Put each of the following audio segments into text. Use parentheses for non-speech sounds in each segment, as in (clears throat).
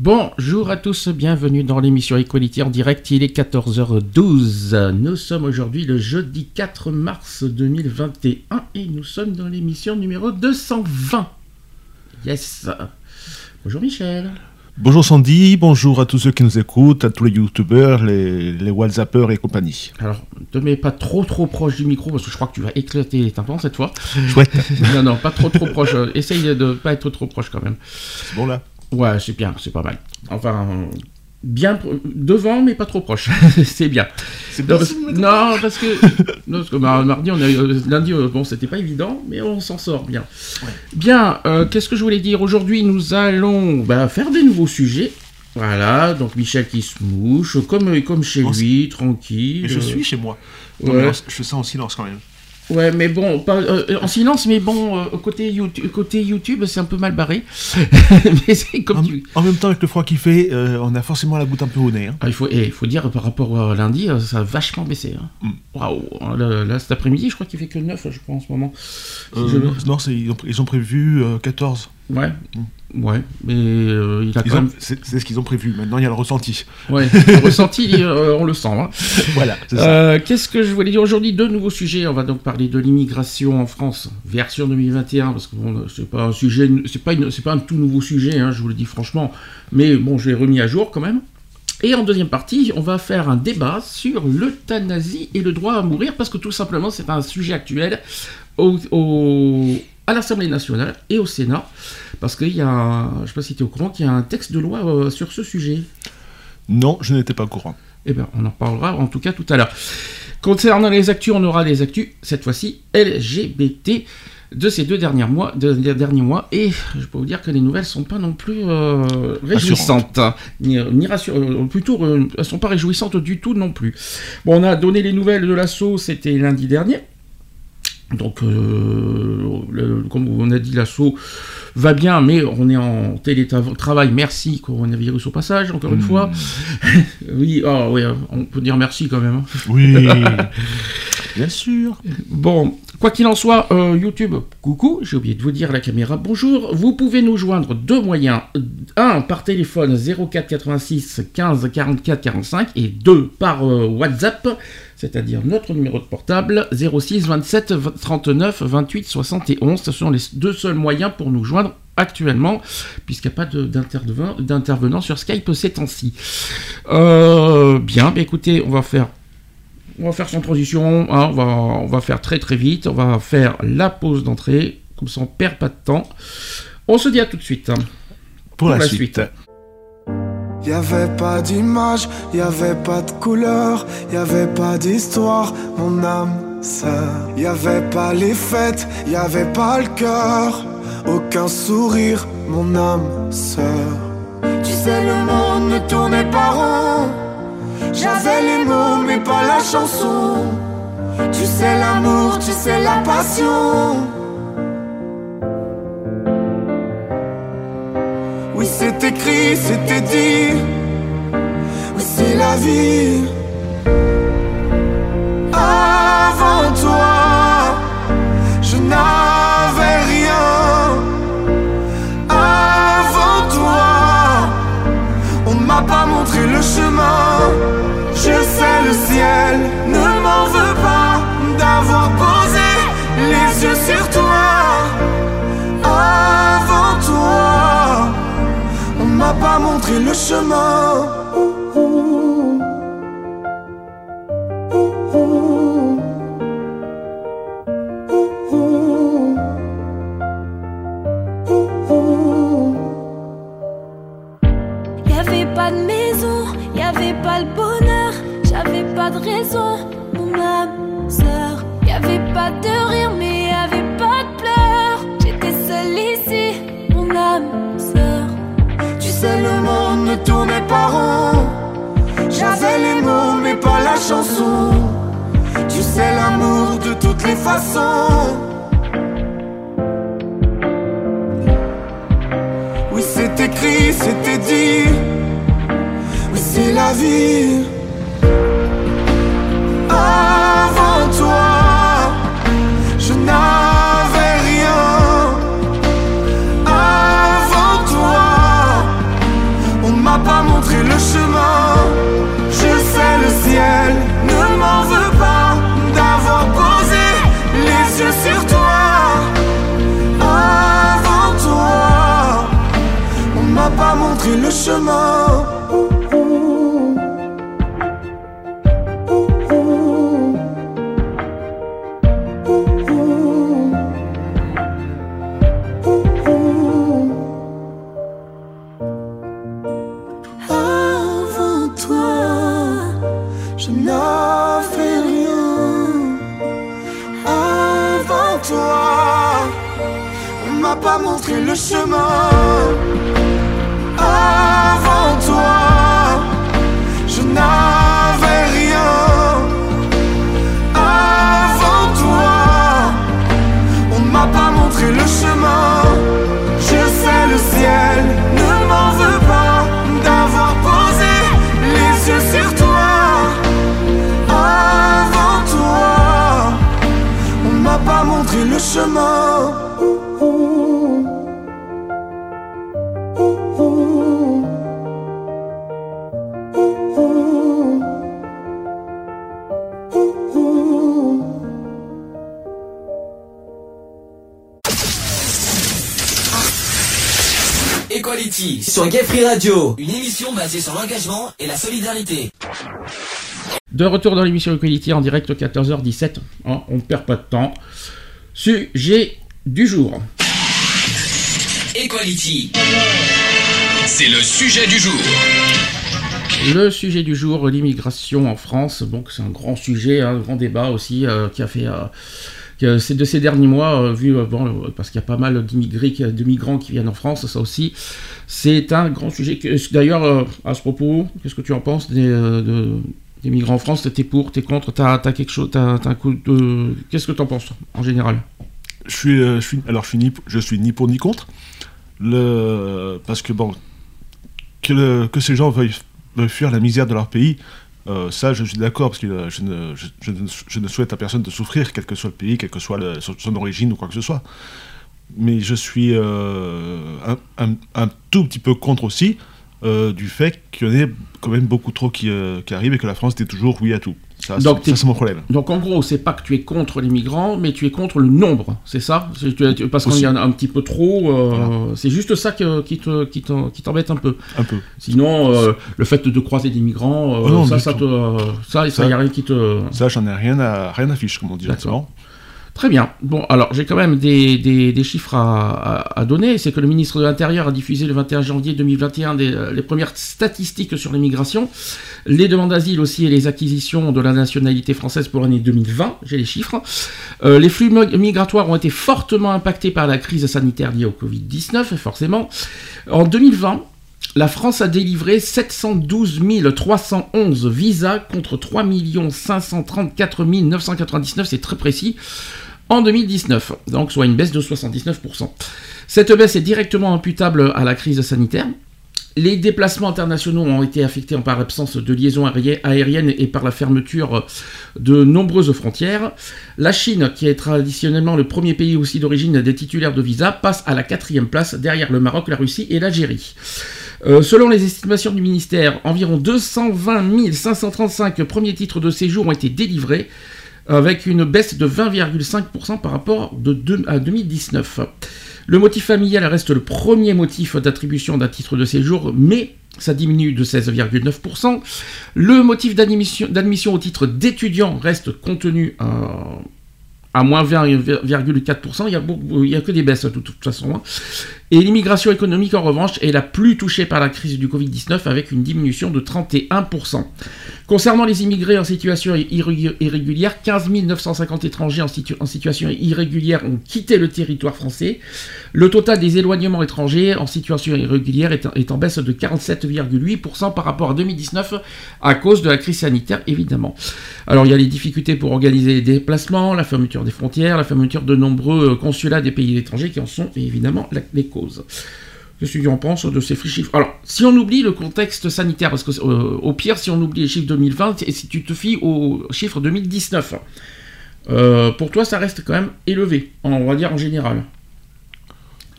Bonjour à tous, bienvenue dans l'émission Equality en direct, il est 14h12. Nous sommes aujourd'hui le jeudi 4 mars 2021 et nous sommes dans l'émission numéro 220. Yes. Bonjour Michel. Bonjour Sandy, bonjour à tous ceux qui nous écoutent, à tous les youtubeurs, les, les whatsappers et compagnie. Alors, ne te mets pas trop trop proche du micro parce que je crois que tu vas éclater les tympans cette fois. Chouette, (laughs) non, non, pas trop trop proche. Essaye de ne pas être trop proche quand même. c'est bon là? Ouais, c'est bien, c'est pas mal. Enfin, bien devant, mais pas trop proche. (laughs) c'est bien. C'est Non, parce, (laughs) non, parce que, non, parce que mar- mardi, on a, lundi, euh, bon, c'était pas évident, mais on s'en sort bien. Bien, euh, qu'est-ce que je voulais dire Aujourd'hui, nous allons bah, faire des nouveaux sujets. Voilà, donc Michel qui se mouche, comme, comme chez On lui, tranquille. Et je suis chez moi. ouais. Je ça en silence quand même. Ouais, mais bon, pas, euh, en silence, mais bon, euh, côté, YouTube, côté YouTube, c'est un peu mal barré. (laughs) mais c'est comme En, tu... en même temps, avec le froid qu'il fait, euh, on a forcément la goutte un peu au nez. hein. Ah, il, faut, et il faut dire, par rapport à lundi, euh, ça a vachement baissé. hein. Mm. Waouh Là, là, cet après-midi, je crois qu'il fait que 9, je crois, en ce moment. Si je- Non, ils, ont, ils ont prévu euh, 14. Ouais, ouais, mais euh, il a quand ont- même... C'est c'est ce qu'ils ont prévu. Maintenant, il y a le ressenti. Ouais, (laughs) le ressenti, euh, on le sent. hein. (laughs) Voilà, c'est ça. Euh, Qu'est-ce que je voulais dire aujourd'hui? Deux nouveaux sujets. On va donc parler de l'immigration en France, version 2021, parce que bon, c'est pas un sujet, c'est pas, une- c'est pas un tout nouveau sujet, hein, je vous le dis franchement, mais bon, je l'ai remis à jour quand même. Et en deuxième partie, on va faire un débat sur l'euthanasie et le droit à mourir, parce que tout simplement, c'est un sujet actuel au, au- à l'Assemblée nationale et au Sénat, parce qu'il y a, un- je ne sais pas si tu es au courant, qu'il y a un texte de loi euh, sur ce sujet. Non, je n'étais pas au courant. Eh bien, on en parlera en tout cas tout à l'heure. Concernant les actus, on aura les actus, cette fois-ci, LGBT de ces deux derniers mois, de- derniers mois, et je peux vous dire que les nouvelles sont pas non plus euh, réjouissantes, hein. ni, ni rassur- euh, plutôt, euh, elles sont pas réjouissantes du tout non plus. Bon, on a donné les nouvelles de l'assaut, c'était lundi dernier. Donc, euh, le- comme on a dit, l'assaut va bien, mais on est en télétravail. Merci, coronavirus au passage, encore une Hmm. fois. (laughs) oui, oh, oui, on peut dire merci quand même. hein. Oui, (laughs) bien sûr. Bon, quoi qu'il en soit, euh, YouTube, coucou, j'ai oublié de vous dire la caméra bonjour. Vous pouvez nous joindre deux moyens. Un par téléphone 04 86 15 44 45 et deux par euh, WhatsApp, c'est-à-dire notre numéro de portable 06 27 39 28 71. Ce sont les deux seuls moyens pour nous joindre actuellement, puisqu'il n'y a pas d'intervenant sur Skype ces temps-ci. Euh, bien, bah écoutez, on va faire on va faire sans transition, hein, on, va, on va faire très très vite, on va faire la pause d'entrée, comme ça on perd pas de temps. On se dit à tout de suite. hein. Pour, la, la suite. suite. Y avait pas d'image, y avait pas de couleur, y avait pas d'histoire, mon âme sœur. Y avait pas les fêtes, y avait pas le cœur, aucun sourire, mon âme sœur. Tu sais, le monde ne tournait pas rond. J'avais les mots, mais pas la chanson. Tu sais, l'amour, tu sais, la passion. Oui, c'est écrit, c'était dit. Oui, c'est la vie. Avant toi, Je sais le ciel ne m'en veut pas d'avoir posé les yeux sur toi. Avant toi, on m'a pas montré le chemin. Ouh, ouh. Ouh, ouh. Ouh, ouh. Ouh, ouh. Y avait pas de maison, y avait pas le bonheur, pas de raison, mon âme sœur. Y avait pas de rire, mais y avait pas de pleurs. J'étais seule ici, mon âme sœur. Tu sais, le monde ne tournait pas rond. J'avais les mots, mais pas la chanson. Tu sais, l'amour de toutes les façons. Oui, c'est écrit, c'était dit. Oui, c'est la vie. Avant toi, je n'avais rien. Avant toi, on m'a pas montré le chemin. Je sais le ciel ne m'en veut pas d'avoir posé les yeux sur toi. Avant toi, on m'a pas montré le chemin. Toi, on m'a pas montré le chemin. Avant toi, je n'avais rien. Avant toi, on m'a pas montré le chemin. Je sais le ciel le chemin. Equality sur Gay Free Radio, une émission basée sur l'engagement et la solidarité. De retour dans l'émission Equality en direct 14h17. Hein, on ne perd pas de temps. Sujet du jour. Equality. C'est le sujet du jour. Le sujet du jour, l'immigration en France. Donc c'est un grand sujet, un grand débat aussi euh, qui a fait. euh, c'est de ces derniers mois, euh, vu bon, parce qu'il y a pas mal d'immigrés, qui- de migrants qui viennent en France, ça aussi, c'est un grand sujet. D'ailleurs, à ce propos, qu'est-ce que tu en penses des, de- des migrants en France T'es pour, t'es contre T'as as quelque chose T'as un coup de Qu'est-ce que t'en penses en général? Je suis, euh, je suis, alors je suis ni, je suis ni pour ni contre. Le, parce que bon, que, que ces gens veuillent, veuillent fuir la misère de leur pays, euh, ça je suis d'accord parce que euh, je ne, je, ne, souhaite à personne de souffrir, quel que soit le pays, quelle que soit son, origine ou quoi que ce soit. Mais je suis un- un tout petit peu contre aussi euh, du fait qu'il y en ait quand même beaucoup trop qui, euh, qui arrivent et que la France dit toujours oui à tout. Ça, Donc, c'est- t'es- ça, c'est mon problème. Donc en gros, c'est pas que tu es contre les migrants, mais tu es contre le nombre, c'est ça? Parce qu'il y en a un petit peu trop. euh, C'est juste ça que- qui te- qui t'embête un peu. Un peu. Sinon, euh, le fait de croiser des migrants, Oh non, ça, ça, te, ça, ça, y a rien qui te. Ça, j'en ai rien à, rien à fiche, comme on dit. Très bien. Bon, alors j'ai quand même des, chiffres à, donner. C'est que le ministre de l'Intérieur a diffusé le 21 janvier 2021 des- euh, les premières statistiques sur l'immigration, les demandes d'asile aussi et les acquisitions de la nationalité française pour l'année 2020. J'ai les chiffres. Euh, les flux migratoires ont été fortement impactés par la crise sanitaire liée au Covid-19, forcément. En 2020, la France a délivré 712 311 visas contre 3 534 999, c'est très précis, en 2019, donc soit une baisse de 79%. Cette baisse est directement imputable à la crise sanitaire. Les déplacements internationaux ont été affectés par l'absence de liaisons aérien- aériennes et par la fermeture de nombreuses frontières. La Chine, qui est traditionnellement le premier pays aussi d'origine des titulaires de visa, passe à la quatrième place derrière le Maroc, la Russie et l'Algérie. Euh, selon les estimations du ministère, environ 220 535 premiers titres de séjour ont été délivrés, avec une baisse de 20,5% par rapport à 2019. Le motif familial reste le premier motif d'attribution d'un titre de séjour, mais ça diminue de 16,9%. Le motif d'admission au titre d'étudiant reste contenu à, moins 20,4%. Il y, a que des baisses de toute façon. Et l'immigration économique, en revanche, est la plus touchée par la crise du Covid-19 avec une diminution de 31%. Concernant les immigrés en situation irrégu- irrégulière, 15 950 étrangers en, situ- en situation irrégulière ont quitté le territoire français. Le total des éloignements étrangers en situation irrégulière est, est en baisse de 47,8% par rapport à 2019 à cause de la crise sanitaire, évidemment. Alors il y a les difficultés pour organiser les déplacements, la fermeture des frontières, la fermeture de nombreux euh, consulats des pays étrangers qui en sont évidemment les causes. Qu'est-ce que tu en penses de ces chiffres? Alors, si on oublie le contexte sanitaire, parce que euh, au pire, si on oublie les chiffres 2020, et si tu te fies aux chiffres 2019, euh, pour toi, ça reste quand même élevé, on va dire en général.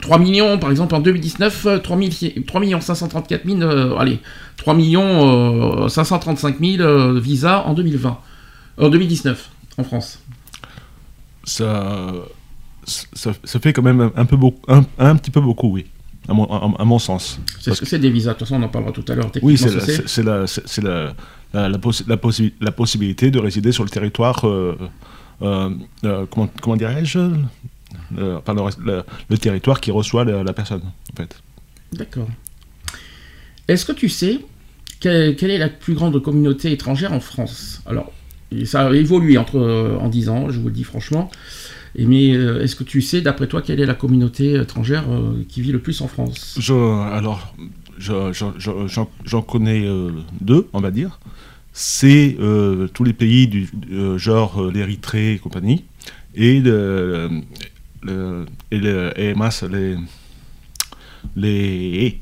3 millions, par exemple, en 2019, euh, 3, 000 3 millions 534 000, euh, allez, 3 millions euh, 535 000 euh, visas en 2020, en 2019, en France. Ça, ça, ça fait quand même un, peu beaucoup, un, un petit peu beaucoup, oui, à mon, à, à mon sens. C'est ce que c'est des visas, de toute façon, on en parlera tout à l'heure. Oui, c'est ce la, possi- possi- possibilité de résider sur le territoire, euh, euh, euh, comment, comment dirais-je enfin, le, le- territoire qui reçoit la, personne, en fait. D'accord. Est-ce que tu sais quelle, quelle est la plus grande communauté étrangère en France? Alors, ça a évolué entre, en 10 ans, je vous le dis franchement. Et mais euh, est-ce que tu sais, d'après toi, quelle est la communauté étrangère euh, qui vit le plus en France? Je, alors, je- je- je- j'en connais euh, deux, on va dire. C'est tous les pays du genre l'Érythrée et compagnie, et, le, le- et, le- et les, les,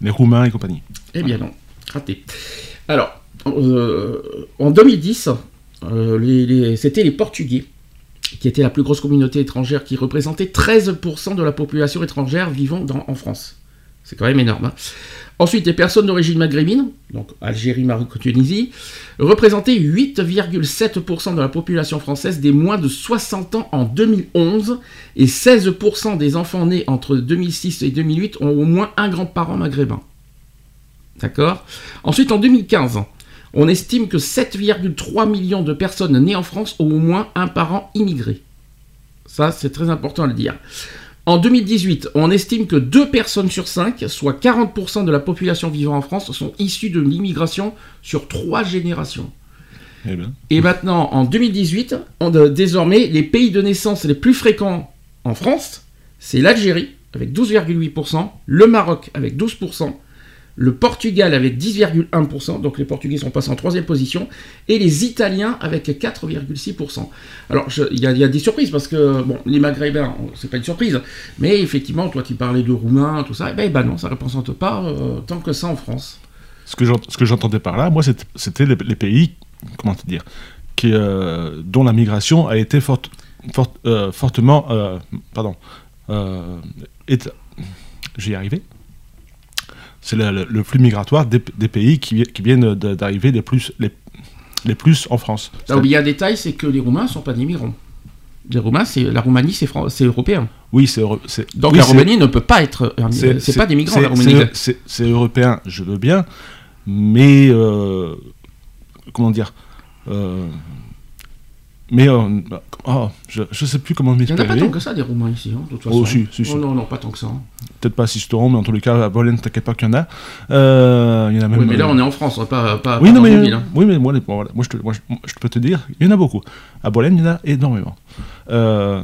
les Roumains et compagnie. Eh bien non, raté. Alors, euh, en 2010, euh, les- les- c'était les Portugais qui étaient la plus grosse communauté étrangère, qui représentait 13% de la population étrangère vivant en France. C'est quand même énorme. hein. Ensuite, les personnes d'origine maghrébine, donc Algérie, Maroc, Tunisie, représentaient 8,7% de la population française des moins de 60 ans en 2011 et 16% des enfants nés entre 2006 et 2008 ont au moins un grand-parent maghrébin. D'accord? Ensuite, en 2015, on estime que 7,3 millions de personnes nées en France ont au moins un parent immigré. Ça, c'est très important à le dire. En 2018, on estime que 2 personnes sur 5, soit 40% de la population vivant en France, sont issues de l'immigration sur 3 générations. Eh bien, Et maintenant, en 2018, on, euh, désormais, les pays de naissance les plus fréquents en France, c'est l'Algérie, avec 12,8%, le Maroc, avec 12%, le Portugal, avec 10,1%, donc les Portugais sont passés en troisième position, et les Italiens, avec 4,6%. Alors, il y, a- des surprises, parce que, bon, les Maghrébins, c'est pas une surprise, mais effectivement, toi, tu parlais de Roumains, tout ça, eh ben non, ça ne représente pas euh, tant que ça en France. ce que j'entendais par là, moi, c'était les, pays, comment te dire, qui, euh, dont la migration a été euh, fortement, pardon, est- je vais y arriver. C'est le, flux migratoire des, des pays qui, vi- qui viennent d'arriver les plus, les, les plus en France. T'as oublié un détail, c'est que les Roumains ne sont pas des migrants. Les Roumains, c'est la Roumanie, c'est fran- c'est européen. Oui, c'est Donc oui, la Roumanie ne peut pas être. C'est pas des migrants, c'est- la Roumanie. c'est européen, je veux bien, mais euh, comment dire euh, Mais euh, oh, je, je sais plus comment Il n'y en a pas m'exprimer. tant que ça, des Roumains ici, hein, de toute façon. Oh, si, si, si. Oh, non, non, pas tant que ça. hein. Peut-être pas à Sisteron, mais en tous les cas, à Bolène, t'inquiète pas qu'il y en a. Euh, il y en a même. Oui, mais là, euh, on est en France, est pas, pas, Oui, pas non, dans mais, ville, hein. oui, mais moi, les- bon, voilà, moi, je, te- moi, je, je peux te dire, il y en a beaucoup. À Bolène, il y en a énormément. Euh,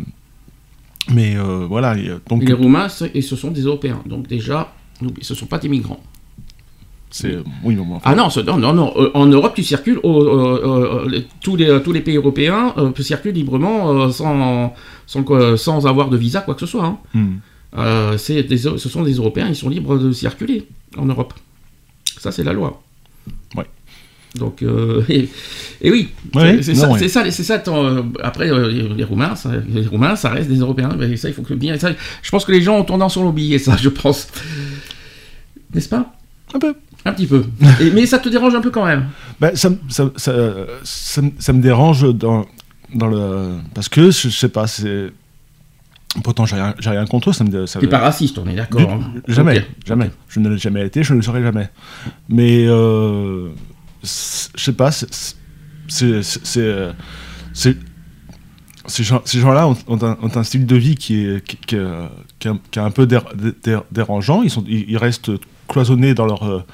mais voilà, donc les Roumains, et ce sont des Européens. Donc déjà, ce ne sont pas des migrants. C'est oui, non, enfin, Ah non, non, non, non. euh, En Europe, tu circules, au- euh, euh, tous, les, tous les pays européens euh, circulent librement euh, sans, sans, sans avoir de visa, quoi que ce soit. hein. hmm. Euh, c'est des- ce sont des Européens, ils sont libres de circuler en Europe. Ça, c'est la loi. Ouais. Donc, et, et oui, Ouais, c'est ça, ouais. c'est ça, c'est ça. ton- après, les, les Roumains, ça, les Roumains, ça reste des Européens. Mais ça, il faut que bien. ça, je pense que les gens ont tendance à l'oublier, ça, je pense. N'est-ce pas? Un peu. Un petit peu. Et- mais ça te dérange un peu quand même. Ben, ça, me- ça, ça, ça, me- dérange dans, dans le. Parce que, je, je sais pas, c'est. Pourtant, j'ai rien, rien contre eux, ça me. Ça, T'es pas raciste, on est d'accord. Hein. Jamais, jamais. Je ne l'ai jamais été, je ne le serai jamais. Mais euh, je sais pas, c'est- ces gens-là ont, un, style de vie qui est, qui, est un peu dérangeant. Ils, sont, ils restent cloisonnés dans leur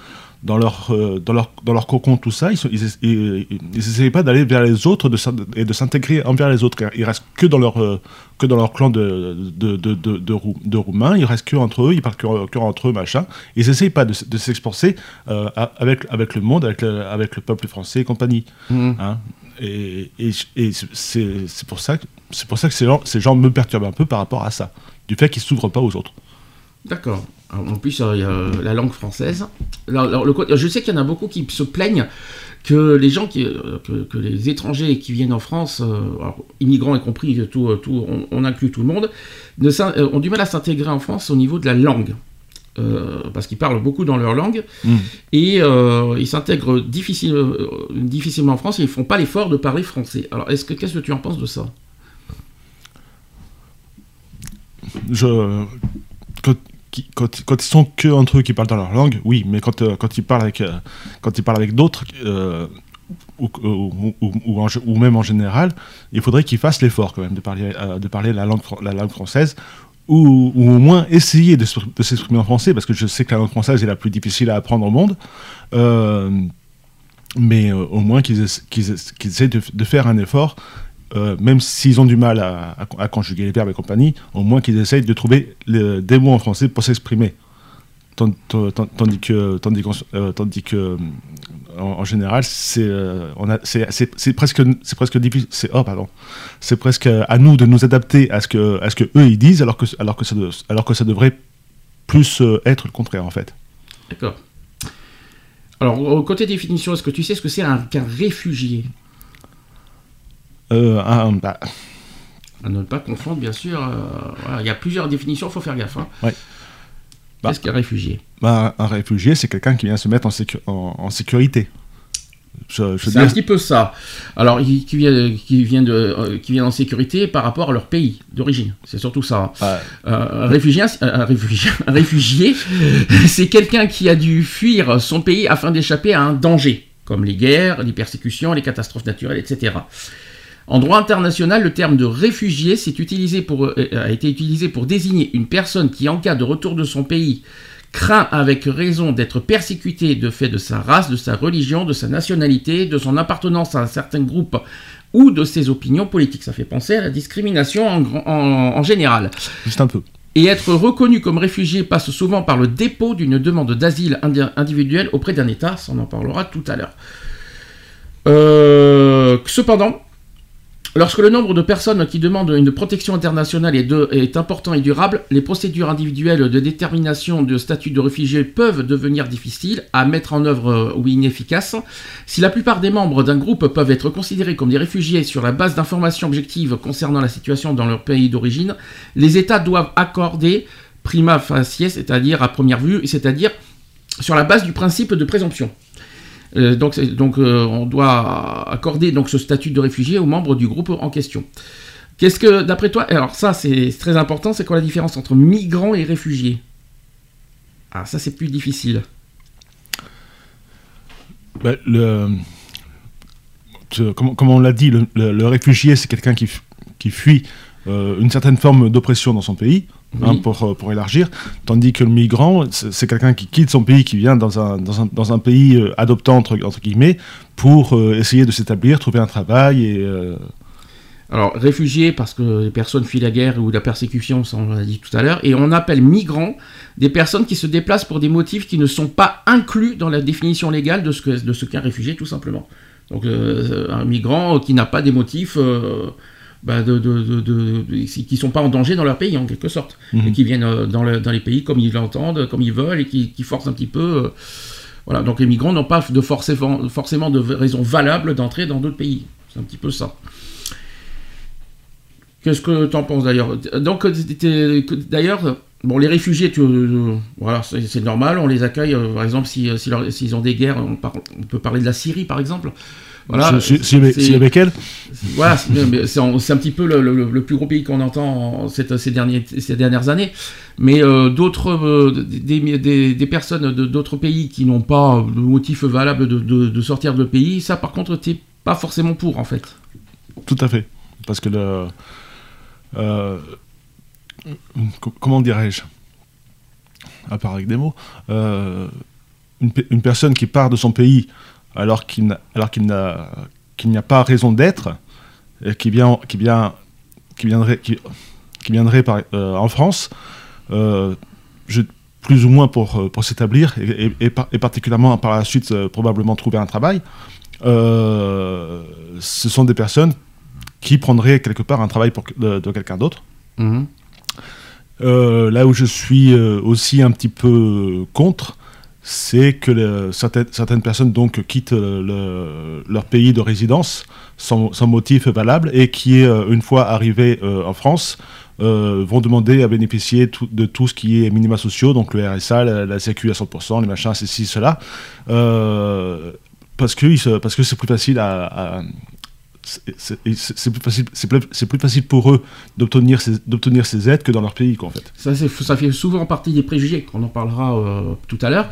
dans leur, euh, dans leur, dans leur cocon, tout ça, ils n'essayent pas d'aller vers les autres de, et de s'intégrer envers les autres. Ils restent que dans leur, euh, que dans leur clan de, de, de, de, de, Roumains, ils restent que entre eux, ils parlent que, entre eux, machin. Ils n'essayent pas de, de s'exporter euh, avec, avec le monde, avec le, avec le peuple français et compagnie. Mmh. Hein. et, et, et c'est pour ça que, pour ça que ces gens, ces gens me perturbent un peu par rapport à ça, du fait qu'ils ne s'ouvrent pas aux autres. D'accord. En plus, euh, il y a la langue française. je sais qu'il y en a beaucoup qui se plaignent que les gens qui, euh, que, les étrangers qui viennent en France, euh, immigrants y compris, tout, tout, on, inclut tout le monde, ont du mal à s'intégrer en France au niveau de la langue. parce qu'ils parlent beaucoup dans leur langue hmm. et ils s'intègrent difficilement en France et ils font pas l'effort de parler français. Alors, est-ce que qu'est-ce que tu en penses de ça? Je quand, ils sont que entre eux qui parlent dans leur langue, oui, mais quand, euh, quand ils parlent avec, euh, quand ils parlent avec d'autres, euh, ou, ou, même en général, il faudrait qu'ils fassent l'effort quand même de parler, de parler la, langue, la langue française, ou, au moins essayer de, s'exprimer en français, parce que je sais que la langue française est la plus difficile à apprendre au monde. mais au moins qu'ils essaient de, de, faire un effort euh, même s'ils ont du mal à, conjuguer les verbes et compagnie, au moins qu'ils essayent de trouver des mots en français pour s'exprimer. Tandis que, euh, tandis que euh, en, général, c'est presque, c'est presque. C'est oh, presque à nous de nous adapter à ce que, à ce que eux ils disent, alors que, alors que, ça, alors que ça devrait plus être le contraire en fait. D'accord. Alors, côté définition, est-ce que tu sais ce que c'est qu'un réfugié? Euh, bah. À ne pas confondre, bien sûr. Euh, il y a plusieurs définitions, il faut faire gaffe. Hein. Qu'est-ce qu'un réfugié? Bah, Un réfugié, c'est quelqu'un qui vient se mettre en, en, sécurité. c'est un petit peu ça. Alors, qui vient, qui, vient de, euh, qui vient en sécurité par rapport à leur pays d'origine. C'est surtout ça. un, réfugié, un réfugié, un réfugié (laughs) (laughs) c'est quelqu'un qui a dû fuir son pays afin d'échapper à un danger, comme les guerres, les persécutions, les catastrophes naturelles, etc. En droit international, le terme de réfugié utilisé pour, euh, a été utilisé pour désigner une personne qui, en cas de retour de son pays, craint avec raison d'être persécuté de fait de sa race, de sa religion, de sa nationalité, de son appartenance à un certain groupe ou de ses opinions politiques. Ça fait penser à la discrimination en, général. Juste un peu. Et être reconnu comme réfugié passe souvent par le dépôt d'une demande d'asile individuelle auprès d'un État, ça on en parlera tout à l'heure. Euh, cependant, Lorsque le nombre de personnes qui demandent une protection internationale est, important et durable, les procédures individuelles de détermination de statut de réfugié peuvent devenir difficiles à mettre en œuvre euh, ou inefficaces. Si la plupart des membres d'un groupe peuvent être considérés comme des réfugiés sur la base d'informations objectives concernant la situation dans leur pays d'origine, les États doivent accorder prima facie, c'est-à-dire à première vue, c'est-à-dire sur la base du principe de présomption. Euh, donc, donc euh, on doit accorder donc ce statut de réfugié aux membres du groupe en question. Qu'est-ce que, d'après toi, alors ça c'est très important, c'est quoi la différence entre migrants et réfugiés? Ah, ça c'est plus difficile. Ben, le, comme, on l'a dit, le, réfugié c'est quelqu'un qui, qui fuit euh, une certaine forme d'oppression dans son pays. Hein, pour, euh, pour élargir, tandis que le migrant, c'est quelqu'un qui quitte son pays, qui vient dans un, dans un, dans un pays euh, adoptant, entre, entre, guillemets, pour euh, essayer de s'établir, trouver un travail et... Alors, réfugiés, parce que les personnes fuient la guerre ou la persécution, ça on l'a dit tout à l'heure, et on appelle migrants des personnes qui se déplacent pour des motifs qui ne sont pas inclus dans la définition légale de ce qu'est ce qu'un réfugié, tout simplement. Donc, un migrant qui n'a pas des motifs bah, de, de, de, qui sont pas en danger dans leur pays en quelque sorte, mhm. et qui viennent euh, dans, dans, les pays comme ils l'entendent, comme ils veulent, et qui, qui forcent un petit peu. Euh, voilà, donc les migrants n'ont pas de forcément, forcément de raisons valables d'entrer dans d'autres pays. C'est un petit peu ça. Qu'est-ce que tu en penses d'ailleurs? Donc d'ailleurs, bon, les réfugiés, tu, euh, voilà, c'est normal, on les accueille. par exemple, s'ils si, s'ils ont des guerres, on, on, peut parler de la Syrie, par exemple. Voilà, c'est avec elle Voilà, c'est un, petit peu le, plus gros pays qu'on entend cette, ces, derniers, ces dernières années. Mais euh, d'autres, euh, des, des, personnes d'autres pays qui n'ont pas le motif valable de, de, sortir de pays, ça par contre, t'es pas forcément pour en fait. Tout à fait. parce que le, euh, co- comment dirais-je, à part avec des mots, une personne qui part de son pays alors qu'il n'a, alors qu'il n'a, qu'il n'y a pas raison d'être, et qui vient, qui vient, qui viendrait, qui, qui viendrait par- euh, en France, euh, je- plus ou moins pour, euh, pour s'établir et, et- et par- et particulièrement par la suite euh, probablement trouver un travail, ce sont des personnes qui prendraient quelque part un travail pour, de, de quelqu'un d'autre. Mhm. Là où je suis aussi un petit peu contre, c'est que le- certaines, certaines personnes donc quittent euh, le- leur pays de résidence sans, motif valable et qui, euh, une fois arrivés euh, en France, euh, vont demander à bénéficier de tout ce qui est minima sociaux, donc le RSA, la, la Sécu à 100%, les machins, ceci, cela, euh, parce que se- parce que c'est plus facile à- c'est- plus plus, plus facile pour eux d'obtenir ces, ces aides que dans leur pays, quoi, en fait. Ça, ça fait souvent partie des préjugés, qu'on en parlera euh, tout à l'heure.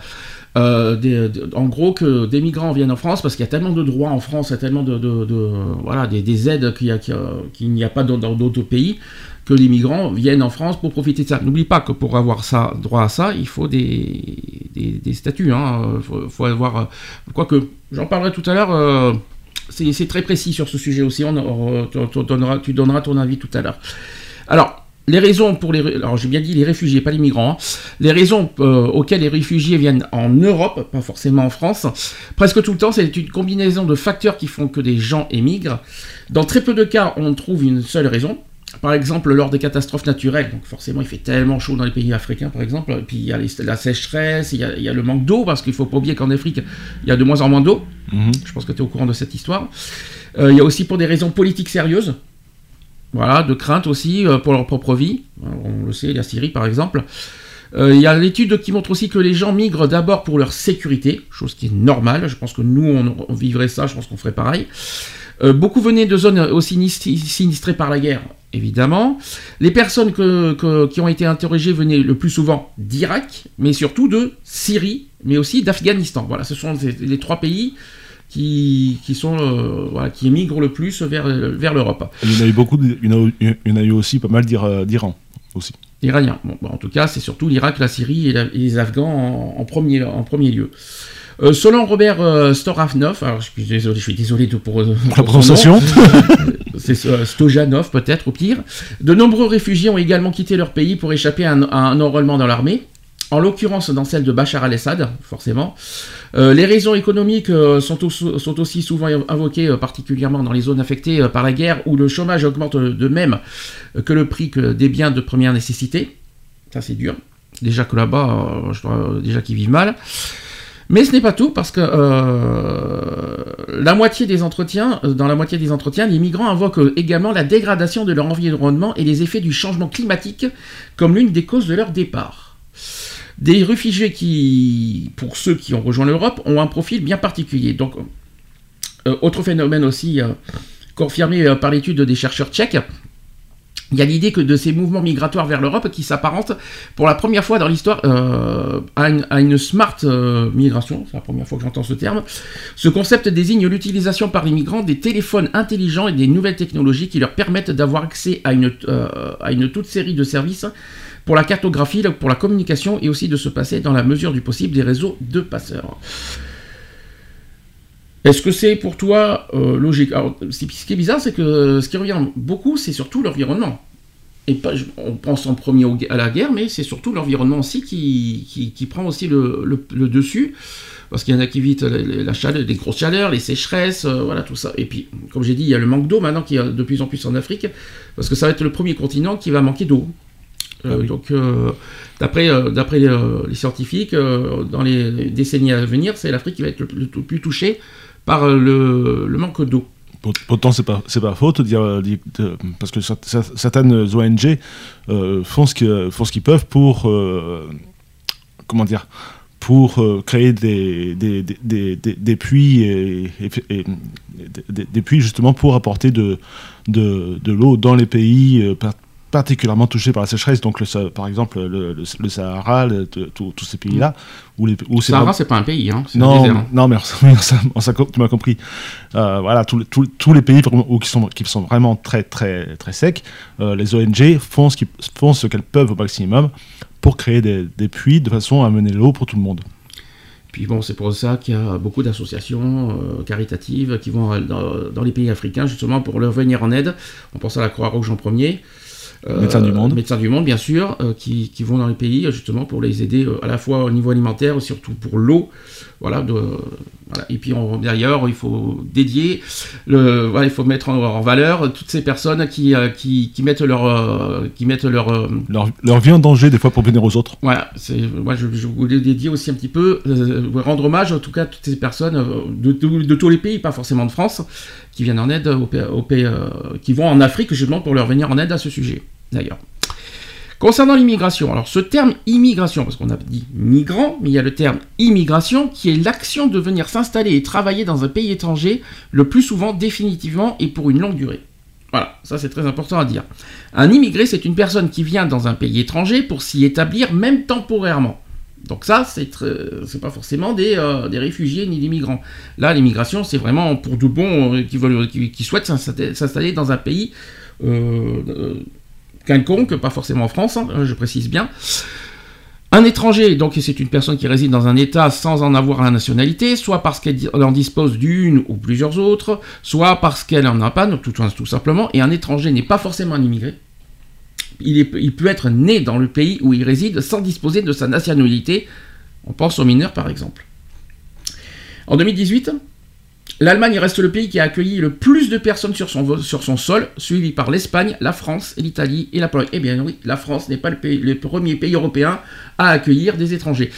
Euh, en gros, que des migrants viennent en France parce qu'il y a tellement de droits en France, il y a tellement de, voilà, des, des aides qu'il n'y a pas dans d'autres pays, que les migrants viennent en France pour profiter de ça. N'oublie pas que pour avoir ça, droit à ça, il faut des, des, statuts. Il faut, faut avoir. euh, Quoique, j'en parlerai tout à l'heure. C'est très précis sur ce sujet aussi. On, tu donneras, tu donneras ton avis tout à l'heure. Alors, les raisons pour les. Alors, j'ai bien dit les réfugiés, pas les migrants. hein. Les raisons euh, auxquelles les réfugiés viennent en Europe, pas forcément en France, presque tout le temps, c'est une combinaison de facteurs qui font que des gens émigrent. Dans très peu de cas, on trouve une seule raison. Par exemple, lors des catastrophes naturelles, donc forcément il fait tellement chaud dans les pays africains par exemple, et puis il y a les- la sécheresse, il y a, il y a le manque d'eau, parce qu'il faut pas oublier qu'en Afrique, il y a de moins en moins d'eau. Je pense que tu es au courant de cette histoire. Euh, il y a aussi pour des raisons politiques sérieuses, voilà, de crainte aussi euh, pour leur propre vie. On le sait, la Syrie par exemple. Euh, Il y a l'étude qui montre aussi que les gens migrent d'abord pour leur sécurité, chose qui est normale. Je pense que nous, on, on vivrait ça, je pense qu'on ferait pareil. Euh, beaucoup venaient de zones aussi nis- sinistrées par la guerre, évidemment. Les personnes que- que- qui ont été interrogées venaient le plus souvent d'Irak, mais surtout de Syrie, mais aussi d'Afghanistan. Voilà, ce sont les, les trois pays qui, qui sont euh, voilà, qui émigrent le plus vers, vers l'Europe. Il y en a eu beaucoup, de- il y en a, eu- il y en a eu aussi pas mal d'Ira- d'Iran aussi. Iraniens. Bon, bon, en tout cas, c'est surtout l'Irak, la Syrie et, la- et les Afghans en, en premier, en premier lieu. Euh, selon Robert euh, Storanov, alors je suis désolé, je suis désolé de- pour, euh, La prononciation c'est euh, Stojanov peut-être au pire. De nombreux réfugiés ont également quitté leur pays pour échapper à un, à un enrôlement dans l'armée. En l'occurrence dans celle de Bachar al-Assad, forcément. Les raisons économiques sont, au- sont aussi souvent invoquées, particulièrement dans les zones affectées par la guerre, où le chômage augmente de même que le prix que des biens de première nécessité. Ça c'est dur. Déjà que là-bas, je dois- déjà qu'ils vivent mal. Mais ce n'est pas tout parce que euh, la moitié des entretiens, euh, dans la moitié des entretiens, les migrants invoquent euh, également la dégradation de leur environnement et les effets du changement climatique comme l'une des causes de leur départ. Des réfugiés qui, pour ceux qui ont rejoint l'Europe, ont un profil bien particulier. Donc, autre phénomène aussi confirmé par l'étude des chercheurs tchèques, il y a l'idée que de ces mouvements migratoires vers l'Europe qui s'apparentent pour la première fois dans l'histoire euh, à, une, smart euh, migration, c'est la première fois que j'entends ce terme. Ce concept désigne l'utilisation par les migrants des téléphones intelligents et des nouvelles technologies qui leur permettent d'avoir accès à une, euh, à une toute série de services pour la cartographie, pour la communication et aussi de se passer dans la mesure du possible des réseaux de passeurs. Est-ce que c'est pour toi euh, logique? Alors, ce qui est bizarre, c'est que ce qui revient beaucoup, c'est surtout l'environnement. Et pas, on pense en premier à la guerre, mais c'est surtout l'environnement aussi qui, qui, qui prend aussi le, le- le dessus. Parce qu'il y en a qui évitent la, chaleur, les grosses chaleurs, les sécheresses, euh, voilà tout ça. Et puis, comme j'ai dit, il y a le manque d'eau maintenant qui est de plus en plus en Afrique, parce que ça va être le premier continent qui va manquer d'eau. Euh, Ah oui. Donc, euh, d'après euh, euh, les scientifiques, euh, dans les décennies à venir, c'est l'Afrique qui va être le, le- le plus touchée par euh, le, manque d'eau. Pour- Pourtant, c'est pas c'est pas faute parce que cer- cer- certaines ONG euh, font ce que font ce qu'ils peuvent pour euh, comment dire pour créer des, des, des, des, des- puits et, et- des, puits justement pour apporter de, de, de l'eau dans les pays particulièrement touchés par la sécheresse, donc le, par exemple le, le, Sahara, tous ces pays-là. Où les, où Sahara, c'est pas un pays, hein, non, un non, mais (laughs) tu m'as compris. Euh, voilà, tous les pays où, qui, sont, qui sont vraiment très, très, très secs, euh, les ONG font ce, qu'elles peuvent au maximum pour créer des, des puits de façon à mener l'eau pour tout le monde. Puis bon, c'est pour ça qu'il y a beaucoup d'associations euh, caritatives qui vont dans, dans, les pays africains justement pour leur venir en aide. On pense à la Croix-Rouge en premier. Euh, médecins du monde. Médecins du monde, bien sûr, euh, qui, qui, vont dans les pays justement pour les aider euh, à la fois au niveau alimentaire, surtout pour l'eau. Voilà, de, voilà, Et puis d'ailleurs, il faut dédier, le, voilà, il faut mettre en, valeur toutes ces personnes qui, qui, qui mettent leur, qui mettent leur, leur, leur vie en danger des fois pour venir aux autres. Voilà, moi je, je, voulais dédier aussi un petit peu, rendre hommage en tout cas à toutes ces personnes de, de, tous les pays, pas forcément de France, qui viennent en aide aux, aux pays, qui vont en Afrique justement pour leur venir en aide à ce sujet d'ailleurs. Concernant l'immigration, alors ce terme immigration, parce qu'on a dit migrant, mais il y a le terme immigration qui est l'action de venir s'installer et travailler dans un pays étranger, le plus souvent définitivement et pour une longue durée. Voilà, ça c'est très important à dire. Un immigré, c'est une personne qui vient dans un pays étranger pour s'y établir, même temporairement. Donc ça, c'est pas forcément euh, des, réfugiés ni des migrants. Là, l'immigration, c'est vraiment pour de bons euh, qui, veulent, qui, souhaitent s'installer dans un pays euh, quelconque, pas forcément en France, hein, je précise bien. Un étranger, donc c'est une personne qui réside dans un État sans en avoir la nationalité, soit parce qu'elle en dispose d'une ou plusieurs autres, soit parce qu'elle en a pas, tout, tout simplement. Et un étranger n'est pas forcément un immigré. Il, peut être né dans le pays où il réside sans disposer de sa nationalité. On pense aux mineurs par exemple. En 2018, L'Allemagne reste le pays qui a accueilli le plus de personnes sur son, sur son sol, suivi par l'Espagne, la France, l'Italie et la Pologne. Eh bien oui, la France n'est pas le, premier pays européen à accueillir des étrangers.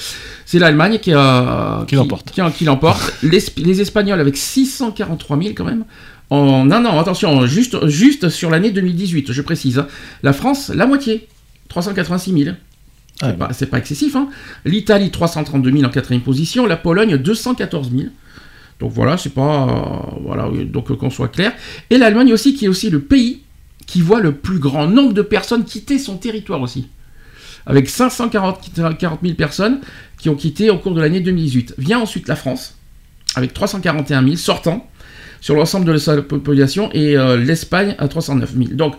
C'est l'Allemagne qui, qui, l'emporte. Qui, l'emporte. les, Espagnols avec 643 000 quand même. En un an, attention, juste, juste sur l'année 2018, je précise. Hein. La France, la moitié, 386 000. Ah c'est pas, excessif. Hein. L'Italie, 332 000 en quatrième position. La Pologne, 214 000. Donc voilà, c'est pas. Euh, voilà, donc euh, qu'on soit clair. Et l'Allemagne aussi, qui est aussi le pays qui voit le plus grand nombre de personnes quitter son territoire aussi. Avec 540 000 personnes qui ont quitté au cours de l'année 2018. Vient ensuite la France, avec 341 000 sortants sur l'ensemble de sa population, et euh, l'Espagne à 309 000. Donc,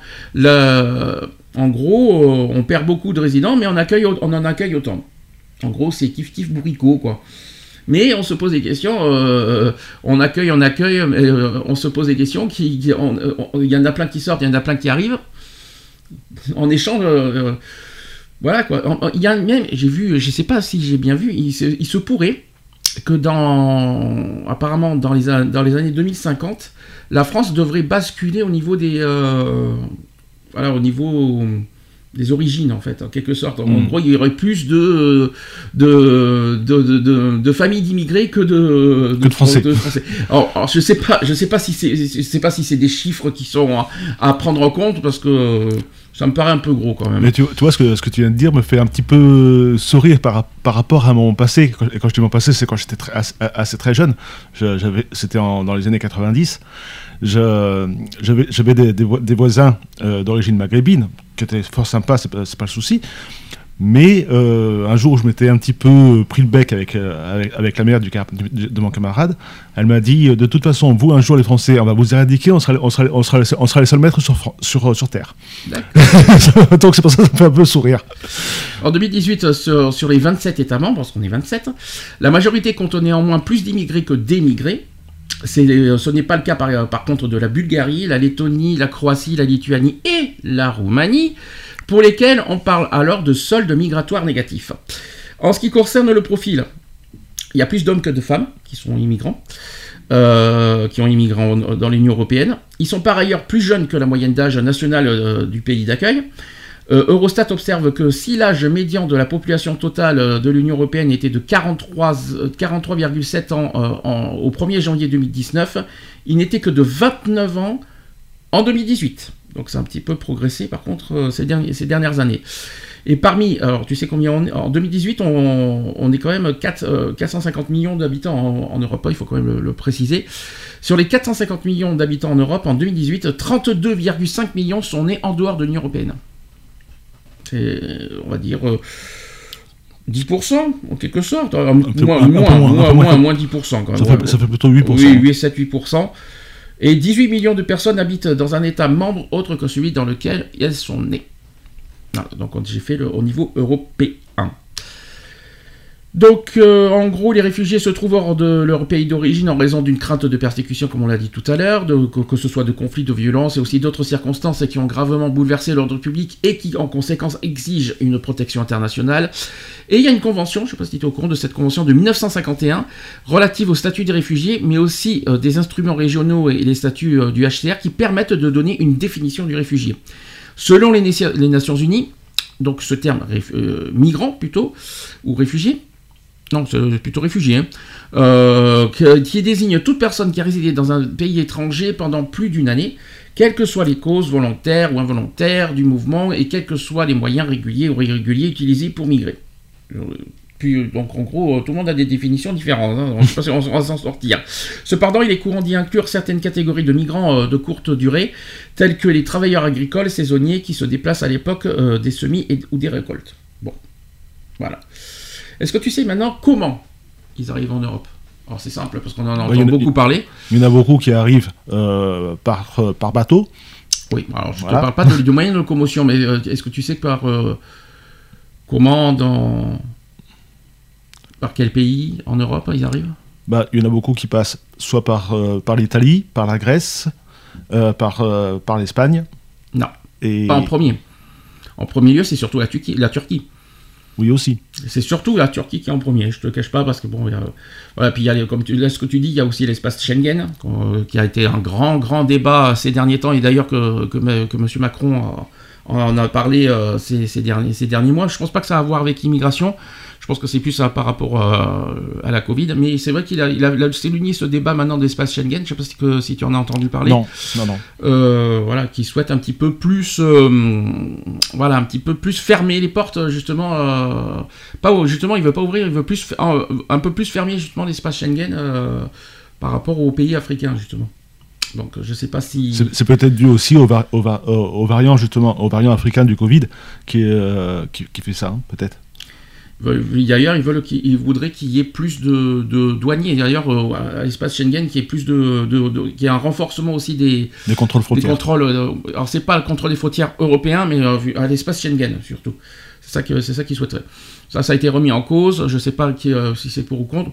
en gros, on perd beaucoup de résidents, mais on, accueille, on en accueille autant. En gros, c'est kiff kiff bourricot, quoi. Mais on se pose des questions, euh, on accueille, on accueille, euh, on se pose des questions, il y en a plein qui sortent, il y en a plein qui arrivent. En échange, euh, voilà quoi. Il y a même, j'ai vu, je sais pas si j'ai bien vu, il se, pourrait que dans, apparemment dans les, dans les années 2050, la France devrait basculer au niveau des, voilà, au niveau des origines en fait, en quelque sorte. En hmm. gros, il y aurait plus de de, de, de, familles d'immigrés que de, de, Français. Alors, je sais pas, je sais pas si c'est, je sais pas si c'est des chiffres qui sont à, prendre en compte parce que ça me paraît un peu gros quand même. Mais tu, vois ce que ce que tu viens de dire me fait un petit peu sourire par par rapport à mon passé. Et quand je dis mon passé, c'est quand j'étais assez, très jeune. J'avais, c'était dans les années 90 j'avais des, des, voisins euh, d'origine maghrébine qui étaient fort sympas, c'est pas, pas le souci. Mais euh, un jour, je m'étais un petit peu pris le bec avec, euh, avec, la mère du, de mon camarade. Elle m'a dit De toute façon, vous, un jour, les Français, on va vous éradiquer, on sera, on sera, on sera, on sera les seuls maîtres sur, sur, sur Terre. (laughs) Donc, c'est pour ça que ça me fait un peu sourire. En 2018, sur, sur les 27 États membres, parce qu'on est 27, la majorité compte néanmoins plus d'immigrés que d'émigrés. Euh, ce n'est pas le cas par, par, contre de la Bulgarie, la Lettonie, la Croatie, la Lituanie et la Roumanie, pour lesquels on parle alors de solde migratoire négatif. En ce qui concerne le profil, il y a plus d'hommes que de femmes qui sont immigrants, euh, qui ont immigré dans l'Union européenne. Ils sont par ailleurs plus jeunes que la moyenne d'âge nationale euh, du pays d'accueil. Euh, Eurostat observe que si l'âge médian de la population totale euh, de l'Union européenne était de 43,7 43 ans euh, au 1er janvier 2019, il n'était que de 29 ans en 2018. Donc c'est un petit peu progressé par contre ces, dernières années. Et parmi, alors tu sais combien on est, en 2018, on, est quand même 450 millions d'habitants en, Europe, il faut quand même le, préciser. Sur les 450 millions d'habitants en Europe, en 2018, 32,5 millions sont nés en dehors de l'Union Européenne. C'est, on va dire, euh, 10%, en quelque sorte. Euh, moins, moins, moins, moins, peu moins. moins, moins 10% quand même. Ça fait, ça fait plutôt 8%. Oui, 8, 7, 8%. Et 18 millions de personnes habitent dans un État membre autre que celui dans lequel elles sont nées. Voilà, donc on- j'ai fait le, au niveau européen. Donc, euh, en gros, les réfugiés se trouvent hors de leur pays d'origine en raison d'une crainte de persécution, comme on l'a dit tout à l'heure, que, ce soit de conflits, de violences et aussi d'autres circonstances qui ont gravement bouleversé l'ordre public et qui, en conséquence, exigent une protection internationale. Et il y a une convention, je ne sais pas si tu es au courant de cette convention de 1951, relative au statut des réfugiés, mais aussi euh, des instruments régionaux et les statuts euh, du HCR qui permettent de donner une définition du réfugié. Selon les, Nations- les Nations Unies, donc ce terme migrant plutôt, ou réfugié, non, c'est plutôt réfugié, hein, euh, qui désigne toute personne qui a résidé dans un pays étranger pendant plus d'une année, quelles que soient les causes volontaires ou involontaires du mouvement et quels que soient les moyens réguliers ou irréguliers utilisés pour migrer. Euh, Puis, donc, en gros, euh, tout le monde a des définitions différentes. hein. Je sais pas si on va s'en sortir. Cependant, il est courant d'y inclure certaines catégories de migrants euh, de courte durée, tels que les travailleurs agricoles saisonniers qui se déplacent à l'époque euh, des semis ou des récoltes. Bon, voilà. Est-ce que tu sais maintenant comment ils arrivent en Europe? Alors, c'est simple, parce qu'on en entend a- beaucoup parler. Il y en a beaucoup qui arrivent euh, par, euh, par bateau. Oui, alors je ne Voilà. te parle pas de, de moyens de locomotion, mais euh, est-ce que tu sais par comment, dans par quel pays en Europe ils arrivent? Bah, il y en a beaucoup qui passent soit par, par l'Italie, par la Grèce, par, par l'Espagne. Non, Et... pas en premier. En premier lieu, c'est surtout la Turquie. La Turquie. Oui, aussi. C'est surtout la Turquie qui est en premier. Je te cache pas parce que bon, voilà. Puis il y a comme tu là, ce que tu dis, il y a aussi l'espace Schengen euh, qui a été un grand, grand débat ces derniers temps et d'ailleurs que Monsieur Macron en a parlé euh, ces, ces derniers ces derniers mois. Je pense pas que ça a à voir avec l'immigration. Je pense que c'est plus euh, par rapport euh, à la Covid. Mais c'est vrai qu'il a, il a, il a souligné ce débat maintenant de l'espace Schengen. Je sais pas si, que, si tu en as entendu parler Non, non, non. euh, voilà, qui souhaite un petit peu plus, euh, voilà, un petit peu plus fermer les portes, justement, euh, pas justement, il veut pas ouvrir, il veut plus, un, un peu plus fermer justement l'espace Schengen par rapport aux pays africains justement. Donc, je sais pas si. C'est peut-être dû aussi au, va- au, va- au- au variant, justement, au variant africain du Covid qui, est, qui, qui fait ça, hein, peut-être. D'ailleurs, ils veulent, qu'ils- ils voudraient qu'il y ait plus de, de douaniers. D'ailleurs, euh, à l'espace Schengen, qu'il y ait plus de, de, de- qu'il y ait un renforcement aussi des, Les contrôles Des frontières. contrôles. euh, alors c'est pas le contrôle des frontières européens, mais euh, à l'espace Schengen surtout. C'est ça qu'ils souhaiteraient. Ça, ça a été remis en cause. Je sais pas qui, euh, si c'est pour ou contre.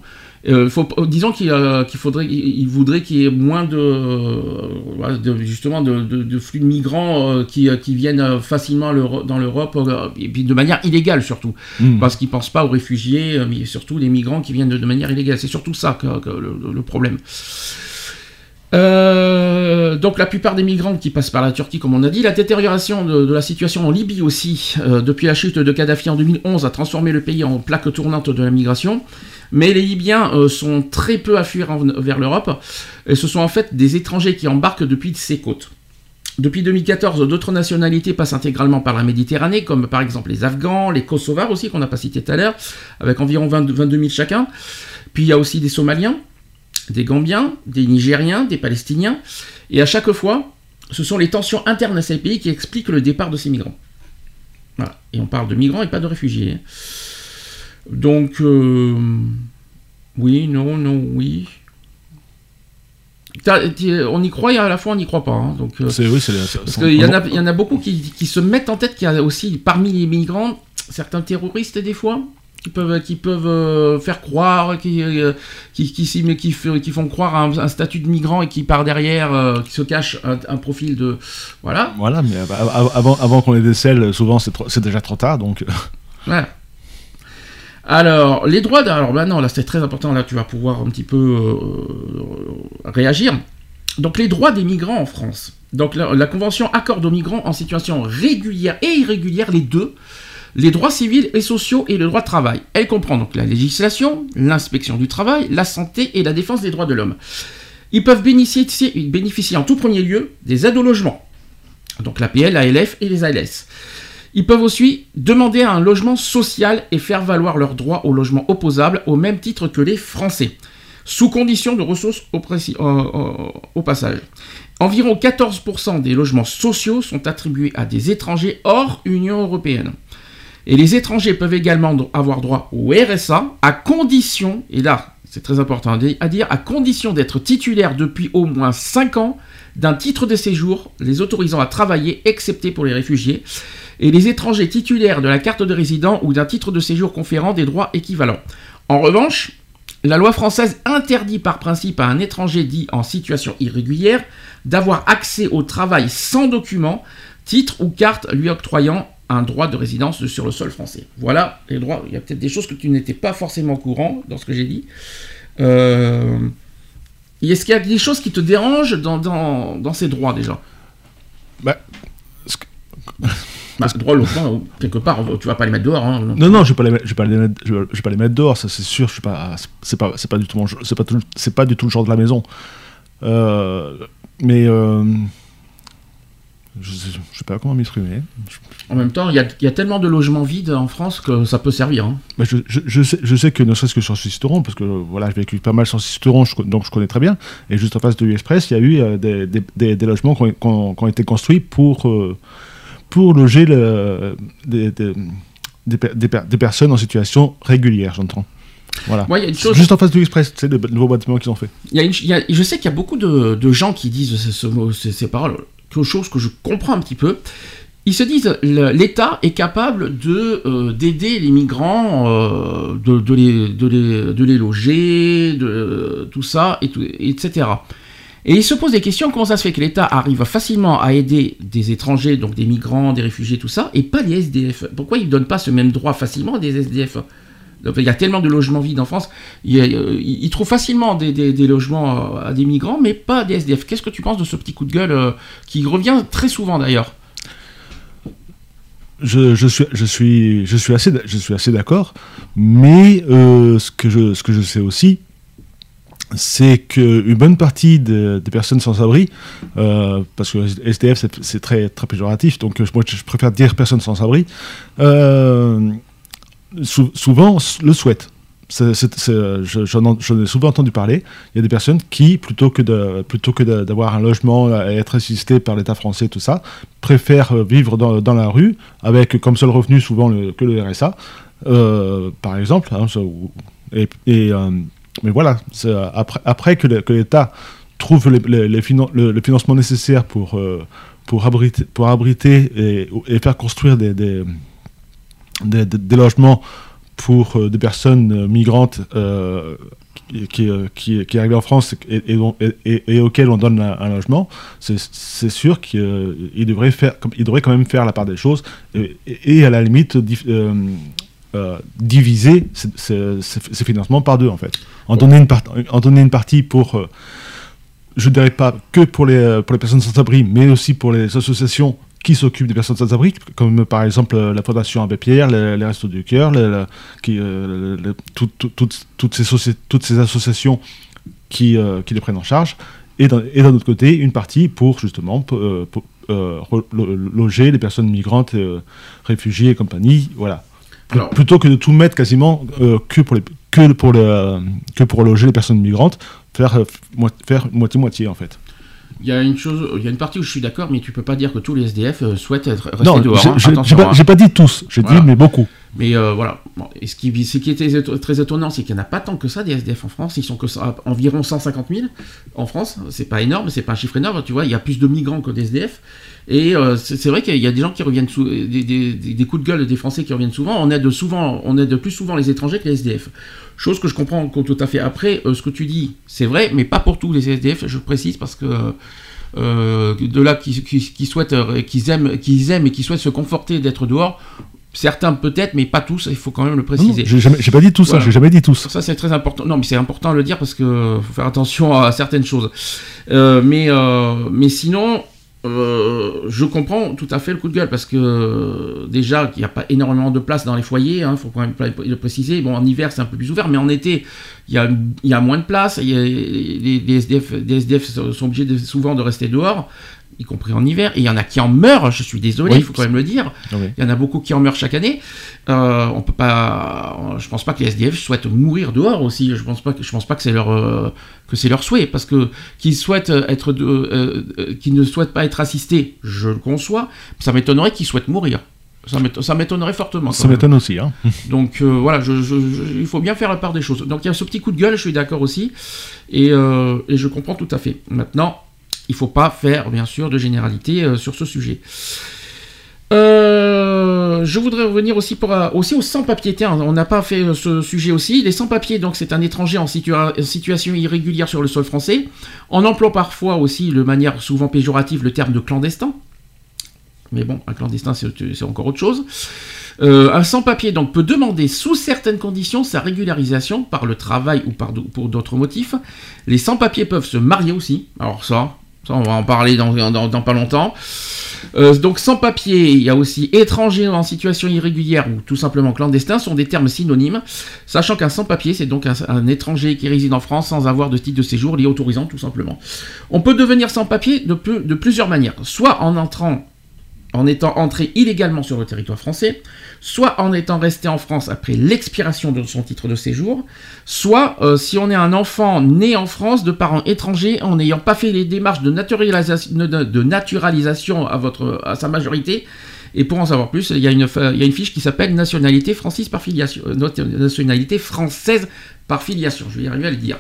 Euh, faut, euh, disons qu'il euh, faudrait, il, il voudrait qu'il y ait moins de, justement de, de- de flux de migrants qui, qui viennent facilement dans l'Europe et puis de manière illégale surtout, Mm. parce qu'ils pensent pas aux réfugiés, mais surtout les migrants qui viennent de, de manière illégale. C'est surtout ça que, que le, le problème. Euh, donc la plupart des migrants qui passent par la Turquie, comme on a dit, la détérioration de, la situation en Libye aussi, euh, depuis la chute de Kadhafi en 2011, a transformé le pays en plaque tournante de la migration. Mais les Libyens euh, sont très peu à fuir vers l'Europe, et ce sont en fait des étrangers qui embarquent depuis ces côtes. Depuis 2014, d'autres nationalités passent intégralement par la Méditerranée, comme par exemple les Afghans, les Kosovars aussi, qu'on n'a pas cité tout à l'heure, avec environ 22 22 000 chacun. Puis il y a aussi des Somaliens, des Gambiens, des Nigériens, des Palestiniens. Et à chaque fois, ce sont les tensions internes à ces pays qui expliquent le départ de ces migrants. Voilà. Et on parle de migrants et pas de réfugiés. Donc, euh, oui, non, non, oui. On y croit et à la fois on n'y croit pas. hein. Donc, euh, C'est oui, c'est c'est- parce qu'il y, en a- il y en a beaucoup qui, qui se mettent en tête qu'il y a aussi parmi les migrants certains terroristes des fois qui peuvent, qui peuvent euh, faire croire, qui, euh, qui, qui, qui, qui font croire à un, un statut de migrant et qui par derrière, euh, qui se cache un, un profil de... Voilà. Voilà, mais av- av- avant, avant qu'on les décèle, souvent c'est déjà trop tard, donc Voilà. Alors, les droits... d'- Alors maintenant, là c'est très important, là tu vas pouvoir un petit peu euh, réagir. Donc les droits des migrants en France. Donc la, la Convention accorde aux migrants en situation régulière et irrégulière les deux, les droits civils et sociaux et le droit de travail. Elle comprend donc la législation, l'inspection du travail, la santé et la défense des droits de l'homme. Ils peuvent bénéficier, en tout premier lieu des aides au logement. Donc l'APL, l'ALF et les ALS. Ils peuvent aussi demander un logement social et faire valoir leurs droits au logement opposable au même titre que les Français, sous condition de ressources au, euh, euh, au passage. Environ 14% des logements sociaux sont attribués à des étrangers hors Union européenne. Et les étrangers peuvent également avoir droit au RSA à condition, et là c'est très important à dire, à condition d'être titulaire depuis au moins 5 ans d'un titre de séjour les autorisant à travailler, excepté pour les réfugiés, et les étrangers titulaires de la carte de résident ou d'un titre de séjour conférant des droits équivalents. En revanche, la loi française interdit par principe à un étranger dit en situation irrégulière d'avoir accès au travail sans document, titre ou carte lui octroyant un droit de résidence sur le sol français. Voilà les droits. Il y a peut-être des choses que tu n'étais pas forcément au courant dans ce que j'ai dit. Euh, est-ce qu'il y a des choses qui te dérangent dans, dans, ces droits déjà? Bah, bah, droit longtemps, quelque part, tu vas pas les mettre dehors. Hein, non, non, je vais pas les, mettre, je vais pas les mettre, je vais, pas les mettre dehors, ça c'est sûr. Je suis pas, c'est pas, c'est pas du tout, c'est pas, c'est pas du tout le genre de la maison. Euh, mais euh, je, sais, sais pas comment m'exprimer. En même temps, il y, y, a tellement de logements vides en France que ça peut servir. Hein. je, je, sais, je sais que ne serait-ce que sur Cisteron, parce que voilà, j'ai vécu pas mal sur Cisteron, donc je connais très bien. Et juste en face de l'U-Express, il y a eu euh, des, des, des, logements qui ont, qui ont, été construits pour pour loger le, des, personnes en situation régulière, j'entends. Voilà. Juste en face de l'Express, c'est le nouveau bâtiment qu'ils ont fait. Il y a je sais qu'il y a beaucoup de, de gens qui disent ces, ces, paroles, quelque chose que je comprends un petit peu. Ils se disent l'État est capable euh, d'aider les migrants, euh, de, les, loger, de tout ça, etc. Et il se pose des questions, comment ça se fait que l'État arrive facilement à aider des étrangers, donc des migrants, des réfugiés, tout ça, et pas les SDF Pourquoi il ne donne pas ce même droit facilement à des SDF il y a tellement de logements vides en France, euh, trouve facilement des, logements à des migrants, mais pas à des SDF. Qu'est-ce que tu penses de ce petit coup de gueule euh, qui revient très souvent d'ailleurs? Je, suis, assez, d'accord, mais euh, ce, que je, sais aussi, c'est qu'une bonne partie des personnes sans abri, euh, parce que SDF c'est très, péjoratif, donc moi je préfère dire personnes sans abri, euh, souvent le souhaitent. J'en ai souvent entendu parler. Il y a des personnes qui, plutôt que de, plutôt que d'avoir un logement et être assisté par l'État français, tout ça, préfèrent vivre dans, dans, la rue avec comme seul revenu souvent le, que le RSA, euh, par exemple. Hein, et, et mais voilà, après, après que l'État trouve les, les, le, financement nécessaire pour, euh, pour abriter, pour abriter et, faire construire des, des, logements pour euh, des personnes euh, migrantes qui, qui, qui, arrivent en France et, et, et, auxquelles on donne un, logement, c'est sûr qu'il devrait, faire, il devrait quand même faire la part des choses et, à la limite euh, diviser ces, financements par deux en fait. En, donner, une en donner une partie pour, euh, je ne dirais pas que pour les, euh, pour les personnes sans abri, mais aussi pour les associations qui s'occupent des personnes sans abri, comme par exemple la Fondation Abbé Pierre, les, Restos du Cœur, toutes, ces toutes ces associations qui, qui les prennent en charge, et d'un autre côté, une partie pour justement loger les personnes migrantes, réfugiés et compagnie. Voilà plutôt que de tout mettre quasiment euh, que, pour les, que, pour le, que pour loger les personnes migrantes, faire, euh, faire moitié-moitié en fait. Il y a une chose, il y a une partie où je suis d'accord, mais tu peux pas dire que tous les SDF euh, souhaitent être restés non, dehors. Hein, j'ai pas, hein. pas, dit tous, j'ai dit mais beaucoup. Mais voilà. et ce qui, ce qui était très étonnant, c'est qu'il n'y en a pas tant que ça des SDF en France. Ils sont que environ 150 000 en France. C'est pas énorme, c'est pas un chiffre énorme. Tu vois, il y a plus de migrants que des SDF. Et euh, c'est vrai qu'il y a des gens qui reviennent, sous, des, des, coups de gueule des Français qui reviennent souvent. On aide souvent, on aide plus souvent les étrangers que les SDF. Chose que je comprends tout à fait. Après, euh, ce que tu dis, c'est vrai, mais pas pour tous les SDF. Je précise parce que euh, de là qui, souhaitent, qu'ils aiment, qu'ils aiment et qui souhaitent se conforter d'être dehors. Certains peut-être, mais pas tous. Il faut quand même le préciser. J'ai pas dit tout ça. J'ai jamais dit tous. Ça c'est très important. Non, mais c'est important de le dire parce que faut faire attention à certaines choses. mais mais sinon, euh, je comprends tout à fait le coup de gueule parce que déjà il n'y a pas énormément de place dans les foyers, il hein, faut quand même le préciser. Bon, en hiver c'est un peu plus ouvert, mais en été il y a, y a moins de place. Y a, les, SDF, SDF, sont obligés souvent de rester dehors y compris en hiver, et il y en a qui en meurent, je suis désolé, il faut quand même le dire. Il y en a beaucoup qui en meurent chaque année. Euh, on peut pas, je pense pas que les SDF souhaitent mourir dehors aussi. Je pense pas je pense pas que c'est leur, euh, que c'est leur souhait, parce que qu'ils souhaitent être, euh, qu'ils ne souhaitent pas être assistés, je le conçois. Ça m'étonnerait qu'ils souhaitent mourir. Ça m'éton- ça m'étonnerait fortement. Ça m'étonne aussi. Hein. (laughs) Donc euh, voilà, je- je- je- il faut bien faire la part des choses. Donc il y a ce petit coup de gueule, je suis d'accord aussi, et, euh, et je comprends tout à fait. Maintenant, il faut pas faire, bien sûr, de généralité euh, sur ce sujet. Je voudrais revenir aussi, pour, aussi aux sans-papiers. Tiens, on n'a pas fait ce sujet aussi. Les sans-papiers, donc c'est un étranger en, situa- en situation irrégulière sur le sol français. On emploie parfois aussi, de manière souvent péjorative, le terme de clandestin. Mais bon, un clandestin, c'est encore autre chose. Euh, un sans-papier donc peut demander sous certaines conditions sa régularisation par le travail ou par pour d'autres motifs. Les sans-papiers peuvent se marier aussi. Alors ça, ça on va en parler dans, pas longtemps. Euh, donc sans-papier, il y a aussi étranger en situation irrégulière ou tout simplement clandestin sont des termes synonymes. Sachant qu'un sans-papier, c'est donc un, étranger qui réside en France sans avoir de titre de séjour lié autorisant tout simplement. On peut devenir sans-papier de plusieurs manières. Soit en entrant en étant entré illégalement sur le territoire français, soit en étant resté en France après l'expiration de son titre de séjour, soit euh, si on est un enfant né en France de parents étrangers en n'ayant pas fait les démarches de naturalisation, à, sa majorité. Et pour en savoir plus, il y a une, fiche qui s'appelle nationalité euh, nationalité française par filiation. Je vais y arriver à le dire.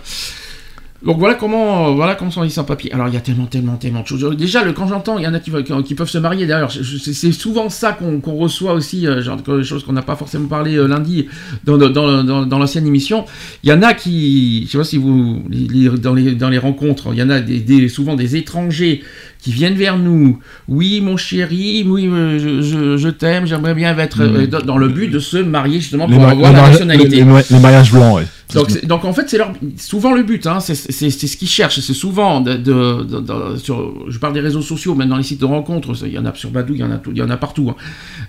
Donc voilà comment, voilà comment sont les sans-papiers. Alors il y a tellement, tellement, tellement de choses. Déjà, le, quand j'entends, il y en a qui, peuvent se marier. D'ailleurs, c'est souvent ça qu'on reçoit aussi, euh, genre de choses qu'on n'a pas forcément parlé euh, lundi dans, dans, dans, dans- dans l'ancienne émission. Il y en a qui, je sais pas si vous, les- dans, les, dans les rencontres, il y en a des, des- souvent des étrangers qui viennent vers nous. Oui, mon chéri, oui, euh, je, je- je t'aime, j'aimerais bien être euh, dans, le but de se marier justement pour avoir la nationalité. les- les- les mariages blancs, ouais. Donc, en fait, c'est leur, souvent le but, hein, c'est ce qu'ils cherchent. C'est souvent, de, de- de- de- sur, je parle des réseaux sociaux, même dans les sites de rencontres, il y en a sur Badou, il y en a, tout- il y en a partout, hein,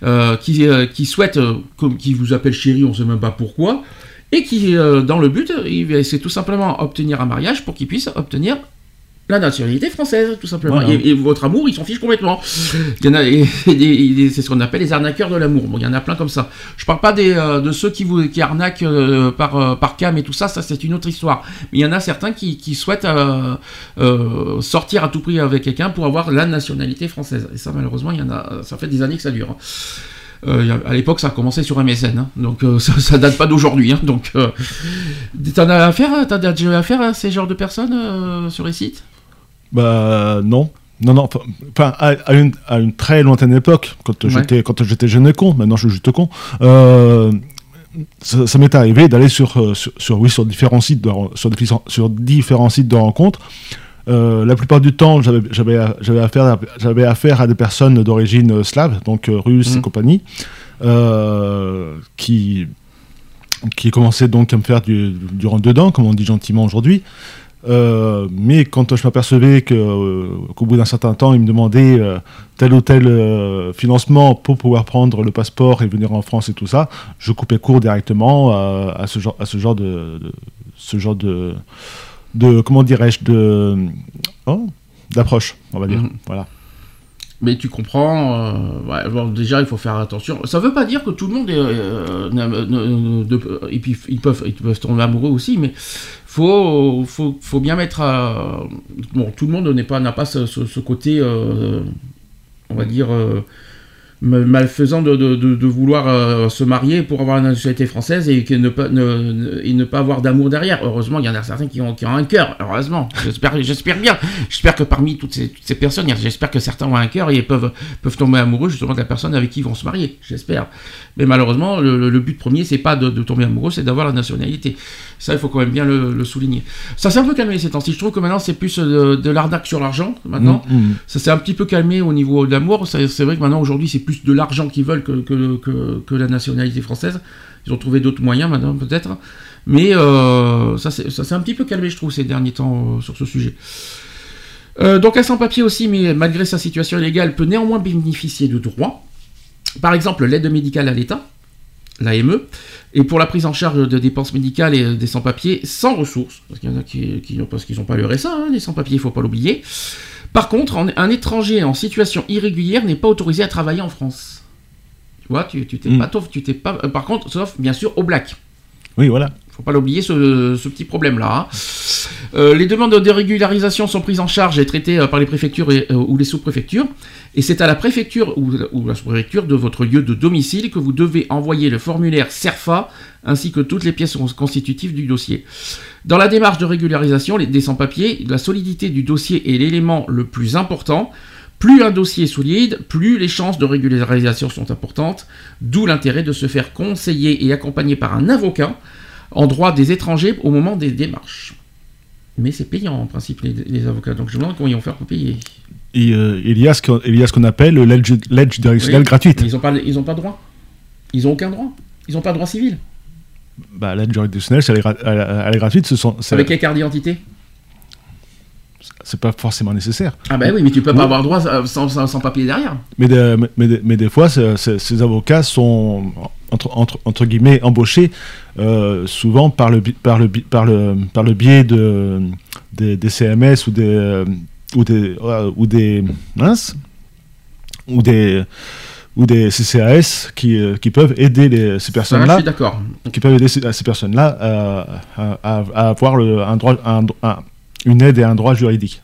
euh, qui, euh, qui souhaitent, euh, comme qui vous appellent chéri, on ne sait même pas pourquoi, et qui, dans le but, c'est tout simplement obtenir un mariage pour qu'ils puissent obtenir la nationalité française, tout simplement. Voilà. Et, et votre amour, ils s'en fichent complètement. Il y en a, et- et c'est ce qu'on appelle les arnaqueurs de l'amour. Bon, il y en a plein comme ça. Je parle pas des, euh, de ceux qui vous qui arnaquent euh, par euh, par cam et tout ça. Ça, c'est une autre histoire. Mais il y en a certains qui, qui souhaitent euh, euh, sortir à tout prix avec quelqu'un pour avoir la nationalité française. Et ça, malheureusement, il y en a. Ça fait des années que ça dure. Euh, y a- à l'époque, ça a commencé sur MSN, hein. donc euh, (laughs) ça, ça date pas d'aujourd'hui. Hein, donc, euh, t'en as affaire, t'as déjà affaire à ces genres de personnes euh, sur les sites? Bah non. Non, non, enfin, à, à une, à une très lointaine époque, quand Ouais. j'étais quand j'étais jeune et con, maintenant je suis juste con, euh, ça, ça m'est arrivé d'aller sur, euh, sur, sur- oui, sur différents sites de, sur, sur différents sites de rencontres. Euh, la plupart du temps, j'avais affaire, affaire à des personnes d'origine slave, donc euh, russe et Mhm. compagnie, qui, qui commençaient donc à me faire du, du rentre-dedans, comme on dit gentiment aujourd'hui. Euh, mais quand je m'apercevais euh, qu'au bout d'un certain temps, ils me demandaient euh, tel ou tel financement pour pouvoir prendre le passeport et venir en France et tout ça, je coupais court directement à, à ce genre, à ce genre de, de- ce genre de, de comment dirais-je, de oh, d'approche, on va dire. Mhm. Voilà. Mais tu comprends, euh, ouais, bon, déjà il faut faire attention. Ça veut pas dire que tout le monde est, euh, ne- ne- de- et puis ils peuvent, ils peuvent tomber amoureux aussi, mais faut, faut, faut bien mettre à, bon, tout le monde n'est pas, n'a pas ce, ce- ce côté, euh, on va dire, euh, malfaisant de, de, de- de vouloir euh, se marier pour avoir la nationalité française et, que ne, pas, ne, ne- et ne pas avoir d'amour derrière. Heureusement, il y en a certains qui ont, qui ont un cœur, heureusement. J'espère, j'espère bien. J'espère que parmi toutes ces, toutes ces personnes, j'espère que certains ont un cœur et peuvent, peuvent tomber amoureux justement de la personne avec qui ils vont se marier. J'espère. Mais malheureusement, le, but premier, c'est pas de, tomber amoureux, c'est d'avoir la nationalité. Ça, il faut quand même bien le, le souligner. Ça s'est un peu calmé ces temps-ci. Je trouve que maintenant, c'est plus euh, de, l'arnaque sur l'argent, maintenant. Mhm, mhm. Ça s'est un petit peu calmé au niveau de l'amour. C'est c'est vrai que maintenant, aujourd'hui, c'est de l'argent qu'ils veulent que, que, la nationalité française. Ils ont trouvé d'autres moyens maintenant, peut-être. Mais euh, ça s'est un petit peu calmé, je trouve, ces derniers temps euh, sur ce sujet. Euh, donc, un sans-papier aussi, mais malgré sa situation illégale, peut néanmoins bénéficier de droits. Par exemple, l'aide médicale à l'État, l'AME, et pour la prise en charge de dépenses médicales et des sans-papiers sans ressources, parce qu'il y en a qui, qui parce qu'ils n'ont pas le RSA, hein, les sans-papiers, il faut pas l'oublier. Par contre, un étranger en situation irrégulière n'est pas autorisé à travailler en France. Tu vois, tu tu t'es Mm. pas, tu t'es pas. euh, Par contre, sauf bien sûr au black. Oui, voilà. Faut pas l'oublier ce, petit problème-là. hein. Euh, les demandes de régularisation sont prises en charge et traitées euh, par les préfectures euh, ou les sous-préfectures. Et c'est à la préfecture ou, ou la sous-préfecture de votre lieu de domicile que vous devez envoyer le formulaire CERFA ainsi que toutes les pièces constitutives du dossier. Dans la démarche de régularisation les- des sans-papiers, la solidité du dossier est l'élément le plus important. Plus un dossier est solide, plus les chances de régularisation sont importantes, d'où l'intérêt de se faire conseiller et accompagner par un avocat en droit des étrangers au moment des démarches. Mais c'est payant en principe les, les avocats, donc je me demande comment ils vont faire pour payer. Et, euh, il y a ce qu'on appelle l'aide ju- l'aide juridictionnelle Oui. gratuite. Ils n'ont pas, ils ont pas de droit. Ils ont aucun droit. Ils n'ont pas de droit civil. Bah, l'aide juridictionnelle, elle est, gra- elle- elle est gratuite, ce sont, c'est Avec quelle carte d'identité? C'est pas forcément nécessaire. Ah bah oui, mais tu peux pas Oui. avoir droit euh, sans, sans- sans papier derrière. Mais, de- mais, mais- mais des fois, ce- ce- ces avocats sont, entre, entre, entre guillemets, embauchés euh, souvent par le, par, le, par, le, par le biais de, des, des CMS ou des, euh, ou des, euh, ou des, mince, ou des, ou des CCAS qui, euh, qui peuvent aider les- ces personnes-là d'accord. qui peuvent aider ces, ces personnes-là à, à- à- à avoir le, un droit, un- un- une aide et un droit juridique.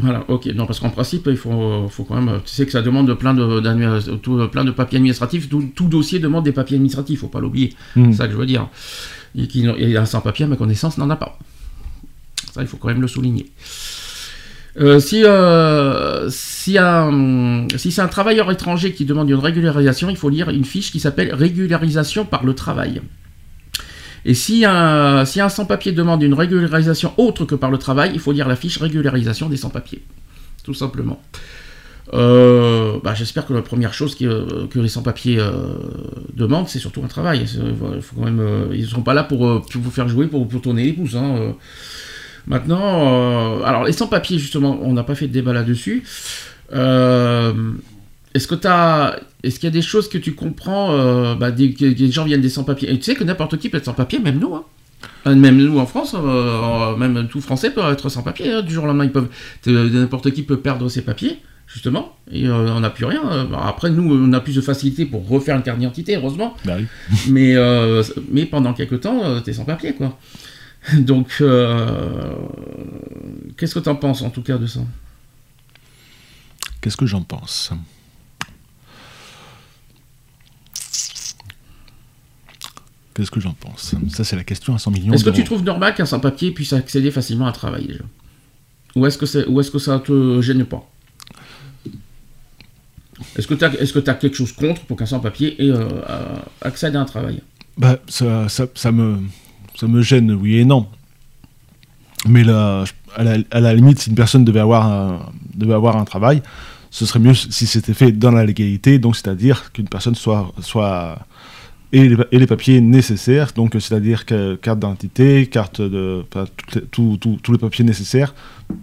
Voilà, ok. Non, parce qu'en principe, il faut, faut quand même. Tu sais que ça demande plein de, d'admi- tout- plein de papiers administratifs. Tout, tout dossier demande des papiers administratifs, faut pas l'oublier. Mhm. C'est ça que je veux dire. Et, et un sans-papier, à ma connaissance, n'en a pas. Ça, il faut quand même le souligner. Euh, si euh, si, un, si c'est un travailleur étranger qui demande une régularisation, il faut lire une fiche qui s'appelle régularisation par le travail. Et si un, si un sans-papier demande une régularisation autre que par le travail, il faut lire la fiche régularisation des sans-papiers. Tout simplement. Euh, bah, J'espère que la première chose euh, que les sans-papiers euh, demandent, c'est surtout un travail. Faut quand même, ils ne sont pas là pour, vous faire jouer, pour, tourner les pouces. hein. Maintenant, alors les sans-papiers, justement, on n'a pas fait de débat là-dessus. Euh, est-ce que t'as, est-ce qu'il y a des choses que tu comprends euh, bah, des, gens viennent des sans-papiers? Et tu sais que n'importe qui peut être sans-papier, même nous. Hein. Euh, Même nous en France, euh, même tout Français peut être sans papier. hein. Du jour au lendemain, ils peuvent, n'importe qui peut perdre ses papiers, justement, et euh, on n'a plus rien. Bah, Après, nous, on a plus de facilité pour refaire une carte d'identité, heureusement. Bah oui. (laughs) mais, mais pendant quelques temps, t'es sans papier, quoi. (laughs) Donc, qu'est-ce que t'en penses, en tout cas, de ça? Qu'est-ce que j'en pense? Qu'est-ce que j'en pense? Ça, c'est la question à 100 millions Est-ce que tu trouves normal qu'un sans-papier puisse accéder facilement à un travail, déjà? Ou est-ce que, c'est- ou est-ce que ça te gêne pas? Est-ce que tu as, que quelque chose contre pour qu'un sans-papier ait, euh, euh, accède à un travail? Bah, ça, ça, ça me, ça me gêne, oui et non. Mais là, je- à la, à la limite, si une personne devait avoir un, devait avoir un travail, ce serait mieux si c'était fait dans la légalité, donc c'est-à-dire qu'une personne soit, soit et, les, papiers nécessaires, donc c'est-à-dire que carte d'identité, carte de, tout- tous les papiers nécessaires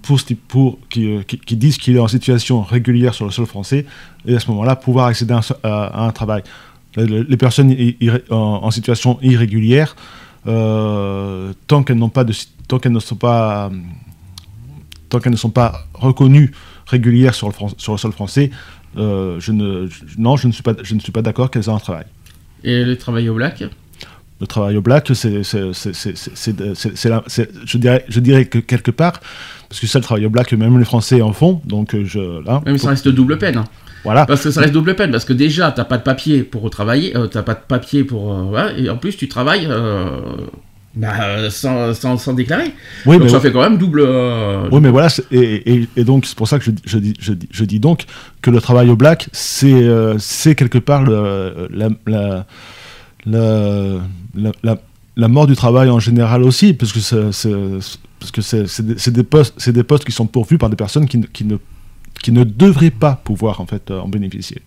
pour, pour qui, euh, qui- qui disent qu'il est en situation régulière sur le sol français, et à ce moment-là pouvoir accéder à un, travail. Les, personnes en, situation irrégulière, euh, tant qu'elles n'ont pas de, tant qu'elles ne sont pas, euh, tant qu'elles ne sont pas reconnues régulières sur le, sur le sol français, euh, je ne, non, je ne suis pas, je ne suis pas d'accord qu'elles aient un travail. Et le travail au black Le travail au black, c'est, je dirais, je dirais que quelque part, parce que ça, le travail au black, même les Français en font, donc euh, je, là, Même ça reste double peine. hein. voilà. Parce que ça reste double peine, parce que déjà, t'as pas de papier pour travailler, euh, t'as pas de papier pour... euh, et en plus, tu travailles euh, bah, sans, sans, sans déclarer. Oui, Donc mais ça fait quand même double... euh, Oui, mais voilà, et, et- et donc c'est pour ça que je, dis- je, dis, je, dis, je dis donc que le travail au black, c'est euh, c'est quelque part le- la, la, la, la, la- la mort du travail en général aussi, parce que c'est c'est- parce que c'est c'est des, postes c'est des postes qui sont pourvus par des personnes qui, ne- qui ne qui ne devraient pas pouvoir en fait euh, en bénéficier.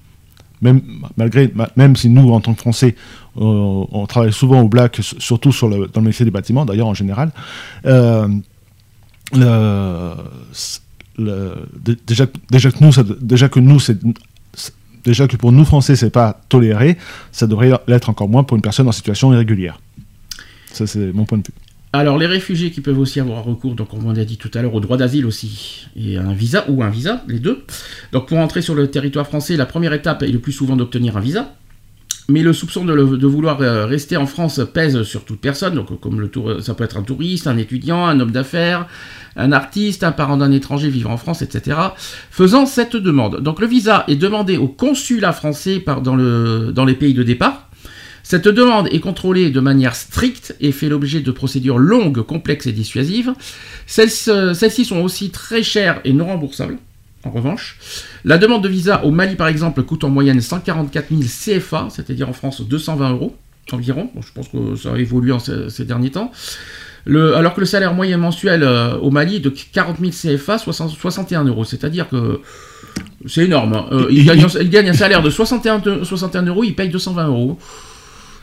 Même malgré ma- même si nous en tant que Français on, travaille souvent au black, surtout dans le métier des bâtiments d'ailleurs en général. euh, dé- déjà, que nous, déjà que nous, déjà que pour nous Français, c'est pas toléré, ça devrait l'être encore moins pour une personne en situation irrégulière. Ça, c'est mon point de vue. Alors, les réfugiés qui peuvent aussi avoir recours, donc on l'a dit tout à l'heure, au droit d'asile aussi, et un visa, ou un visa, les deux. Donc, pour entrer sur le territoire français, la première étape est le plus souvent d'obtenir un visa. Mais le soupçon de, vouloir euh, rester en France pèse sur toute personne, donc comme le tour, ça peut être un touriste, un étudiant, un homme d'affaires, un artiste, un parent d'un étranger vivant en France, etc., faisant cette demande. Donc le visa est demandé au consulat français dans, le, dans les pays de départ. Cette demande est contrôlée de manière stricte et fait l'objet de procédures longues, complexes et dissuasives. Celles- Celles-ci sont aussi très chères et non remboursables. En revanche, la demande de visa au Mali, par exemple, coûte en moyenne 144 000 CFA, c'est-à-dire en France 220 euros environ. Je pense que ça a évolué en ces, derniers temps. Alors que le salaire moyen mensuel euh, au Mali est de 40 000 CFA, 60 61 euros. C'est-à-dire que c'est énorme. hein. Euh, il, gagne, il un salaire de 61, de- 61 euros, il paye 220 euros.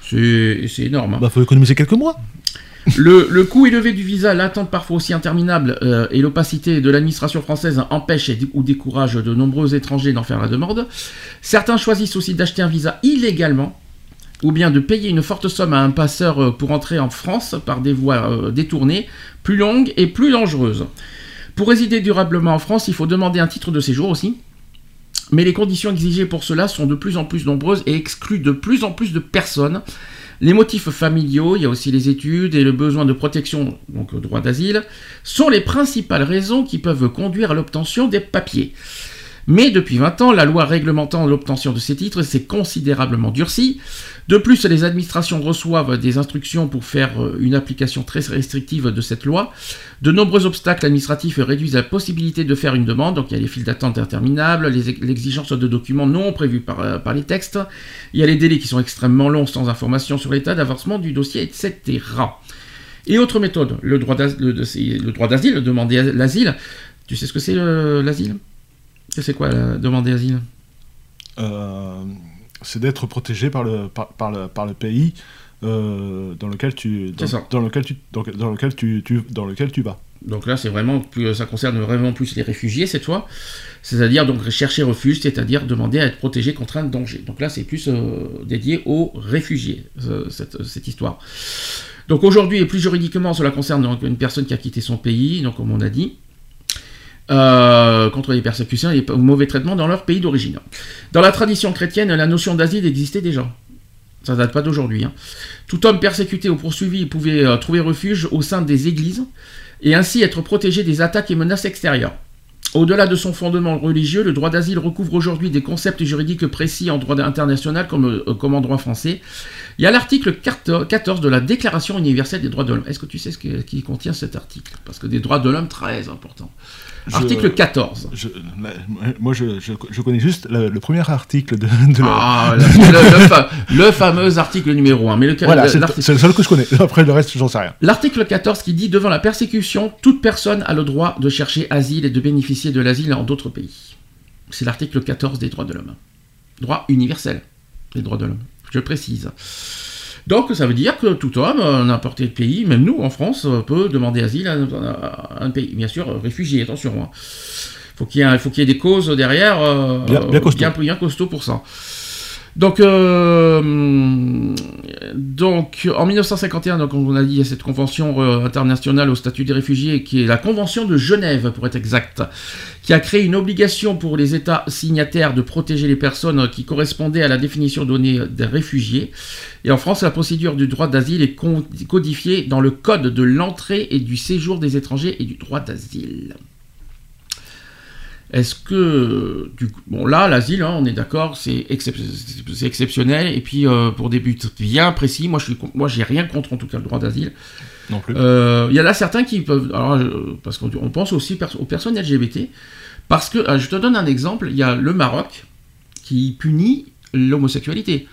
C'est énorme. hein. Bah, faut économiser quelques mois. Le, coût élevé du visa, l'attente parfois aussi interminable euh, et l'opacité de l'administration française empêchent ou découragent de nombreux étrangers d'en faire la demande. Certains choisissent aussi d'acheter un visa illégalement ou bien de payer une forte somme à un passeur euh, pour entrer en France par des voies euh, détournées, plus longues et plus dangereuses. Pour résider durablement en France, il faut demander un titre de séjour aussi. Mais les conditions exigées pour cela sont de plus en plus nombreuses et excluent de plus en plus de personnes. Les motifs familiaux, il y a aussi les études et le besoin de protection, donc droit d'asile, sont les principales raisons qui peuvent conduire à l'obtention des papiers. Mais depuis 20 ans, la loi réglementant l'obtention de ces titres s'est considérablement durcie. De plus, les administrations reçoivent des instructions pour faire euh, une application très restrictive de cette loi. De nombreux obstacles administratifs réduisent la possibilité de faire une demande. Donc il y a les files d'attente interminables, les ex- l'exigence de documents non prévus par, euh, par les textes. Il y a les délais qui sont extrêmement longs sans information sur l'état d'avancement du dossier, etc. Et autre méthode, le droit d'asile, demander l'asile. Tu sais ce que c'est l'asile? C'est quoi euh, demander asile Euh, c'est d'être protégé par le, par, par le, par le pays euh, dans lequel tu dans, lequel tu dans, dans lequel tu, tu dans lequel tu vas. Donc là, c'est vraiment plus, ça concerne vraiment plus les réfugiés cette fois, c'est-à-dire donc chercher refuge, c'est-à-dire demander à être protégé contre un danger. Donc là, c'est plus euh, dédié aux réfugiés euh, cette, cette histoire. Donc aujourd'hui et plus juridiquement, cela concerne donc une personne qui a quitté son pays, donc comme on a dit. Euh, contre les persécutions et les mauvais traitements dans leur pays d'origine. Dans la tradition chrétienne, la notion d'asile existait déjà. Ça date pas d'aujourd'hui. hein. Tout homme persécuté ou poursuivi pouvait euh, trouver refuge au sein des églises et ainsi être protégé des attaques et menaces extérieures. Au-delà de son fondement religieux, le droit d'asile recouvre aujourd'hui des concepts juridiques précis en droit international comme, euh, comme en droit français. Il y a l'article 14 de la Déclaration universelle des droits de l'homme. Est-ce que tu sais ce que- qui contient cet article? Parce que des droits de l'homme très importants. Je- Article 14. Je- la- moi, je, connais juste le, le premier article de, Ah, le, le- le fa- le fameux article numéro 1. Mais le, Voilà, c'est le seul que je connais. Après, le reste, j'en sais rien. L'article 14 qui dit devant la persécution, toute personne a le droit de chercher asile et de bénéficier de l'asile en d'autres pays. C'est l'article 14 des droits de l'homme. Droit universel des droits de l'homme, je précise. Donc ça veut dire que tout homme, euh, n'importe quel pays, même nous en France, euh, peut demander asile à, un pays. Bien sûr, euh, réfugié, attention. hein. Faut qu'il y ait, un- faut qu'il y ait des causes derrière euh, Bien- bien costaud. bien, bien costaud pour ça. Donc, euh, donc, en 1951, donc, on a dit, il y a cette convention euh, internationale au statut des réfugiés, qui est la Convention de Genève, pour être exact, qui a créé une obligation pour les États signataires de protéger les personnes qui correspondaient à la définition donnée des réfugiés. Et en France, la procédure du droit d'asile est codifiée dans le Code de l'entrée et du séjour des étrangers et du droit d'asile. Est-ce que, du coup- bon là, l'asile, hein, on est d'accord, c'est excep- c'est exceptionnel, et puis euh, pour des buts bien précis, moi je suis, moi j'ai rien contre en tout cas le droit d'asile. Non plus. Euh, Il y en a certains qui peuvent, alors, euh, parce qu'on on pense aussi pers- aux personnes LGBT, parce que, je te donne un exemple, il y a le Maroc qui punit l'homosexualité.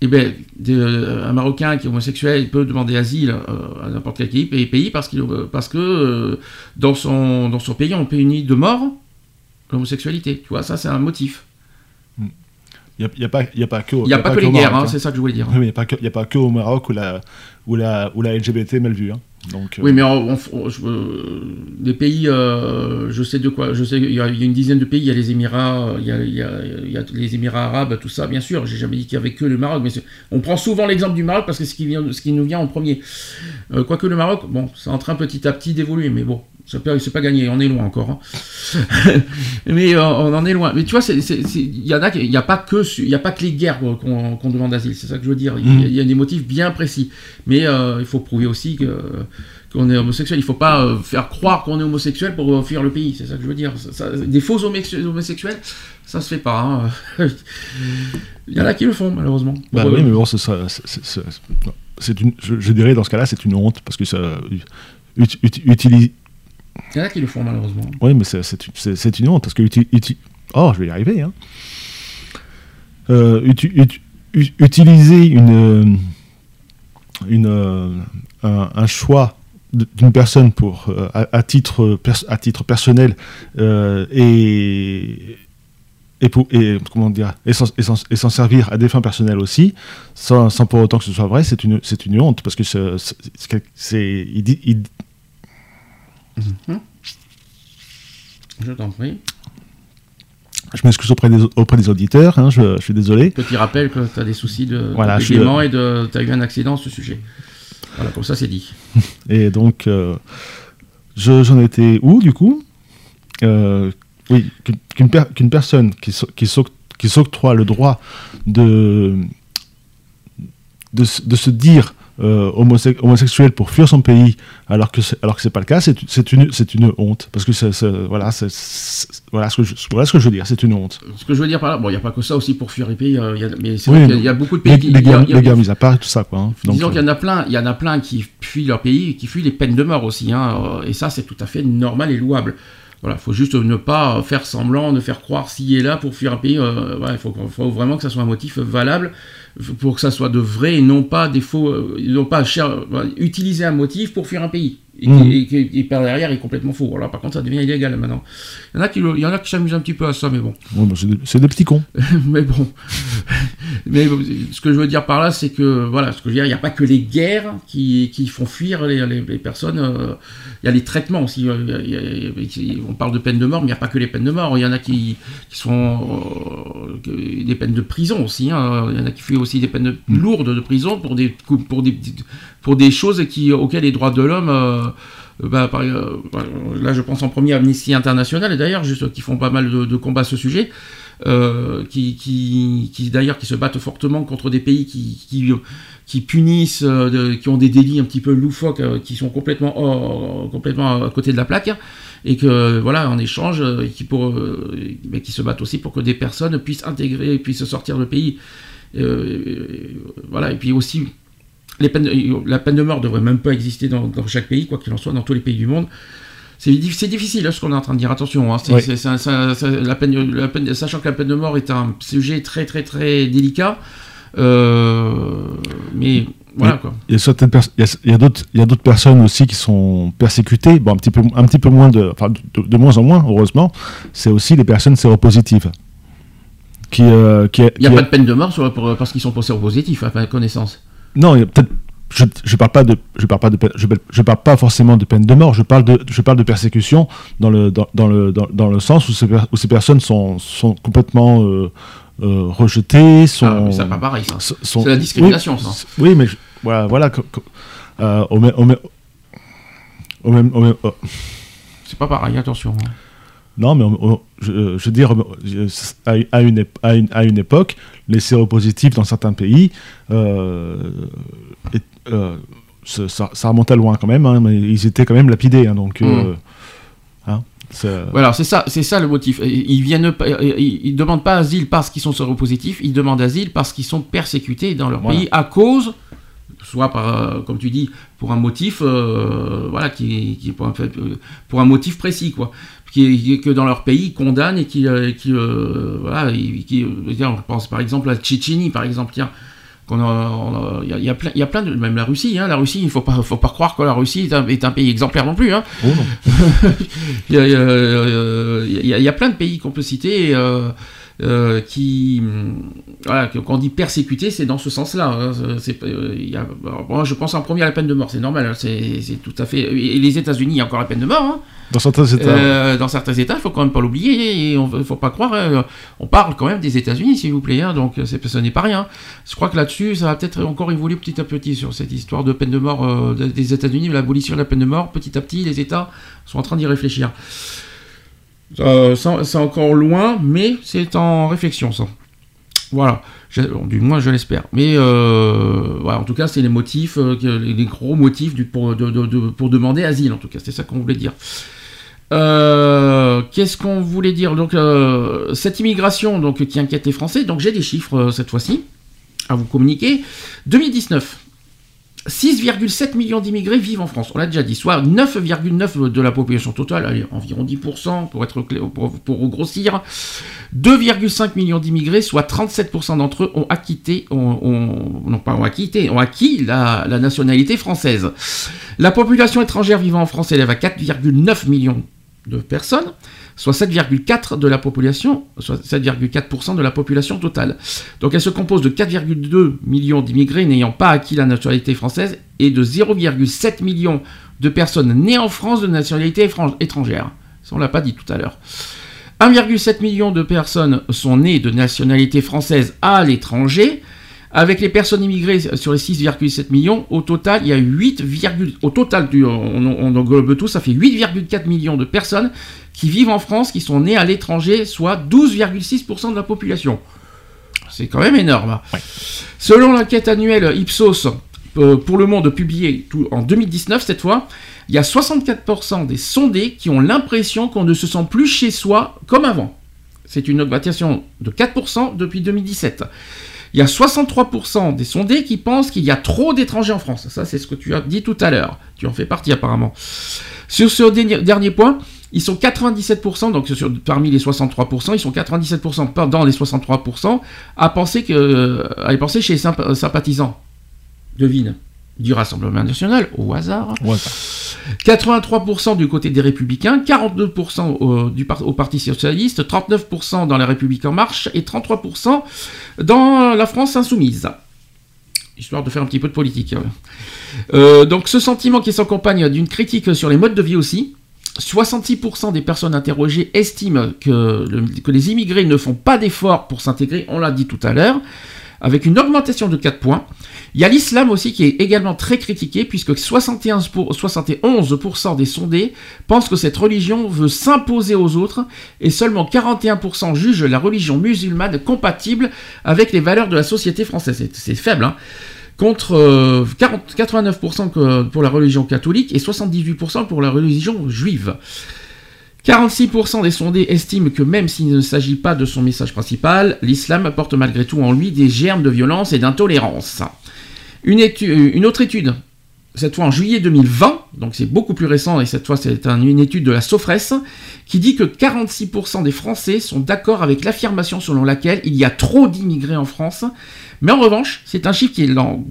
Eh bien, des- euh, un Marocain qui est homosexuel il peut demander asile euh, à n'importe quel pays, pays- parce, euh, parce que dans, son, dans son pays, on punit de mort l'homosexualité. Tu vois, ça, c'est un motif. Il n'y a, y a pas, y a pas que, Il n'y a, pas, que les guerres, hein, hein. c'est ça que je voulais dire. Oui, mais il n'y a, pas que- y a pas que au Maroc où la, où la, où la LGBT est mal vue. hein. Euh, Oui, mais on- on- je- euh, des pays, euh, je sais de quoi, je sais, il y, a une dizaine de pays, il y a les Émirats, il y a, les Émirats arabes, tout ça, bien sûr. J'ai jamais dit qu'il y avait que le Maroc, mais on prend souvent l'exemple du Maroc parce que c'est ce qui, ce qui nous vient en premier. Quoique le Maroc, bon, c'est en train petit à petit d'évoluer, mais bon, C'est pas gagné, on est loin encore. hein. (laughs) mais euh, on en est loin. Mais tu vois, il y en a, il n'y a pas que, il a pas que les guerres quoi, qu'on demande asile. C'est ça que je veux dire. Il y a- y, a des motifs bien précis. Mais euh, il faut prouver aussi que qu'on est homosexuel. Il faut pas euh, faire croire qu'on est homosexuel pour euh, fuir le pays. C'est ça que je veux dire. Ça- ça- des faux homosexu- homosexuels, ça se fait pas. hein. (laughs) il y en a qui le font malheureusement. Bah oui, euh, mais bon, c'est une, je, je dirais dans ce cas-là, c'est une honte parce que ça ut-. Il y en a qui le font malheureusement. Oui, mais c'est- une honte parce que oh, je vais y arriver. Hein. Euh, uti- ut- ut- utiliser une, euh, une euh, un, choix d'une personne pour à, titre pers- à titre personnel et et, pour, et comment dire et s'en- servir à des fins personnelles aussi sans, sans pour autant que ce soit vrai c'est une une honte parce que c'est dit il- Je t'en prie. je m'excuse auprès des auprès des auditeurs hein, je, je suis désolé Petit rappel que tu as des soucis de, Voilà, de je suis, paiement euh, et de tu as eu un accident à ce sujet. Voilà, comme ça c'est dit. (laughs) Et donc, euh, je- j'en étais où du coup? Euh, Oui, qu'une- qu'une per- qu'une personne qui, s'o- qui s'oc- qui s'octroie le droit de, de se dire euh, homose- homosexuel pour fuir son pays, alors que alors que c'est pas le cas, c'est, une, c'est une honte. Parce que c'est, c'est- voilà, ce que je, voilà ce que je veux dire, c'est une honte. Ce que je veux dire par là, bon, il n'y a pas que ça aussi pour fuir les pays, euh, il y a- mais c'est Oui, il y, a beaucoup de pays Les, qui. les il y a- les à part et tout ça, quoi. hein. Donc, Disons qu'il y euh, en a plein, il y en a plein qui fuient leur pays et qui fuient les peines de mort aussi, hein, euh, et ça c'est tout à fait normal et louable. Voilà, faut juste ne pas faire semblant, ne faire croire s'il est là pour fuir un pays. euh, il faut, vraiment que ça soit un motif valable pour que ça soit de vrai et non pas des faux, euh, non pas cher- utiliser un motif pour fuir un pays et Mhm. et et par derrière est complètement faux. Voilà, par contre ça devient illégal maintenant. Il y en a qui, il y en a qui s'amusent un petit peu à ça, mais bon. ouais, bah, c'est, des, petits cons. (laughs) mais bon. (laughs) mais bon, ce que je veux dire par là, c'est que, voilà, ce que je veux dire, il n'y a pas que les guerres qui, qui font fuir les, les- les personnes. euh, Il y a les traitements aussi. euh, y a- y a- on parle de peine de mort, mais il n'y a pas que les peines de mort. Il y en a qui, qui sont euh, des peines de prison aussi. hein. Il y en a qui fuient aussi des peines de- lourdes de prison pour des, pour des, pour des choses auxquelles les droits de l'homme. euh, bah, euh, là, je pense en premier à Amnesty International, et d'ailleurs, juste qui font pas mal de, combats à ce sujet, euh, qui, d'ailleurs qui se battent fortement contre des pays qui, qui, punissent, euh, qui ont des délits un petit peu loufoques, qui sont complètement, hors- complètement à côté de la plaque, et que voilà, en échange, qui, pour, qui se battent aussi pour que des personnes puissent intégrer, puissent sortir du pays. Voilà, et puis aussi les peines, de- la peine de mort devrait même pas exister dans, dans chaque pays, quoi qu'il en soit, dans tous les pays du monde. C'est diffi- c'est difficile hein, ce qu'on est en train de dire. Attention, hein, c'est- Oui. c'est- c'est un- ça- ça- la peine, la peine- sachant que la peine de mort est un sujet très très très délicat. euh, mais voilà quoi. Il y a certaines il y d'autres, il y a d'autres personnes aussi qui sont persécutées. Bon, un petit peu, un petit peu moins de, enfin, de, de moins en moins, heureusement. C'est aussi les personnes séropositives. Qui, euh, qui, Il n'y a qui- pas de peine de mort sur- pour- parce qu'ils sont positifs, à ma connaissance. Non, peut-être. Je, je parle pas de, je parle pas de, je, je parle pas forcément de peine de mort. Je parle de, je parle de persécution dans le, dans, dans le, dans, dans le sens où ces, où ces personnes sont, sont complètement euh, euh, rejetées, sont. Ah, pas pareil ça. C'est la discrimination, oui, ça. Oui, mais je- voilà, voilà. euh, au même, au au même, au même- oh, C'est pas pareil, attention. hein. Non, mais on- on- je, je veux dire, je- à, à une, ép- à, une, à une époque, les séropositifs dans certains pays, euh, et- euh, ça, ça- ça remontait loin quand même, hein, mais ils étaient quand même lapidés. hein, donc, euh, hein, c'est- Voilà, c'est ça, c'est ça le motif. Ils viennent, ils, ils demandent pas asile parce qu'ils sont séropositifs, ils demandent asile parce qu'ils sont persécutés dans leur Voilà. pays à cause, soit par, euh, comme tu dis, pour un motif, euh, voilà, qui, qui pour, un, fait, euh, pour un motif précis, quoi, qui, que dans leur pays condamnent et qui, euh, qui euh, voilà, ils- qui, euh, on pense par exemple à Tchétchénie, par exemple, tiens. Il y, y y a plein de, même la Russie, hein, la Russie, il faut pas, faut pas croire que la Russie est un, est un pays exemplaire non plus, hein. Oh. (laughs) Il y, y a- il y a plein de pays qu'on peut citer euh, euh, qui, hum, voilà, quand on dit persécuté, c'est dans ce hein. Y a- alors, moi, je pense en premier à la peine de mort, c'est normal, hein, c'est c'est tout à fait. Et les États-Unis, il y a encore la peine de mort. Dans certains États. Euh, dans certains États, il faut quand même pas l'oublier. Il ne faut pas croire. hein, on parle quand même des États-Unis, s'il vous plaît. hein, donc c'est- ce n'est pas rien. Je crois que là-dessus, ça va peut-être encore évoluer petit à petit sur cette histoire de peine de mort euh, des- États-Unis, l'abolition de la peine de mort. Petit à petit, les États sont en train d'y réfléchir. Euh, ça- c'est encore loin, mais c'est en réflexion, ça. Voilà, du moins je l'espère. Mais euh, en tout cas, c'est les motifs, euh, les, gros motifs pour, pour demander asile, en tout cas, c'est ça qu'on voulait dire. Euh, Qu'est-ce qu'on voulait dire Donc, euh, cette immigration donc, qui inquiète les Français, donc j'ai des chiffres euh, cette fois-ci à vous communiquer. 2019, 6,7 millions d'immigrés vivent en France, on l'a déjà dit, soit 9,9 de la population totale, environ 10% pour, être, pour, grossir. 2,5 millions d'immigrés, soit 37% d'entre eux ont acquitté, ont, non pas ont acquitté, ont acquis la, la nationalité française. La population étrangère vivant en France élève à 4,9 millions de personnes, soit 7,4 de la population, soit 7,4% de la population totale. Donc elle se compose de 4,2 millions d'immigrés n'ayant pas acquis la nationalité française et de 0,7 millions de personnes nées en France de nationalité étrangère. Ça on l'a pas dit tout à l'heure. 1,7 million de personnes sont nées de nationalité française à l'étranger. Avec les personnes immigrées sur les 6,7 millions, au total, il y a 8, au total, on, on englobe tout, ça fait 8,4 millions de personnes qui vivent en France, qui sont nées à l'étranger, soit 12,6% de la population. C'est quand même énorme. hein. Selon l'enquête annuelle Ipsos euh, pour le monde publiée en 2019 cette fois, il y a 64% des sondés qui ont l'impression qu'on ne se sent plus chez soi comme avant. C'est une augmentation de 4% depuis 2017. Il y a 63% des sondés qui pensent qu'il y a trop d'étrangers en France. Ça, c'est ce que tu as dit tout à l'heure. Tu en fais partie apparemment. Sur ce dernier point, ils sont 97%, donc parmi les 63%, ils sont 97% pas dans les 63% à penser que, à penser chez les symp- sympathisants. Devine. Du Rassemblement National, au hasard. Ouais. 83% du côté des Républicains, 42% au, du au Parti Socialiste, 39% dans la République En Marche et 33% dans la France Insoumise. Histoire de faire un petit peu de politique. Euh, donc ce sentiment qui s'accompagne d'une critique sur les modes de vie aussi. 66% des personnes interrogées estiment que, le- que les immigrés ne font pas d'efforts pour s'intégrer, on l'a dit tout à l'heure, avec une augmentation de 4 points. Il y a l'islam aussi qui est également très critiqué, puisque 71 pour- 71% des sondés pensent que cette religion veut s'imposer aux autres, et seulement 41% jugent la religion musulmane compatible avec les valeurs de la société française. C'est- faible, hein contre euh, 40 89% que- pour la religion catholique et 78% pour la religion juive. 46% des sondés estiment que même s'il ne s'agit pas de son message principal, l'islam apporte malgré tout en lui des germes de violence et d'intolérance. Une, une autre étude, cette fois en juillet 2020, donc c'est beaucoup plus récent et cette fois c'est un- une étude de la Sofres, qui dit que 46% des Français sont d'accord avec l'affirmation selon laquelle il y a trop d'immigrés en France. Mais en revanche, c'est un chiffre qui est en,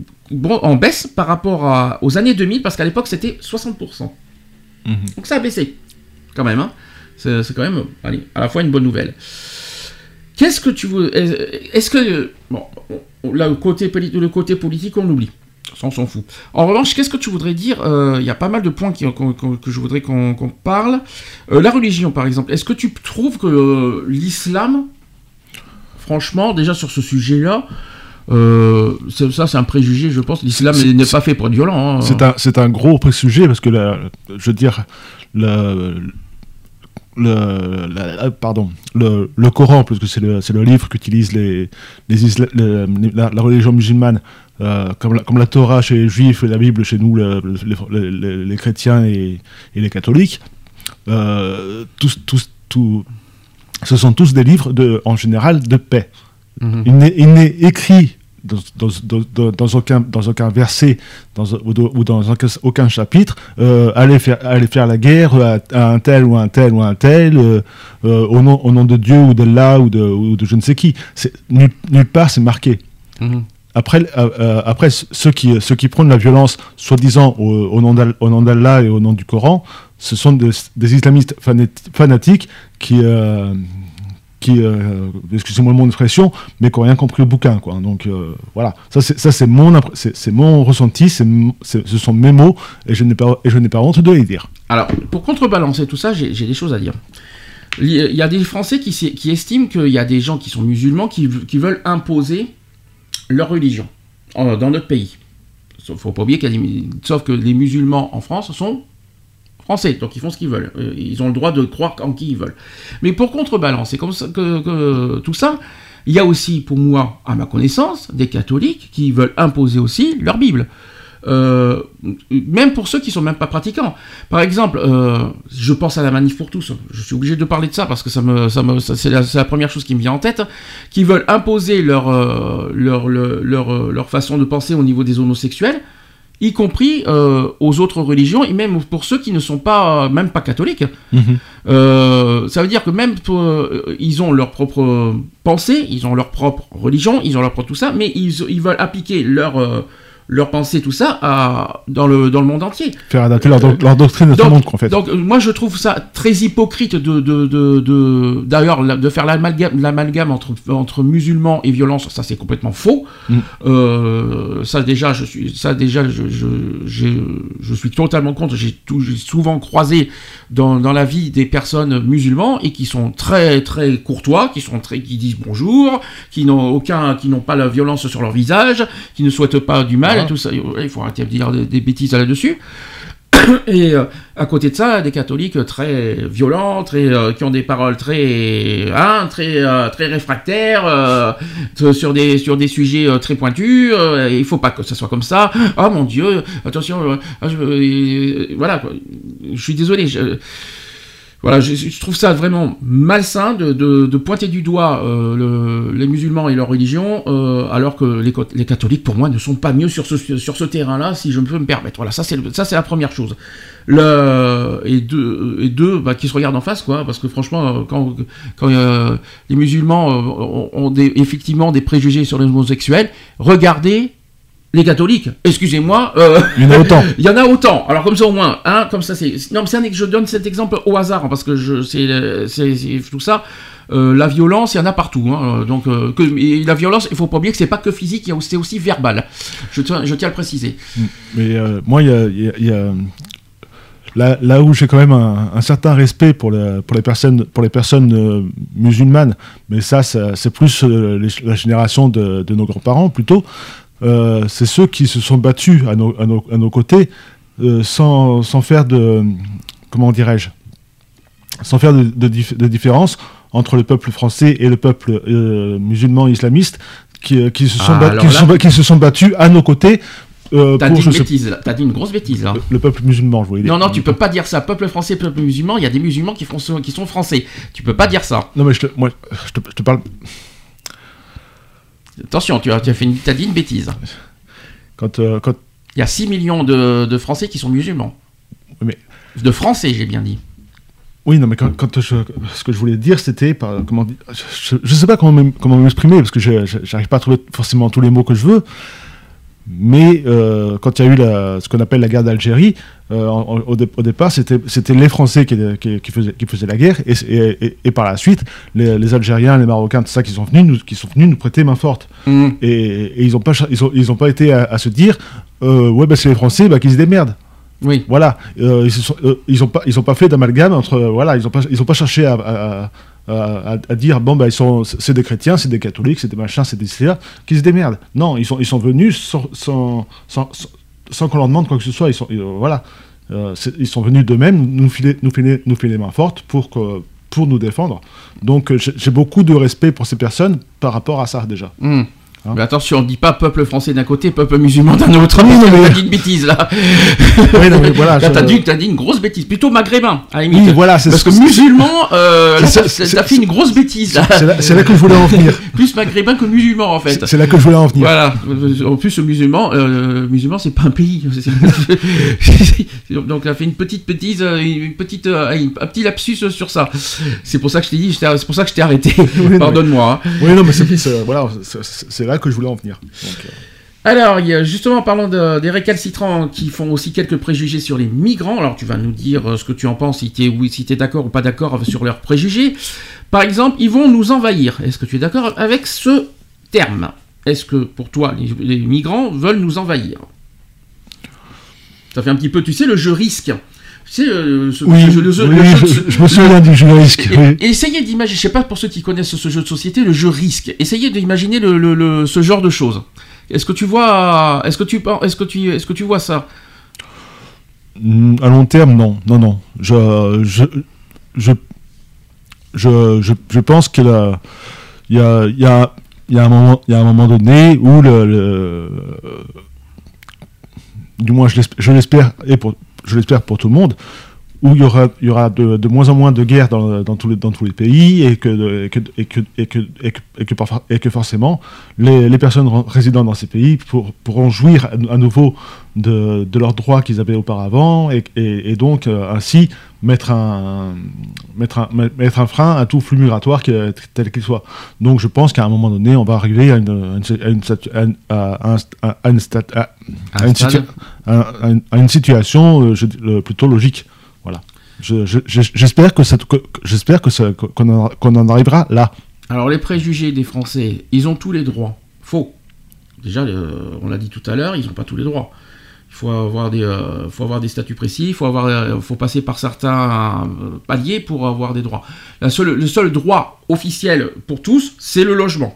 baisse par rapport à- aux années 2000, parce qu'à l'époque c'était 60%. Mhm. Donc ça a baissé, quand même. hein. C'est quand même, allez, à la fois une bonne nouvelle. Qu'est-ce que tu veux. Est-ce que. Bon, on- là, le côté, le côté politique, on oublie. Ça, on s'en fout. En revanche, qu'est-ce que tu voudrais dire euh, Il y a pas mal de points qui- qu'on- que je voudrais qu'on parle. Euh, la religion, par exemple. Est-ce que tu trouves que euh, l'islam, franchement, déjà sur ce sujet-là, euh, c'est- ça c'est un préjugé, je pense. L'islam n'est pas fait pour être violent. hein. C'est un, un gros présujet parce que, la, je veux dire, le, le, la- pardon, le, le Coran, parce que c'est le, le livre qu'utilisent les, les la, la religion musulmane, euh, comme, la, comme la Torah chez les juifs et la Bible chez nous, le- le- les, les chrétiens et, et les catholiques. Euh, tous, tous, tous- ce sont tous des livres de, en général de paix. Mhm. Il n'est écrit dans, aucun, dans aucun verset dans, ou, dans- ou dans aucun, chapitre, euh, allez, faire, allez faire la guerre à, à un tel ou un tel ou un tel, euh, euh, au, nom, au nom de Dieu ou d'Allah ou de, ou de je ne sais qui. Nulle, nulle part c'est marqué. Mhm. Après, euh, après ceux, qui, ceux qui prônent la violence, soi-disant au, au nom d'Allah et au nom du Coran, ce sont des, des islamistes fanati- fanatiques qui, qui, euh, excusez-moi mon expression, mais qui n'ont rien compris au bouquin, quoi. Donc euh, voilà, ça c'est mon ressenti, c'est- ce sont mes mots et je n'ai pas et je pas honte de les dire. Alors, pour contrebalancer tout ça, j'ai des choses à dire. Il y- a des Français qui, qui estiment qu'il y a des gens qui sont musulmans qui, veulent imposer leur religion en- dans notre pays. Il faut pas oublier qu'il y a des- sauf que les musulmans en France sont français, donc ils font ce qu'ils veulent. Euh, Ils ont le droit de croire en qui ils veulent. Mais pour contrebalancer comme ça, que, que tout ça, il y a aussi, pour moi, à ma connaissance, des catholiques qui veulent imposer aussi leur Bible. Euh, même pour ceux qui sont même pas pratiquants. Par exemple, euh, je pense à la manif pour tous. Je suis obligé de parler de ça parce que c'est la, première chose qui me vient en tête. Qui veulent imposer leur façon de penser au niveau des homosexuels, y compris euh, aux autres religions et même pour ceux qui ne sont pas, euh, même pas catholiques. Euh, ça veut dire que même pour, euh, ils ont leur propre pensée, ils ont leur propre religion, ils ont leur propre tout ça, mais ils, ils veulent appliquer leur leur pensée tout ça à, dans le dans le monde entier. Faire adapter leur, do- leur doctrine à tout le monde, en fait. Donc moi je trouve ça très hypocrite de de de, de- d'ailleurs de faire l'amalgame l'amalgame entre entre musulmans et violence, ça c'est complètement faux. Mm. Euh, ça déjà je suis ça déjà je je, je suis totalement contre. J'ai tout- j'ai souvent croisé dans, dans la vie des personnes musulmans et qui sont très très courtois, qui sont très qui disent bonjour, qui n'ont aucun qui n'ont pas la violence sur leur visage, qui ne souhaitent pas du mal Il faut arrêter de dire des, bêtises là-dessus. (coughs) Et euh, à côté de ça, des catholiques très violents, très, euh, qui ont des paroles très, hein, très, euh, très réfractaires sur des sur des sujets très pointus. il faut pas que ça soit comme ça. Ah mon Dieu, attention. je- voilà. Je suis désolé. Voilà, je, je trouve ça vraiment malsain de, de- de pointer du doigt euh, le- les musulmans et leur religion, euh, alors que les, les catholiques, pour moi, ne sont pas mieux sur ce, sur ce terrain-là, si je peux me permettre. Voilà, ça c'est la première chose. Le, et deux, et deux bah, qui se regardent en face, quoi, parce que franchement, euh, quand, quand euh, les musulmans euh, ont, ont des, effectivement des préjugés sur les homosexuels, regardez les catholiques. Excusez-moi. euh, Il y en a autant. (laughs) il y en a autant. Alors comme ça au moins, hein, comme ça c'est. Non, mais c'est un je donne cet exemple au hasard hein, parce que je c'est euh, tout ça. Euh, la violence, il y en a partout. hein, donc euh, que, et la violence, il faut pas oublier que c'est pas que physique, c'est aussi verbal. Je tiens, je tiens à le préciser. Mais euh, moi, il y a, il y a- il y a- là, là où j'ai quand même un, un certain respect pour, la- pour les personnes, pour les personnes euh, musulmanes, mais ça, ça- c'est plus euh, les- la génération de, de nos grands-parents plutôt. Euh, c'est ceux qui se sont battus à nos, à nos, à nos côtés euh, sans, sans faire de comment dirais-je sans faire de, de dif- de différence entre le peuple français et le peuple euh, musulman islamiste qui, qui se sont, Ah, bat- alors qui se là- sont ba- qui se sont battus à nos côtés euh, T'as dit une bêtise là. Dit une grosse bêtise là. le, le peuple musulman, je voulais dire. Non, non, tu peux pas dire ça. Peuple français, peuple musulman, il y a des musulmans qui, font, ce- qui sont français. Tu peux pas dire ça. Non, mais je te, moi, je te, je te parle. Attention, tu as, tu as, fait une, dit une bêtise. Quand, euh, quand, Il y a 6 millions de, de Français qui sont musulmans. Mais- De Français, j'ai bien dit. oui, non, mais quand, quand je, ce que je voulais dire, c'était, par- comment je, je sais pas comment m'exprimer parce que je- j'arrive pas à trouver forcément tous les mots que je veux. Mais euh, quand il y a eu la, ce qu'on appelle la guerre d'Algérie, euh, au, dé- au départ, c'était les Français qui, qui, qui faisaient, qui faisaient la guerre, et, et, et- et par la suite, les, les Algériens, les Marocains, tout ça, qui sont venus, nous, qui sont venus nous prêter main forte. Mmh. Et, ils n'ont pas, ils ont, ils ont pas été à, à se dire, euh, ouais, bah, c'est les Français, bah, qu'ils se démerdent. Oui. Voilà, ils, se sont, euh, ils ont pas, ils ont pas fait d'amalgame entre, voilà, ils ont pas, ils ont pas cherché à, à, à- à- à dire, bon bah ils sont, c'est des chrétiens, c'est des catholiques, c'est des machins, c'est des CA, qui se démerdent. Non, ils sont, ils sont venus sans, sans, sans, sans- qu'on leur demande quoi que ce soit. Ils sont, euh, voilà, Euh, ils sont venus d'eux-mêmes nous filer, nous filer, nous filer les mains fortes pour que, pour nous défendre. Donc euh, j'ai beaucoup de respect pour ces personnes par rapport à ça déjà. Mmh. Hein mais attention, on dit pas peuple français d'un côté, peuple musulman d'un autre. Non, mais- T'as dit une bêtise là. Oui, non, mais voilà, Là, je- t'as dit, t'as dit une grosse bêtise, plutôt maghrébin à la limite. Oui, voilà, c'est Parce que musulman, euh, (laughs) t'as fait une grosse bêtise c'est là, là que je voulais en venir. (laughs) Plus maghrébin que musulman en fait. C'est là que je voulais en venir. Voilà. En plus, musulman, euh, musulman, c'est pas un pays. (laughs) Donc, t'as fait une petite bêtise, euh, une petite, euh, un petit lapsus sur ça. C'est pour ça que je t'ai dit, c'est pour ça que je t'ai arrêté. Pardonne-moi. hein. Oui, non, mais c'est c'est- voilà, là que je voulais en venir. Donc, euh, Alors, justement en parlant de- des récalcitrants qui font aussi quelques préjugés sur les migrants. Alors, tu vas nous dire euh, ce que tu en penses, si tu es, oui, si t'es d'accord ou pas d'accord sur leurs préjugés. Par exemple, ils vont nous envahir. Est-ce que tu es d'accord avec ce terme? Est-ce que pour toi, les, les migrants veulent nous envahir? Ça fait un petit peu, tu sais, le jeu risque. Tu sais, euh, ce, Oui, jeu- le jeu- oui, le jeu de- je, je me souviens du jeu risque. oui. essayez d'imaginer, je sais pas pour ceux qui connaissent ce jeu de société, le jeu risque. Essayez d'imaginer le, le- le- ce genre de choses. Est-ce que tu vois, est-ce que tu, est-ce que tu, est-ce que tu vois ça? Mm, À long terme, non, non, non. Je, je, je, je, je, pense qu'il y a, il y a, il y a, il y a un moment, il y a un moment donné où le, le- du moins je l'espère et pour, je l'espère pour tout le monde, où il y aura, il y aura de, de moins en moins de guerres dans, dans, tous les, dans tous les pays et que, et que, et que, et que, et que, et que, parfois- et que forcément les, les personnes résidant dans ces pays pour- pourront jouir à, nouveau de, de leurs droits qu'ils avaient auparavant et, donc euh, ainsi mettre un, mettre, un, me- mettre un frein à tout flux migratoire tel qu'il soit. Donc je pense qu'à un moment donné, on va arriver à une, situation plutôt logique. J'espère que, j'espère que qu'on en, arrivera là. Alors les préjugés des Français, ils ont tous les droits. Faux. Déjà, on l'a dit tout à l'heure, ils n'ont pas tous les droits. Il faut avoir des, euh, faut avoir des statuts précis, il faut, avoir, euh, faut passer par certains euh, paliers pour avoir des droits. La seule, le seul droit officiel pour tous, c'est le logement.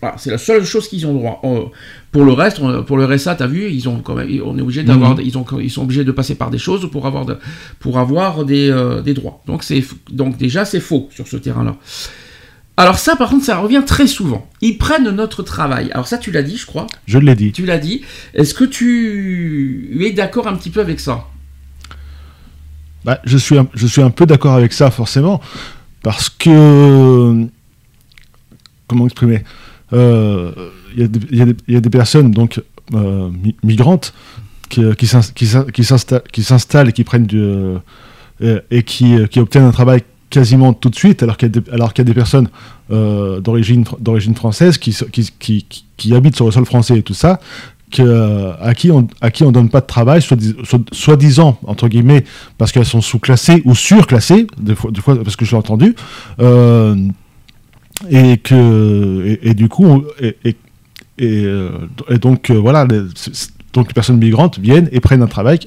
Voilà, c'est la seule chose qu'ils ont droit. Euh, pour le reste, on- pour le RSA, t'as vu, ils ont quand même, on est obligé d'avoir, Mhm. ils ont, ils sont obligés de passer par des choses pour avoir, de- pour avoir des, euh, des droits. Donc c'est, donc déjà c'est faux sur ce terrain-là. Alors ça, par contre, ça revient très souvent. Ils prennent notre travail. Alors ça, tu l'as dit, je crois. Je l'ai dit. Tu l'as dit. Est-ce que tu es d'accord un petit peu avec ça? Bah, je, suis un, je suis un peu d'accord avec ça, forcément, parce que. Comment exprimer? Il y, a des- il y a des- personnes donc, euh, mi- migrantes qui, s'ins- qui s'in- qui s'insta- qui s'installent et qui prennent euh, et qui, obtiennent un travail quasiment tout de suite, alors qu'il y a des, personnes euh, d'origine française qui, qui, qui, qui- habitent sur le sol français et tout ça, euh, à qui on à qui on donne pas de travail, soi-disant entre guillemets parce qu'elles sont sous-classées ou surclassées, des des fois parce que je l'ai entendu, euh, et que et, du coup et, et, euh, donc euh, voilà, les, donc les personnes migrantes viennent et prennent un travail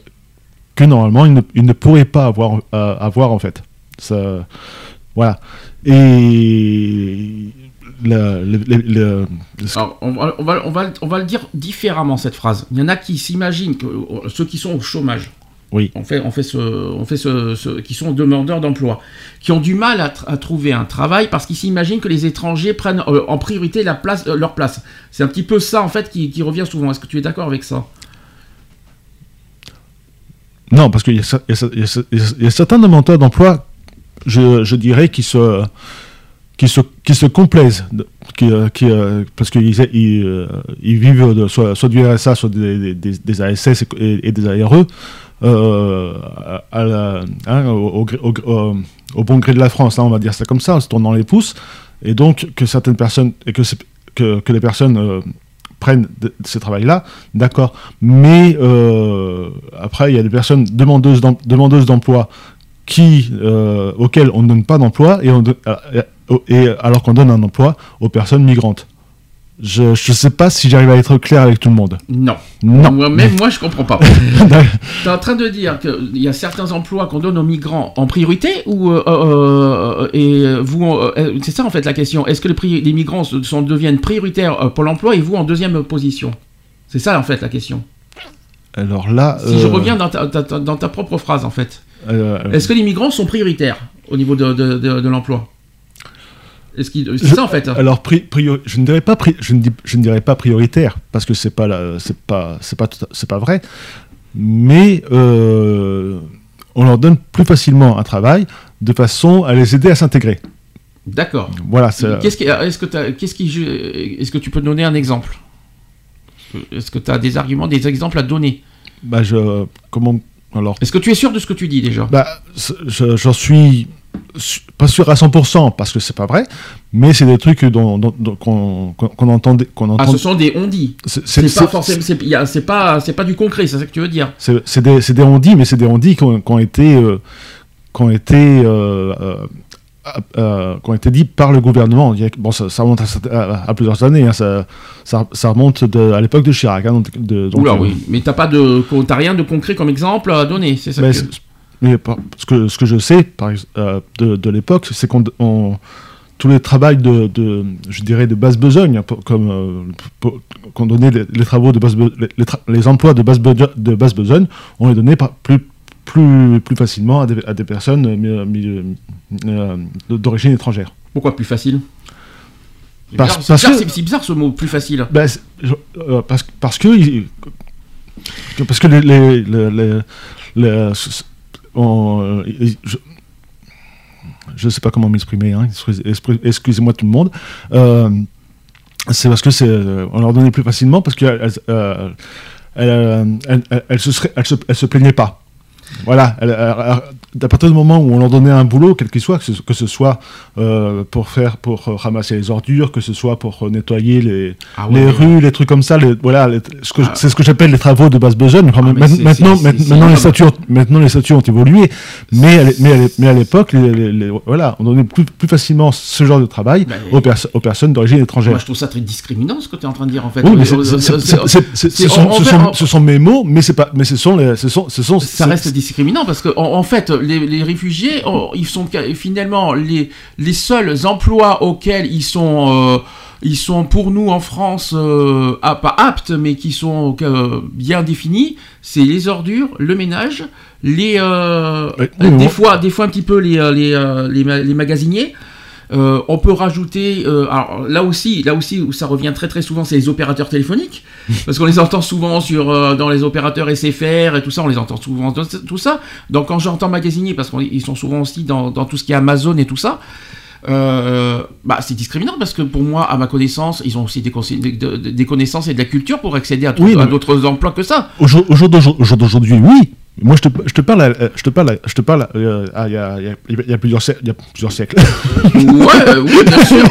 que normalement ils ne, ils ne pourraient pas avoir euh, avoir en fait. Ça, voilà. Et on va, on, va, on, va, on va le dire différemment, cette phrase. Il y en a qui s'imaginent ceux qui sont au chômage, Oui. on fait, on fait, ce, on fait ce, ce- qui sont demandeurs d'emploi, qui ont du mal à, tr- à trouver un travail parce qu'ils s'imaginent que les étrangers prennent euh, en priorité la place, euh, leur place. C'est un petit peu ça, en fait, qui, qui revient souvent. Est-ce que tu es d'accord avec ça? Non, parce qu'il y, a y y y certains demandeurs d'emploi, je, je dirais, qui se, qui se, complaisent, euh, euh, parce qu'ils ils, euh, vivent soit, du RSA, soit des, des, ASS et, des ARE, hein, au, bon gré de la France, hein, on va dire ça comme ça, en se tournant les pouces, et donc que certaines personnes, et que, les personnes prennent de, de ce travail-là, d'accord. Mais après, il y a des personnes demandeuses d'em- demandeuses d'emploi qui, euh, auxquelles on ne donne pas d'emploi et, on don- euh, et alors qu'on donne un emploi aux personnes migrantes. Je ne sais pas si j'arrive à être clair avec tout le monde. Non. Non. Moi, même moi, je comprends pas. (laughs) Tu es en train de dire qu'il y a certains emplois qu'on donne aux migrants en priorité ou euh, euh, et vous euh, c'est ça en fait la question. Est-ce que les, migrants sont, deviennent prioritaires euh, pour l'emploi et vous en deuxième position? C'est ça en fait la question. Alors là. Si je euh, reviens dans ta, ta- ta- dans ta propre phrase en fait, euh, est-ce que les migrants sont prioritaires au niveau de, de, de- de l'emploi c'est ça en fait Alors, pri- priori- je ne dirais pas, pri- je ne, dis- je ne dirais pas prioritaire parce que c'est pas, c'est pas, c'est pas, c'est pas vrai. Mais euh, on leur donne plus facilement un travail de façon à les aider à s'intégrer. D'accord. Voilà. c'est- Qu'est-ce est-ce que qu'est-ce qui, est-ce que tu peux donner un exemple? Est-ce que tu as des arguments, des exemples à donner? Bah, je, comment, alors, Est-ce que tu es sûr de ce que tu dis déjà bah, j'en suis su- pas sûr à 100% parce que c'est pas vrai, mais c'est des trucs dont, dont- dont- qu'on qu'on- qu'on Ah, entend. ce sont des on-dit. c'est- C'est c'est- pas c'est- forcément, c'est y a- c'est pas, c'est pas du concret, c'est ça que tu veux dire. C'est des, c'est des mais c'est des on-dit qui ont, qui ont été, euh, qui ont été, euh, euh, qui ont été dit par le gouvernement. Bon, ça, ça remonte à, à- à plusieurs années. hein, ça, ça, ça remonte de- à l'époque de Chirac. hein, donc, de- donc, Oula, euh, oui. Mais t'as pas de, t'as rien de concret comme exemple à donner, c'est ça. mais que- mais ce, que, ce que je sais par, euh, de, de l'époque, c'est qu'on on- tous les travaux de, de, je dirais, de basse besogne, hein, comme euh, qu'on donnait les, les travaux de basse, les, les emplois de basse, besogne, de basse besogne, on les donnait par- plus, plus, plus facilement à des, à des personnes euh, euh, d'origine étrangère. Pourquoi plus facile? C'est Parce- bizarre, parce bizarre, que- bizarre ce mot plus facile. Ben, euh, parce, parce que parce que les, les, les- les- les- ce- on, il- je, je sais pas comment m'exprimer hein, excuse- excuse- excusez-moi tout le monde Euh, c'est parce que c'est on leur donnait plus facilement parce qu'elles elles, euh, elles, elles- elles- elles se seraient- elles se, elles se plaignaient pas voilà, à partir du moment où on leur donnait un boulot, quel qu'il soit, que ce, que ce soit euh, pour faire, pour euh, ramasser les ordures, que ce soit pour euh, nettoyer les, Ah ouais, les rues, les trucs comme ça, les, voilà, les- ce que- Ah. c'est ce que j'appelle les travaux de basse besogne. Ah, maintenant, maintenant, les statuts, ont- maintenant les statuts ont évolué, mais à mais mais à l'époque, voilà, on donnait plus, plus facilement ce genre de travail Bah, aux, perso- aux personnes d'origine Moi, étrangère. je trouve ça très discriminant ce que tu es en train de dire en fait. Ce sont- mes mots, mais c'est pas, mais ce sont les, ce sont, ce sont. ça reste discriminant parce que en fait les, les réfugiés oh, ils sont finalement les, les seuls emplois auxquels ils sont euh, ils sont pour nous en France euh, pas aptes mais qui sont euh, bien définis c'est les ordures le ménage les oui, des fois des fois un petit peu les les, les, les magasiniers Euh, on peut rajouter, euh, alors là aussi, là aussi où ça revient très très souvent, c'est les opérateurs téléphoniques, (laughs) parce qu'on les entend souvent sur euh, dans les opérateurs SFR et tout ça, on les entend souvent dans tout ça. Donc quand j'entends magasinier, parce qu'ils sont souvent aussi dans, dans tout ce qui est Amazon et tout ça, bah c'est discriminant parce que pour moi, à ma connaissance, ils ont aussi des, connaissances et de la culture pour accéder à, Oui, d'autres emplois que ça. Jour, au jour d'aujourd'hui, oui. Moi, je te, je te parle, euh, je te parle, je te parle, euh, il y, a, il y a- y a plusieurs, il y a plusieurs siècles. Ouais, euh, oui, bien sûr.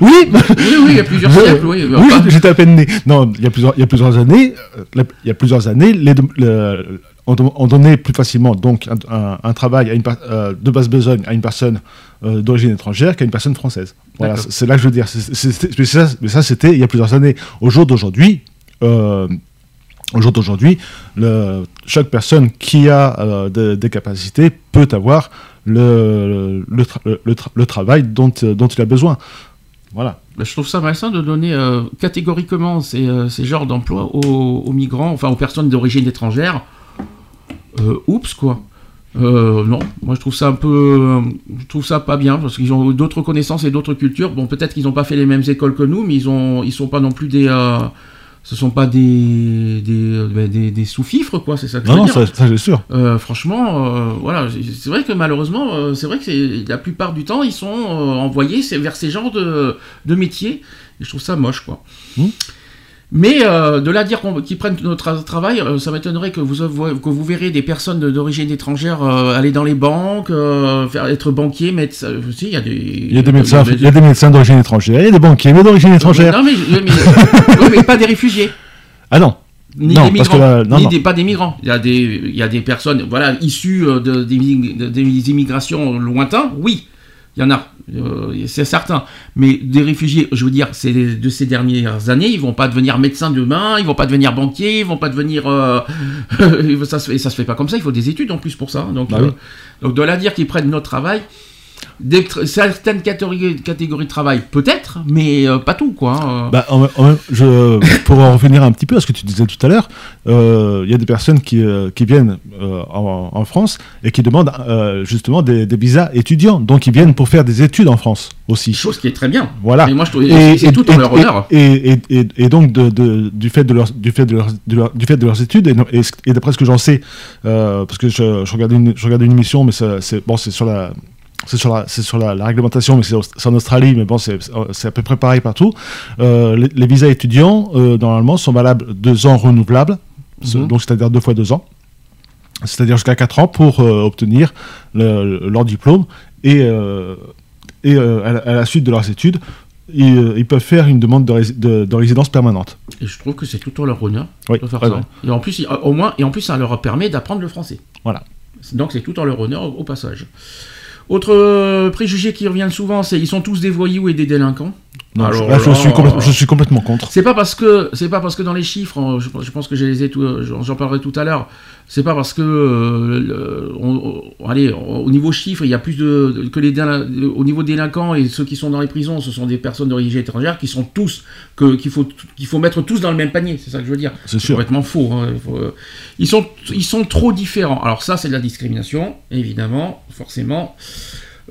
oui, Oui, oui, il y a plusieurs Je- siècles, oui. oui, j'étais à peine né. Non, il y a plusieurs, il y a plusieurs années, euh, il y a plusieurs années, les, deux- le- on, don- on donnait plus facilement donc un, un- un travail à une, euh, de basse besogne à une personne euh, d'origine étrangère qu'à une personne française. Voilà, c'est là que je veux dire. Mais ça, c'était il y a plusieurs années. Au jour d'aujourd'hui. euh, au jour d'aujourd'hui, chaque personne qui a euh, de- des capacités peut avoir le, le, tra- le- le tra- le travail dont, euh, dont il a besoin. Voilà. Bah, je trouve ça malsain de donner euh, catégoriquement ces, genres d'emplois aux, migrants, enfin aux personnes d'origine étrangère. Oups, quoi. Non, moi je trouve ça un peu. je trouve ça pas bien parce qu'ils ont d'autres connaissances et d'autres cultures. Bon, peut-être qu'ils n'ont pas fait les mêmes écoles que nous, mais ils ont, ils sont pas non plus des. Ce sont pas des des, des, des sous-fifres, quoi, c'est ça que je Non, veux non, dire. ça, ça, j'ai sûr. Euh, franchement, euh, voilà, c'est vrai que malheureusement, euh, c'est vrai que c'est- la plupart du temps, ils sont envoyés c'est- vers ces genres de, de métiers. Et je trouve ça moche, quoi. Hmm. Mais euh, de là à dire qu'ils prennent notre tra- travail, euh, ça m'étonnerait que vous, que vous verrez des personnes d'origine étrangère euh, aller dans les banques, faire, être banquier, médecin. si, il y a des. Il y a des médecins, il y a des médecins d'origine étrangère, il y a des banquiers, mais d'origine étrangère. Non, mais, mais, mais- (laughs) oui, mais pas des réfugiés. Ah non. Ni Non, des parce migrants, que là, non, ni. Des, pas des migrants. Il y a des, il y a des personnes, voilà, issues de, des, des immigrations lointains. Oui, il y en a, euh, c'est certain. Mais des réfugiés, je veux dire, c'est de ces dernières années, ils vont pas devenir médecins demain, ils vont pas devenir banquiers, ils vont pas devenir, euh, (laughs) ça se fait, ça se fait pas comme ça. Il faut des études en plus pour ça. Donc, Bah euh, oui. donc de là dire qu'ils prennent notre travail. Des certaines catégories, catégories de travail, peut-être, mais euh, pas tout, quoi. hein. Bah, en- en- je, (laughs) pour en revenir un petit peu à ce que tu disais tout à l'heure, euh, il y a des personnes qui, euh, qui viennent en, en France et qui demandent justement des, des visas étudiants. Donc ils viennent pour faire des études en France aussi. chose qui est très bien. Voilà. Et moi, je trouve Et- c'est tout en leur honneur. Et, et- et- donc de, de- du fait de leur, du fait de leur, de leur- du fait de leurs études et, d'après ce que j'en sais, parce que je, je regardais une, je regardais une émission, mais c'est bon, c'est sur la c'est sur, la, c'est sur la, la réglementation, mais c'est en Australie, mais bon, c'est à peu près pareil partout. Euh, les, les visas étudiants, euh, normalement, sont valables deux ans renouvelables, Mhm. donc c'est-à-dire deux fois deux ans. c'est-à-dire jusqu'à 4 ans pour euh, obtenir le- leur diplôme et, et à, la, à la suite de leurs études, ils, euh, ils peuvent faire une demande de, rési- de- de résidence permanente. Et je trouve que c'est tout en leur honneur Oui, de faire ça. Et en plus, au moins, et en plus, ça leur permet d'apprendre le français. Voilà. Donc c'est tout en leur honneur au, au passage. Autre euh, préjugé qui revient souvent, c'est ils sont tous des voyous et des délinquants. Non, Alors je, là, je suis complètement, je suis complètement contre. C'est pas parce que c'est pas parce que dans les chiffres, euh, je, je pense que je les ai tout, euh, j'en parlerai tout à l'heure. C'est pas parce que euh, le- on- on- allez au niveau chiffres, il y a plus de, que les au niveau délinquants et ceux qui sont dans les prisons, ce sont des personnes d'origine étrangère qui sont tous que qu'il faut qu'il faut mettre tous dans le même panier. C'est ça que je veux dire. C'est complètement faux. hein, faut, euh, ils sont ils sont trop différents. Alors ça c'est de la discrimination évidemment, forcément,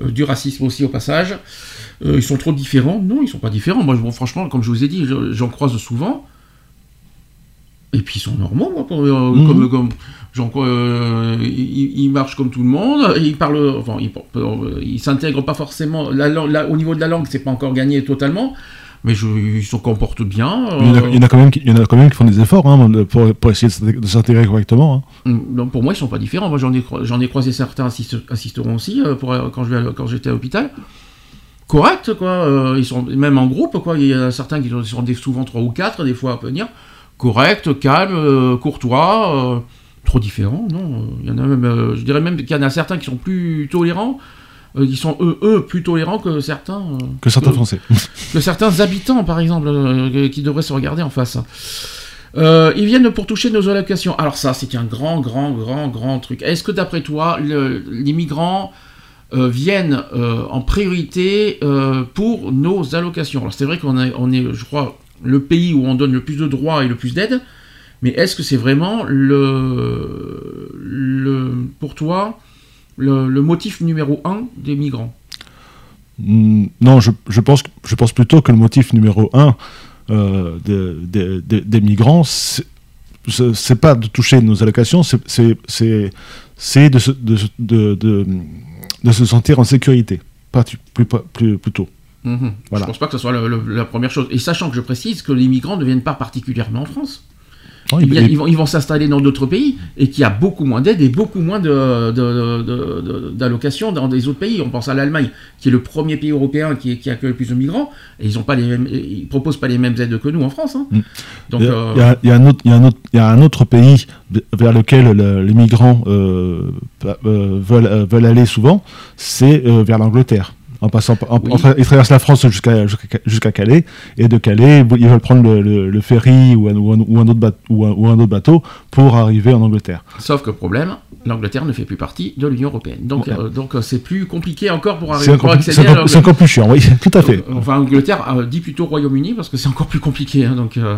Euh, du racisme aussi au passage. Euh, ils sont trop différents. Non, ils sont pas différents. Moi, bon, franchement, comme je vous ai dit, je- j'en croise souvent. Et puis ils sont normaux, moi, pour- euh, Mhm. comme, euh, ils, ils marchent comme tout le monde. Ils parlent, enfin, ils, s'intègrent pas forcément. La, langue- la- au niveau de la langue, c'est pas encore gagné totalement, mais je, ils se comportent bien. Il y, en a, il y en a quand même qui, il y en a quand même qui font des efforts hein, pour, pour essayer de s'intégrer- correctement. hein. Donc pour moi, ils sont pas différents. Moi, j'en ai, cro- j'en ai croisé certains assiste- assisteront aussi pour, quand j'étais à l'hôpital. Correct, quoi. euh, ils sont même en groupe, quoi. Il y en a certains qui sont des, souvent trois ou quatre, des fois à venir. Correct, calme, euh, courtois. euh, trop différents, non. Il y en a même, je dirais même qu'il y en a certains qui sont plus tolérants. euh, qui sont eux, eux plus tolérants que certains. euh, Que certains Français. (laughs) que certains habitants, par exemple, euh, qui devraient se regarder en face. Ils viennent pour toucher nos allocations. Alors ça, c'est un grand, grand, grand, grand truc. Est-ce que d'après toi, le- les migrants euh, viennent euh, en priorité euh, pour nos allocations Alors c'est vrai qu'on est, je crois, le pays où on donne le plus de droits et le plus d'aide. Mais est-ce que c'est vraiment le, pour toi le, motif numéro un des migrants? Mm, Non, je, pense, je plutôt que le motif numéro un de- de- de- des migrants, c'est c'est- pas de toucher nos allocations, c'est- de, de, se sentir en sécurité, pas plus, plus, plutôt. Mhm. Voilà. Je pense pas que ce soit le- le- la première chose. Et sachant que je précise que les migrants ne viennent pas particulièrement en France. Ils, viennent- il- ils vont, ils vont s'installer dans d'autres pays et qu'il y a beaucoup moins d'aide et beaucoup moins de- de- de- de- d'allocations dans des autres pays. On pense à l'Allemagne, qui est le premier pays européen qui, qui accueille le plus de migrants, et ils ont pas les mêmes, ils proposent pas les mêmes aides que nous en France. hein. Donc, Il y, a, euh, il y un autre, il y a un autre, il y a un autre pays vers lequel le- les migrants euh, euh, veulent, euh, veulent aller souvent, c'est vers l'Angleterre. En passant, par- en- Oui. en tra- ils traversent la France jusqu'à Calais, et de Calais, ils veulent prendre le, le- le ferry ou un, ou un- ou un autre bateau, ou un- ou un autre bateau pour arriver en Angleterre. Sauf que problème, l'Angleterre ne fait plus partie de l'Union européenne. Donc, Ouais. euh, donc euh, c'est plus compliqué encore pour arriver pour accéder c'est encore plus chiant, oui, (laughs) tout à fait. Enfin, Angleterre euh, dit plutôt Royaume-Uni parce que c'est encore plus compliqué. hein, donc, euh,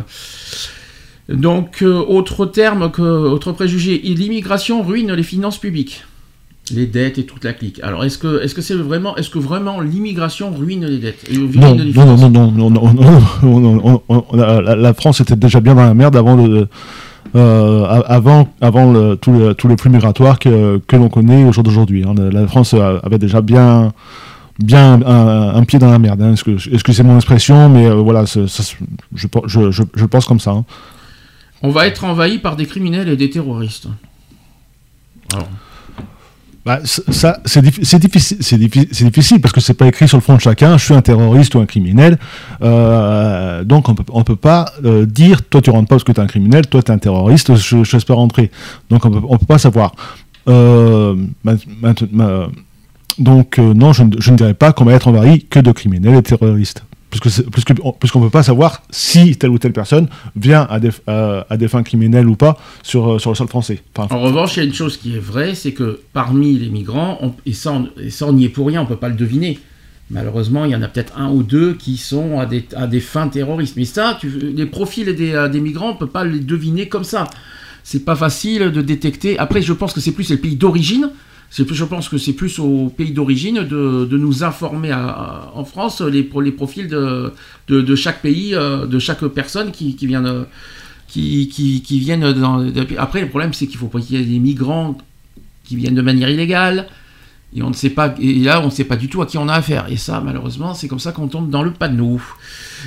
donc autre terme, que, autre préjugé, l'immigration ruine les finances publiques, les dettes et toute la clique. Alors est-ce que est-ce que c'est vraiment est-ce que vraiment l'immigration ruine les dettes non, non, non, non, non non la, France était déjà bien dans la merde avant le euh, avant avant tout le flux migratoire que, que l'on connaît au jour d'aujourd'hui. La France avait déjà bien bien un, pied dans la merde. Hein. Excusez mon expression, mais voilà, je, pense comme ça. On va être envahi par des criminels et des terroristes. Alors. Bah, c'est diffi- c'est difficile, parce que c'est pas écrit sur le front de chacun. Je suis un terroriste ou un criminel, Euh, donc on peut, on peut pas euh, dire toi tu rentres pas parce que tu es un criminel, toi tu es un terroriste, je, je laisse pas rentrer. Donc on peut, peut pas savoir. Euh, donc non, je ne, je ne dirais pas qu'on va être envahi que de criminels et terroristes. Puisque puisqu'on ne peut pas savoir si telle ou telle personne vient à des, des fins criminelles ou pas sur, euh, sur le sol français. En revanche, il y a une chose qui est vraie, c'est que parmi les migrants, et, ça, on- et ça n'y est pour rien, on peut pas le deviner. Malheureusement, il y en a peut-être un ou deux qui sont à des, à des fins terroristes. Mais ça, les profils des, euh, migrants, on peut pas les deviner comme ça. C'est pas facile de détecter. Après, je pense que c'est plus le pays d'origine. Je pense que c'est plus au pays d'origine de, nous informer en France les, pro- les profils de, chaque pays, euh, de chaque personne qui, vient de- qui, viennent dans... Après, le problème, c'est qu'il faut pas qu'il y ait des migrants qui viennent de manière illégale, Et on ne sait pas, et là, on ne sait pas du tout à qui on a affaire. Et ça, malheureusement, c'est comme ça qu'on tombe dans le panneau.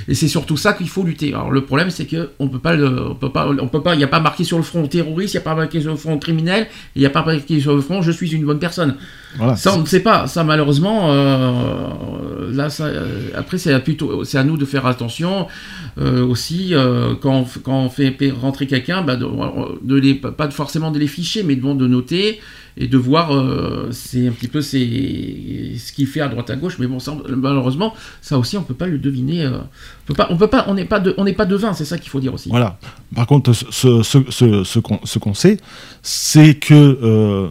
Et c'est surtout ça qu'il faut lutter. Alors le problème, c'est que on peut pas, le, on peut pas, on peut pas, il n'y a pas marqué sur le front terroriste, il n'y a pas marqué sur le front criminel, il n'y a pas marqué sur le front je suis une bonne personne. Voilà. Ça, on ne sait pas. Ça, malheureusement, euh, là, ça, euh, après, c'est plutôt, c'est à nous de faire attention euh, aussi quand, on, quand on fait rentrer quelqu'un, bah, de, de les, pas forcément de les ficher, mais de, de noter et de voir, c'est un petit peu c'est ce qu'il fait à droite à gauche. Mais bon, ça, malheureusement, ça aussi, on peut pas le deviner. on peut pas, on peut pas, on n'est pas de, on n'est pas devin, c'est ça qu'il faut dire aussi. Voilà. Par contre, ce, ce, ce, qu'on ce qu'on sait, c'est que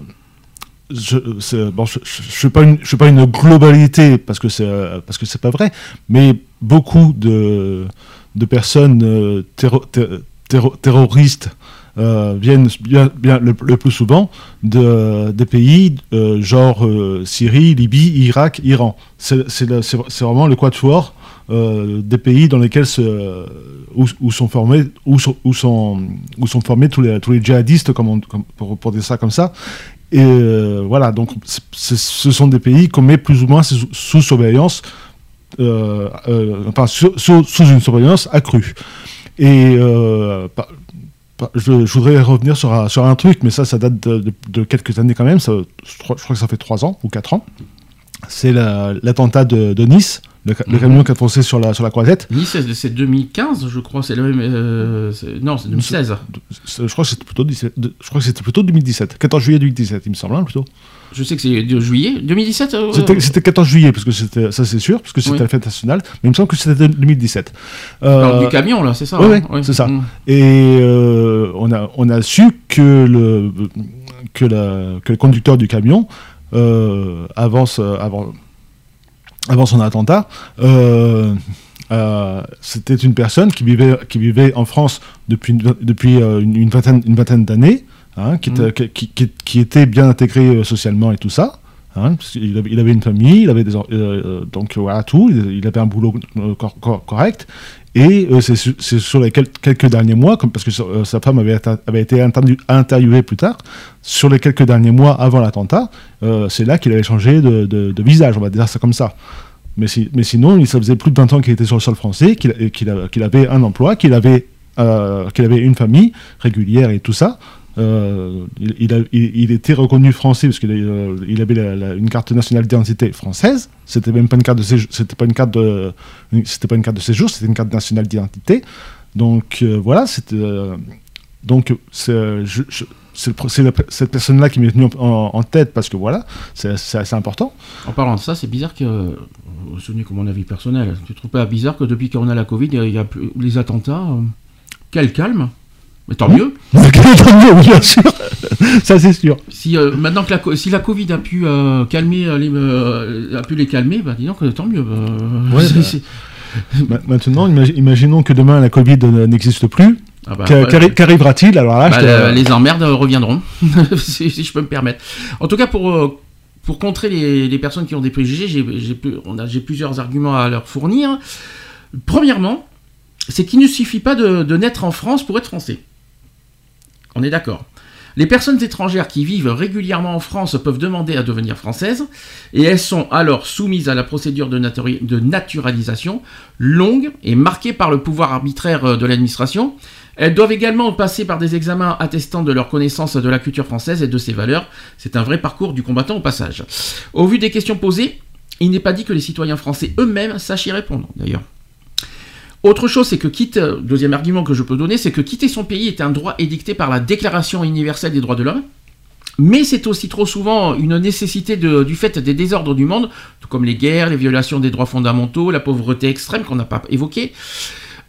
je bon, je, je, fais pas une globalité parce que c'est euh, parce que c'est pas vrai, mais beaucoup de de personnes euh, terro- ter- terro- terroristes euh, viennent bien, le, plus souvent de, des pays genre Syrie, Libye, Irak, Iran. C'est vraiment le quatuor des pays dans lesquels se, où, sont formés où où sont, formés tous les, tous les djihadistes comme- pour, pour dire ça comme ça et euh, voilà donc ce sont des pays qu'on met plus ou moins sous, surveillance euh, euh, enfin sous, une surveillance accrue. Et je, voudrais revenir sur un, truc mais ça ça date de, quelques années quand même ça, je, crois, que ça fait 3 ans ou 4 ans. C'est la- l'attentat de Nice le, ca- le Mhm. camion qui a foncé sur la, sur la croisette Nice, c'est- c'est 2015, je crois. C'est le même. euh, non, c'est 2016. C'est- Je crois que c'était plutôt, 17 de- je crois que c'était plutôt 2017. 14 juillet 2017, il me semble, hein, plutôt. Je sais que c'est juillet 2017. euh, C'était c'était 14 juillet, parce que c'était, ça c'est sûr, parce que c'était Oui. la fête nationale, mais il me semble que c'était 2017. on parle Euh, du camion là, c'est ça oui, hein oui, c'est ça. Mm. Et euh, on, a, on a su que le, que la- que le conducteur du camion, euh, avant, avant, son attentat, euh, euh, c'était une personne qui vivait, qui vivait en France depuis, une, depuis euh, une, une vingtaine, une vingtaine d'années, hein, qui, était, qui, qui- qui était bien intégré socialement et tout ça. hein, avait, il avait une famille, il avait des, euh, donc voilà tout, il, il avait un boulot euh, cor- cor- correct. Et euh, c'est sur, les quel- quelques derniers mois, parce que euh, sa femme avait, été- interviewée plus tard, sur les quelques derniers mois avant l'attentat, euh, c'est là qu'il avait changé de, visage, on va dire ça comme ça. Mais, si- mais sinon, il, ça faisait plus de 20 ans qu'il était sur le sol français, qu'il avait un emploi, euh, qu'il avait une famille régulière et tout ça. Euh, il, était reconnu français parce qu'il euh, avait une carte nationale d'identité française. C'était même pas une carte de séjour. C'était pas une carte. C'était pas une carte de séjour. C'était une carte nationale d'identité. Donc euh, voilà. Donc c'est cette personne-là qui m'est venue en, tête parce que voilà, c'est assez important. En parlant de ça, c'est bizarre que. Ce n'est que mon avis personnel. Tu trouves pas bizarre que depuis qu'on a la Covid, il y a plus les attentats Quel calme Mais tant mieux. (laughs) bien sûr, ça c'est sûr. Si euh, maintenant que la, si la Covid a pu euh, calmer euh, les, euh, a pu les calmer, bah dis donc euh, tant mieux. Ouais, (laughs) bah. Ma- Maintenant, imagi- imaginons que demain la Covid n'existe plus. Ah bah, Qu'a- bah, qu'arri- Qu'arrivera-t-il? Alors là, bah, les emmerdes reviendront, (laughs) si, si je peux me permettre. En tout cas, pour, pour contrer les, les personnes qui ont des préjugés, j'ai plusieurs arguments à leur fournir. Premièrement, c'est qu'il ne suffit pas de, de naître en France pour être français. On est d'accord. Les personnes étrangères qui vivent régulièrement en France peuvent demander à devenir françaises et elles sont alors soumises à la procédure de, naturalisation longue et marquée par le pouvoir arbitraire euh, de l'administration. Elles doivent également passer par des examens attestant de leur connaissance de la culture française et de ses valeurs. C'est un vrai parcours du combattant au passage. Au vu des questions posées, il n'est pas dit que les citoyens français eux-mêmes sachent y répondre d'ailleurs. Autre chose, c'est que quitte, deuxième argument que je peux donner, c'est que quitter son pays est un droit édicté par la Déclaration universelle des droits de l'homme. Mais c'est aussi trop souvent une nécessité du fait des désordres du monde, tout comme les guerres, les violations des droits fondamentaux, la pauvreté extrême qu'on n'a pas évoqué.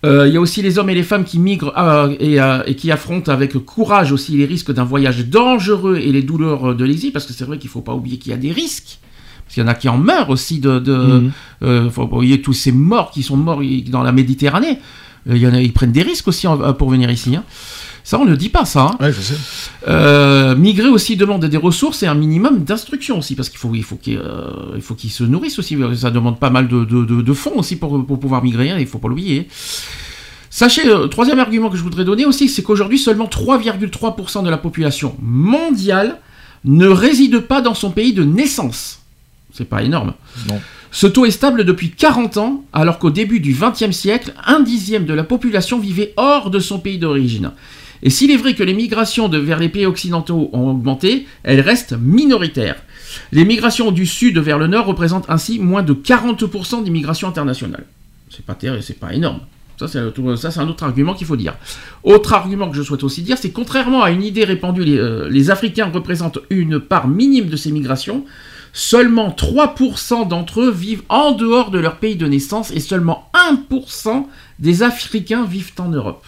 Euh, Il y a aussi les hommes et les femmes qui migrent euh, et, euh, et qui affrontent avec courage aussi les risques d'un voyage dangereux et les douleurs de l'exil, parce que c'est vrai qu'il ne faut pas oublier qu'il y a des risques. Parce qu'il y en a qui en meurent aussi de... de Mhm. euh, faut pas oublier tous ces morts qui sont morts dans la Méditerranée. Euh, Il y en a, ils prennent des risques aussi en- pour venir ici. hein. Ça, on ne le dit pas, ça. hein. Ouais, je sais. Euh, migrer aussi demande des ressources et un minimum d'instruction aussi, parce qu'il faut, il faut qu'ils euh, se nourrissent aussi. Ça demande pas mal de, de- de- de fonds aussi pour, pour pouvoir migrer, hein, il faut pas l'oublier. Sachez, euh, troisième argument que je voudrais donner aussi, c'est qu'aujourd'hui, seulement 3,3% de la population mondiale ne réside pas dans son pays de naissance. C'est pas énorme. Non. Ce taux est stable depuis 40 ans, alors qu'au début du XXe siècle, un dixième de la population vivait hors de son pays d'origine. Et s'il est vrai que les migrations de- vers les pays occidentaux ont augmenté, elles restent minoritaires. Les migrations du sud vers le nord représentent ainsi moins de 40% des migrations internationales. C'est pas terrible, c'est pas énorme. Ça, c'est un- autre argument qu'il faut dire. Autre argument que je souhaite aussi dire, c'est que contrairement à une idée répandue, les, euh, les Africains représentent une part minime de ces migrations. Seulement 3% d'entre eux vivent en dehors de leur pays de naissance et seulement 1% des Africains vivent en Europe.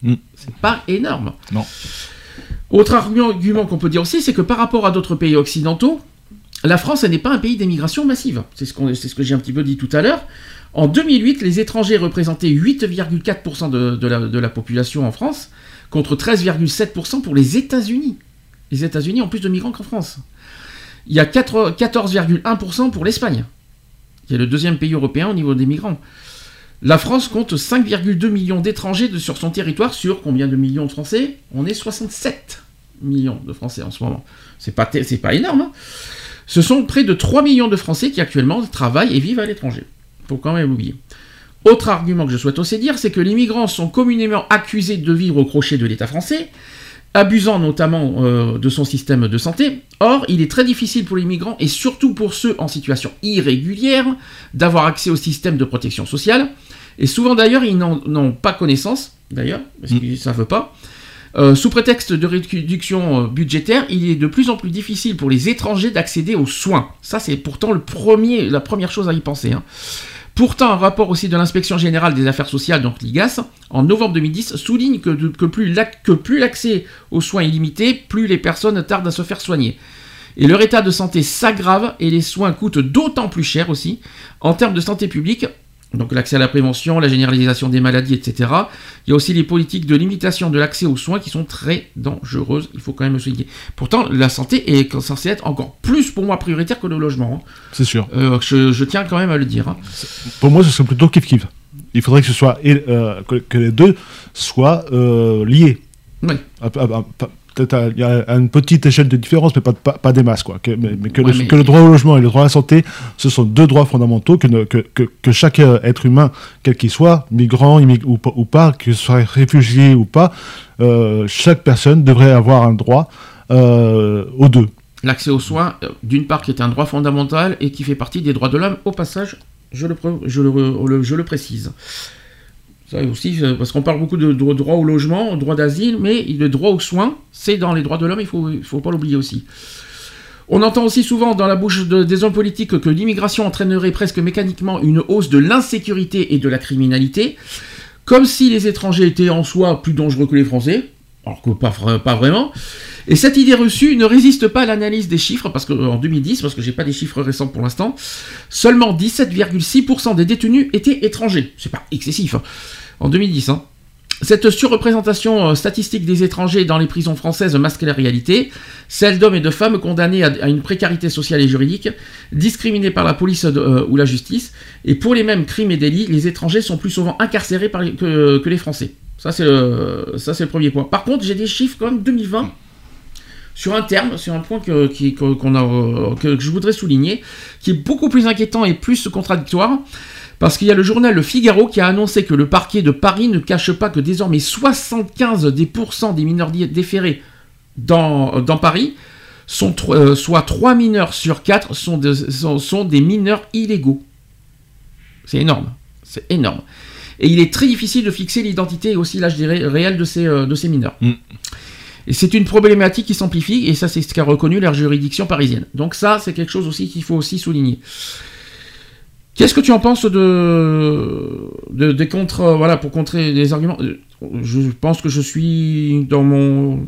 Mm. C'est pas énorme. Non. Autre argument qu'on peut dire aussi, c'est que par rapport à d'autres pays occidentaux, la France n'est pas un pays d'émigration massive. C'est ce, que j'ai un petit peu dit tout à l'heure. En 2008, les étrangers représentaient 8,4% de, de la, de la population en France, contre 13,7% pour les États-Unis. Les États-Unis ont plus de migrants qu'en France. Il y a 4 14,1% pour l'Espagne, qui est le deuxième pays européen au niveau des migrants. La France compte 5,2 millions d'étrangers sur son territoire, sur combien de millions de Français? On est 67 millions de Français en ce moment. C'est pas, pas énorme. hein. Ce sont près de 3 millions de Français qui actuellement travaillent et vivent à l'étranger. Faut quand même oublier. Autre argument que je souhaite aussi dire, c'est que les migrants sont communément accusés de vivre au crochet de l'État français, abusant notamment euh, de son système de santé. Or, il est très difficile pour les migrants, et surtout pour ceux en situation irrégulière, d'avoir accès au système de protection sociale. Et souvent d'ailleurs, ils n'en n'ont pas connaissance, d'ailleurs, parce qu'ils ne savent pas. Euh, sous prétexte de réduction euh, budgétaire, il est de plus en plus difficile pour les étrangers d'accéder aux soins. Ça, c'est pourtant le premier, la première chose à y penser. hein. Pourtant, un rapport aussi de l'inspection générale des affaires sociales, donc l'IGAS, en novembre 2010, souligne que, plus l'accès aux soins est limité, plus les personnes tardent à se faire soigner. Et leur état de santé s'aggrave et les soins coûtent d'autant plus cher aussi. En termes de santé publique, donc l'accès à la prévention, la généralisation des maladies, etc. Il y a aussi les politiques de limitation de l'accès aux soins qui sont très dangereuses, il faut quand même le souligner. Pourtant, la santé est censée être encore plus pour moi prioritaire que le logement. hein. C'est sûr. Euh, je, je tiens quand même à le dire. hein. Pour moi, ce serait plutôt kiff-kiff. Il faudrait que, ce soit, euh, que, que les deux soient euh, liés. Oui. Peut-être à, il y a à une petite échelle de différence, mais pas, pas, pas des masses. Quoi. Que, mais mais que, Ouais, le, mais- que le droit au logement et le droit à la santé, ce sont deux droits fondamentaux que, ne- que, que, que chaque euh, être humain, quel qu'il soit, migrant immig- ou, pas- ou pas, que ce soit réfugié ou pas, euh, chaque personne devrait avoir un droit euh, aux deux. L'accès aux soins, d'une part, qui est un droit fondamental et qui fait partie des droits de l'homme, au passage, je le, pré- je le, le- je le précise. Ça aussi, parce qu'on parle beaucoup de, droit au logement, droit d'asile, mais le droit aux soins, c'est dans les droits de l'homme, il faut, il faut pas l'oublier aussi. On entend aussi souvent dans la bouche de- des hommes politiques que l'immigration entraînerait presque mécaniquement une hausse de l'insécurité et de la criminalité, comme si les étrangers étaient en soi plus dangereux que les Français, alors que pas, vra- pas vraiment. Et cette idée reçue ne résiste pas à l'analyse des chiffres, parce que en 2010, parce que j'ai pas des chiffres récents pour l'instant, seulement 17,6% des détenus étaient étrangers. C'est pas excessif. hein. En 2010, hein. Cette surreprésentation euh, statistique des étrangers dans les prisons françaises masque la réalité, celle d'hommes et de femmes condamnés à, une précarité sociale et juridique, discriminés par la police euh, ou la justice, et pour les mêmes crimes et délits, les étrangers sont plus souvent incarcérés que les Français. Ça c'est le, le premier point. Par contre, j'ai des chiffres quand même 2020 sur un terme, sur un point que, a, que, que je voudrais souligner, qui est beaucoup plus inquiétant et plus contradictoire, parce qu'il y a le journal Le Figaro qui a annoncé que le parquet de Paris ne cache pas que désormais 75 des pourcents des mineurs déférés dans, dans Paris, sont, euh, soit 3 mineurs sur 4 sont, de- sont, sont des mineurs illégaux. C'est énorme, c'est énorme. Et il est très difficile de fixer l'identité et aussi l'âge réel de ces, euh, de ces mineurs. Mm. C'est une problématique qui s'amplifie, et ça c'est ce qu'a reconnu la juridiction parisienne. Donc ça, c'est quelque chose aussi qu'il faut aussi souligner. Qu'est-ce que tu en penses de, de- des contre, euh, voilà, pour contrer les arguments? Euh, Je pense que je suis dans mon,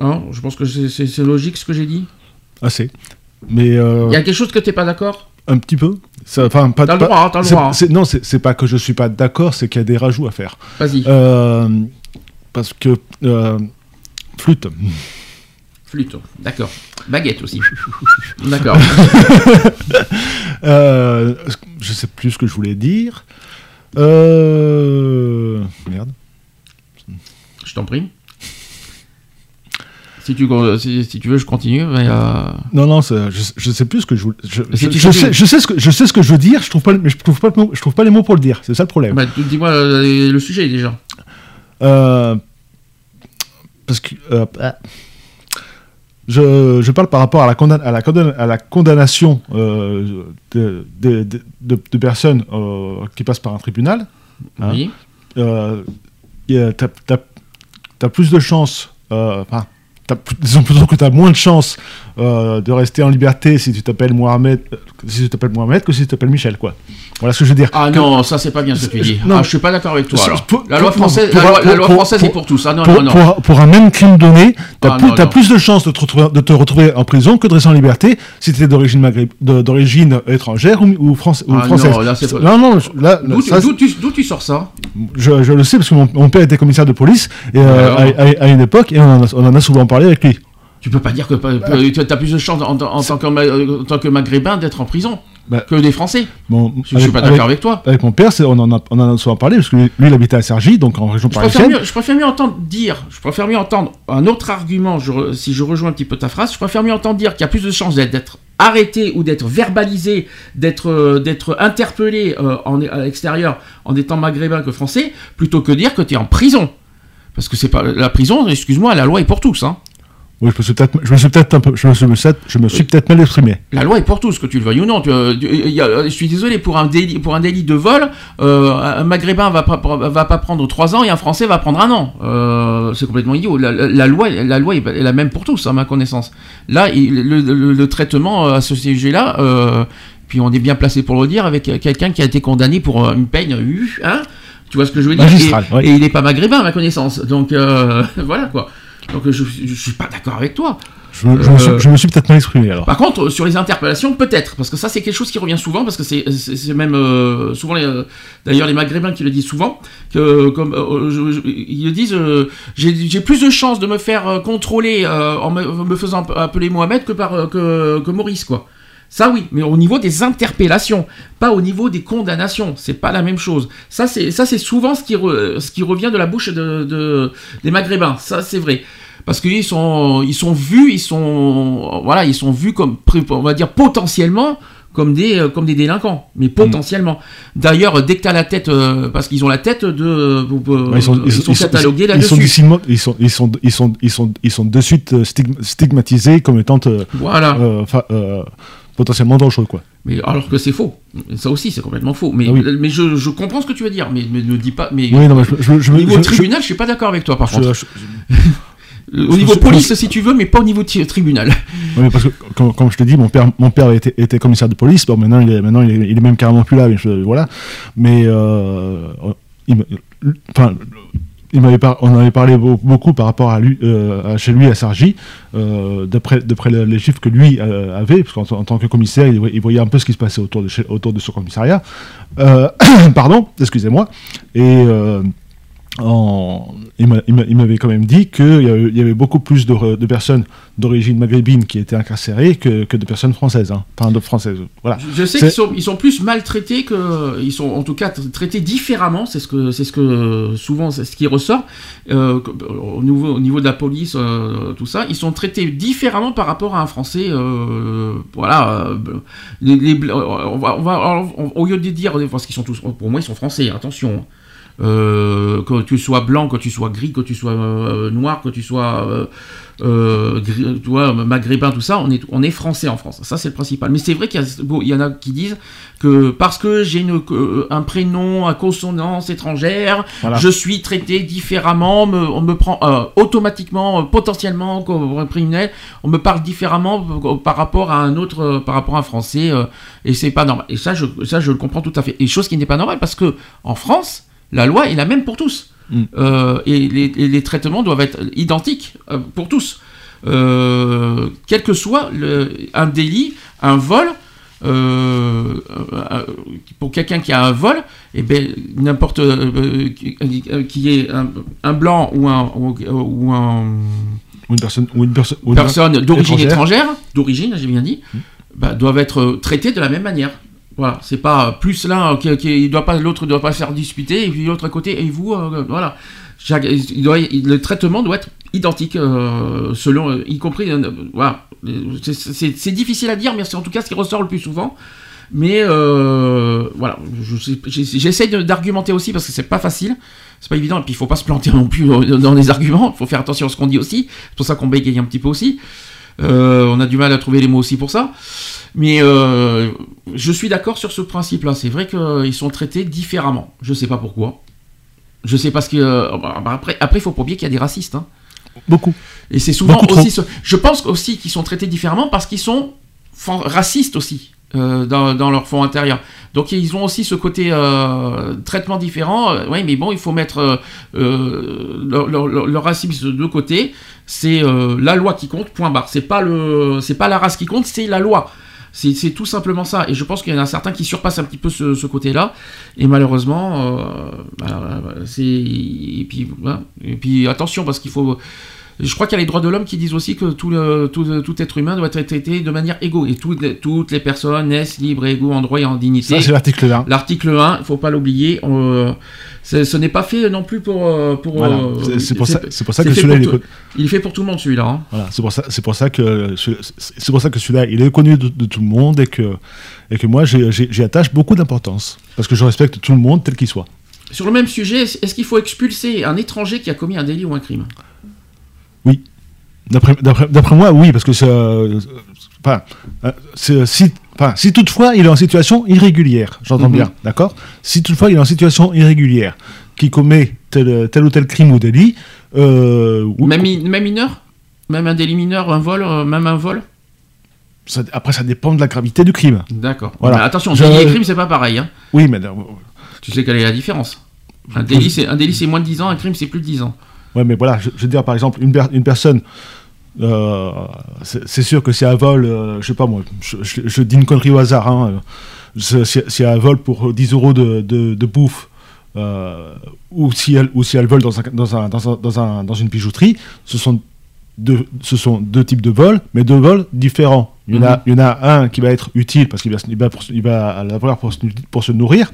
hein, je pense que c'est- logique ce que j'ai dit? Assez. Mais euh, Il y a quelque chose que tu n'es pas d'accord? Un petit peu. Enfin, pas, T'as le pas- droit, hein, t'as le droit, hein. Non, c'est pas que je suis pas d'accord, c'est qu'il y a des rajouts à faire. Vas-y, Euh, parce que euh, flûte. flûte, d'accord. Baguette aussi. (laughs) D'accord. Euh, je sais plus ce que je voulais dire. Merde. Je t'en prie. Si tu, si, si tu veux, je continue. Mais, euh, Non, non, je, je sais plus ce que je voulais. Je, si je- tu sais je ce que je sais ce que je veux dire. Je trouve pas, mais je trouve pas, je trouve pas les mots pour le dire. C'est ça le problème. bah, dis-moi euh, le sujet déjà. Euh, parce que euh, je, je parle par rapport à la, condam- à la, condam- à la condamnation euh, de, de, de- personnes euh, qui passent par un tribunal. Hein. Oui. Euh, il y a- t'as, t'as- t'as plus de chances, enfin, disons plutôt que tu as moins de chances euh, de rester en liberté si tu t'appelles Mohamed, euh, si tu t'appelles Mohamed que si tu t'appelles Michel, quoi. Voilà ce que je veux dire. Ah Que- non, ça c'est pas bien ce que tu Je- dis. non. ah, je suis pas d'accord avec toi. C'est- alors. pour- la loi française, pour- la loi, la française pour- est pour tous. Ah non, pour, non, non. pour- un même crime donné, tu Ah, plus, de chances de te, retrouver, de te retrouver en prison que de rester en liberté si tu es d'origine, étrangère ou, ou, France- ou Ah, française. non, là, pas- non, non, je- là, D'où tu, ça, sors ça je, je le sais parce que mon, mon père était commissaire de police et, euh, à, à- à une époque et on en, a, on en a souvent parlé avec lui. Tu peux pas dire que Bah, tu as plus de chances en, en tant que, en tant que maghrébin d'être en prison Bah, que des Français. Bon, Je suis pas d'accord avec toi. Avec mon père, on en, a, on en a souvent parlé parce que lui, il habitait à Cergy, donc en région parisienne. je préfère mieux entendre dire, je préfère mieux entendre un autre argument, je si je rejoins un petit peu ta phrase, je préfère mieux entendre dire qu'il y a plus de chances d'être- d'être arrêté ou d'être verbalisé, d'être euh, d'être interpellé euh, en, à l'extérieur en étant maghrébin que français, plutôt que dire que tu es en prison. Parce que c'est pas la prison, excuse-moi, la loi est pour tous. Hein. Oui, je me suis peut-être, je me suis peut-être un peu, je me suis, je me suis peut-être mal exprimé. La loi est pour tous, que tu le veuilles ou non. Tu, euh, tu- y a- je suis désolé, pour un délit, pour un délit de vol, euh, un maghrébin va pas, va pas prendre 3 ans et un français va prendre un an. Euh, c'est complètement idiot. La, la- la loi, la loi est la même pour tous, à ma connaissance. Là, il- le, le- le traitement euh, à ce sujet-là, euh, puis on est bien placé pour le dire, avec quelqu'un qui a été condamné pour euh, une peine, euh, hein tu vois ce que je veux dire? Et, oui. et il n'est pas maghrébin, à ma connaissance. Donc, euh, (laughs) voilà quoi. Donc, je, suis pas d'accord avec toi. Je, me- je me suis, Euh, je me suis peut-être mal exprimé alors. Par contre, sur les interpellations, peut-être, parce que ça, c'est quelque chose qui revient souvent, parce que c'est c'est- c'est même euh, souvent, les, euh, d'ailleurs, les Maghrébins qui le disent souvent, que comme euh, je- ils le disent, euh, j'ai j'ai plus de chances de me faire contrôler euh, en me, me faisant appeler Mohamed que par que, que Maurice, quoi. Ça oui, mais au niveau des interpellations, pas au niveau des condamnations, c'est pas la même chose. Ça c'est ça c'est souvent ce qui re- ce qui revient de la bouche de, de- des Maghrébins, ça c'est vrai. Parce qu'ils sont ils sont vus, ils sont voilà, ils sont vus comme on va dire potentiellement comme des euh, comme des délinquants, mais potentiellement. D'ailleurs, dès que tu as la tête euh, parce qu'ils ont la tête de euh, ils sont, ils, ils sont ils sont- catalogués ils là-dessus. ils sont, ils sont, ils sont, ils sont, ils sont de suite stigm- stigmatisés comme étant euh, Voilà. Potentiellement dangereux, quoi. Mais alors que c'est faux. Ça aussi, c'est complètement faux. Mais, Ah oui. mais je, je comprends ce que tu veux dire. Mais, mais ne dis pas. Mais Oui, non, mais je, je, je, au niveau je- tribunal, je, suis pas d'accord avec toi, par contre. (laughs) Au niveau police, si tu veux, mais pas au niveau tribunal. Oui, parce que, comme, comme je te dis, mon père, mon père était, était commissaire de police. Bon, maintenant, il est, maintenant, il est, il est même carrément plus là. Mais voilà. Mais, euh, il, me- enfin, il m'avait par- on avait parlé beau- beaucoup par rapport à lui, euh, chez lui à Sargy, euh, d'après, d'après le- les chiffres que lui euh, avait, parce qu'en en tant que commissaire, il, voyait- un peu ce qui se passait autour de, autour de son commissariat. (coughs) Pardon, excusez-moi. Et en- il m'a- il m'a- il m'avait quand même dit qu'il y, avait- beaucoup plus de, personnes d'origine maghrébine qui étaient incarcérées que, que de personnes françaises. Hein. Enfin, de françaises. Voilà. Je sais qu'ils sont, ils sont plus maltraités que. Ils sont en tout cas tra- traités différemment. C'est ce que, c'est ce que souvent, c'est ce qui ressort. euh, au, niveau, au niveau de la police, euh, tout ça. Ils sont traités différemment par rapport à un Français. euh, voilà. les, les bl- on va, on va- on- au lieu de dire. Parce qu'ils sont tous. Pour moi, ils sont Français, attention. Euh, que tu sois blanc, que tu sois gris, que tu sois euh, noir, que tu sois euh, euh, gris- vois, maghrébin, tout ça, on est, on est français en France. Ça, c'est le principal. Mais c'est vrai qu'il y, bon, en a qui disent que parce que j'ai un prénom à consonance étrangère, Voilà. je suis traité différemment, me- on me prend euh, automatiquement, euh, potentiellement comme criminel, on me parle différemment euh, par rapport à un autre, euh, par rapport à un français, euh, et c'est pas normal. Et ça, je, ça, je le comprends tout à fait. Et chose qui n'est pas normale parce que en France, la loi est la même pour tous. Mm. Euh, et, les, traitements doivent être identiques euh, pour tous. Euh, quel que soit le, un délit, un vol, euh, pour quelqu'un qui a un vol, et ben n'importe qui, qui est un, un blanc ou un ou, ou un Ou une personne, ou une perso- ou une personne d'origine étrangère. étrangère, d'origine, j'ai bien dit, bah, doivent être traités de la même manière. Voilà, c'est pas plus l'un qui, qui il doit pas l'autre doit pas faire disputer et puis l'autre à côté et vous euh, voilà. Chaque- il doit- il- le traitement doit être identiques, euh, selon, euh, y compris, euh, voilà, c'est- difficile à dire, mais c'est en tout cas ce qui ressort le plus souvent. Mais euh, voilà, je sais- j'ai- j'essaye de- d'argumenter aussi parce que c'est pas facile, c'est pas évident, et puis il faut pas se planter non plus dans les arguments, il faut faire attention à ce qu'on dit aussi, c'est pour ça qu'on bégaye un petit peu aussi. Euh, on a du mal à trouver les mots aussi pour ça. Mais euh, je suis d'accord sur ce principe-là. C'est vrai qu'ils sont traités différemment. Je sais pas pourquoi. Je sais parce que euh, bah, après, après, il faut pas oublier qu'il y a des racistes. hein. Beaucoup. Et c'est souvent Beaucoup aussi. ce- Je pense aussi qu'ils sont traités différemment parce qu'ils sont racistes aussi euh, dans, leur fond intérieur. Donc ils ont aussi ce côté euh, traitement différent. Euh, oui, mais bon, il faut mettre leur, racisme de côté. C'est la loi qui compte. Point barre. C'est pas le, c'est pas la race qui compte, c'est la loi. C'est tout simplement ça. Et je pense qu'il y en a certains qui surpassent un petit peu ce, côté-là. Et malheureusement, bah, c'est. Et puis attention, parce qu'il faut. Je crois qu'il y a les droits de l'homme qui disent aussi que tout, le, tout, tout être humain doit être traité de manière égaux. Et toutes les, toutes les personnes naissent libres et égaux en droit et en dignité. Ça, c'est l'article 1. L'article 1, il ne faut pas l'oublier. euh, ce n'est pas fait non plus pour. euh, pour Voilà. euh, C'est- pour ça- pour ça que celui-là, il est tout- Il est fait pour tout le monde, celui-là. hein. Voilà, c'est pour ça, pour ça que ce- c'est pour ça que celui-là, il est connu de, de tout le monde et que et que moi, j'y attache beaucoup d'importance parce que je respecte tout le monde tel qu'il soit. Sur le même sujet, est-ce qu'il faut expulser un étranger qui a commis un délit ou un crime? D'après- moi, oui, parce que ça, euh, enfin, si, enfin, si toutefois il est en situation irrégulière, j'entends Mhm. bien, d'accord? Si toutefois il est en situation irrégulière, qui commet tel, tel ou tel crime ou délit, euh, même, même mineur? Même un délit mineur, un vol, euh, même un vol? Ça- après ça dépend de la gravité du crime. D'accord. Voilà. Mais attention, Je- délit et crime, c'est pas pareil. hein. Oui, mais Tu sais quelle est la différence? Un délit, c'est, un délit, c'est moins de 10 ans, un crime, c'est plus de 10 ans. Ouais, mais voilà, je, je veux dire, par exemple, une, per- une personne, euh, c'est sûr que si elle vole, euh, je sais pas moi, je, je- je dis une connerie au hasard, hein, euh, si, si- elle vole pour 10 euros de, de, de bouffe, euh, ou, si elle, ou si elle vole dans, un, dans, un, dans, un, dans, un- dans une bijouterie, ce sont, deux, ce sont deux types de vols, mais deux vols différents. Il y, en a, il y en a un qui va être utile parce qu'il va, il va, pour- il va l'avoir pour, se- pour se nourrir,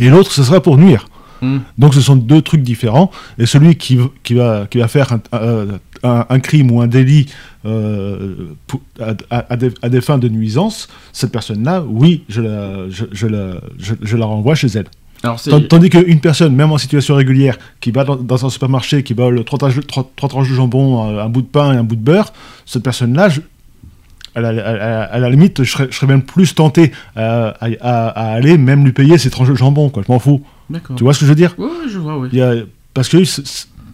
et l'autre, ce sera pour nuire. Mm. Donc ce sont deux trucs différents. Et celui qui, qui, va, qui va faire un, un- un- un crime ou un délit euh, pour- à, des, à des fins de nuisance, cette personne-là, oui, je la, je, je la, je, je la renvoie chez elle. Alors, Tandis qu'une personne, même en situation régulière, qui va dans, dans un supermarché, qui vole trois tranches, trois- trois tranches de jambon, un, un bout de pain et un bout de beurre, cette personne-là, à la, à limite, je serais, je serais même plus tenté à, à- à- à aller même lui payer ses tranches de jambon, quoi. Je m'en fous. Tu vois ce que je veux dire Oui, je vois, oui. il y a, parce que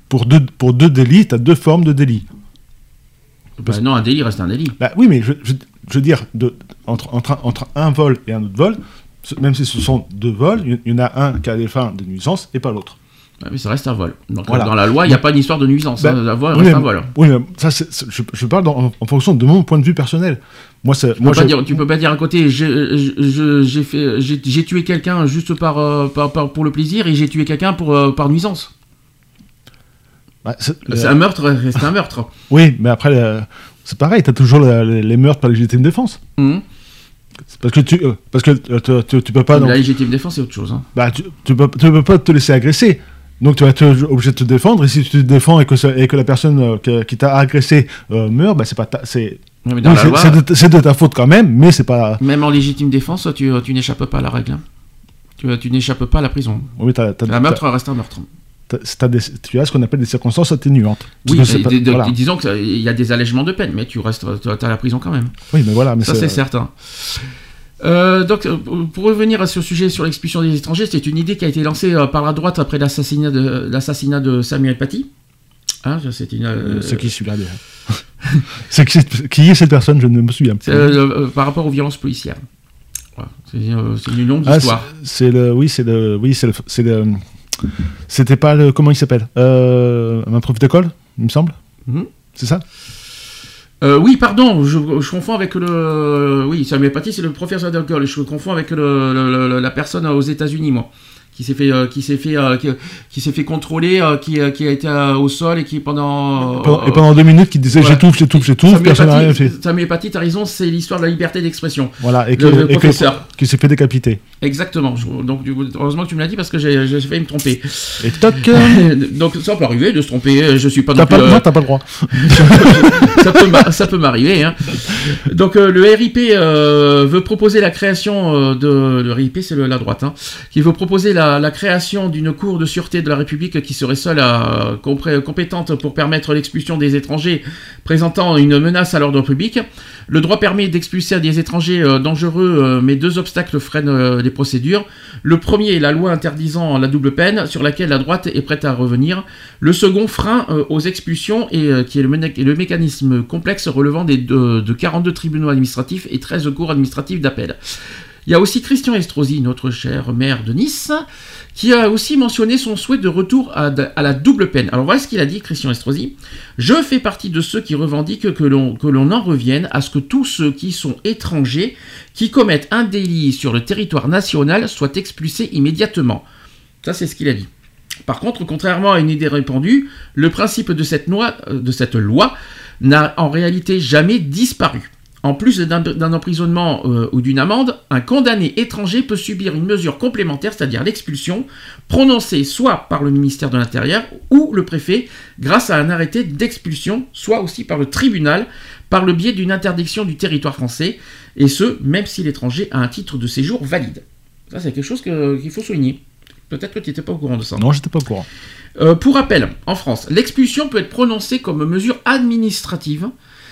pour deux, pour deux délits, tu as deux formes de délits. Bah non, un délit reste un délit. Bah, oui, mais je, je- je veux dire, de, entre, entre, un- entre un vol et un autre vol, même si ce sont deux vols, il y- il y en a un qui a des fins de nuisance et pas l'autre. Ouais, mais ça reste un vol. Donc Voilà. dans la loi, il n'y a pas d'histoire de nuisance. Bah, hein. Un vol oui, reste mais- un vol. Oui, mais ça, c'est- c'est- je, je parle dans- en, fonction de mon point de vue personnel. Moi, c'est, Tu moi, peux, pas dire, tu peux pas dire à côté, j'ai, fait, tué quelqu'un juste par, euh, par- par- pour le plaisir et j'ai tué quelqu'un pour, euh, par nuisance. bah, c'est- C'est euh, un meurtre, reste un meurtre. (laughs) oui, mais après, c'est pareil, tu as toujours la- les, les meurtres par légitime défense. C'est Parce que tu, euh, parce que tu, tu- tu peux pas. Non- la légitime défense, c'est autre chose. hein. Bah, tu, tu peux, tu peux pas te laisser agresser. Donc tu vas être obligé de te défendre. Et si tu te défends et que, ça- et que la personne euh, que- qui t'a agressé euh, meurt, bah, c'est pas c'est oui, de, ta faute quand même, mais c'est pas. même en légitime défense, tu, tu n'échappes pas à la règle. hein. Tu, tu n'échappes pas à la prison. Oui, Un meurtre reste un meurtre. des- tu as ce qu'on appelle des circonstances atténuantes. Oui, que pas- de- voilà. disons qu'il y a des allègements de peine, mais tu restes, tu as la prison quand même. Oui, mais voilà, mais Ça, c'est certain. Euh, donc, euh, pour revenir à ce sujet sur l'expulsion des étrangers, c'est une idée qui a été lancée euh, par la droite après l'assassinat de, l'assassinat de Samuel Paty. Hein, c'est une, euh, qui celui-là déjà (laughs) C'est qui, est cette personne Je ne me souviens plus. euh, par rapport aux violences policières. Voilà. C'est, une longue Ah, histoire. c'est le. Oui, c'est le. Oui, c'est C'était pas le. Comment il s'appelle? Un prof d'école, il me semble Mhm. C'est ça? Euh, oui, pardon, je, confonds avec le. Oui, Samuel Paty, c'est le professeur d'école. Je confonds avec le- le- la personne aux États-Unis, moi, qui s'est fait, euh, qui s'est fait, euh, qui, qui s'est fait contrôler, euh, qui, qui a été au sol et qui pendant. Pendant- et pendant deux minutes, il disait voilà. j'étouffe, j'étouffe, j'étouffe, personne n'a rien fait. Samuel Paty, t'as raison, c'est l'histoire de la liberté d'expression. Voilà, et que, Le- le et que- professeur. qui s'est fait décapiter. Exactement. Donc heureusement que tu me l'as dit parce que j'ai failli me tromper. Et toc, (laughs) Donc ça peut arriver de se tromper. Je suis pas t'as pas, euh, non, t'as pas le droit. (laughs) ça peut peut m'arriver. Hein. Donc euh, le RIP euh, veut proposer la création de le RIP, c'est la droite, hein, qui veut proposer la, la création d'une cour de sûreté de la République qui serait seule compré- compétente pour permettre l'expulsion des étrangers présentant une menace à l'ordre public. Le droit permet d'expulser des étrangers euh, dangereux, euh, mais deux obstacles freinent euh, les procédures. Le premier est la loi interdisant la double peine, sur laquelle la droite est prête à revenir. Le second frein euh, aux expulsions, euh, qui est le, mécanisme complexe relevant de, de 42 tribunaux administratifs et 13 cours administratifs d'appel. Il y a aussi Christian Estrosi, notre cher maire de Nice, qui a aussi mentionné son souhait de retour à, la double peine. Alors voilà ce qu'il a dit, Christian Estrosi. Je fais partie de ceux qui revendiquent que l'on en revienne à ce que tous ceux qui sont étrangers, qui commettent un délit sur le territoire national, soient expulsés immédiatement. Ça, c'est ce qu'il a dit. Par contre, contrairement à une idée répandue, le principe de cette euh, de cette loi n'a en réalité jamais disparu. En plus d'un emprisonnement euh, ou d'une amende, un condamné étranger peut subir une mesure complémentaire, c'est-à-dire l'expulsion, prononcée soit par le ministère de l'Intérieur ou le préfet grâce à un arrêté d'expulsion, soit aussi par le tribunal par le biais d'une interdiction du territoire français, et ce, même si l'étranger a un titre de séjour valide. Ça, c'est quelque chose qu'il faut souligner. Peut-être que tu n'étais pas au courant de ça. Non, j'étais pas au courant. Euh, pour rappel, en France, l'expulsion peut être prononcée comme mesure administrative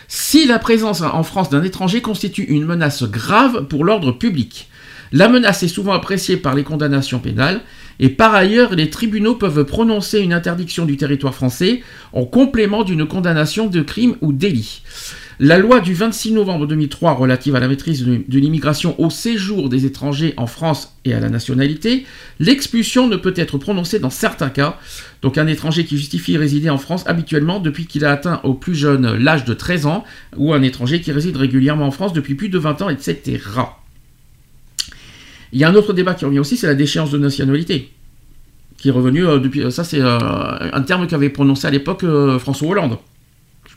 si la présence en France d'un étranger constitue une menace grave pour l'ordre public. La menace est souvent appréciée par les condamnations pénales et par ailleurs les tribunaux peuvent prononcer une interdiction du territoire français en complément d'une condamnation de crime ou délit. La loi du 26 novembre 2003 relative à la maîtrise de l'immigration au séjour des étrangers en France et à la nationalité, l'expulsion ne peut être prononcée dans certains cas. Donc un étranger qui justifie résider en France habituellement depuis qu'il a atteint au plus jeune l'âge de 13 ans, ou un étranger qui réside régulièrement en France depuis plus de 20 ans, etc. Il y a un autre débat qui revient aussi, c'est la déchéance de nationalité. Qui est revenu euh, depuis. euh, ça, c'est euh, un terme qu'avait prononcé à l'époque François Hollande.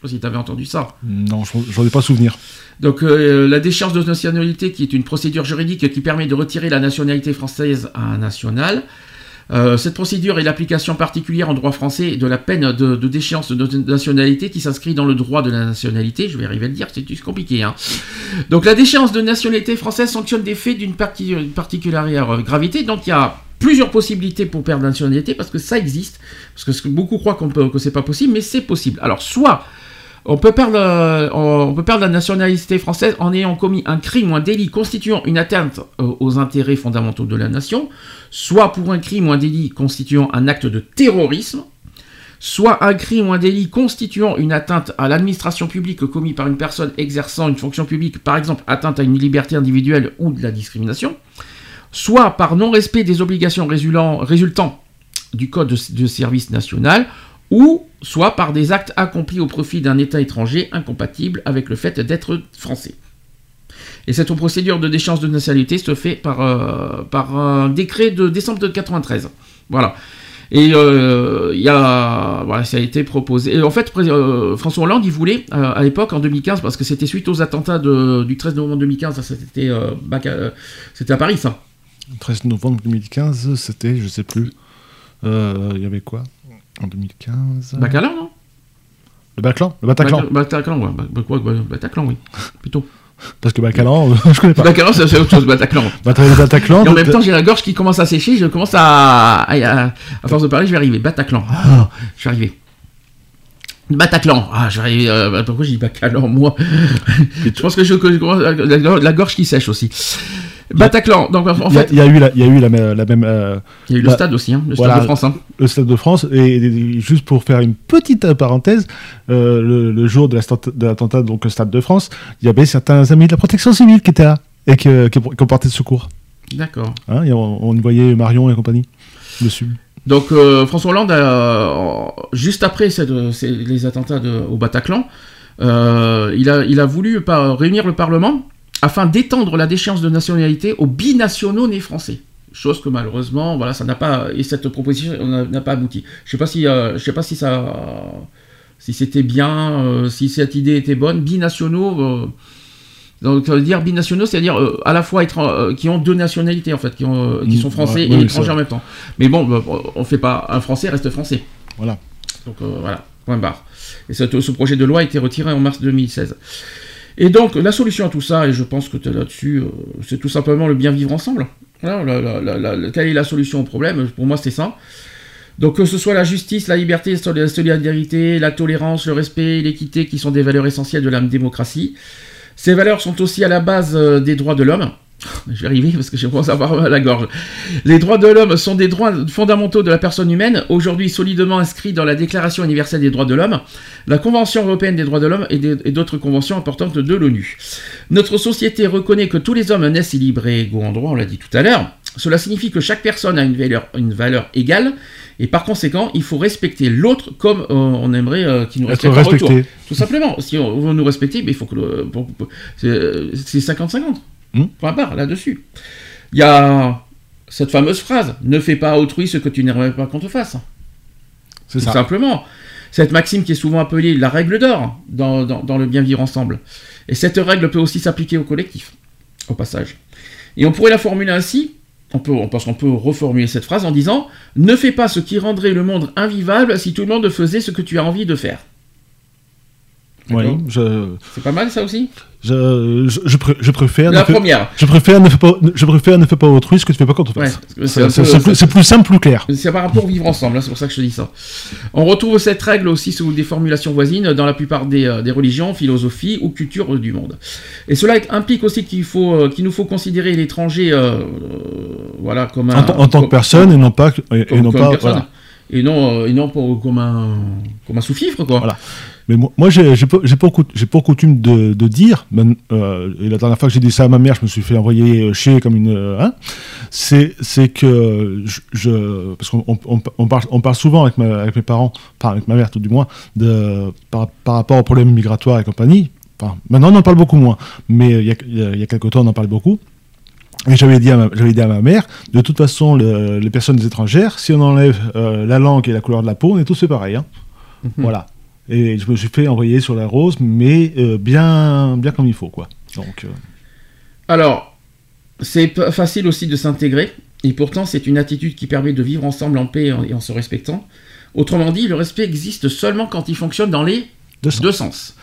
Je sais pas si tu avais entendu ça. Non, j'en ai pas souvenir. Donc euh, la déchéance de nationalité, qui est une procédure juridique qui permet de retirer la nationalité française à un national. Euh, cette procédure est l'application particulière en droit français de la peine de, de déchéance de nationalité qui s'inscrit dans le droit de la nationalité. Je vais arriver à le dire, c'est compliqué. Hein. Donc la déchéance de nationalité française sanctionne des faits d'une parti- particulière euh, gravité. Donc il y a plusieurs possibilités pour perdre la nationalité parce que ça existe. Parce que beaucoup croient qu'on peut, que c'est pas possible, mais c'est possible. Alors soit on peut, perdre, euh, on peut perdre la nationalité française en ayant commis un crime ou un délit constituant une atteinte euh, aux intérêts fondamentaux de la nation, soit pour un crime ou un délit constituant un acte de terrorisme, soit un crime ou un délit constituant une atteinte à l'administration publique commis par une personne exerçant une fonction publique, par exemple atteinte à une liberté individuelle ou de la discrimination, soit par non-respect des obligations résultant du Code de, de service national, ou soit par des actes accomplis au profit d'un État étranger incompatible avec le fait d'être français. Et cette procédure de déchéance de nationalité se fait par, euh, par un décret de décembre de 93. Voilà. Et euh, il y a, voilà, ça a été proposé. Et en fait, euh, François Hollande, il voulait à l'époque, en 2015, parce que c'était suite aux attentats du 13 novembre 2015, ça, c'était c'était à Paris, ça. 13 novembre 2015, c'était, je sais plus. Il y avait quoi? En 2015 Bacalan, non? Le Bataclan Le Bataclan. Bat- Bataclan, ouais. Bah, bah, quoi, bah, Bataclan, oui. Plutôt. Parce que Bataclan, (laughs) je connais pas. Bataclan, c'est autre chose, Bataclan. Bataclan. Et en même temps, j'ai la gorge qui commence à sécher, je commence à. À, à- à force de parler, je vais arriver. Bataclan. Ah, je vais arriver. Bataclan. Ah, je vais arriver. euh, pourquoi j'ai dit Bataclan, moi? Je pense que je, que je commence- la- la gorge qui sèche aussi. Bataclan. Donc, en fait, il y, a eu la, il y a eu la, même- la même. euh, il y a eu le bah, stade aussi, hein, le voilà. stade de France. Hein. le Stade de France. Et, et juste pour faire une petite euh, parenthèse, euh, le, le jour de l'attentat, donc au Stade de France, il y avait certains amis de la protection civile qui étaient là et que- qui, qui ont porté de secours. D'accord. Hein, on, on voyait Marion et compagnie dessus. Donc euh, François Hollande, a, juste après cette- ces- les attentats de- au Bataclan, euh, il, a, il a voulu par- réunir le Parlement afin d'étendre la déchéance de nationalité aux binationaux nés français. Chose que malheureusement, voilà, ça n'a pas et cette proposition n'a pas abouti. Je sais pas si, euh, je sais pas si ça, si c'était bien, euh, si cette idée était bonne. Binationaux. euh, donc ça veut dire binationaux, c'est-à-dire euh, à la fois qui ont deux nationalités en fait, qui, ont, qui Mm, sont français ouais, et oui, étrangers ça. en même temps. Mais bon, on fait pas un français reste français. Voilà. Donc voilà, point barre. Et ce, ce projet de loi a été retiré en mars 2016. Et donc la solution à tout ça, et je pense que tu es là-dessus, euh, c'est tout simplement le bien vivre ensemble. Voilà, la- la- quelle est la solution au problème? Pour moi, c'est ça. Donc que ce soit la justice, la liberté, la solidarité, la tolérance, le respect, l'équité, qui sont des valeurs essentielles de la démocratie. Ces valeurs sont aussi à la base euh, des droits de l'homme. Je vais arriver parce que je commence à avoir mal à la gorge. Les droits de l'homme sont des droits fondamentaux de la personne humaine, aujourd'hui solidement inscrits dans la Déclaration universelle des droits de l'homme, la Convention européenne des droits de l'homme et d'autres conventions importantes de l'ONU. Notre société reconnaît que tous les hommes naissent libres et égaux en droit, on l'a dit tout à l'heure. Cela signifie que chaque personne a une valeur, une valeur égale, et par conséquent, il faut respecter l'autre comme euh, on aimerait euh, qu'il nous respecte en retour. Tout simplement. Si on veut nous respecter, mais il faut que c'est euh, c'est 50-50. Hmm. Point barre là-dessus. Il y a cette fameuse phrase ne fais pas à autrui ce que tu n'aimerais pas qu'on te fasse. C'est Tout ça. simplement. Cette maxime qui est souvent appelée la règle d'or dans, dans- dans le bien vivre ensemble. Et cette règle peut aussi s'appliquer au collectif, au passage. Et on pourrait la formuler ainsi, on peut, on- qu'on peut reformuler cette phrase en disant Ne fais pas ce qui rendrait le monde invivable si tout le monde faisait ce que tu as envie de faire. Oui, je, C'est pas mal ça aussi je, je, je pré- je préfère. La première. Je préfère ne fais pas, je préfère ne fais pas autrui ce que tu fais pas quand on Ouais, c'est plus, simple, plus clair. C'est par rapport au vivre ensemble, hein, c'est pour ça que je te dis ça. On retrouve cette règle aussi sous des formulations voisines dans la plupart des, euh, des religions, philosophies ou cultures du monde. Et cela implique aussi qu'il faut, euh, qu'il nous faut considérer l'étranger, euh, voilà, comme un, En, tant- que comme- personne et non pas, et, et comme- non pas, voilà. Et non, et non pour- comme un, comme un sous-fifre, quoi. Voilà. Mais moi, moi, j'ai pour coutume de, de dire, ben, euh, et la dernière fois que j'ai dit ça à ma mère, je me suis fait envoyer euh, chier comme une. euh, hein, c'est que je, je- parce qu'on on, parle, on parle souvent avec, ma- avec mes parents, enfin avec ma mère tout du moins, de, par, par rapport aux problèmes migratoires et compagnie. Enfin, maintenant on en parle beaucoup moins, mais il y a, il y quelques temps on en parlait beaucoup. Et j'avais dit, à ma- j'avais dit à ma mère, de toute façon, le- les personnes étrangères, si on enlève euh, la langue et la couleur de la peau, on est tous fait pareil. hein. Voilà. Et je me suis fait envoyer sur la rose, mais euh, bien, bien comme il faut, quoi. Donc, euh, Alors, c'est facile aussi de s'intégrer, et pourtant c'est une attitude qui permet de vivre ensemble en paix et en- et en se respectant. Autrement dit, le respect existe seulement quand il fonctionne dans les deux sens. deux sens.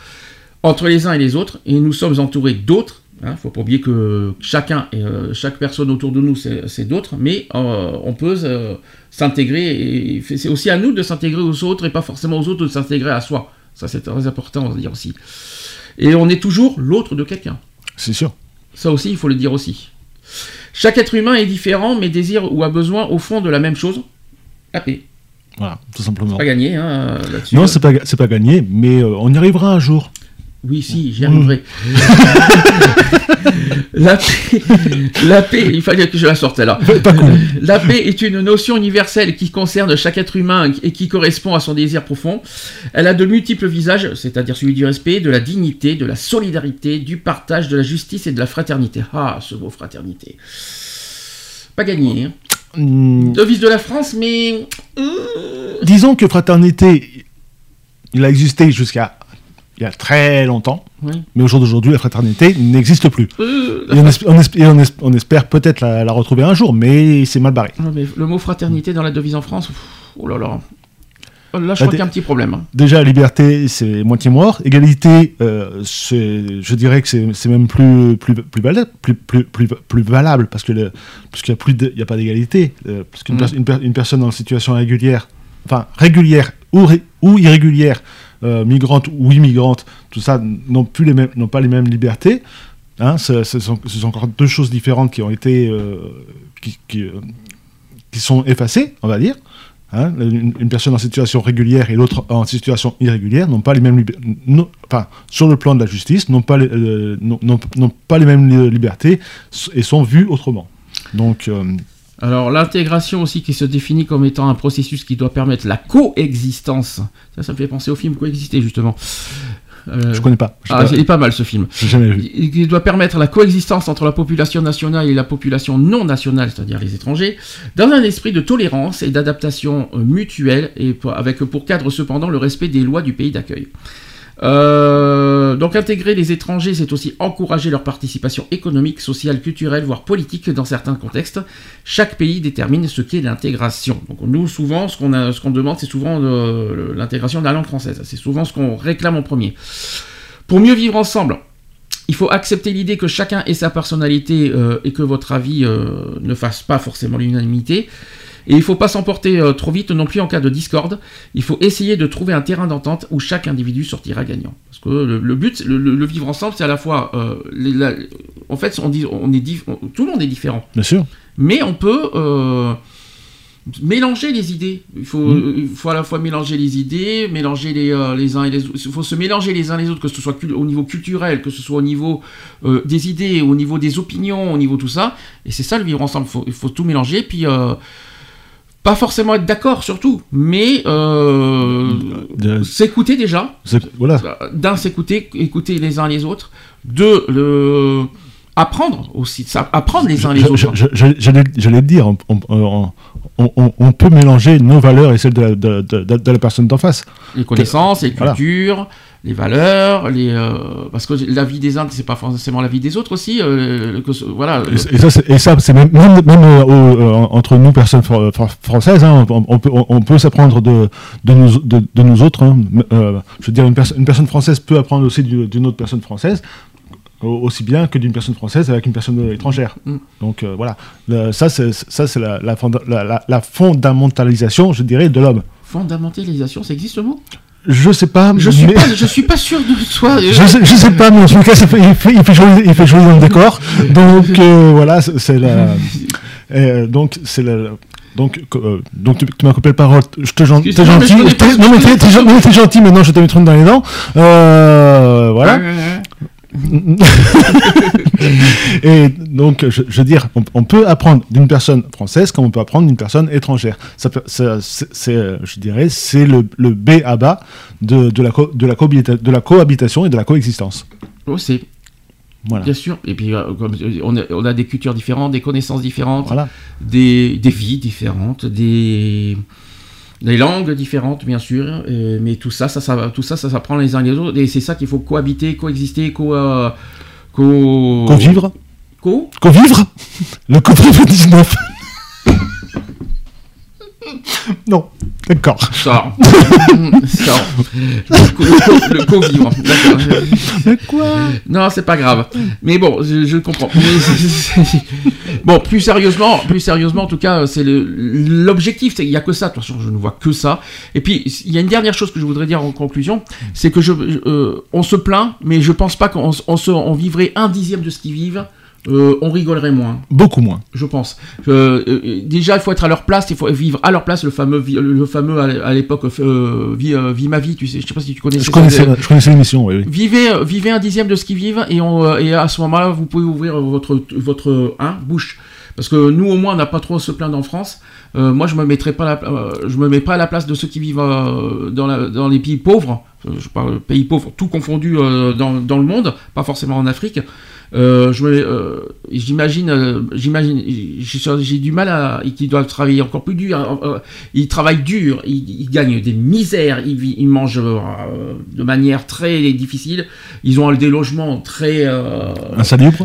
Entre les uns et les autres, et nous sommes entourés d'autres. Il ne faut pas oublier que chacun, et, euh, chaque personne autour de nous, c'est c'est d'autres, mais euh, on peut euh, s'intégrer, et c'est aussi à nous de s'intégrer aux autres, et pas forcément aux autres de s'intégrer à soi. Ça, c'est très important à dire aussi. Et on est toujours l'autre de quelqu'un. c'est sûr. Ça aussi, il faut le dire aussi. Chaque être humain est différent, mais désire ou a besoin au fond de la même chose, la paix. Voilà, tout simplement. Pas gagné hein, là-dessus. Non, c'est pas, c'est pas gagné, mais on y arrivera un jour. Oui, si, j'y arriverai. (laughs) la, paix, la paix, il fallait que je la sorte là. La paix est une notion universelle qui concerne chaque être humain et qui correspond à son désir profond. Elle a de multiples visages, c'est-à-dire celui du respect, de la dignité, de la solidarité, du partage, de la justice et de la fraternité. Ah, ce mot fraternité. Pas gagné. Hein. Devise de la France, mais disons que fraternité, il a existé jusqu'à il y a très longtemps, Oui. mais au jour d'aujourd'hui, la fraternité n'existe plus. Euh, Et on, espère peut-être la, la retrouver un jour, mais c'est mal barré. mais le mot fraternité dans la devise en France, pff, oh là là. Là, je Bah, crois qu'il y a un petit problème. hein. Déjà, liberté, c'est moitié mort. Égalité, euh, je dirais que c'est même plus, plus, plus, valable, plus, plus, plus, valable parce qu'il n'y a, a pas d'égalité. euh, parce qu'une Mm. pers- une, per- une personne en situation régulière, enfin régulière ou, ré- ou irrégulière, euh, migrante ou immigrante, tout ça n'ont plus les mêmes, n'ont pas les mêmes libertés. Hein, ce, sont, encore deux choses différentes qui ont été, euh, euh, qui sont effacées, on va dire. Hein, une, personne en situation régulière et l'autre en situation irrégulière n'ont pas les mêmes non- enfin sur le plan de la justice n'ont pas les, pas les mêmes li- libertés et sont vus autrement. Donc Alors l'intégration aussi qui se définit comme étant un processus qui doit permettre la coexistence. Ça, ça me fait penser au film Coexister justement. Euh, Je connais pas. Ah, pas. il est pas mal ce film. Jamais vu. Il il doit permettre la coexistence entre la population nationale et la population non nationale, c'est-à-dire les étrangers, dans un esprit de tolérance et d'adaptation euh, mutuelle, et avec pour cadre cependant le respect des lois du pays d'accueil. Euh, donc intégrer les étrangers, c'est aussi encourager leur participation économique, sociale, culturelle, voire politique dans certains contextes. Chaque pays détermine ce qu'est l'intégration. Donc nous, souvent, ce qu'on demande, c'est souvent euh, l'intégration de la langue française. C'est souvent ce qu'on réclame en premier. Pour mieux vivre ensemble, il faut accepter l'idée que chacun ait sa personnalité euh, et que votre avis ne fasse pas forcément l'unanimité. Et il ne faut pas s'emporter euh, trop vite non plus en cas de discorde. Il faut essayer de trouver un terrain d'entente où chaque individu sortira gagnant. Parce que le, le but, le, vivre ensemble, c'est à la fois... euh, les- la- en fait, on dit, on est on- tout le monde est différent. Bien sûr. Mais on peut euh, mélanger les idées. Il faut, Mm. il faut à la fois mélanger les idées, mélanger les, euh, les uns et les autres. Il faut se mélanger les uns les autres, que ce soit au niveau culturel, que ce soit au niveau euh, des idées, au niveau des opinions, au niveau tout ça. Et c'est ça le vivre ensemble. Il faut, il faut tout mélanger. Puis. Pas forcément être d'accord surtout, mais euh, De- s'écouter déjà, Voilà. d'un s'écouter, écouter les uns les autres, deux le apprendre aussi, apprendre les uns les Je- autres. J'allais le dire, on, on- on- on- on peut mélanger nos valeurs et celles de la, de- de- de- de la personne d'en face. les connaissances, les Voilà. Les valeurs, les euh, parce que la vie des uns c'est pas forcément la vie des autres aussi. euh, que voilà. Et, et ça, c'est- et ça, c'est même, même, même, euh, entre nous, personnes fr- fr- françaises, hein, on, on peut, on, on peut s'apprendre de, de, nous, de, de nous autres. hein. Je veux dire, une, perso- une personne française peut apprendre aussi du- d'une autre personne française, au- aussi bien que d'une personne française avec une personne étrangère. Mm. Donc euh, voilà, Le- ça, c'est ça, c'est la, la, fonda- la, la- la fondamentalisation, je dirais, de l'homme. Fondamentalisation, ça existe le mot? Je sais pas, Je suis mais- pas, je suis pas sûr de soi. (laughs) Je sais, je sais pas, mais en tout cas, ça fait, il, fait, il, fait joli, il fait joli dans le décor. Donc euh, voilà, c'est la. euh, donc c'est la. Donc, euh, donc tu, tu m'as coupé la parole. Je te gentil. Non mais je t'es connais t'es pas gen- non, mais gentil. Maintenant, je te mets dans les dents. Euh, voilà. Ouais, ouais, ouais. (laughs) (laughs) Et donc, je, je veux dire, on, on peut apprendre d'une personne française comme on peut apprendre d'une personne étrangère. Ça, c'est, je dirais, c'est le, le B à bas de, de, la co- de, la cohabita- de la cohabitation et de la coexistence. Oh, c'est Voilà. bien sûr. Et puis euh, euh, on, a, on a des cultures différentes, des connaissances différentes, Voilà. des, des vies différentes, des des langues différentes, bien sûr. euh, mais tout ça, ça, ça, tout ça, ça s'apprend les uns les autres. Et c'est ça qu'il faut cohabiter, coexister, co, euh, co, Co-vivre. co Co-vivre Le Covid-19 (laughs) Non, d'accord. Ça. (laughs) ça. Le, co- le co- le co-vivre. D'accord. Mais quoi Non, c'est pas grave. Mais bon, je, je comprends. Mais bon, plus sérieusement, plus sérieusement, en tout cas, c'est l'objectif. c'est- Il y a que ça. De toute façon, je ne vois que ça. Et puis, il y a une dernière chose que je voudrais dire en conclusion, c'est que je, je- euh, on se plaint, mais je pense pas qu'on on on vivrait un dixième de ce qu'ils vivent. Euh, on rigolerait moins, Beaucoup moins. je pense. Euh, euh, déjà, il faut être à leur place, il faut vivre à leur place, le fameux, le fameux à l'époque, vie, vie ma vie, tu sais, je sais pas si tu connais. Je connaissais, je connaissais l'émission, oui. oui. Vivez, vivez un dixième de ce qu'ils vivent et, on, et à ce moment-là, vous pouvez ouvrir votre, votre hein, bouche. Parce que nous, au moins, on n'a pas trop à se plaindre en France. Euh, moi, je me mettrai pas, la- euh, je me mets pas à la place de ceux qui vivent euh, dans, la- dans les pays pauvres. Je parle pays pauvres, tout confondu dans, dans le monde, pas forcément en Afrique. Euh, euh, j'imagine, euh, j'imagine, j'ai du mal à, qu'ils doivent travailler encore plus dur. Euh, ils travaillent dur, ils, ils gagnent des misères, ils, ils mangent de manière très difficile. Ils ont des logements très.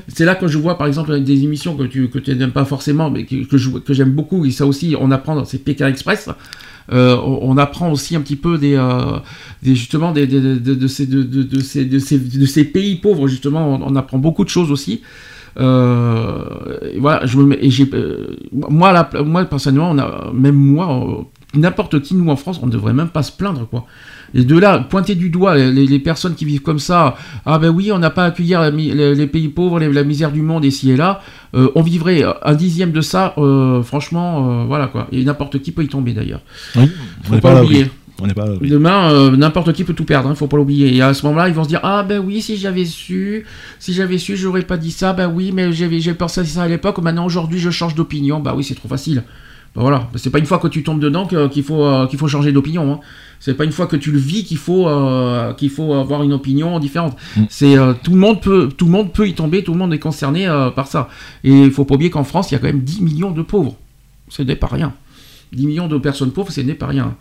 c'est là que je vois par exemple des émissions que tu que tu n'aimes pas forcément, mais que, que j'aime beaucoup, et ça aussi on apprend dans ces Pékin Express. Euh, on, apprend aussi un petit peu des, justement de, ces, pays pauvres justement. On, apprend beaucoup de choses aussi. Euh, voilà euh, moi moi personnellement on a même moi n'importe qui nous en France on ne devrait même pas se plaindre quoi et de là pointer du doigt les, les personnes qui vivent comme ça ah ben oui on n'a pas à accueillir la les, les pays pauvres les- la misère du monde ici et là euh, on vivrait un dixième de ça euh, franchement euh, voilà quoi et n'importe qui peut y tomber d'ailleurs Oui. Faut pas On pas. oui. Demain, euh, n'importe qui peut tout perdre, il faut pas l'oublier. Et à ce moment-là, ils vont se dire Ah, ben oui, si j'avais su, si j'avais su, j'aurais pas dit ça. Ben oui, mais j'avais j'ai pensé à ça à l'époque. Maintenant, aujourd'hui, je change d'opinion. Bah oui, c'est trop facile. Ben voilà, c'est pas une fois que tu tombes dedans que- qu'il faut, euh, qu'il faut changer d'opinion. Hein. C'est pas une fois que tu le vis qu'il faut, euh, qu'il faut avoir une opinion différente. C'est euh, tout le monde peut, tout le monde peut y tomber, tout le monde est concerné euh, par ça. Et il faut pas oublier qu'en France, il y a quand même 10 millions de pauvres. Ce n'est pas rien. 10 millions de personnes pauvres, ce n'est pas rien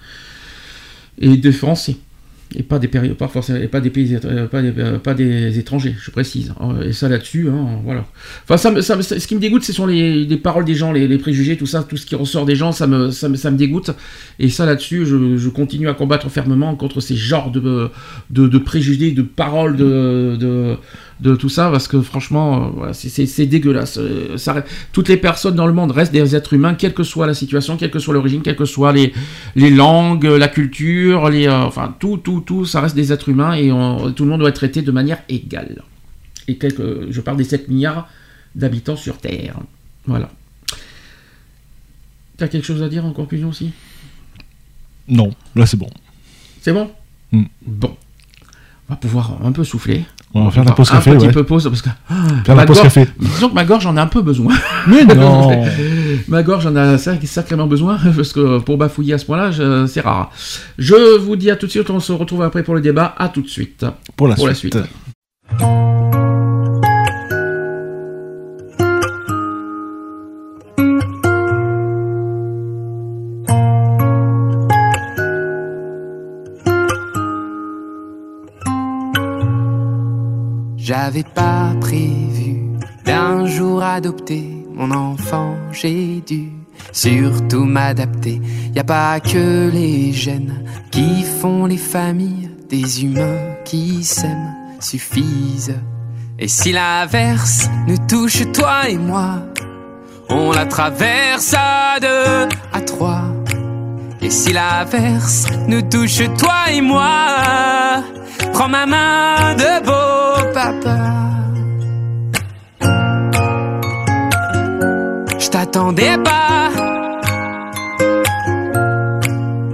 et des Français. Et pas des, pas forcément, pas des pays, euh, pas des, euh, pas des étrangers, je précise. Euh, Et ça là-dessus, hein, voilà. Enfin, ce qui me dégoûte, ce sont les, les paroles des gens, les, préjugés, tout ça, tout ce qui ressort des gens, ça me, dégoûte. Et ça là-dessus, je, continue à combattre fermement contre ces genres de, de, de préjugés, de paroles, de, de tout ça, parce que franchement, euh, voilà, c'est- dégueulasse. Euh, Ça, toutes les personnes dans le monde restent des êtres humains, quelle que soit la situation, quelle que soit l'origine, quelles que soient les, les langues, la culture, les, euh, enfin tout, tout, tout, ça reste des êtres humains et on- tout le monde doit être traité de manière égale. Et quelques, je parle des 7 milliards d'habitants sur Terre. Voilà. T'as quelque chose à dire en conclusion aussi? Non, là c'est bon. C'est bon? Hmm. Bon. On va pouvoir un peu souffler. On va faire la pause un café, petit ouais. peu pause parce que ah, Faire ma la pause gorge- café. Disons que ma gorge en a un peu besoin. Mais (laughs) non Ma gorge en a sac- sacrément besoin (laughs) parce que pour bafouiller à ce point-là, c'est rare. Je vous dis à tout de suite, on se retrouve après pour le débat. À tout de suite. Pour la Pour la suite. J'avais pas prévu d'un jour adopter mon enfant, j'ai dû surtout m'adapter. Y a pas que les gènes qui font les familles, des humains qui s'aiment suffisent. Et si l'averse nous touche toi et moi, on la traverse à deux, à trois. Et si l'averse nous touche toi et moi, prends ma main de beau papa. Je t'attendais pas,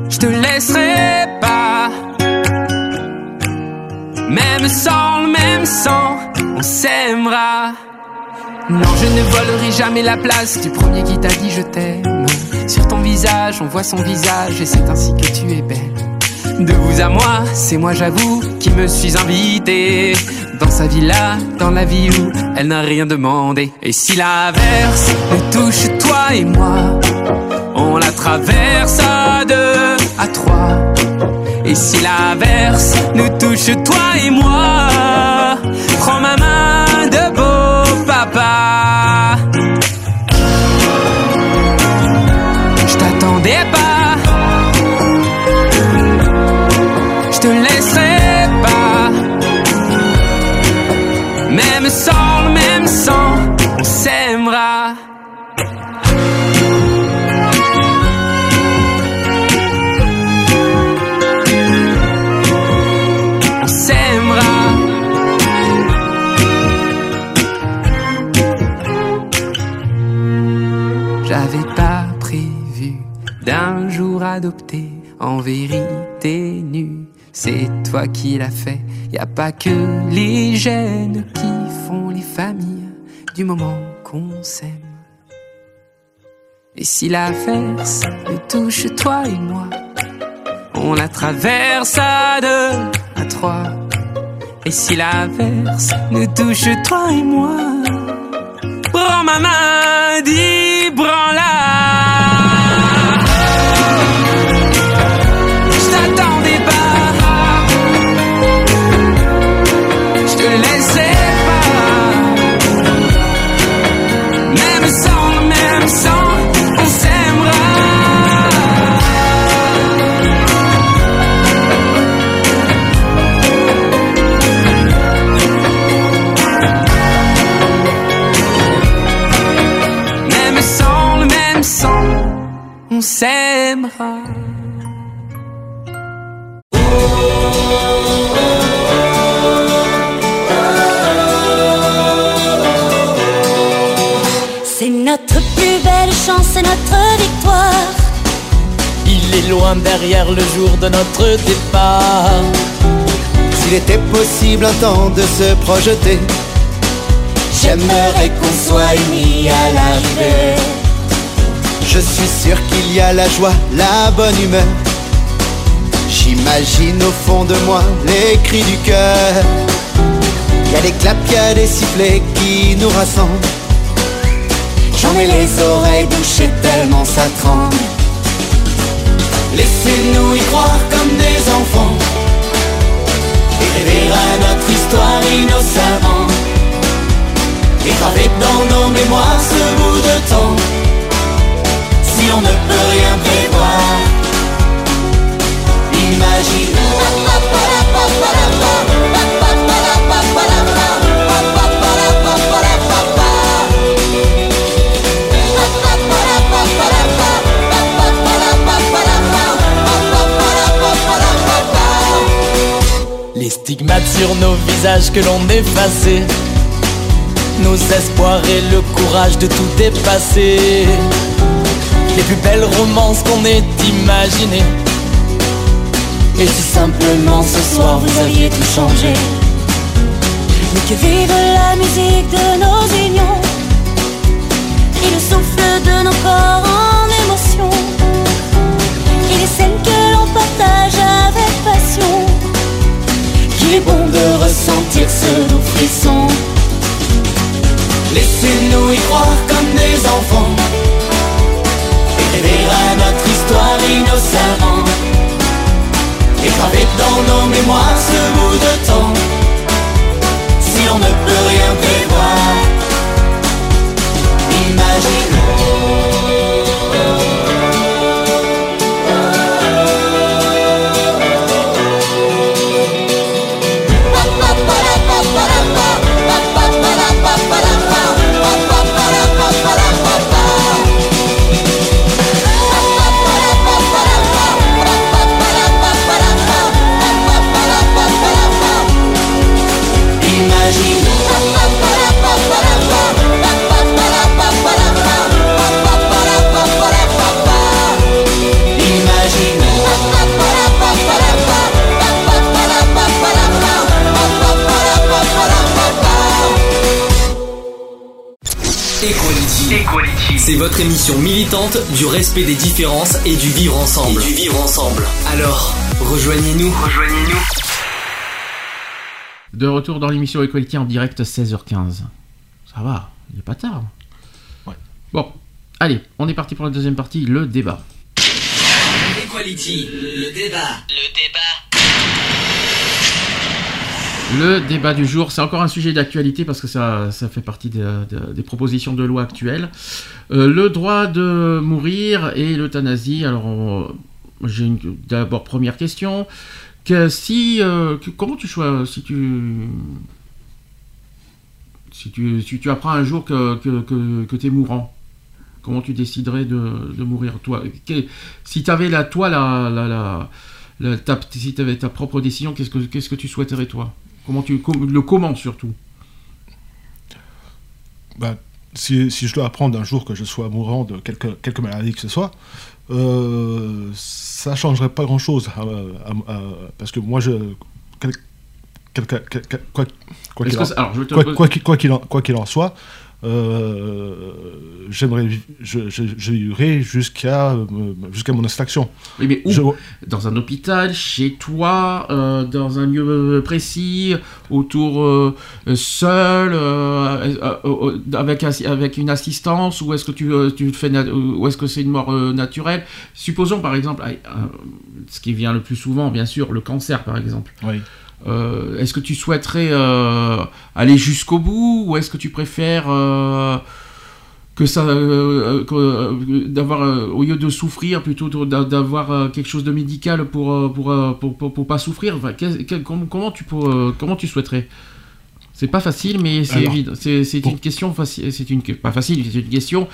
je te laisserai pas. Même sans le même sang, on s'aimera. Non, je ne volerai jamais la place du premier qui t'a dit je t'aime. Sur ton visage, on voit son visage et c'est ainsi que tu es belle. De vous à moi, c'est moi j'avoue qui me suis invité dans sa villa, dans la vie où elle n'a rien demandé. Et si l'averse nous touche toi et moi, on la traverse à deux, à trois. Et si l'averse nous touche toi et moi, prends ma main en vérité nue. C'est toi qui l'as fait. Y a pas que les gènes qui font les familles du moment qu'on s'aime. Et si l'averse nous touche toi et moi, on la traverse à deux, à trois. Et si l'averse nous touche toi et moi, prends ma main, dis branla. Loin derrière le jour de notre départ. S'il était possible un temps de se projeter, j'aimerais qu'on soit unis à l'arrivée. Je suis sûr qu'il y a la joie, la bonne humeur. J'imagine au fond de moi les cris du cœur. Y a des claps, y a des sifflets qui nous rassemblent. J'en ai les oreilles bouchées tellement ça tremble. Laissez-nous y croire comme des enfants et rêver à notre histoire innocemment. Et graver dans nos mémoires ce bout de temps. Si on ne peut rien prévoir, imagine. Sur nos visages que l'on effaçait Nos espoirs et le courage de tout dépasser. Les plus belles romances qu'on ait imaginées. Et si simplement ce soir vous aviez tout changé. Mais que vive la musique de nos unions. Et le souffle de nos corps en émotion. Et les scènes que l'on partage avec passion Qu'il est bon de ressentir ce doux frisson. Laissez-nous y croire comme des enfants. Et rêver à notre histoire innocemment. Et dans nos mémoires ce bout de temps. Si on ne peut rien prévoir Equality. C'est votre émission militante du respect des différences et du vivre ensemble. Et du vivre ensemble. Alors, rejoignez-nous. Rejoignez-nous. De retour dans l'émission Equality en direct 16h15. Ça va, il n'est pas tard. Ouais. Bon, allez, on est parti pour la deuxième partie, le débat. Equality, le débat. Le débat. Du jour, c'est encore un sujet d'actualité parce que ça, ça fait partie des, propositions de loi actuelles. Euh, le droit de mourir et l'euthanasie. Alors, j'ai d'abord première question. Que si, euh, comment tu choisis si tu si tu, si tu apprends un jour que, que, que, que tu es mourant, comment tu déciderais de, mourir toi? Si tu avais la, toi, la, la, ta, si avais ta propre décision, qu'est-ce que, qu'est-ce que tu souhaiterais toi? Comment tu le comment surtout? Bah, si, si je dois apprendre un jour que je sois mourant de quelque, quelque maladie que ce soit, euh, ça changerait pas grand-chose. à- à- à- parce que moi, je... quel- quel- quel- quel- quoi qu'il quoi- en, quoi qu'il en soit, euh, j'aimerais je, je, jusqu'à euh, jusqu'à mon extraction. Oui, mais où? Je- Dans un hôpital, chez toi, euh, dans un lieu précis, autour euh, seul, avec, avec une assistance, ou est-ce que tu, tu fais, ou est-ce que c'est une mort naturelle? Supposons par exemple, ah, ce qui vient le plus souvent, bien sûr, le cancer par exemple. Oui. Euh, est-ce que tu souhaiterais euh, aller jusqu'au bout, ou est-ce que tu préfères euh, que ça, que, d'avoir, au lieu de souffrir, plutôt d'a- d'avoir quelque chose de médical pour pour, pour, pour, pour pas souffrir? Enfin, quel- quel- comment, tu comment tu souhaiterais? C'est pas facile, mais c'est évident. C'est une question facile. C'est une pas facile, c'est une question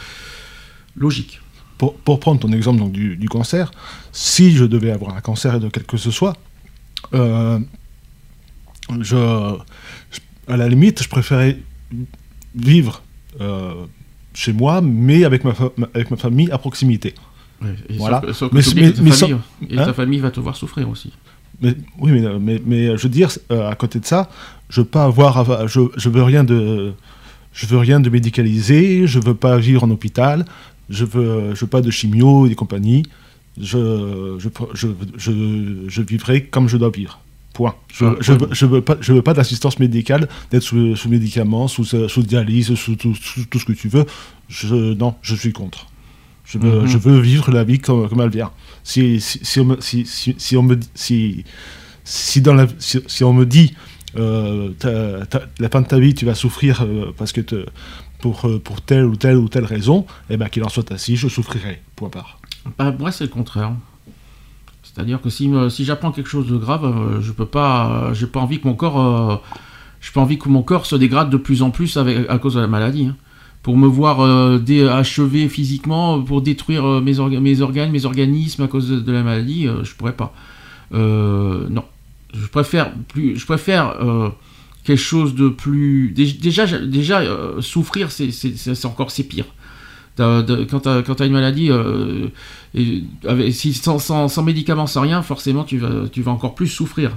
logique. Pour, pour prendre ton exemple donc, du, du cancer, si je devais avoir un cancer de quel que ce soit, je, je- à la limite, je préférais vivre euh, chez moi, mais avec ma, fa- avec ma famille à proximité. Ouais, et Voilà. Sauf que, sauf que Mais- ta mais famille, sans- et Hein famille va te voir souffrir aussi. Mais, oui, mais, mais, mais je veux dire, euh, à côté de ça, je veux pas avoir, à- je, je veux rien de, je veux rien de médicalisé, je veux pas vivre en hôpital, je veux, je veux pas de chimio et compagnie. Je, je, je, je, je vivrai comme je dois vivre. Point. Je, je, je veux pas, je veux pas d'assistance médicale, d'être sous, sous médicaments, sous, euh, sous dialyse, sous, tout- sous tout ce que tu veux. Je, non, je suis contre. Je veux, Mhm. je veux vivre la vie comme, comme elle vient. Si, si, si on me, si, si, si on me dit- si, si, dans la, si, si on me dit euh, la fin de ta vie tu vas souffrir euh, parce que te- pour, euh, pour telle ou telle ou telle raison, eh ben qu'il en soit ainsi, je souffrirai. Point barre. Bah, moi, c'est le contraire. C'est-à-dire que si, me- si j'apprends quelque chose de grave, euh, je peux pas, euh, j'ai pas envie que mon corps, euh, j'ai pas envie que mon corps se dégrade de plus en plus avec, à cause de la maladie. hein. Pour me voir euh, achevé physiquement, pour détruire euh, mes, mes organes, mes organismes à cause de, la maladie, euh, je pourrais pas. Euh, non, je préfère plus, je préfère euh, quelque chose de plus. dé- Déjà, déjà euh, souffrir, c'est encore c'est pire. Quand tu as, une maladie, euh, avec- sans, médicaments, sans rien, forcément tu vas, encore plus souffrir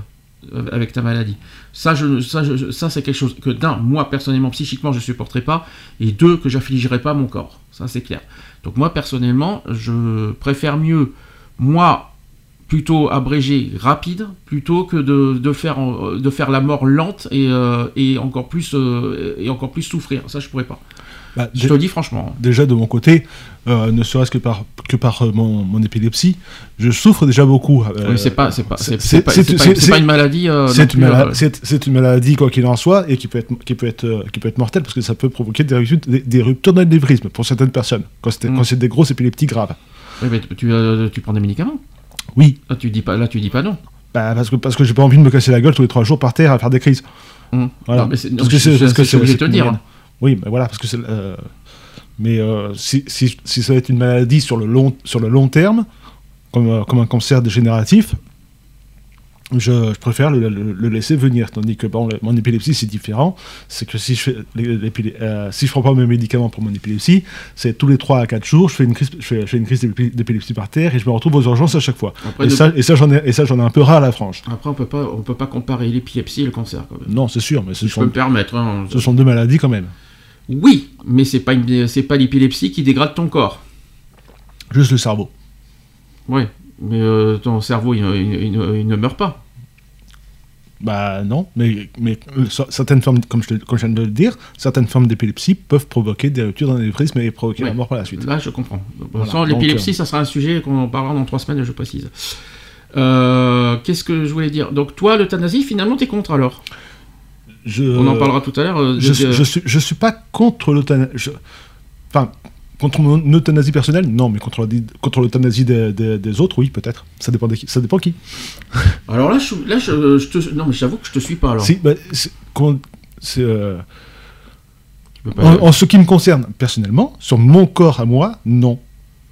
avec ta maladie. Ça, c'est quelque chose que d'un, moi personnellement, psychiquement, je supporterai pas, et deux, que j'affligerai pas mon corps. Ça, c'est clair. Donc moi personnellement, je préfère mieux, moi, plutôt abrégé, rapide, plutôt que de, faire, la mort lente et, euh, et, encore plus, euh, encore plus souffrir. Ça, je pourrais pas. Bah, Je te le dis franchement. Déjà de mon côté, euh, ne serait-ce que par, que par euh, mon, mon épilepsie, je souffre déjà beaucoup. euh, Oui, c'est pas, c'est pas, c'est, pas, une maladie. C'est une, mala- maladie, quoi qu'il en soit, et qui peut être, qui peut être, qui peut être mortelle, parce que ça peut provoquer des ruptures, des, des ruptures d'anévrisme pour certaines personnes, quand c'est Mm. c'est des grosses épilepties graves. oui, mais tu, tu prends des médicaments? Oui. Là, tu dis pas, là, tu dis pas non. Bah, parce que, parce que j'ai pas envie de me casser la gueule tous les trois jours par terre à faire des crises. Hum. Voilà. Non, mais parce que c'est parce que je te dire. Oui, mais voilà, parce que c'est. euh, mais euh, si, si, si ça va être une maladie sur le long, sur le long terme, comme, euh, comme un cancer dégénératif, je, je préfère le, le- le laisser venir. Tandis que bon, le- mon épilepsie, c'est différent. C'est que si je, euh, si je prends pas mes médicaments pour mon épilepsie, c'est tous les 3 à 4 jours, je fais une crise, je fais, je fais une crise d'épi- d'épilepsie par terre et je me retrouve aux urgences à chaque fois. Après, et, ça, et ça, j'en ai, et ça, j'en ai un peu ras à la frange. Après, on peut pas, on peut pas comparer l'épilepsie et le cancer. Quand même. Non, c'est sûr, mais ce Je peux sont, me permettre. hein. ce sont deux maladies quand même. Oui, mais c'est pas, c'est pas l'épilepsie qui dégrade ton corps. Juste le cerveau. Oui, mais euh, ton cerveau, il, il- il- il ne meurt pas. Bah non, mais, mais euh, certaines formes, comme je, te- comme je viens de le dire, certaines formes d'épilepsie peuvent provoquer des ruptures d'anévrisme et provoquer Ouais. la mort par la suite. Là, je comprends. Voilà, l'épilepsie, euh, ça sera un sujet qu'on en parlera dans trois semaines, je précise. Qu'est-ce que je voulais dire? Donc, toi, l'euthanasie, finalement, t'es contre alors? Je, On en parlera tout à l'heure. euh, Je, je suis, je suis pas contre l'euthanasie. je- Enfin, contre mon euthanasie personnelle, non, mais contre, l'euthanasie des, des- des autres, oui, peut-être. Ça dépend de qui. Ça dépend qui. (laughs) Alors là, je, là je, je te... non, mais j'avoue que je te suis pas alors. Si, bah, c'est- euh, pas- en, en ce qui me concerne personnellement, sur mon corps à moi, non.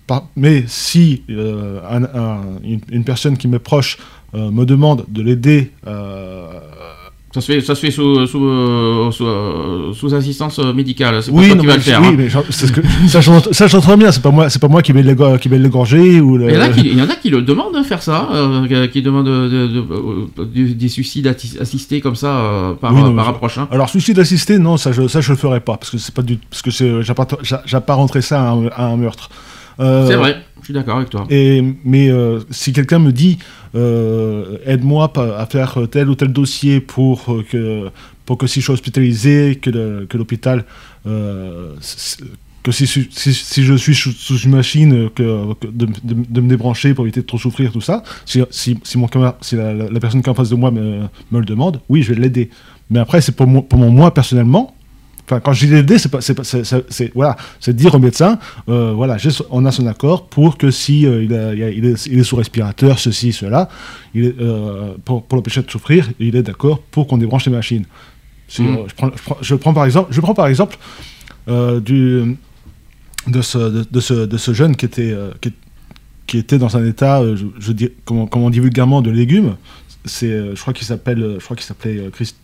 Par- mais si euh, un- un- une, une personne qui m'est proche euh, me demande de l'aider, euh, Ça se fait, ça se fait sous, sous, euh, sous, euh, sous assistance euh, médicale. C'est pas oui, toi non, qui le faire. oui, hein. mais ce que- ça, j'entends- bien. C'est pas moi, c'est pas moi qui vais l'égor- qui vais l'égorger ou le. Il y, en a qui, il y en a qui le demandent de faire ça, euh, qui demandent de, de- des suicides assistés comme ça euh, par, Oui, non, par mais- approche. hein. Alors suicide assisté, non, ça je ça je le ferai pas parce que c'est pas du parce que c'est j'apparenterai ça à un, à un meurtre. Euh, C'est vrai, je suis d'accord avec toi. Et, mais euh, si quelqu'un me dit euh, aide-moi à faire tel ou tel dossier pour que pour que si je suis hospitalisé, que que l'hôpital que si, si, je suis sous, une machine, que, que de, de- de me débrancher pour éviter de trop souffrir, tout ça, si, si, si mon camarade- si la, la- la personne qui est en face de moi me, me le demande, oui, je vais l'aider. Mais après, c'est pour, pour mon moi personnellement, Enfin, quand je dis l'aider, c'est voilà, c'est dire au médecin, euh, voilà, on a son accord pour que si euh, il, a- est, il est sous respirateur, ceci, cela, il est, euh, pour, pour l'empêcher de souffrir, il est d'accord pour qu'on débranche les machines. Si, Mm. je, prends, je, prends, je prends par exemple, je prends par exemple du, de ce, de, de ce, de ce jeune qui était, qui, qui était dans un état, je, je dis, comment, comment on dit vulgairement, de légumes. C'est, je crois qu'il s'appelle, je crois qu'il s'appelait Christ-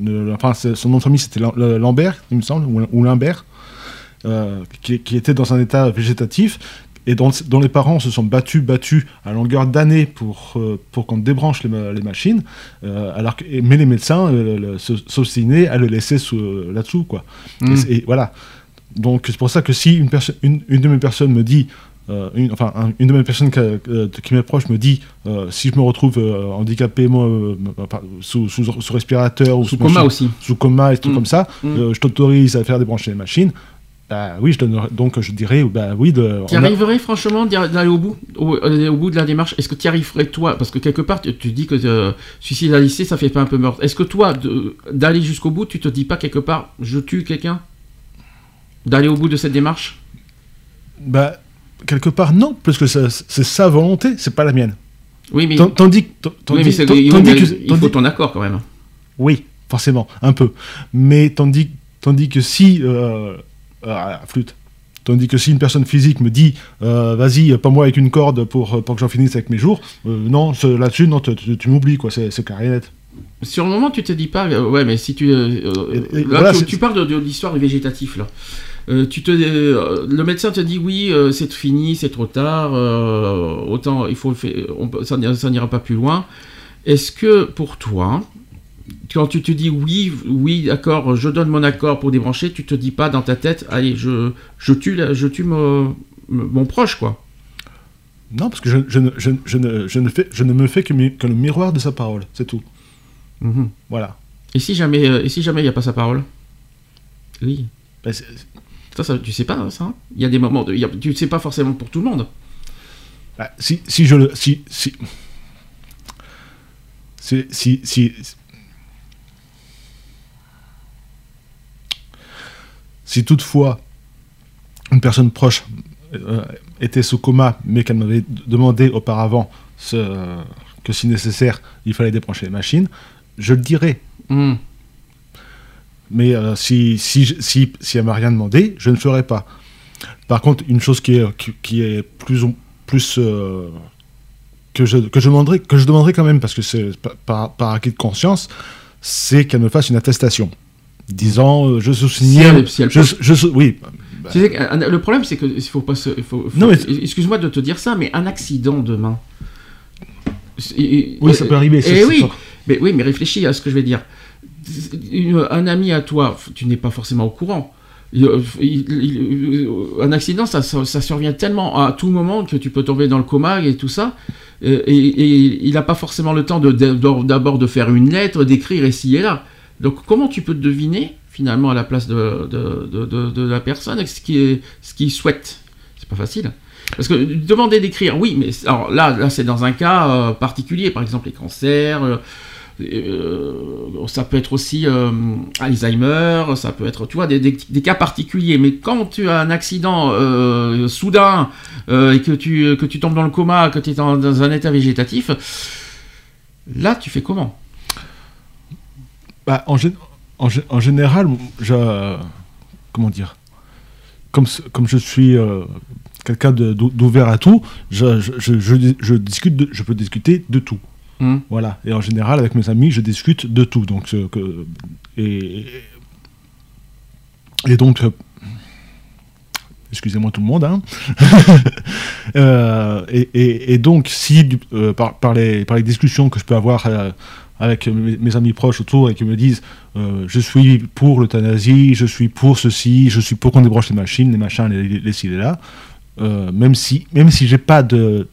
le- enfin, son nom de famille c'était le- Lambert, il me semble, ou, ou Limbert, euh, qui, qui était dans un état végétatif. et dont, dont les parents se sont battus, battus à longueur d'années pour, euh, pour qu'on débranche les, ma- les machines, euh, alors que, mais les médecins euh, s'obstinaient à le laisser sous- euh, là-dessous, quoi. Mm. Et, voilà. Donc c'est pour ça que si une, une, une de mes personnes me dit, euh, une, enfin un- une de mes personnes qui, euh, qui m'est proche me dit, euh, si je me retrouve euh, handicapé, moi, sous, sous, sous respirateur ou Sous coma aussi. sous coma et trucs Mm. comme ça, Mm. je t'autorise à faire débrancher les machines. Bah oui, je donnerai- donc je dirais, bah oui, Tu a- arriverais franchement d'aller au bout, au, au bout de la démarche? Est-ce que tu arriverais toi? Parce que quelque part, tu, tu dis que suicide à lycée, ça fait pas un peu meurtre. Est-ce que toi, d'aller jusqu'au bout, tu te dis pas quelque part, je tue quelqu'un? D'aller au bout de cette démarche? Bah, quelque part non, parce que c'est sa volonté, c'est pas la mienne. Oui, mais, Tandis, oui, tandis, mais tandis que- il faut ton accord quand même. Oui, forcément, un peu. Mais tandis, tandis que si. Euh, ah, flûte. Tandis que si une personne physique me dit euh, vas-y, pas moi avec une corde pour, pour que j'en finisse avec mes jours, euh, non, là-dessus, non, tu, tu- tu m'oublies, quoi, c'est carré net. Sur le moment, tu te dis pas, euh, ouais, mais si tu. euh, euh, Et- et là, voilà, tu, c'est- tu parles de, de l'histoire du végétatif, là. Euh, tu te, euh, le médecin te dit oui, euh, c'est fini, c'est trop tard, autant il faut le faire, on ça, n'ira- ça n'ira pas plus loin. Est-ce que pour toi, quand tu te dis oui, oui, d'accord, je donne mon accord pour débrancher, tu te dis pas dans ta tête, allez, je, je tue, je tue mon, mon proche, quoi? Non, parce que je, je ne, je, je ne, je ne fais, je ne me fais que, mi- que le miroir de sa parole, c'est tout. Mhm. Voilà. Et si jamais, et si jamais il n'y a pas sa parole? Oui. Ben, c'est- Ça, ça, tu sais pas hein, ça Il y a des moments, de, il y a- tu sais pas forcément pour tout le monde. bah, si, si je le. Si, si, si, si, si, si toutefois une personne proche euh, était sous coma, mais qu'elle m'avait demandé auparavant ce- que si nécessaire, il fallait débrancher les machines, je le dirais. Hmm. Mais euh, si, si, si, si elle m'a rien demandé, je ne ferai pas. Par contre, une chose qui est, qui, qui est plus, plus euh, que, je, que, je demanderai, que je demanderai quand même, parce que c'est par- par, acquis de conscience, c'est qu'elle me fasse une attestation. Disant, euh, je sous-signe. Si je, je oui. Bah, euh, le problème, c'est que il faut pas se. il faut- faut- Non, mais- Excuse-moi de te dire ça, mais un accident demain. Oui, ça peut arriver, Eh oui, mais oui, mais réfléchis à ce que je vais dire. Un ami à toi, tu n'es pas forcément au courant. Un accident, ça, survient tellement à tout moment que tu peux tomber dans le coma et tout ça. Et, il n'a pas forcément le temps d'abord de faire une lettre, d'écrire ici et là. Donc comment tu peux deviner finalement à la place de, la personne ce qui est ce qu'il souhaite? C'est pas facile. Parce que demander d'écrire, oui, mais alors là, là c'est dans un cas euh, particulier, par exemple les cancers. euh, euh, ça peut être aussi euh, Alzheimer, ça peut être, tu des, cas particuliers. Mais quand tu as un accident euh, soudain et que tu, que tu tombes dans le coma, que tu es dans, un état végétatif, là, tu fais comment? Bah, en, gé- en, gé- en général, comment dire, comme, je suis quelqu'un d'ouvert à tout, je, je, discute je peux discuter de tout. Hmm. Voilà. Et en général, avec mes amis, je discute de tout. Donc, que, et, et donc, euh, excusez-moi tout le monde, hein. (laughs) Euh, et, et- donc, si euh, par, les, par les discussions que je peux avoir euh, avec mes, amis proches autour et qui me disent euh, je suis pour l'euthanasie, je suis pour ceci, je suis pour qu'on débranche les machines, les machins, les, les, les les là, euh, même si, même si j'ai pas de,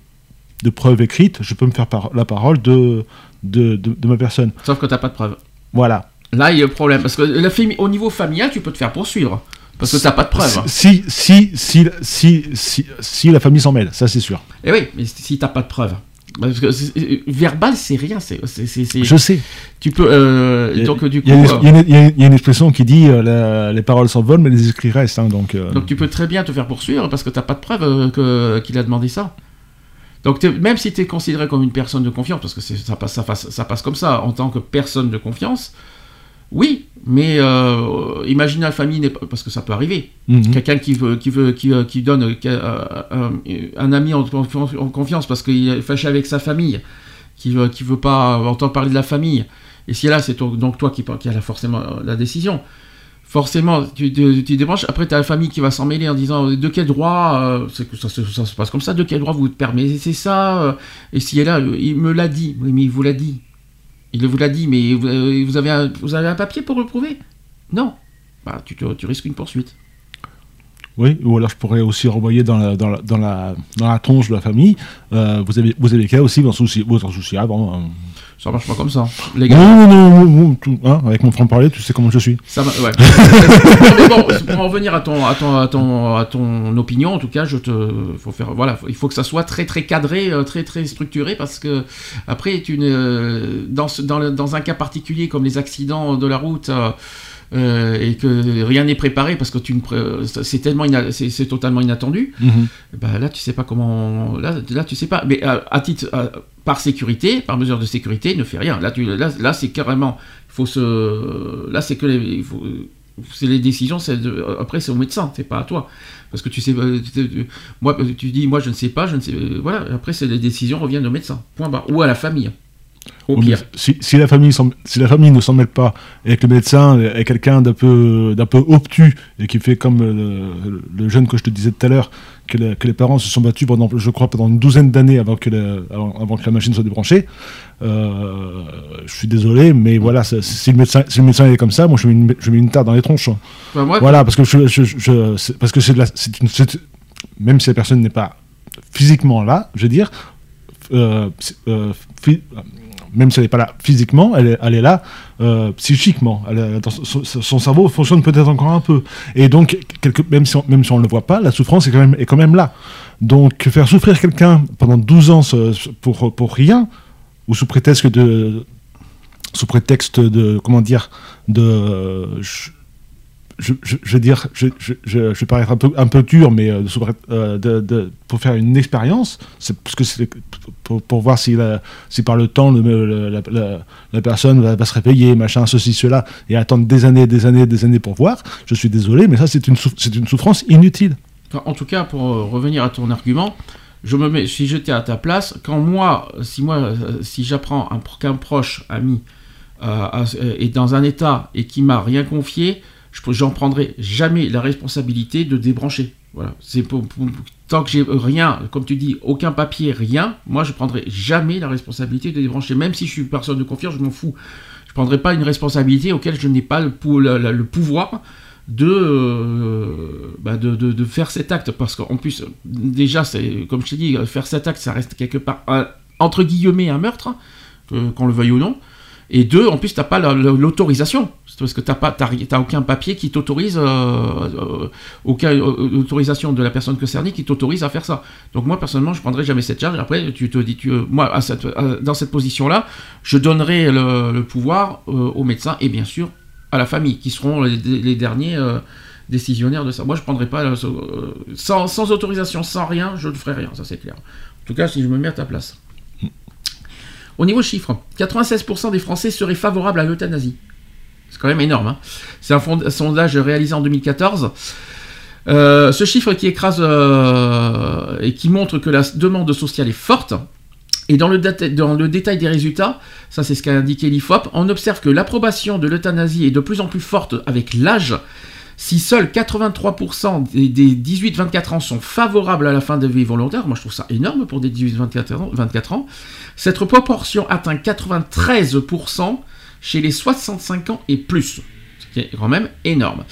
de preuves écrites, je peux me faire par- la parole de, de, de, de ma personne. Sauf que tu n'as pas de preuves. Voilà. Là, il y a le problème. Parce que la au niveau familial, tu peux te faire poursuivre. Parce que tu n'as pas de preuves. Si, si, si, si, si, si la famille s'en mêle, ça c'est sûr. Et Eh oui, mais si t'as pas de preuves. Parce que c'est- verbal, c'est rien. C'est, c'est, c'est- c'est- Je sais. Tu peux. euh, donc du coup, Il y, a une- il y a une- il y a une- il y a une expression qui dit euh, la- les paroles s'envolent, mais les écrits restent. hein, donc, euh, donc tu peux très bien te faire poursuivre parce que t'as pas de preuves que, qu'il a demandé ça. Donc même si tu es considéré comme une personne de confiance, parce que ça, passe, ça, passe, ça passe comme ça en tant que personne de confiance, oui, mais euh, imagine la famille, n'est pas- parce que ça peut arriver. Mhm. Quelqu'un qui veut, qui veut, qui, euh, qui donne euh, un, ami en, confiance- en confiance parce qu'il est fâché avec sa famille, qui veut, qui veut pas entendre parler de la famille. Et si là, c'est donc toi qui, qui a la- forcément la décision. Forcément, tu, débranches. Après, tu as la famille qui va s'en mêler en disant de quel droit, euh, ça, se- ça se passe comme ça, de quel droit vous permettez ça euh, Et si elle est là, euh, il me l'a dit. Oui, mais il vous l'a dit. Il vous l'a dit, mais vous, euh, avez un, vous avez un papier pour le prouver? Non. Bah, tu, risques une poursuite. Oui, ou alors je pourrais aussi renvoyer dans la, dans la, dans la, dans la tronche de la famille. euh, vous avez, vous avez aussi vous en soucier, vous en soucier avant. hein. Ça marche pas comme ça, les gars. Non, non, non, non, tout, hein, avec mon franc-parler, tu sais comment je suis. Ça va, ouais. (laughs) mais bon, pour en revenir à ton, à ton, à ton, à ton opinion, en tout cas, je te, faut faire, voilà, faut- il faut que ça soit très, très cadré, euh, très, très structuré, parce que après, tu ne, dans, ce- dans, le- dans un cas particulier comme les accidents de la route. euh, euh, et que rien n'est préparé parce que tu ne c'est tellement c'est totalement inattendu. Mhm. bah là tu sais pas comment là, là tu sais pas. Mais euh, à titre euh, par sécurité par mesure de sécurité ne fais rien. Là tu là, là c'est carrément faut se là c'est que les, faut c'est les décisions de- après c'est au médecin c'est pas à toi. Parce que tu sais moi tu dis moi je ne sais pas je ne sais voilà. Après c'est les décisions reviennent au médecin. Point barre. Ou à la famille au pire. Si, si la famille s'en- si la famille ne s'en mêle pas et que le médecin est quelqu'un d'un peu, d'un peu obtus et qui fait comme le, le jeune que je te disais tout à l'heure, que, le- que les parents se sont battus pendant, je crois, pendant une douzaine d'années avant que, le- avant, avant que la machine soit débranchée, euh, je suis désolé, mais voilà, c'est- si le médecin, si le médecin est comme ça, moi je mets une, je mets une tarte dans les tronches. Enfin, moi, voilà, parce que je, je- je- c'est- parce que c'est de la- c'est une, c'est- même si la personne n'est pas physiquement là, je veux dire, euh, c'est- euh, même si elle n'est pas là physiquement, elle est, là euh, psychiquement. Son, cerveau fonctionne peut-être encore un peu. Et donc, même si on ne le voit pas, la souffrance est quand même, là. Donc, faire souffrir quelqu'un pendant 12 ans pour, rien, ou sous prétexte de sous prétexte de comment dire de je, je, veux dire je, vais paraître un peu dur mais euh, euh, pour faire une expérience parce que pour, voir si par le temps la, personne va, se réveiller machin ceci cela et attendre des années des années des années pour voir je suis désolé mais ça c'est une souffrance inutile. En tout cas, pour euh, revenir à ton argument, je me mets, si j'étais à ta place, quand moi, si moi, si j'apprends qu'un proche ami est dans un état et qui m'a rien confié, je prendrai jamais la responsabilité de débrancher. Voilà, tant que j'ai rien, comme tu dis, aucun papier, rien, moi je prendrai jamais la responsabilité de débrancher, même si je suis personne de confiance, je m'en fous. Je prendrai pas une responsabilité auquel je n'ai pas le, pou- le- le- le pouvoir de, euh, bah, de, faire cet acte. Parce qu'en plus déjà comme je t'ai dit faire cet acte ça reste quelque part entre guillemets un meurtre que- qu'on le veuille ou non. Et deux en plus t'as pas la- la- l'autorisation parce que pas ri- t'as aucun papier qui t'autorise euh, euh, aucun euh, autorisation de la personne concernée qui t'autorise à faire ça donc moi personnellement je prendrai jamais cette charge après tu te dis tu, euh, moi à cette, à- dans cette position là je donnerai le, le pouvoir euh, au médecin et bien sûr à la famille, qui seront les, les derniers euh, décisionnaires de ça. Moi, je prendrai pas euh, sans, sans autorisation, sans rien, je ne ferai rien, ça c'est clair. En tout cas, si je me mets à ta place. Au niveau chiffre, 96% des Français seraient favorables à l'euthanasie. C'est quand même énorme. hein. C'est un sondage réalisé en 2014. Euh, ce chiffre qui écrase euh, et qui montre que la demande sociale est forte. Et dans le, détail des résultats, ça c'est ce qu'a indiqué l'IFOP, on observe que l'approbation de l'euthanasie est de plus en plus forte avec l'âge. Si seuls 83% des, des 18-24 ans sont favorables à la fin de vie volontaire, moi je trouve ça énorme pour des 18-24 ans, 24 ans, cette proportion atteint 93% chez les 65 ans et plus. Ce qui est quand même énorme.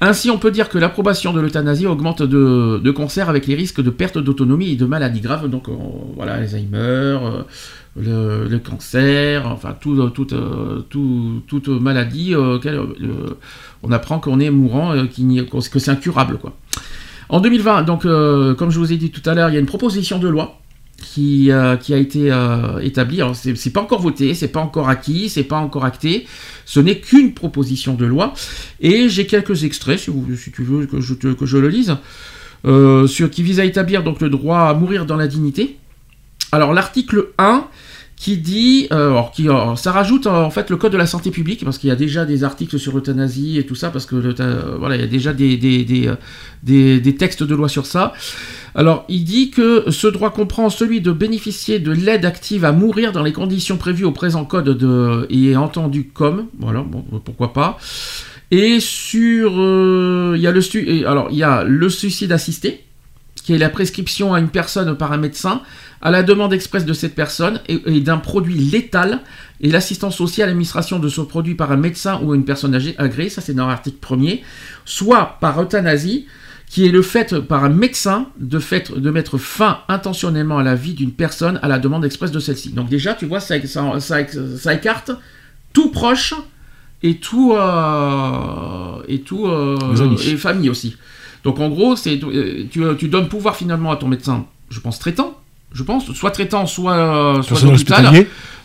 Ainsi, on peut dire que l'approbation de l'euthanasie augmente de, de concert avec les risques de perte d'autonomie et de maladies graves, donc euh, voilà, Alzheimer, euh, le, cancer, enfin euh, tout- toute maladie on apprend qu'on est mourant, que c'est incurable. En 2020, donc, comme je vous ai dit tout à l'heure, il y a une proposition de loi qui, euh, qui a été euh, établie. Alors, c'est pas encore voté, c'est pas encore acquis, c'est pas encore acté. Ce n'est qu'une proposition de loi. Et j'ai quelques extraits, si, vous, si tu veux que je, le lise, euh, sur, qui vise à établir donc le droit à mourir dans la dignité. Alors, l'article 1 qui dit, euh, alors, qui, alors, ça rajoute euh, en fait le code de la santé publique parce qu'il y a déjà des articles sur l'euthanasie et tout ça parce que euh, voilà il y a déjà des, des, des, euh, des- textes de loi sur ça. Alors il dit que ce droit comprend celui de bénéficier de l'aide active à mourir dans les conditions prévues au présent code de et est entendu comme voilà bon pourquoi pas Et sur, euh, il y a le alors il y a le suicide assisté, qui est la prescription à une personne par un médecin à la demande expresse de cette personne et, et d'un produit létal et l'assistance aussi à l'administration de ce produit par un médecin ou une personne âgée agréée, ça c'est dans l'article premier, soit par euthanasie, qui est le fait par un médecin de, fait, de mettre fin intentionnellement à la vie d'une personne à la demande expresse de celle-ci. Donc déjà, tu vois, ça, ça, ça- ça écarte tout proche et tout euh, et tout euh, et famille aussi. Donc en gros, c'est euh, tu, tu donnes pouvoir finalement à ton médecin, je pense traitant, je pense, soit traitant, soit euh, soit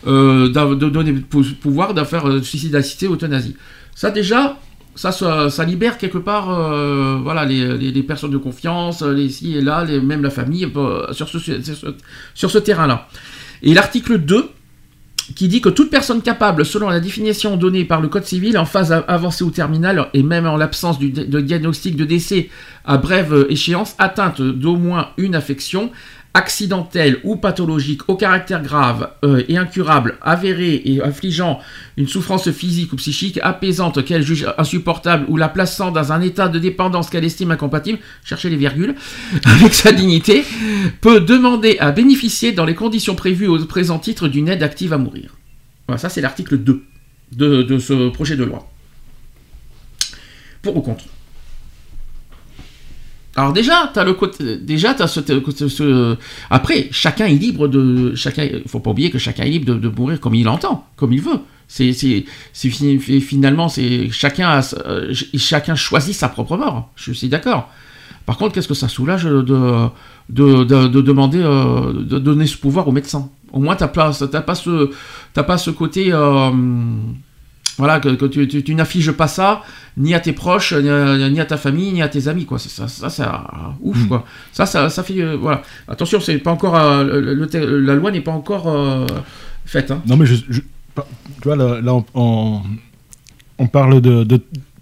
euh, de donner pou- pouvoir de faire euh, suicide assisté, euthanasie. Ça déjà, ça, ça, ça libère quelque part, euh, voilà, les, les- les personnes de confiance, les ci et là, les- même la famille, euh, sur ce, sur ce, sur ce terrain-là. Et l'article 2, qui dit que toute personne capable, selon la définition donnée par le Code civil, en phase av- avancée ou terminale, et même en l'absence de diagnostic de décès à brève échéance, atteinte d'au moins une affection, accidentelle ou pathologique au caractère grave euh, et incurable, avérée et affligeant une souffrance physique ou psychique apaisante qu'elle juge insupportable ou la plaçant dans un état de dépendance qu'elle estime incompatible, cherchez les virgules, (laughs) avec sa dignité, peut demander à bénéficier dans les conditions prévues au présent titre d'une aide active à mourir. Voilà, ça c'est l'article 2 de, de ce projet de loi. Pour ou contre? Alors déjà, t'as le côté, déjà t'as ce, après chacun est libre de, chacun, faut pas oublier que chacun est libre de, mourir comme il entend, comme il veut. C'est, c'est, c'est fi- fi- finalement c'est chacun, a, euh, ch- chacun choisit sa propre mort. Je suis d'accord. Par contre, qu'est-ce que ça soulage de, de, de, de demander, euh, de donner ce pouvoir au médecin? Au moins, t'as pas, t'as pas ce, t'as pas ce côté. euh, voilà, que, que tu, tu, tu n'affiches pas ça ni à tes proches, ni à, ni à ta famille, ni à tes amis, quoi. C'est Ça, ça, c'est ah, ouf, quoi. Ça, ça, ça fait, euh, voilà. Attention, c'est pas encore, euh, le- le la loi n'est pas encore euh, faite. Hein. Non, mais je, je- tu vois, là, là, on, on- on parle de, de-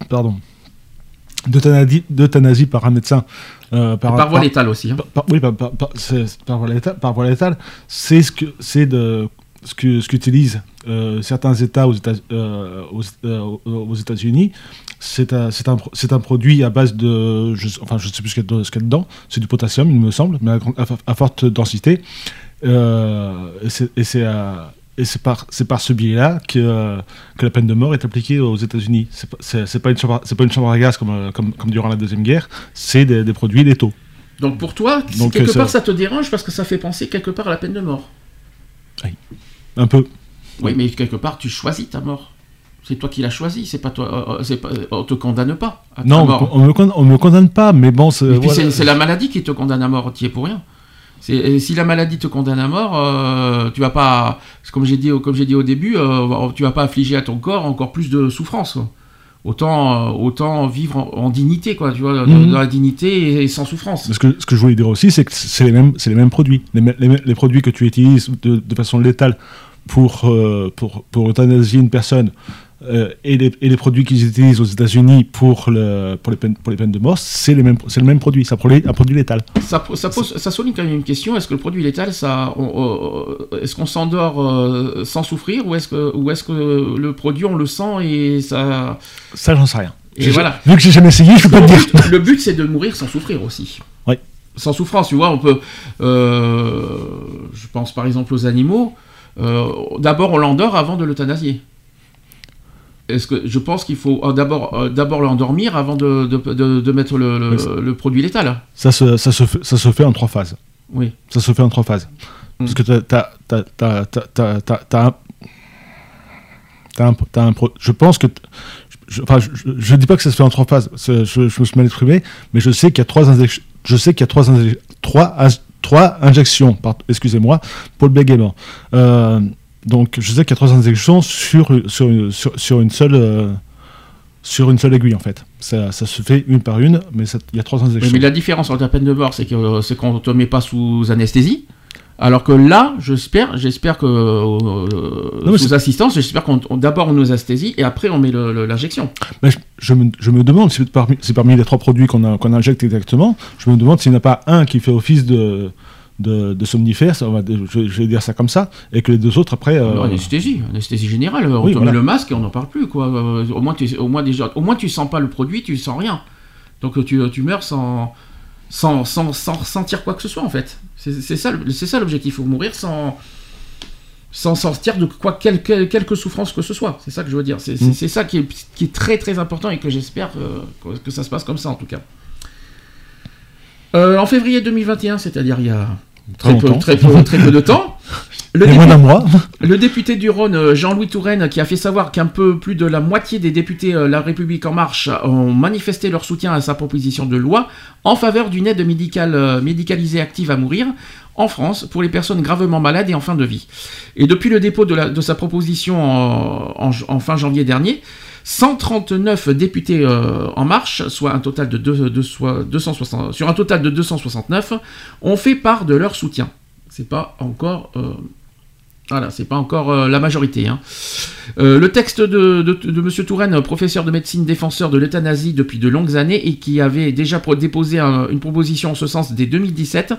pardon, d'euthanasie, par un médecin. euh, Par voie létale aussi, hein. par- par- oui, par, par- par- par. Par voie létale, c'est ce que c'est de ce que ce qu'utilisent euh, certains États aux États euh, aux, euh, aux États-Unis. C'est un, c'est un, un produit à base de, je, enfin, je sais plus ce qu'il y a y dedans. C'est du potassium, il me semble, mais à, forte densité. Et c'est et c'est par, c'est par ce biais-là que, euh, que la peine de mort est appliquée aux États-Unis. C'est pas, c'est, c'est pas une chambre, c'est pas une chambre à gaz comme, comme, comme durant la Deuxième Guerre, c'est des, des produits létaux. Donc pour toi, Donc, quelque part ça te dérange parce que ça fait penser quelque part à la peine de mort. Un peu. Oui, mais quelque part tu choisis ta mort. C'est toi qui l'as choisi, c'est pas toi. euh, euh, pas, euh, on te condamne pas à ta Non, mort. on me, con- on me condamne pas, mais bon, c'est. Et puis voilà. c'est- c'est la maladie qui te condamne à mort, tu es pour rien. Et si la maladie te condamne à mort, euh, tu vas pas, comme j'ai dit, au- comme j'ai dit au début, euh, tu vas pas affliger à ton corps encore plus de souffrance. quoi. Autant, euh, autant vivre en, en dignité, quoi, tu vois, dans, Mhm. dans la dignité et sans souffrance. Ce que, ce que je voulais dire aussi, c'est que c'est les mêmes, c'est les mêmes produits. Les, les produits que tu utilises de, de façon létale pour, euh, pour, pour euthanasier une personne euh, et, les, et les produits qu'ils utilisent aux États-Unis pour, le, pour, les peines, pour les peines de mort, c'est le même produit. C'est un produit, un produit létal. Ça, ça, pose, ça souligne quand même une question est-ce que le produit létal, ça, on- est-ce qu'on s'endort euh, sans souffrir ou est-ce que, ou est-ce que le produit on le sent et ça. Ça, j'en sais rien. Et J'ai- voilà. Vu que j'ai jamais essayé, je peux pas te dire. Le but, c'est de mourir sans souffrir aussi. Oui. Sans souffrance, tu vois, on peut. euh, je pense par exemple aux animaux. euh, d'abord, on l'endort avant de l'euthanasier. Est-ce que je pense qu'il faut euh, d'abord euh, d'abord l'endormir avant de, de, de- de mettre le, le- Oui, c'est- le produit létal Ça se, ça, se fait, ça se fait en trois phases. Oui. Ça se fait en trois phases. Parce que t'as, un, un, pro- je pense que, je, enfin, je, je dis pas que ça se fait en trois phases. Je, je me suis mal exprimé, mais je sais qu'il y a trois injections. Je sais qu'il y a trois, trois, trois injections, excusez-moi, pour le bégaiement. Euh, donc, je sais qu'il y a trois injections sur, sur, une- sur, sur une seule. euh, sur une seule aiguille en fait. Ça, ça se fait une par une, mais il y a trois Oui, injections. mais la différence entre la peine de mort, c'est que euh, c'est qu'on te met pas sous anesthésie. Alors que là, j'espère, j'espère que euh, Non, sous c'est- assistance, j'espère qu'on on- d'abord on nous anesthésie et après on met le- le- l'injection. Je, je me, je me demande si parmi, si parmi les trois produits qu'on a- qu'on injecte exactement, je me demande s'il n'y en a pas un qui fait office de, de, de somnifères, ça, on va- je, je vais dire ça comme ça, et que les deux autres après. euh, anesthésie, anesthésie générale. On Oui, voilà. le masque et on n'en parle plus, quoi. Euh, au moins, tu, au moins déjà, au moins tu sens pas le produit, tu sens rien. Donc tu, tu meurs sans, sans, sans, sans ressentir quoi que ce soit, en fait. C'est ça, ça l'objectif. Il faut mourir sans, sans sortir de quoi, quelque, quelque souffrance que ce soit. C'est ça que je veux dire. C'est Mm. ça qui est, qui est très très important et que j'espère euh, que, que ça se passe comme ça, en tout cas. Euh, en février 2021, c'est-à-dire il y a Très très peu, longtemps. très peu, très peu de temps. (laughs) (laughs) Le député du Rhône, euh, Jean-Louis Touraine, qui a fait savoir qu'un peu plus de la moitié des députés euh, La République En Marche ont manifesté leur soutien à sa proposition de loi en faveur d'une aide médicale, euh, médicalisée active à mourir en France pour les personnes gravement malades et en fin de vie. Et depuis le dépôt de, la- de sa proposition en, en- en fin janvier dernier, 139 députés euh, En Marche, soit un total de, deux- de- soit 260, sur un total de 269, ont fait part de leur soutien. C'est pas encore euh, voilà, c'est pas encore euh, la majorité. hein. Le texte de, M. Touraine, professeur de médecine défenseur de l'euthanasie depuis de longues années et qui avait déjà déposé un- une proposition en ce sens dès 2017,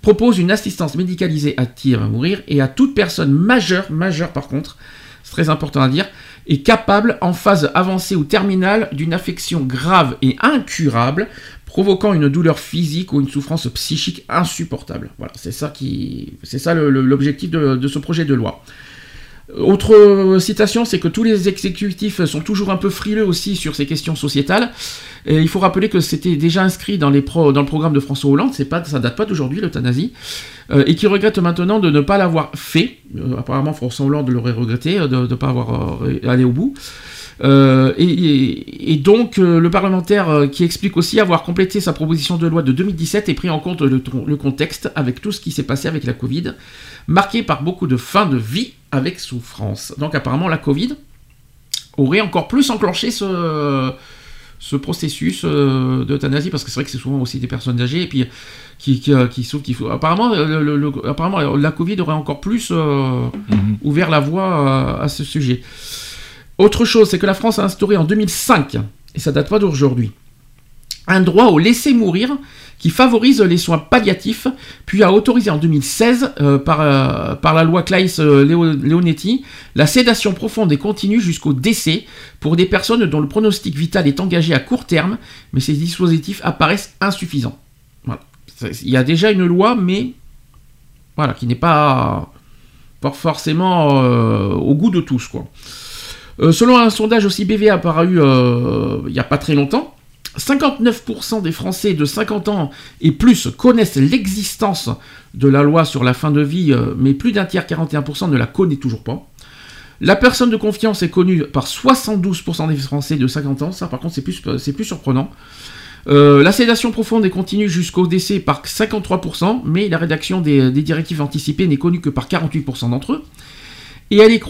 propose une assistance médicalisée active à mourir et à toute personne majeure, majeure par contre, c'est très important à dire, est capable en phase avancée ou terminale d'une affection grave et incurable provoquant une douleur physique ou une souffrance psychique insupportable. Voilà, c'est ça qui, c'est ça l'objectif de, de ce projet de loi. Autre euh, citation, c'est que tous les exécutifs sont toujours un peu frileux aussi sur ces questions sociétales. Et il faut rappeler que c'était déjà inscrit dans, le programme de François Hollande, c'est pas, ça date pas d'aujourd'hui l'euthanasie, euh, et qui regrette maintenant de ne pas l'avoir fait. Euh, apparemment, François Hollande l'aurait regretté euh, de ne pas avoir euh, allé au bout. Euh, et, et- et donc, euh, le parlementaire euh, qui explique aussi avoir complété sa proposition de loi de 2017 et pris en compte le, le contexte avec tout ce qui s'est passé avec la Covid, marqué par beaucoup de fins de vie avec souffrance. Donc, apparemment, la Covid aurait encore plus enclenché ce, ce processus euh, d'euthanasie, parce que c'est vrai que c'est souvent aussi des personnes âgées, et puis qui, qui, qui souffrent. qui faut- apparemment, le- le- le- apparemment, la Covid aurait encore plus euh, ouvert la voie à, à ce sujet. Autre chose, c'est que la France a instauré en 2005, et ça date pas d'aujourd'hui, un droit au laisser mourir qui favorise les soins palliatifs, puis a autorisé en 2016 euh, par, euh, par la loi Claes-Leonetti la sédation profonde et continue jusqu'au décès pour des personnes dont le pronostic vital est engagé à court terme, mais ces dispositifs apparaissent insuffisants. Il y a déjà une loi, mais voilà, qui n'est pas, forcément euh, au goût de tous, quoi. Euh, selon un sondage aussi BVA apparu euh, il n'y a pas très longtemps, 59% des Français de 50 ans et plus connaissent l'existence de la loi sur la fin de vie, euh, mais plus d'un tiers, 41% ne la connaît toujours pas. La personne de confiance est connue par 72% des Français de 50 ans, ça par contre c'est plus, surprenant. La sédation profonde est continue jusqu'au décès par 53%, mais la rédaction des directives anticipées n'est connue que par 48% d'entre eux. Et elle est,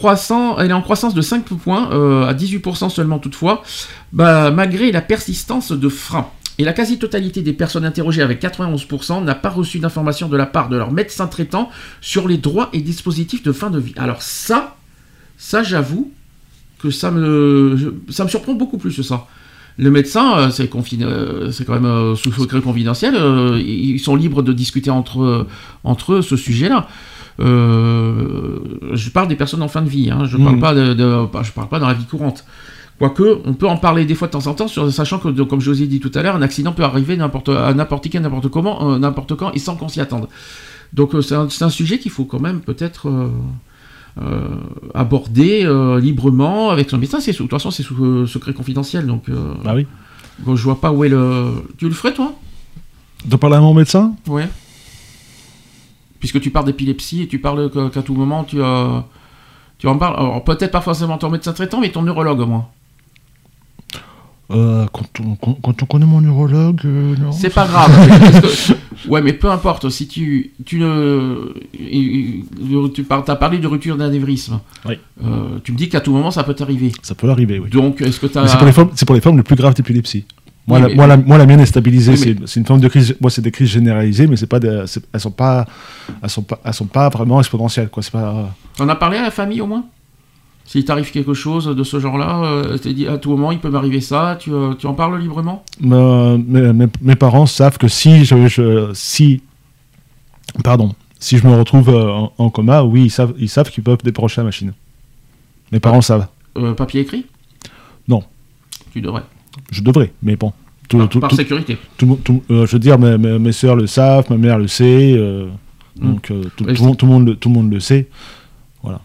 en croissance de 5 points, euh, à 18% seulement toutefois, bah, malgré la persistance de freins. Et la quasi-totalité des personnes interrogées avec 91% n'a pas reçu d'informations de la part de leur médecin traitant sur les droits et dispositifs de fin de vie. Alors ça, ça j'avoue que ça me, ça me surprend beaucoup plus ça. Le médecin, euh, euh, c'est quand même euh, sous secret confidentiel, ils sont libres de discuter entre, entre eux ce sujet-là. Euh, je parle des personnes en fin de vie, hein, je parle Mhm. pas de, je parle pas dans la vie courante. Quoique, on peut en parler des fois de temps en temps, sur- sachant que, comme je vous ai dit tout à l'heure, un accident peut arriver n'importe, à n'importe qui, n'importe comment, euh, n'importe quand, et sans qu'on s'y attende. Donc euh, c'est un, c'est un sujet qu'il faut quand même peut-être euh, aborder librement avec son médecin. C'est sous- de toute façon, c'est sous secret confidentiel, donc. Ah oui. bon, je vois pas où est le. Tu le ferais toi? De parler à mon médecin? Ouais. Puisque tu parles d'épilepsie et tu parles qu'à tout moment tu, euh, tu en parles. Alors peut-être pas forcément ton médecin traitant, mais ton neurologue au moins. Euh, quand, on, quand, quand on connaît mon neurologue, euh, non. C'est pas grave. (laughs) Parce que- ouais, mais peu importe. Si tu, tu ne, tu par- as parlé de rupture d'anévrisme. Oui. Euh, tu me dis qu'à tout moment ça peut t'arriver. Ça peut arriver, oui. Donc est-ce que C'est pour, les formes- c'est pour les formes les plus graves d'épilepsie. Moi, Oui, la, mais- moi, la, moi, la mienne est stabilisée. Oui, c'est c'est une forme de crise. Moi, c'est des crises généralisées, mais c'est pas elles sont pas, elles sont pas, elles sont pas vraiment exponentielles. Quoi. C'est pas. T'en as parlé à la famille au moins? S'il t'arrive quelque chose de ce genre-là, euh, t'es dit à tout moment il peut m'arriver ça, tu, euh, tu en parles librement? Me- mes, mes- mes parents savent que si je, je- si Pardon. Si je me retrouve euh, en, en coma, oui, ils savent, ils savent qu'ils peuvent débrancher la machine. Mes parents savent. Euh, papier écrit? Non, Tu devrais. Je devrais, mais bon. Tout- Par, tout- par tout- sécurité. euh, je veux dire, mes, mes, mes soeurs le savent, ma mère le sait, euh, donc euh, tout. Oui, tout le monde- tout le monde le- sait. Voilà.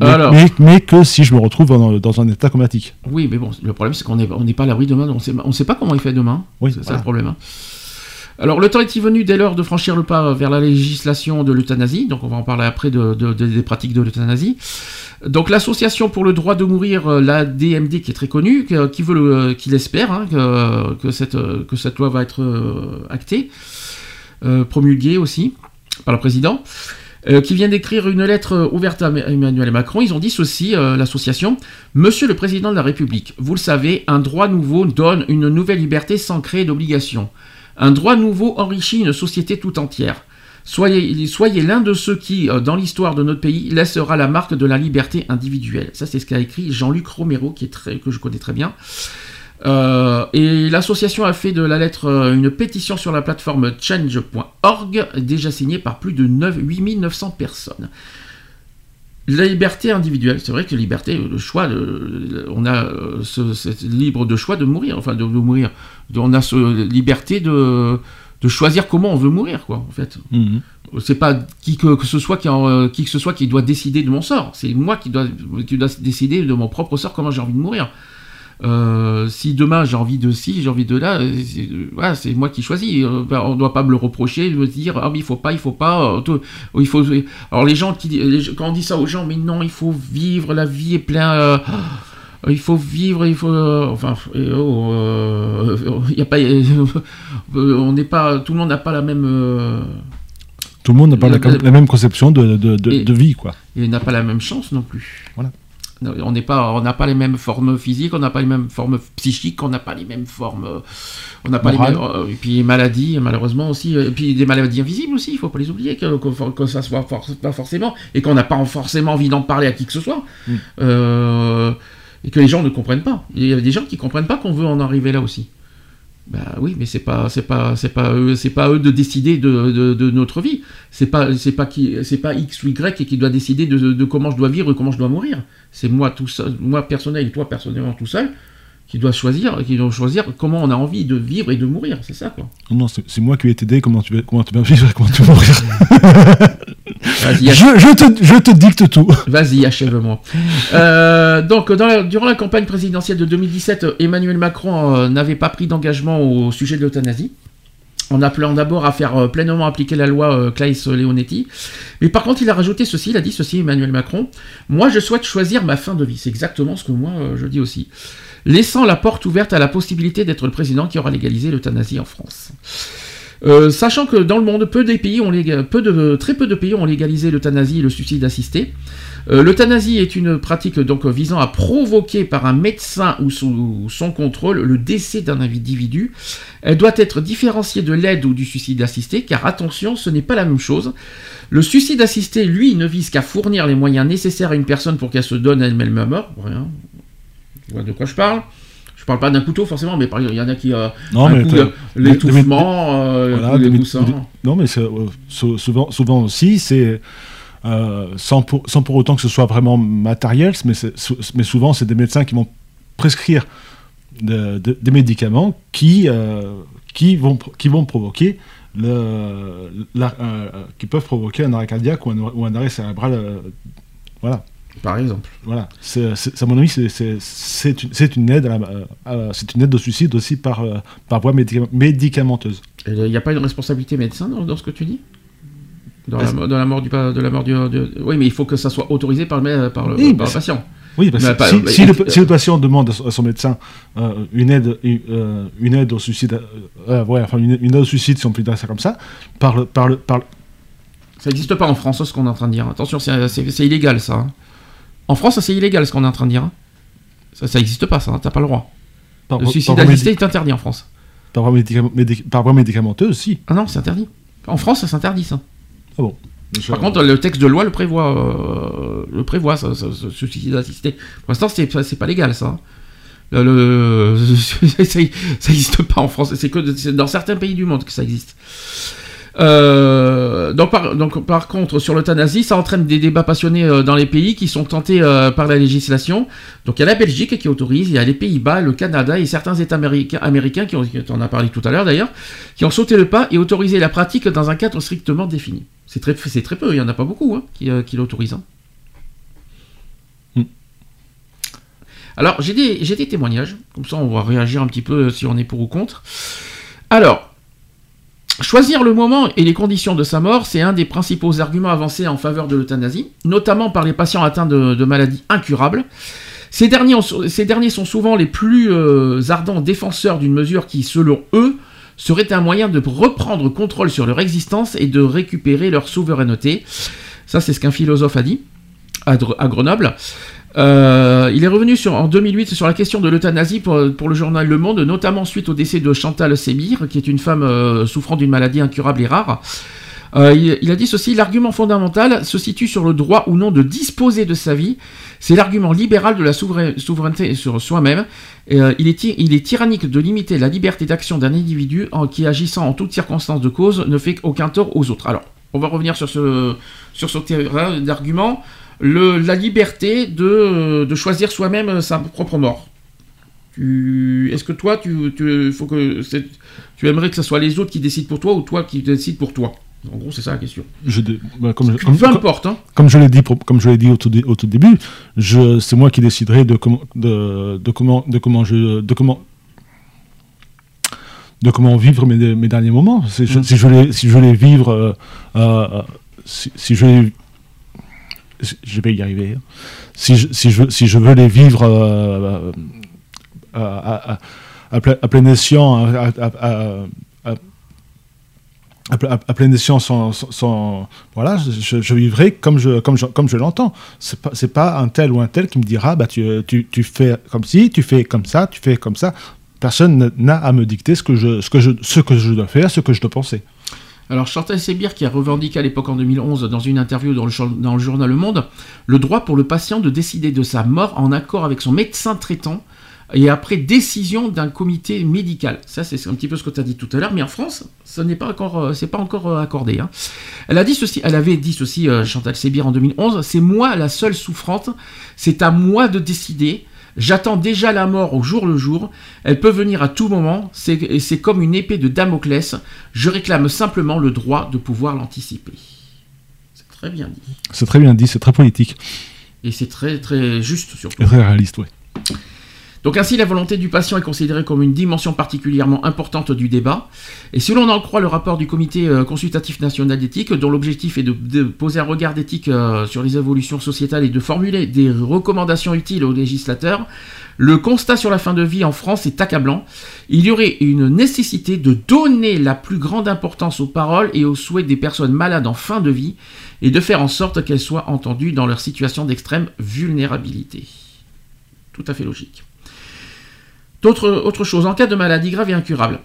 Mais, Alors. mais, mais que si je me retrouve dans, dans un état comatique. Oui, mais bon, le problème c'est qu'on n'est on pas à l'abri demain, on sait, on sait pas comment il fait demain. Oui, c'est ça le problème. hein. Alors le temps est-il venu dès lors de franchir le pas vers la législation de l'euthanasie, donc on va en parler après de, de- de- des pratiques de l'euthanasie. Donc l'association pour le droit de mourir, euh, la DMD qui est très connue, qui veut le, qui l'espère, hein, que, que cette, euh, que cette loi va être euh, actée, euh, promulguée aussi par le président, euh, qui vient d'écrire une lettre euh, ouverte à Emmanuel Macron. Ils ont dit ceci, euh, l'association. Monsieur le Président de la République, vous le savez, un droit nouveau donne une nouvelle liberté sans créer d'obligation. Un droit nouveau enrichit une société tout entière. Soyez, l'un de ceux qui, euh, dans l'histoire de notre pays, laissera la marque de la liberté individuelle. Ça, c'est ce qu'a écrit Jean-Luc Romero, qui est que je connais très bien. Euh, et l'association a fait de la lettre euh, une pétition sur la plateforme change.org, déjà signée par plus de 9, 8900 personnes. La liberté individuelle, c'est vrai que liberté, le choix, on a ce, libre de choix de mourir, enfin de, de mourir, on a ce liberté de, de choisir comment on veut mourir, quoi, en fait. Mhm. C'est pas qui que, que ce soit qui, en, euh, qui que ce soit qui doit décider de mon sort. C'est moi qui dois, qui dois décider de mon propre sort comment j'ai envie de mourir. Euh, si demain j'ai envie de ci, j'ai envie de là, euh, c'est voilà, moi qui choisis. Ben, on ne doit pas me le reprocher, me dire ah mais il faut pas, il faut pas. tout- il faut. Alors les gens qui, les quand on dit ça aux gens, mais non, il faut vivre, la vie est plein. euh, il faut vivre, il faut. euh, enfin, oh, euh, (laughs) y a pas. (laughs) on n'est pas. Tout le monde n'a pas la même. euh, Tout le monde n'a pas la, même conception de, de, de, Et- de vie, quoi. et n'a pas la même chance non plus. Voilà. On n'est pas, on n'a pas les mêmes formes physiques, on n'a pas les mêmes formes psychiques, on n'a pas les mêmes formes, on n'a pas les mêmes, et puis maladies malheureusement aussi, et puis des maladies invisibles aussi, il faut pas les oublier que, que, que ça soit for- pas forcément et qu'on n'a pas forcément envie d'en parler à qui que ce soit, Mm. Euh, et que les gens ne comprennent pas. Il y a des gens qui comprennent pas qu'on veut en arriver là aussi. Bah oui, mais c'est pas, c'est pas, c'est pas eux, c'est pas eux de décider de, de, de notre vie. C'est pas, c'est pas qui, c'est pas X ou Y qui doit décider de, de comment je dois vivre et comment je dois mourir. C'est moi tout seul, moi personnel et toi personnellement tout seul, qui doit choisir, qui doit choisir comment on a envie de vivre et de mourir. C'est ça quoi. Non, c'est moi qui vais t'aider, comment tu vas, comment tu vas vivre et comment tu vas mourir. (laughs) Vas-y, je, je, te, je te dicte tout. (laughs) Vas-y, achève-moi. Euh, donc, dans la- durant la campagne présidentielle de 2017, Emmanuel Macron euh, n'avait pas pris d'engagement au sujet de l'euthanasie. En appelant d'abord à faire euh, pleinement appliquer la loi euh, Claes-Leonetti. Mais par contre, il a rajouté ceci, il a dit ceci, Emmanuel Macron. Moi, je souhaite choisir ma fin de vie. C'est exactement ce que moi, je dis aussi. Laissant la porte ouverte à la possibilité d'être le président qui aura légalisé l'euthanasie en France. Euh, sachant que dans le monde, peu, de, très peu de pays ont légalisé l'euthanasie et le suicide assisté. Euh, l'euthanasie est une pratique donc visant à provoquer par un médecin ou sous son contrôle le décès d'un individu. Elle doit être différenciée de l'aide ou du suicide assisté, car attention, ce n'est pas la même chose. Le suicide assisté, lui, ne vise qu'à fournir les moyens nécessaires à une personne pour qu'elle se donne elle-même la mort. Rien. Vois de quoi je parle parle pas d'un couteau forcément, mais par exemple, il y en a qui. euh, Non, mais l'étouffement, euh, Voilà, le coup des- des des- coussins. des- non, mais euh, sou- souvent, souvent aussi, c'est euh, sans, pour, sans pour autant que ce soit vraiment matériel, mais, souvent c'est des médecins qui vont prescrire de- de- des médicaments qui, qui, vont, pro- qui vont provoquer le, la- qui peuvent provoquer un arrêt cardiaque ou un, ou un arrêt cérébral. voilà. Par exemple. Voilà. C'est, c'est- à mon avis, c'est, une, aide c'est une aide au suicide aussi par, euh, par voie médica- médicamenteuse. Il n'y a pas une responsabilité médecin dans, dans ce que tu dis? Dans la, Est-ce- dans la mort du de la mort du, oui mais il faut que ça soit autorisé par le par le, Oui, par le patient Oui, parce pas- si, le, si le patient demande à son- médecin euh, une, aide, euh, une aide au suicide, euh, euh, ouais, enfin une, une aide au suicide, si on peut dire ça comme ça, par le, par le, par le- ça n'existe pas en France ce qu'on est en train de dire attention c'est illégal ça hein. En France c'est illégal ce qu'on est en train de dire hein. ça n'existe pas ça hein, t'as pas le droit par, le suicide assisté est interdit en France par voie médicam- médic- par voie médicamenteuse, si. ah non c'est interdit en France ça s'interdit ça Ah bon. Par contre, le texte de loi le prévoit, euh, le prévoit, ça, ça, ce suicide assisté. Pour l'instant, c'est pas- légal, ça. Le, le- (laughs) ça, ça existe pas en France. C'est que dans certains pays du monde que ça existe. Euh, donc, par, donc, par contre, sur l'euthanasie, ça entraîne des débats passionnés euh, dans les pays qui sont tentés euh, par la législation. Donc, il y a la Belgique qui autorise, il y a les Pays-Bas, le Canada et certains États américains, américains qui ont, on a parlé tout à l'heure d'ailleurs, qui ont sauté le pas et autorisé la pratique dans un cadre strictement défini. C'est très, peu, il n'y en a pas beaucoup hein, qui, qui l'autorisent. Hein. Hmm. Alors, j'ai des, j'ai des témoignages, comme ça on va réagir un petit peu si on est pour ou contre. Alors, Choisir le moment et les conditions de sa mort, c'est un des principaux arguments avancés en faveur de l'euthanasie, notamment par les patients atteints de, maladies incurables. Ces derniers, sont souvent les plus euh, ardents défenseurs d'une mesure qui, selon eux, serait un moyen de reprendre contrôle sur leur existence et de récupérer leur souveraineté. Ça, c'est ce qu'un philosophe a dit à Grenoble. Euh, il est revenu sur, en 2008 sur la question de l'euthanasie pour, le journal Le Monde, notamment suite au décès de Chantal Sébir, qui est une femme euh, souffrant d'une maladie incurable et rare. Euh, il, a dit ceci, l'argument fondamental se situe sur le droit ou non de disposer de sa vie. C'est l'argument libéral de la souveraineté sur soi-même. il, est il, est tyrannique de limiter la liberté d'action d'un individu en, qui, agissant en toutes circonstances de cause, ne fait aucun tort aux autres. Alors, on va revenir sur ce, sur ce terrain d'argument la liberté de, choisir soi-même sa propre mort. Est-ce que toi, tu, faut que tu aimerais que ce soit les autres qui décident pour toi ou toi qui décides pour toi? En gros, c'est ça la question. Je, bah, comme, Peu importe. Hein. Comme je l'ai dit, comme je l'ai dit au tout, au tout début, c'est moi qui déciderai de, de, de, comment, de comment je, de comment de comment vivre mes, mes derniers moments. Si, si, je, voulais, si je voulais vivre, euh, euh, si, si, je je vais y arriver. Hein. Si je, veux les vivre euh, à, à, plein escient, à, à, plein escient sans, voilà, je, vivrai comme je, l'entends. C'est pas, pas un tel ou un tel qui me dira, bah, tu, fais comme ci, tu fais comme ça, tu fais comme ça. Personne n'a à me dicter ce que je dois faire, ce que je dois penser. Alors Chantal Sébir qui a revendiqué à l'époque en 2011 dans une interview dans le, journal Le Monde le droit pour le patient de décider de sa mort en accord avec son médecin traitant et après décision d'un comité médical. Ça c'est un petit peu ce que tu as dit tout à l'heure, mais en France, ce n'est pas encore, euh, c'est pas encore euh, accordé. Hein. Elle a dit elle avait dit ceci, euh, Chantal Sébir en 2011, c'est moi la seule souffrante, c'est à moi de décider. J'attends déjà la mort au jour le jour. Elle peut venir à tout moment. C'est comme une épée de Damoclès. Je réclame simplement le droit de pouvoir l'anticiper. C'est très bien dit. C'est très bien dit, c'est très politique. Et c'est très très juste surtout. Très réaliste, oui. Donc ainsi, la volonté du patient est considérée comme une dimension particulièrement importante du débat. Et si l'on en croit le rapport du Comité euh, consultatif national d'éthique, dont l'objectif est de, poser un regard d'éthique euh, sur les évolutions sociétales et de formuler des recommandations utiles aux législateurs, le constat sur la fin de vie en France est accablant. Il y aurait une nécessité de donner la plus grande importance aux paroles et aux souhaits des personnes malades en fin de vie et de faire en sorte qu'elles soient entendues dans leur situation d'extrême vulnérabilité. Tout à fait logique. Autre, chose, en cas de maladie grave et incurable,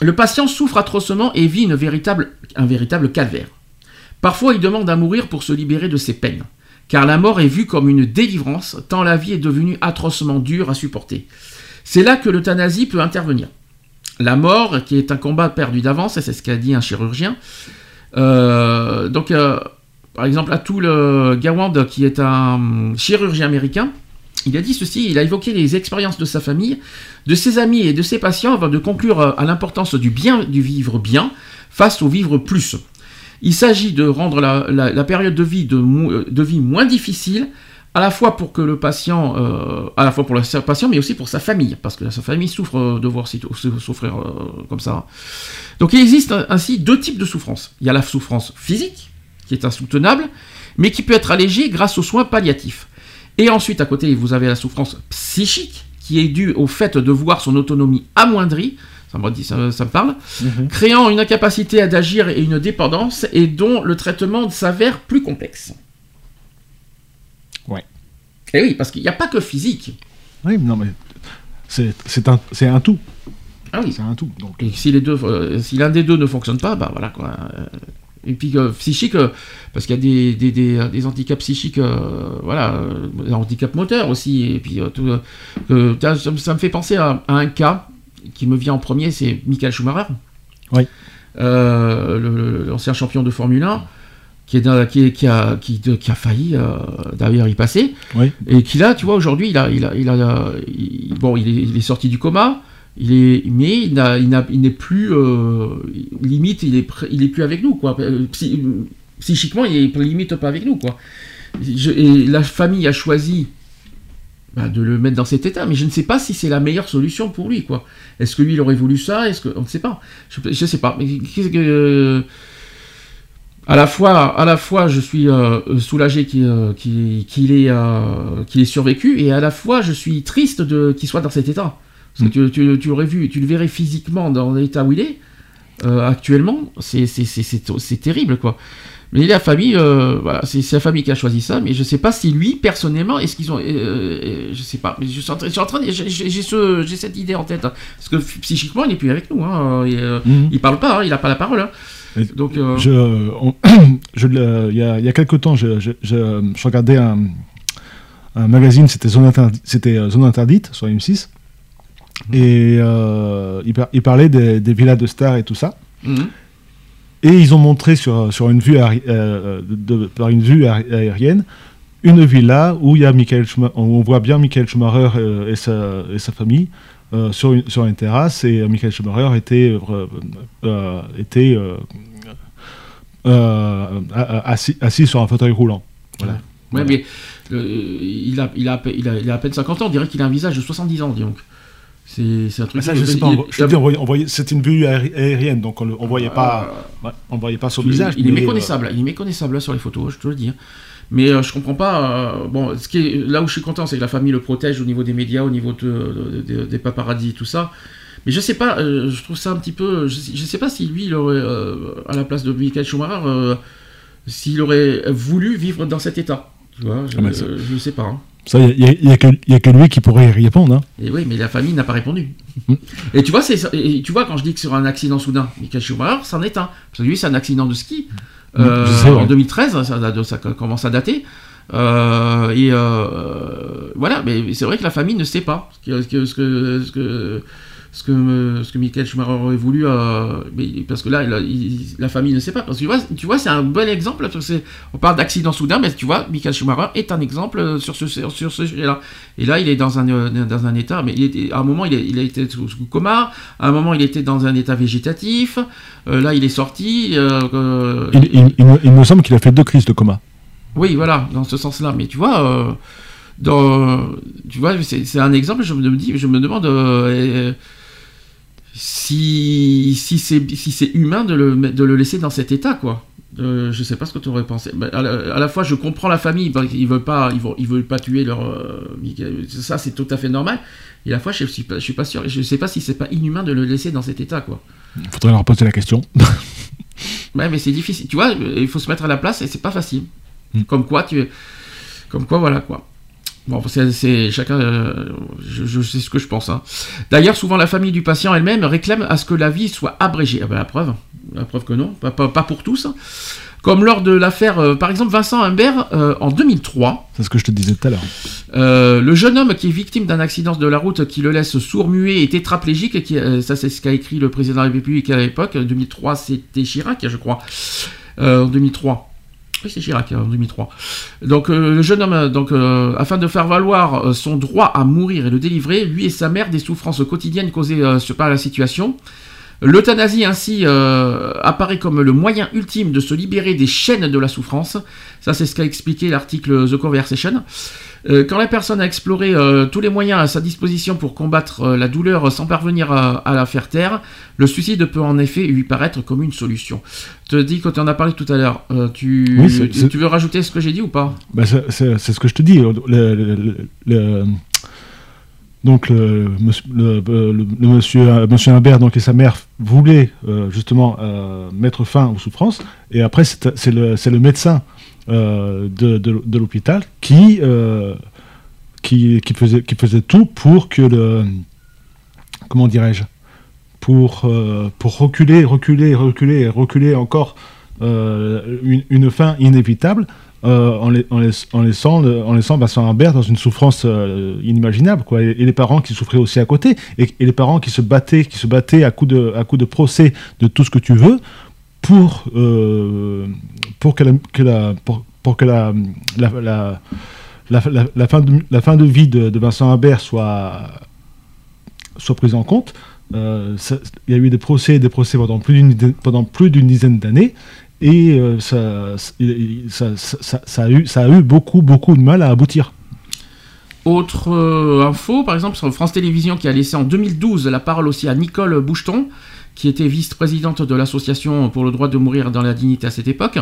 le patient souffre atrocement et vit un véritable calvaire. Parfois, il demande à mourir pour se libérer de ses peines, car la mort est vue comme une délivrance, tant la vie est devenue atrocement dure à supporter. C'est là que l'euthanasie peut intervenir. La mort, qui est un combat perdu d'avance, c'est ce qu'a dit un chirurgien. Euh, donc, euh, par exemple, Atul Gawand, qui est un chirurgien américain, il a dit ceci, il a évoqué les expériences de sa famille, de ses amis et de ses patients avant de conclure euh, à l'importance du bien, du vivre bien face au vivre plus. Il s'agit de rendre la, période de vie, de, de, vie moins difficile, à la fois pour le patient, euh, à la fois pour le patient, mais aussi pour sa famille, parce que sa famille souffre euh, de voir souffrir comme ça. Donc il existe ainsi deux types de souffrance. Il y a la souffrance physique, qui est insoutenable, mais qui peut être allégée grâce aux soins palliatifs. Et ensuite, à côté, vous avez la souffrance psychique, qui est due au fait de voir son autonomie amoindrie, ça me, dit, ça, me parle, mhm. créant une incapacité d'agir et une dépendance, et dont le traitement s'avère plus complexe. Ouais. Et oui, parce qu'il n'y a pas que physique. Oui, non, mais c'est un, un tout. Ah oui. C'est un tout. Donc. Et si, les deux, euh, si l'un des deux ne fonctionne pas, bah voilà quoi. Euh, et puis euh, psychique, euh, parce qu'il y a des, des, des, des handicaps psychiques, euh, voilà, des handicaps moteurs aussi. Et puis tout, ça, me fait penser à, un cas qui me vient en premier, c'est Michael Schumacher. Oui. euh, l'ancien champion de Formule 1, qui, est qui, qui a, qui, a failli euh, d'ailleurs y passer, Oui. et qui là, tu vois, aujourd'hui, il a, il a, il a, il- bon, il est, il est sorti du coma, il est, mais il n'est plus, euh, limite, il est, plus avec nous, quoi. Euh, psy- psychiquement, il est limite pas avec nous, quoi. La famille a choisi bah, de le mettre dans cet état, mais je ne sais pas si c'est la meilleure solution pour lui, quoi. Est-ce que lui, il aurait voulu ça? On ne sait pas Je ne sais pas. Mais euh, à la fois, à la fois, je suis euh, soulagé qu'il ait, survécu, et à la fois, je suis triste qu'il soit dans cet état. Parce que tu, tu, tu l'aurais vu, tu le verrais physiquement dans l'état où il est euh, actuellement, c'est terrible, quoi. Mais la famille, euh, voilà, c'est la famille qui a choisi ça, mais je sais pas si lui, personnellement, est-ce qu'ils ont, euh, euh, je sais pas, mais je suis en train, j'ai ce- j'ai cette idée en tête, hein. parce que psychiquement, il n'est plus avec nous, hein, et, Mhm. il parle pas, hein, il a pas la parole, hein. Donc. Je, on- (coughs) je le- il y a, il y a quelques temps, je, je, regardais un, un magazine, c'était Zone, Interdi- Zone Interdite sur M6, et euh, il, par- il parlait des, des villas de stars et tout ça. mhm. Et ils ont montré sur, sur une vue euh, de- de- par une vue aé- aérienne une villa où il y a Michael on voit bien Michael Schumacher euh, et, sa, et sa famille euh, sur, une, sur une terrasse et Michael Schumacher était, était assis, assis sur un fauteuil roulant. Voilà. Ouais, mais il, a, il, a, il, a, il a à peine 50 ans, on dirait qu'il a un visage de 70 ans, dis donc. C'est un truc. Ah, ça, je sais pas. c'était une vue aéri- aérienne, donc on, on voyait pas, ouais, on voyait pas son il, visage. il est euh, méconnaissable, il est méconnaissable là, sur les photos, je te le dis. hein. Mais euh, je comprends pas. euh, bon, ce qui est, là où je suis content, c'est que la famille le protège au niveau des médias, au niveau de- de- de- des paparazzis et tout ça. Mais je sais pas, euh, je trouve ça un petit peu. Je, sais- je sais pas si lui, il aurait, euh, à la place de Michael Schumacher, euh, s'il aurait voulu vivre dans cet état. Tu vois, je, Ah, ça- euh, je sais pas. hein. Ça, il n'y a, y a que- y a que lui qui pourrait y répondre. hein. Et oui, mais la famille n'a pas répondu. Et tu vois, et tu vois quand je dis que sur un accident soudain, Michael Schumacher, c'en est un. Parce que lui, c'est un accident de ski euh, je sais, ouais. en 2013, ça, commence à dater. Euh, et euh, voilà, mais c'est vrai que la famille ne sait pas ce que, ce que, ce que, ce que, ce que, ce que Michael Schumacher aurait voulu. euh, mais, parce que là, il a- il- la famille ne sait pas. Parce que tu vois, tu vois c'est un bon exemple. parce que c'est- On parle d'accident soudain, mais tu vois, Michael Schumacher est un exemple euh, sur ce, sur ce sujet-là. Et là, il est dans un, euh, dans un état, mais il était- à un moment, il il a été sous, sous coma, à un moment, il était dans un état végétatif, euh, là, il est sorti. euh, euh, Il, me, semble qu'il a fait deux crises de coma. oui, voilà, dans ce sens-là. Mais tu vois, euh, dans, tu vois, c'est un exemple. Je me dis, je me demande euh, euh, si si c'est si c'est humain de le de le laisser dans cet état, quoi. Euh, je sais pas ce que tu aurais pensé. À, la, à la fois, je comprends la famille, qu'ils veulent pas, ils veulent, ils veulent pas tuer leur. euh, Michael. ça, c'est tout à fait normal. Et à la fois, je suis pas, je suis pas sûr. Je sais pas si c'est pas inhumain de le laisser dans cet état, quoi. Il faudrait leur poser la question. (laughs) Ouais, mais c'est difficile. Tu vois, il faut se mettre à la place et c'est pas facile. Mm. Comme quoi, tu, comme quoi, voilà quoi. Bon, c'est chacun. euh, je, je sais ce que je pense. hein. D'ailleurs, souvent la famille du patient elle-même réclame à ce que la vie soit abrégée. Ah ben, la preuve, la preuve que non, pas, pas- pas pour tous. hein. Comme lors de l'affaire, euh, par exemple, Vincent Humbert euh, en 2003. C'est ce que je te disais tout à l'heure. Le jeune homme qui est victime d'un accident de la route qui le laisse sourd, muet et tétraplégique, qui, ça c'est ce qu'a écrit le président de la République à l'époque, 2003 c'était Chirac je crois, en 2003. C'est Chirac en 2003. Donc euh, le jeune homme, donc, euh, afin de faire valoir euh, son droit à mourir et le délivrer, lui et sa mère des souffrances quotidiennes causées par la situation, L'euthanasie ainsi euh, apparaît comme le moyen ultime de se libérer des chaînes de la souffrance. Ça, c'est ce qu'a expliqué l'article The Conversation. Euh, quand la personne a exploré euh, tous les moyens à sa disposition pour combattre la douleur sans parvenir à, à la faire taire, le suicide peut en effet lui paraître comme une solution. Je te dis tu en as parlé tout à l'heure. Tu, Oui, veux rajouter ce que j'ai dit ou pas? Bah, c'est- ce que je te dis. Le, le- le- le- donc le, le- le- le monsieur, euh, monsieur et sa mère voulaient euh, justement euh, mettre fin aux souffrances. Et après, c'est le, médecin euh, de, l'hôpital qui, euh, faisait, tout pour que le... Comment dirais-je pour, euh, reculer, reculer, reculer, reculer encore euh, une fin inévitable euh, en, lai- en laiss- en laissant, Vincent Humbert dans une souffrance euh, inimaginable. Et, les parents qui souffraient aussi à côté, et, les parents qui se battaient, qui se battaient à coups de, à coups de procès de tout ce que tu veux, pour, euh, pour que la, pour, que la, la, la, fin, de, la fin de vie de, Vincent Humbert soit, soit prise en compte. Euh, Il y a eu des procès des procès pendant plus d'une dizaine d'années. Et euh, ça, ça, ça, a eu, ça a eu beaucoup, beaucoup de mal à aboutir. Autre euh, info, par exemple, sur France Télévisions qui a laissé en 2012 la parole aussi à Nicole Boucheton, qui était vice-présidente de l'association pour le droit de mourir dans la dignité à cette époque.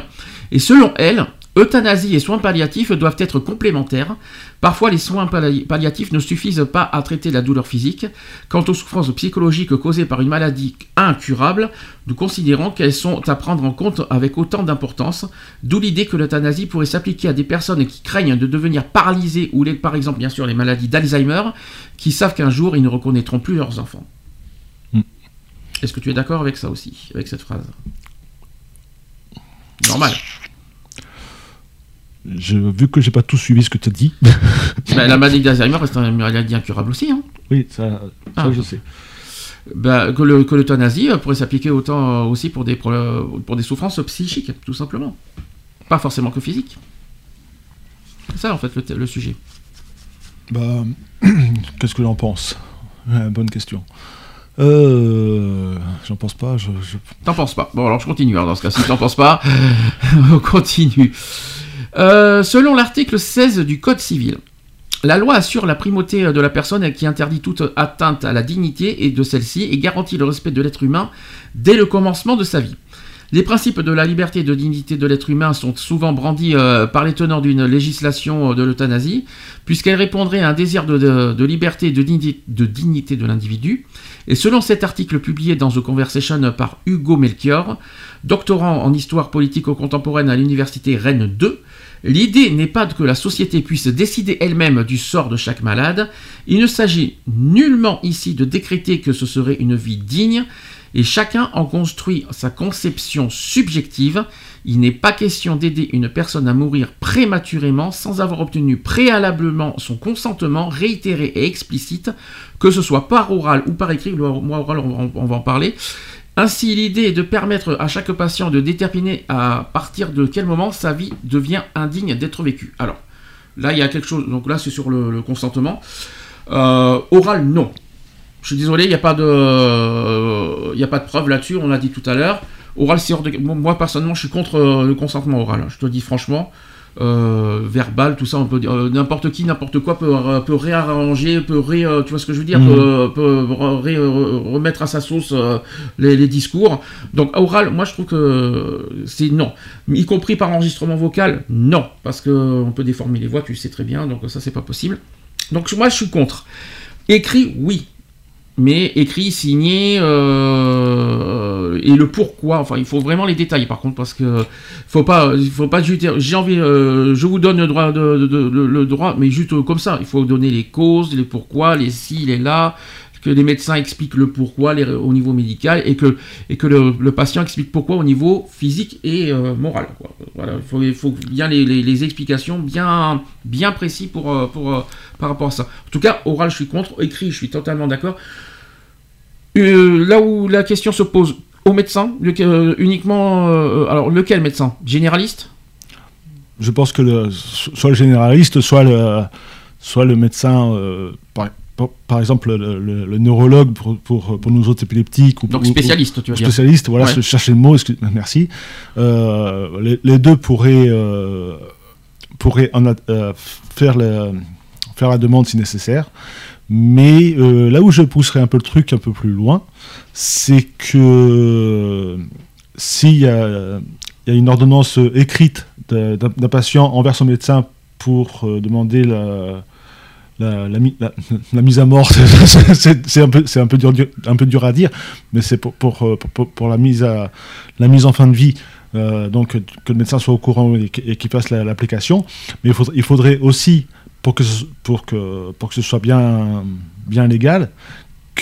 Et selon elle, euthanasie et soins palliatifs doivent être complémentaires. Parfois, les soins palli- palliatifs ne suffisent pas à traiter la douleur physique. Quant aux souffrances psychologiques causées par une maladie incurable, nous considérons qu'elles sont à prendre en compte avec autant d'importance, d'où l'idée que l'euthanasie pourrait s'appliquer à des personnes qui craignent de devenir paralysées ou les, par exemple bien sûr les maladies d'Alzheimer, qui savent qu'un jour ils ne reconnaîtront plus leurs enfants. Mm. Est-ce que tu es d'accord avec ça aussi, avec cette phrase? Normal. Je, vu que j'ai pas tout suivi ce que tu as dit. (laughs) Ben, la maladie d'Alzheimer reste une maladie incurable aussi. Hein. oui, ça, ça Ah. je sais. Ben, que le- que l'euthanasie euh, pourrait s'appliquer autant euh, aussi pour des, pour, euh, pour des souffrances psychiques, tout simplement. Pas forcément que physiques. C'est ça en fait le, le sujet. Bah, (clears throat) qu'est-ce que j'en pense? Ouais, Bonne question. Euh, j'en pense pas. Je, je- T'en penses pas Bon alors je continue alors, dans ce cas. Si t'en penses pas, (laughs) on continue. Euh, selon l'article 16 du Code civil, la loi assure la primauté de la personne qui interdit toute atteinte à la dignité et de celle-ci et garantit le respect de l'être humain dès le commencement de sa vie. Les principes de la liberté et de dignité de l'être humain sont souvent brandis euh, par les tenants d'une législation euh, de l'euthanasie, puisqu'elle répondrait à un désir de, liberté et de dignité de, dignité de l'individu. Et selon cet article publié dans The Conversation par Hugo Melchior, doctorant en histoire politico-contemporaine à l'université Rennes 2, l'idée n'est pas que la société puisse décider elle-même du sort de chaque malade, il ne s'agit nullement ici de décréter que ce serait une vie digne, et chacun en construit sa conception subjective. Il n'est pas question d'aider une personne à mourir prématurément sans avoir obtenu préalablement son consentement réitéré et explicite, que ce soit par oral ou par écrit. Moi, oral, on va en parler. Ainsi, l'idée est de permettre à chaque patient de déterminer à partir de quel moment sa vie devient indigne d'être vécue. Alors, là, il y a quelque chose. Donc là, c'est sur le, consentement. Euh, oral, non. Je suis désolé, il n'y a pas de, euh, a pas de preuve là-dessus. On l'a dit tout à l'heure. Oral, c'est hors de. Moi, personnellement, je suis contre euh, le consentement oral. Je te le dis franchement. Euh, verbal, tout ça, on peut dire euh, n'importe qui, n'importe quoi peut, euh, peut réarranger, peut ré, euh, tu vois ce que je veux dire, Mhm. peut, ré- remettre à sa sauce les, les discours. Donc oral, moi je trouve que c'est non, y compris par enregistrement vocal, non, parce que on peut déformer les voix, tu le sais très bien, donc ça c'est pas possible. Donc moi je suis contre. Écrit, oui. Mais écrit, signé, euh, et le pourquoi, enfin il faut vraiment les détails par contre, parce que faut pas, faut pas j'ai envie, euh, je vous donne le droit, de, de- le, droit, mais juste comme ça, il faut donner les causes, les pourquoi, les si, les là, que les médecins expliquent le pourquoi les- au niveau médical, et que, et que le, le patient explique pourquoi au niveau physique et euh, moral. quoi. Voilà, il faut, il faut bien les, les- les explications bien, bien précis pour, euh, pour, euh, par rapport à ça. En tout cas, oral, je suis contre, écrit, je suis totalement d'accord. Euh, là où la question se pose au médecin, euh, uniquement. alors, lequel médecin? Généraliste? Je pense que le, soit le généraliste, soit le, soit le médecin, par, exemple le, le- le neurologue pour, pour, pour nos autres épileptiques. Ou, Donc ou- spécialiste, tu veux dire. Spécialiste, voilà, Ouais. je cherchais le mot, excuse- merci. Euh, les, les deux pourraient, euh, pourraient en a- euh, faire, le- faire la demande si nécessaire. Mais là où je pousserais un peu le truc un peu plus loin, c'est que s'il y a, y a une ordonnance écrite d'un patient envers son médecin pour demander la, la, la mi- la- (laughs) la mise à mort, (laughs) c'est- un, peu- dur, à dire, mais c'est pour, euh, la, mise en fin de vie. euh, donc que le médecin soit au courant et qu'- et qu'il fasse la- l'application. Mais il faudrait, aussi, pour que, ce, soit bien légal,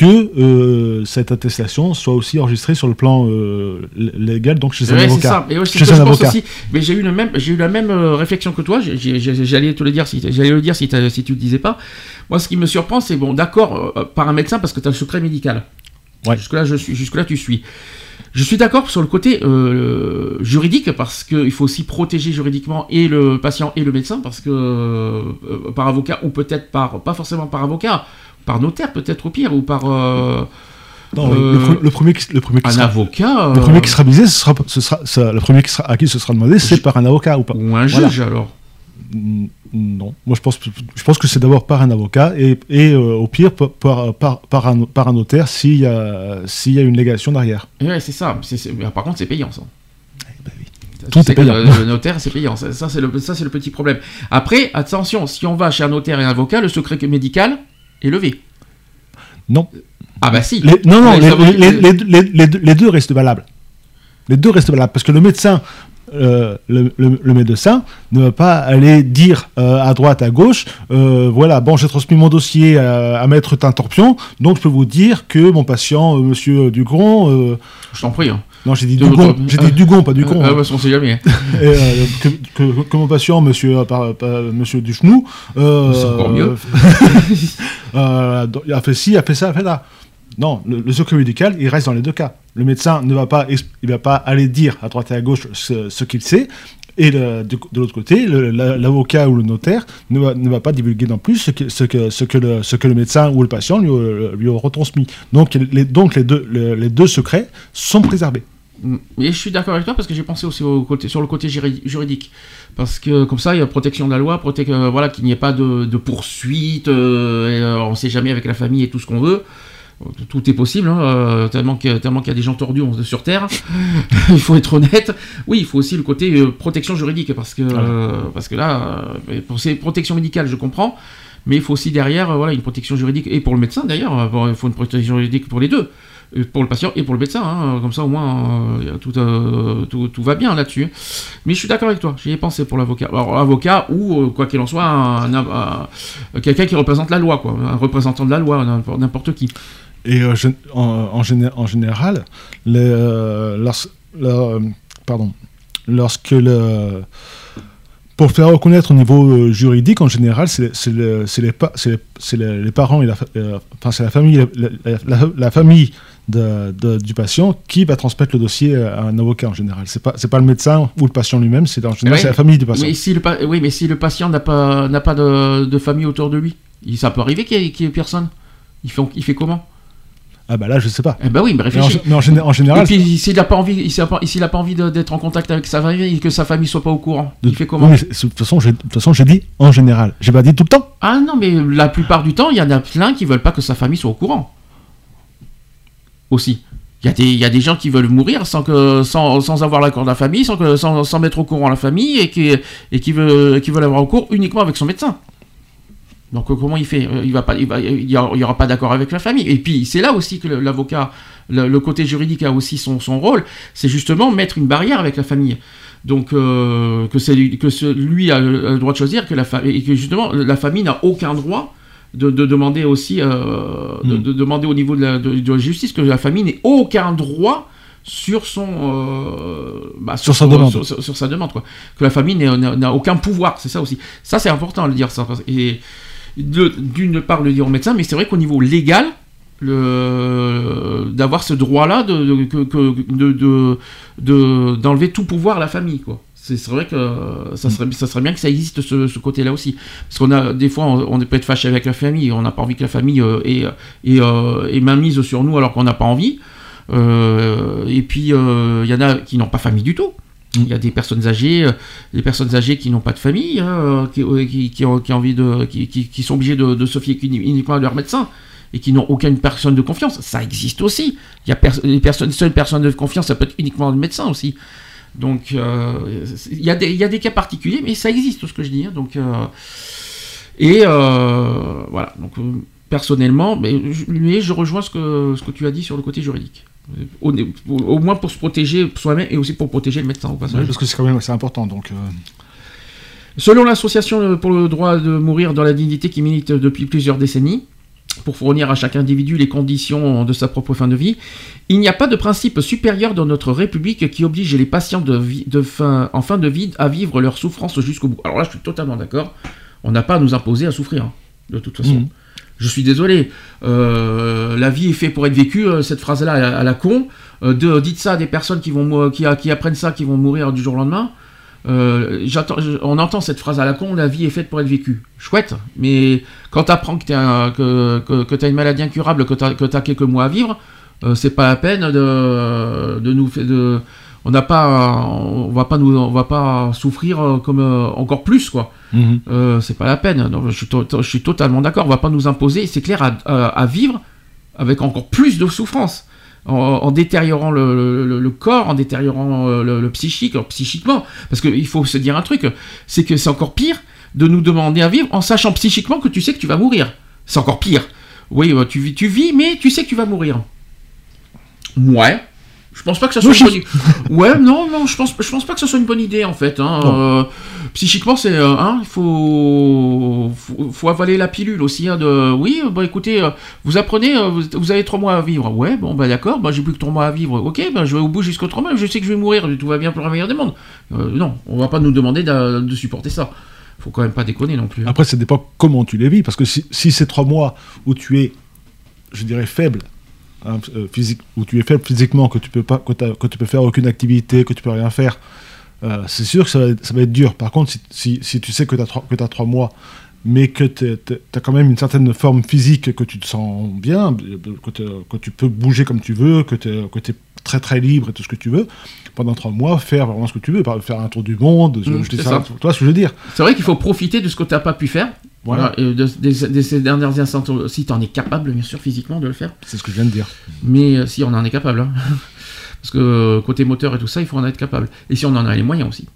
que euh, cette attestation soit aussi enregistrée sur le plan euh, légal, donc chez un Ouais, c'est avocat. ça. Et ouais, Chez un avocat. aussi. Mais j'ai eu le même, j'ai eu la même euh, réflexion que toi. J'allais te le dire si, j'allais le dire si, tu le disais pas. Moi, ce qui me surprend, c'est bon, d'accord, euh, par un médecin parce que tu as le secret médical. Jusque là, je suis, jusque là, tu suis. Je suis d'accord sur le côté euh, juridique parce qu'il faut aussi protéger juridiquement et le patient et le médecin parce que euh, par avocat ou peut-être par pas forcément par avocat, par notaire peut-être au pire ou par euh, Non, le- euh, le, pre- le premier qui, le premier qui un sera, avocat, le euh, premier qui sera visé, ce sera, ce sera, ça- le premier qui sera, à qui ce sera demandé, c'est par un avocat ou pas. Ou un Voilà. juge alors. Non, moi je pense, je pense que c'est d'abord par un avocat et, et euh, au pire par, par, par, par un, par un notaire s'il y, a- s'il y a une légation derrière. Ouais, c'est ça. C'est- mais Par contre, c'est payant, ça. Tout C'est est que payant. Le, le notaire, c'est payant. Ça, ça, c'est le, ça, c'est le petit problème. Après, attention, si on va chez un notaire et un avocat, le secret médical est levé. Non. Ah bah si. Les- non, non, les, les- les- deux- restent valables. Les deux restent valables parce que le médecin, euh, le, le- le médecin ne va pas aller dire euh, à droite, à gauche, euh, voilà, bon, j'ai transmis mon dossier à, à maître Tintorpion, donc je peux vous dire que mon patient, monsieur Dugon, euh, Je t'en prie. hein. Non, j'ai dit Dugon, j'ai dit Dugon, pas Dugon. Ah, hein. ouais, on sait jamais. Euh, mon patient, monsieur, par- par- monsieur Duchenou, euh, C'est encore mieux. (laughs) euh, il a fait ci, il a fait ça, il a fait là. Non, le, le secret médical, il reste dans les deux cas. Le médecin ne va pas, il va pas aller dire à droite et à gauche ce, ce qu'il sait, et de, l'autre côté, l'avocat ou le notaire ne va, ne va pas divulguer non plus ce que, ce que, ce que, le, ce que le médecin ou le patient lui, euh, lui a retransmis. Donc, les, donc les, deux, le- les deux secrets sont préservés. Mm. Et je suis d'accord avec toi parce que j'ai pensé aussi sur le côté juri- juridique. Parce que comme ça, il y a protection de la loi, proté- euh, voilà, qu'il n'y ait pas de, de poursuite, euh, on ne sait jamais avec la famille et tout ce qu'on veut. Tout est possible, hein, euh, tellement qu'il y, a- y des gens tordus sur Terre. (laughs) il faut être honnête. Oui, il faut aussi le côté euh, protection juridique, parce que, euh, parce que là, euh, pour ces protections médicales, je comprends. Mais il faut aussi derrière, voilà, une protection juridique, et pour le médecin d'ailleurs, il faut une protection juridique pour les deux. Pour le patient et pour le médecin, hein, comme ça au moins tout, tout, tout va bien là-dessus. Mais je suis d'accord avec toi, j'y ai pensé pour l'avocat. Alors avocat ou, quoi qu'il en soit, un- un- un- quelqu'un qui représente la loi, quoi, un représentant de la loi, n'importe qui. Et euh, en, en géné- en général, les, euh, lors- lors- pardon, lorsque le, pour faire reconnaître au niveau euh, juridique, en général, c'est c'est le- c'est les, pa- les, parents et la, fa- enfin, c'est la famille, la, la- la- la famille de- de- du patient qui va transmettre le dossier à un avocat en général. C'est pas c'est pas le médecin ou le patient lui-même, c'est en général Ouais. c'est la famille du patient. Mais si le, pa- oui, mais si le patient n'a pas, n'a pas de, de famille autour de lui, ça peut arriver qu'il n'y ait, qu'il y ait personne? Il fait, il fait comment? Ah bah là je sais pas. Eh ben oui, mais Mais en, réfléchis. mais en géné- en général, Et puis s'il n'a pas envie, s'il a pas, a pas envie d'être en contact avec sa famille et que sa famille soit pas au courant, de, il fait comment oui, de toute façon, j'ai- façon, j'ai dit en général. J'ai pas dit tout le temps. Ah non, mais la plupart du temps, il y en a plein qui veulent pas que sa famille soit au courant. Aussi. Il y, a des, il y a des gens qui veulent mourir sans, que, sans, sans avoir l'accord de la famille, sans, que, sans, sans mettre au courant la famille et qui, et qui, veut, qui veulent avoir au cours uniquement avec son médecin. Donc euh, comment il fait? Euh, Il va pas, il va, il y aura, pas d'accord avec la famille. Et puis c'est là aussi que l'avocat, le, le côté juridique a aussi son, son rôle, c'est justement mettre une barrière avec la famille. Donc euh, que c'est lui- que ce- lui a le, droit de choisir, que la et que justement la famille n'a aucun droit de, de demander aussi, euh, de, de demander au niveau de la, de- la justice que la famille n'ait aucun droit sur son euh, bah, Sur sa demande. sur, sur- sur sa demande quoi que la famille n'a- aucun pouvoir c'est ça aussi ça c'est important de le dire ça et d'une part le dire au médecin mais c'est vrai qu'au niveau légal d'avoir ce droit là de de- d'enlever tout pouvoir à la famille quoi c'est vrai que ça serait, ça serait bien que ça existe ce, côté-là aussi. Parce qu'on a des fois, on, on peut être fâché avec la famille, on n'a pas envie que la famille euh, ait, ait, euh, mainmise sur nous alors qu'on n'a pas envie. Euh, et puis, euh, il y en a qui n'ont pas famille du tout. Il y a des personnes âgées, euh, des personnes âgées qui n'ont pas de famille, qui, sont obligés de, de se fier uniquement à leur médecin et qui n'ont aucune personne de confiance. Ça existe aussi. Il y a pers- personnes, seules personnes de confiance, ça peut être uniquement le médecin aussi. Donc, euh, il y, a des- il y a des cas particuliers, mais ça existe, ce que je dis. hein. donc, euh, et voilà. Donc, personnellement, je, mais je rejoins ce que, ce que tu as dit sur le côté juridique. Au, moins pour se protéger soi-même et aussi pour protéger le médecin au passage. parce que c'est quand même assez important. Donc, euh, Selon l'association pour le droit de mourir dans la dignité qui milite depuis plusieurs décennies, pour fournir à chaque individu les conditions de sa propre fin de vie. Il n'y a pas de principe supérieur dans notre République qui oblige les patients de vie- de fin, en fin de vie à vivre leur souffrance jusqu'au bout. Alors là, je suis totalement d'accord. On n'a pas à nous imposer à souffrir, hein, de toute façon. Mhm. Je suis désolé. Euh, la vie est faite pour être vécue. euh, Cette phrase-là, à, la- con. Euh, dites ça à des personnes qui, vont, qui, apprennent ça, qui vont mourir du jour au lendemain. On entend cette phrase à la con, la vie est faite pour être vécue. Chouette, mais quand tu apprends que tu as, une maladie incurable, que tu as, quelques mois à vivre, c'est pas la peine de, de nous faire. De, on n'a pas, on va pas nous, on va pas souffrir euh, comme euh, encore plus quoi. Mhm. Euh, c'est pas la peine. Non, je, suis to- je suis totalement d'accord. On va pas nous imposer, c'est clair, à, vivre avec encore plus de souffrance. En, en détériorant le, le- le corps, en détériorant le, le psychique, psychiquement. Parce qu'il faut se dire un truc, c'est que c'est encore pire de nous demander à vivre en sachant psychiquement que tu sais que tu vas mourir. C'est encore pire. Oui, tu, vis- tu vis, mais tu sais que tu vas mourir. Ouais. Je pense pas que ça soit Oui, une bonne idée. Ouais, non, non, je pense, je pense pas que ce soit une bonne idée en fait. hein. Euh, psychiquement, c'est, euh, hein, il faut, faut, faut avaler la pilule aussi. hein, de, oui, bah écoutez, euh, vous apprenez, vous, vous avez trois mois à vivre. Ouais, bon, bah d'accord, bah j'ai plus que trois mois à vivre. Ok, bah je vais au bout jusqu'au trois mois. Je sais que je vais mourir. Tout va bien pour la meilleure des mondes. Euh, non, on va pas nous demander de, de supporter ça. Faut quand même pas déconner non plus. hein. Après, ça dépend comment tu les vis, parce que si, si c'est trois mois où tu es, je dirais, faible, hein, euh, physique, où tu es faible physiquement, que tu peux pas, que, tu peux faire aucune activité, que tu peux rien faire, euh, c'est sûr que ça va, être, ça va être dur. Par contre, si, si, si tu sais que tu as, trois mois, mais que tu as quand même une certaine forme physique, que tu te sens bien, que, tu peux bouger comme tu veux, que tu es très très libre et tout ce que tu veux, pendant trois mois, faire vraiment ce que tu veux, faire un tour du monde, Mm, je dis ça, ça. tu vois ce que je veux dire C'est vrai qu'il faut profiter de ce que tu n'as pas pu faire. Voilà. Et de, de- de ces dernières instants, si tu en es capable, bien sûr, physiquement, de le faire. C'est ce que je viens de dire. Mais euh, si on en est capable. hein. (laughs) Parce que euh, côté moteur et tout ça, il faut en être capable. Et si on en a les moyens aussi.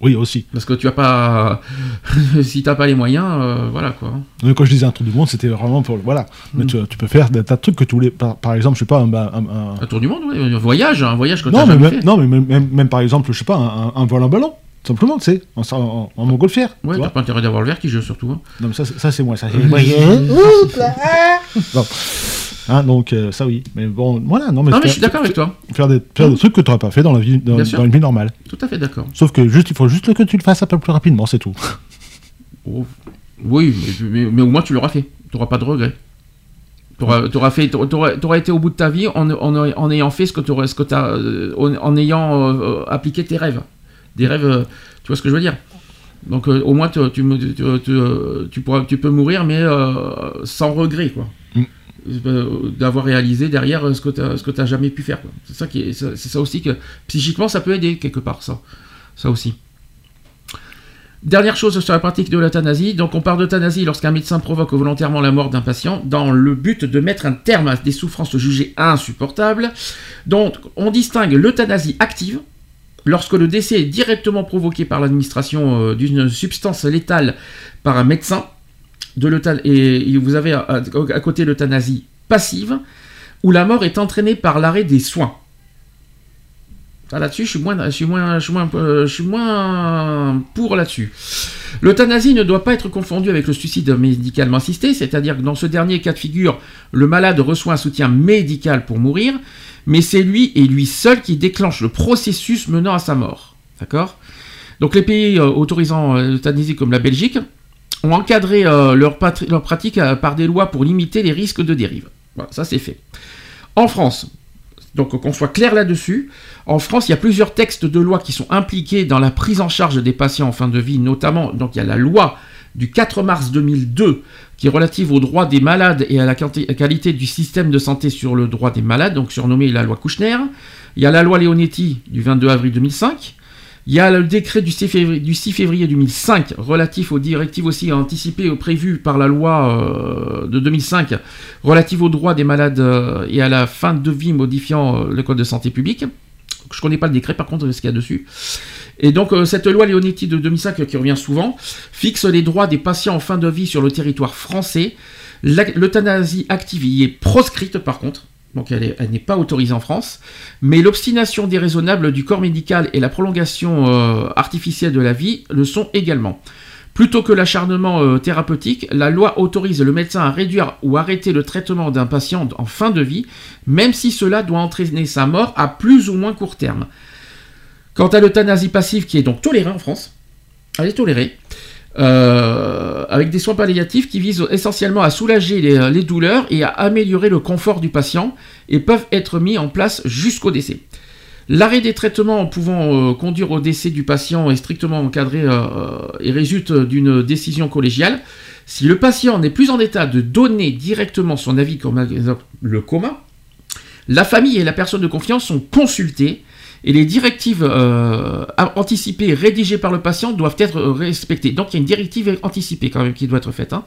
Oui, aussi. Parce que tu as pas. (laughs) si tu n'as pas les moyens, euh, voilà quoi. Mais quand je disais un tour du monde, c'était vraiment pour. Voilà. Mais Mm. tu, tu peux faire des tas de trucs que tu voulais. Par, par exemple, je sais pas, un. un- un- Un tour du monde, oui. Un voyage, un voyage que tu non, mais même, fait. non, mais même, même, même par exemple, je sais pas, un vol en ballon. Simplement, tu sais, en, en, en montgolfière. Ouais, t'as pas intérêt d'avoir le vertige surtout. hein. Non, mais ça, c'est- ça c'est moi. Ça, (laughs) (laughs) Bon. Hein, donc, euh, ça oui. Mais bon, voilà. Non, mais, Non, mais faire- je suis d'accord avec toi. Faire des, faire des trucs que tu n'aurais pas fait dans, la vie, dans, une vie normale. Tout à fait d'accord. Sauf que juste, il faut juste que tu le fasses un peu plus rapidement, c'est tout. Oh. Oui, mais, mais- mais au moins tu l'auras fait. Tu n'auras pas de regrets. Tu auras, fait, t'auras- t'auras été au bout de ta vie en, en- en ayant fait ce que tu ce que as, euh, en, en ayant euh, appliqué tes rêves. Des rêves, euh, tu vois ce que je veux dire? Donc euh, au moins tu, tu, me- tu- tu- tu pourras, tu peux mourir, mais euh, sans regret, quoi. Mm. Euh, D'avoir réalisé derrière ce que tu que t'as jamais pu faire. C'est ça qui est, c'est c'est ça aussi que psychiquement ça peut aider quelque part, ça, ça aussi. Dernière chose sur la pratique de l'euthanasie. Donc, on parle d'euthanasie lorsqu'un médecin provoque volontairement la mort d'un patient dans le but de mettre un terme à des souffrances jugées insupportables. Donc, on distingue l'euthanasie active lorsque le décès est directement provoqué par l'administration euh, d'une substance létale par un médecin. De et vous avez à, à- côté l'euthanasie passive où la mort est entraînée par l'arrêt des soins. Là-dessus, euh, je suis moins pour là-dessus. L'euthanasie ne doit pas être confondue avec le suicide médicalement assisté, c'est-à-dire que dans ce dernier cas de figure, le malade reçoit un soutien médical pour mourir, mais c'est lui et lui seul qui déclenche le processus menant à sa mort. D'accord? Donc les pays euh, autorisant euh, l'euthanasie comme la Belgique ont encadré euh, leur, leur pratique par des lois pour limiter les risques de dérive. Voilà, ça c'est fait. En France, donc qu'on soit clair là-dessus, en France, il y a plusieurs textes de loi qui sont impliqués dans la prise en charge des patients en fin de vie, notamment, donc il y a la loi du 4 mars 2002 qui est relative aux droits des malades et à la qualité du système de santé sur le droit des malades, donc surnommée la loi Kouchner. Il y a la loi Leonetti du 22 avril 2005. Il y a le décret du 6 février, du 6 février 2005 relatif aux directives aussi anticipées ou prévues par la loi euh, de 2005 relative aux droits des malades euh, et à la fin de vie modifiant euh, le code de santé publique. Je connais pas le décret par contre ce qu'il y a dessus. Et donc euh, cette loi Leonetti de 2005 euh, qui revient souvent fixe les droits des patients en fin de vie sur le territoire français. L'euthanasie active y est proscrite par contre. Donc elle n'est pas autorisée en France, mais l'obstination déraisonnable du corps médical et la prolongation euh, artificielle de la vie le sont également. Plutôt que l'acharnement euh, thérapeutique, la loi autorise le médecin à réduire ou arrêter le traitement d'un patient en fin de vie, même si cela doit entraîner sa mort à plus ou moins court terme. Quant à l'euthanasie passive, qui est donc tolérée en France, elle est tolérée, euh, avec des soins palliatifs qui visent essentiellement à soulager les, les douleurs et à améliorer le confort du patient et peuvent être mis en place jusqu'au décès. L'arrêt des traitements pouvant euh, conduire au décès du patient est strictement encadré euh, et résulte d'une décision collégiale. Si le patient n'est plus en état de donner directement son avis, comme le coma, la famille et la personne de confiance sont consultées et les directives euh, anticipées rédigées par le patient doivent être respectées. Donc il y a une directive anticipée quand même qui doit être faite. hein.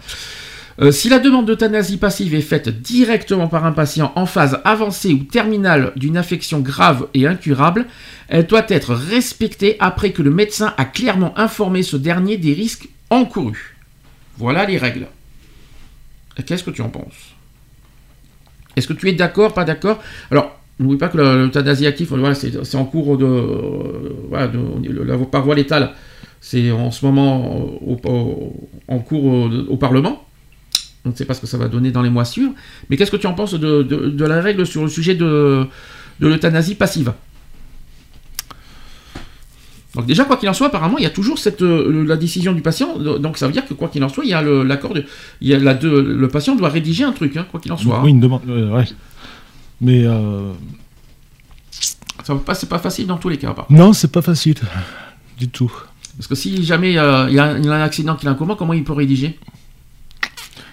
Euh, si la demande d'euthanasie passive est faite directement par un patient en phase avancée ou terminale d'une affection grave et incurable, elle doit être respectée après que le médecin a clairement informé ce dernier des risques encourus. Voilà les règles. Qu'est-ce que tu en penses? Est-ce que tu es d'accord, pas d'accord? Alors, n'oublie pas que le- l'euthanasie active, voilà, c'est en cours de, euh, voilà, de- la par voie létale. C'est en ce moment au- en cours au Parlement. On ne sait pas ce que ça va donner dans les mois sûrs. Mais qu'est-ce que tu en penses de, de- de la règle sur le sujet de, de l'euthanasie passive? Donc déjà, quoi qu'il en soit, apparemment, il y a toujours cette, euh, la décision du patient. Donc ça veut dire que quoi qu'il en soit, il y a l'accord de... Il y a la de, le patient doit rédiger un truc, hein, quoi qu'il en soit. Oui, une demande. euh, ouais. Mais euh, Ça pas, c'est pas facile dans tous les cas. par non, c'est pas facile du tout. Parce que si jamais euh, il y, a il y a un accident qu'il a un coma, comment il peut rédiger?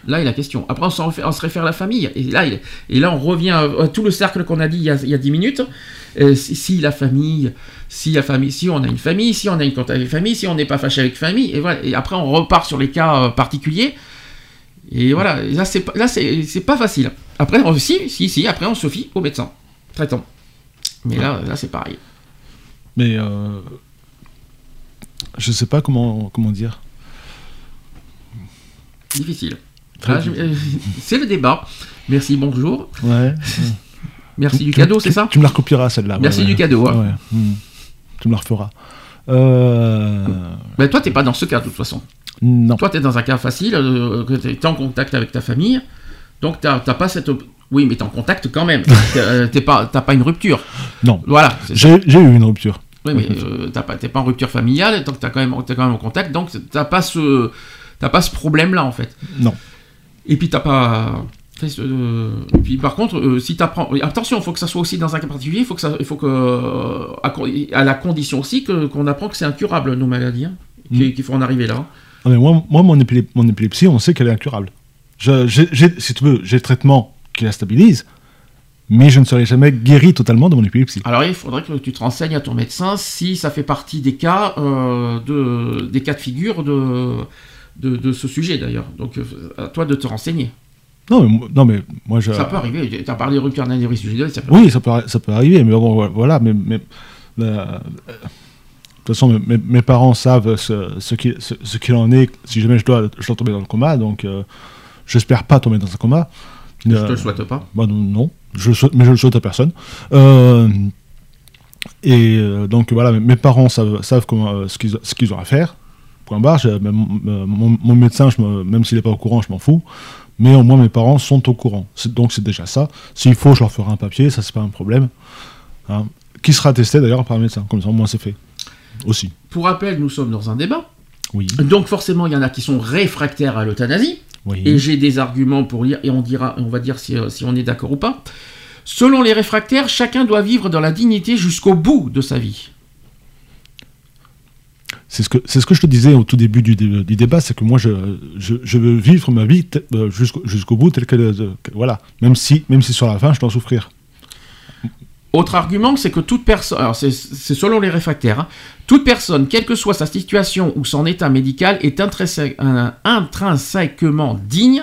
Là est la question. Après, on, s'en on se réfère à la famille. Et là, il- et là on revient à, à tout le cercle qu'on a dit il y a, il y a 10 minutes. Euh, si, si la famille, si la famille, si on a une famille, si on a une contact avec famille, si on n'est pas fâché avec famille, et voilà. Et après, on repart sur les cas euh, particuliers. Et voilà. Et là, c'est là, c'est c'est pas facile. Après, on, si, si, si. Après, on se fie au médecin traitant. Mais là, là, c'est pareil. Mais euh, je sais pas comment comment dire. Difficile. Ah, euh, c'est le débat. Merci, bonjour. Ouais. (laughs) Merci Tu- du cadeau, c'est ça Tu me la recopieras celle-là. Merci ouais, du ouais. cadeau, hein. Ouais, hmm. Tu me la referas. Euh, Mais toi, t'es pas dans ce cas de toute façon. Non. Toi, t'es dans un cas facile, euh, que t'es t'es en contact avec ta famille, donc t'as t'as pas cette. Oui, mais t'es en contact quand même. (laughs) T'es, euh, T'es pas, t'as pas une rupture. Non. Voilà. J'ai eu une rupture. Oui, mais euh, t'as pas- t'es pas en rupture familiale, donc t'as quand même, t'es quand même en contact, donc t'as pas ce, t'as pas ce problème-là en fait. Non. Et puis t'as pas. euh, et puis par contre, euh, si t'apprends, attention, il faut que ça soit aussi dans un cas particulier, il faut que ça, faut que euh, à, la condition aussi que qu'on apprend que c'est incurable nos maladies, hein, qu'il qu'il faut en arriver là. Ah, mais moi, moi mon, mon épilepsie, on sait qu'elle est incurable. Je- si tu veux, j'ai le traitement qui la stabilise, mais je ne serai jamais guéri totalement de mon épilepsie. Alors il faudrait que tu te renseignes à ton médecin si ça fait partie des cas euh, de des cas de figure de de, de ce sujet d'ailleurs. Donc euh, à toi de te renseigner. Non, mais, non, mais moi je. Ça peut arriver. Tu as parlé de rupture d'anévrisme suicidaire, ça peut Oui, ça peut, ça peut arriver, mais bon, voilà. Mais, mais, la- euh, de toute façon, mes, mes parents savent ce, ce qu'il ce, ce qu'il en est si jamais je dois, je dois tomber dans le coma, donc euh, j'espère pas tomber dans un coma. Je Euh, te le souhaite pas. bah non, non, je le souhaite, mais je le souhaite à personne. Euh, et euh, donc voilà, mes- mes parents savent, savent comment, euh, ce qu'ils ce qu'ils ont à faire. Point barre. même Mon, médecin, je me- même s'il n'est pas au courant, je m'en fous. Mais au moins mes parents sont au courant. Donc c'est déjà ça. S'il faut, je leur ferai un papier, ça c'est pas un problème. Hein. Qui sera attesté d'ailleurs par un médecin? Comme ça, au moins c'est fait. Aussi. Pour rappel, nous sommes dans un débat. Oui. Donc forcément, il y en a qui sont réfractaires à l'euthanasie. Oui. Et j'ai des arguments pour lire et on dira, on va dire si, euh, si on est d'accord ou pas. Selon les réfractaires, chacun doit vivre dans la dignité jusqu'au bout de sa vie. C'est ce, que, c'est ce que je te disais au tout début du, du débat, c'est que moi, je, je, veux vivre ma vie euh, jusqu'au, bout, est, euh, que- voilà. Même si, même si sur la fin, je dois souffrir. Autre argument, c'est que toute personne, alors c'est selon les réfractaires, hein, toute personne, quelle que soit sa situation ou son état médical, est intrinsèquement digne.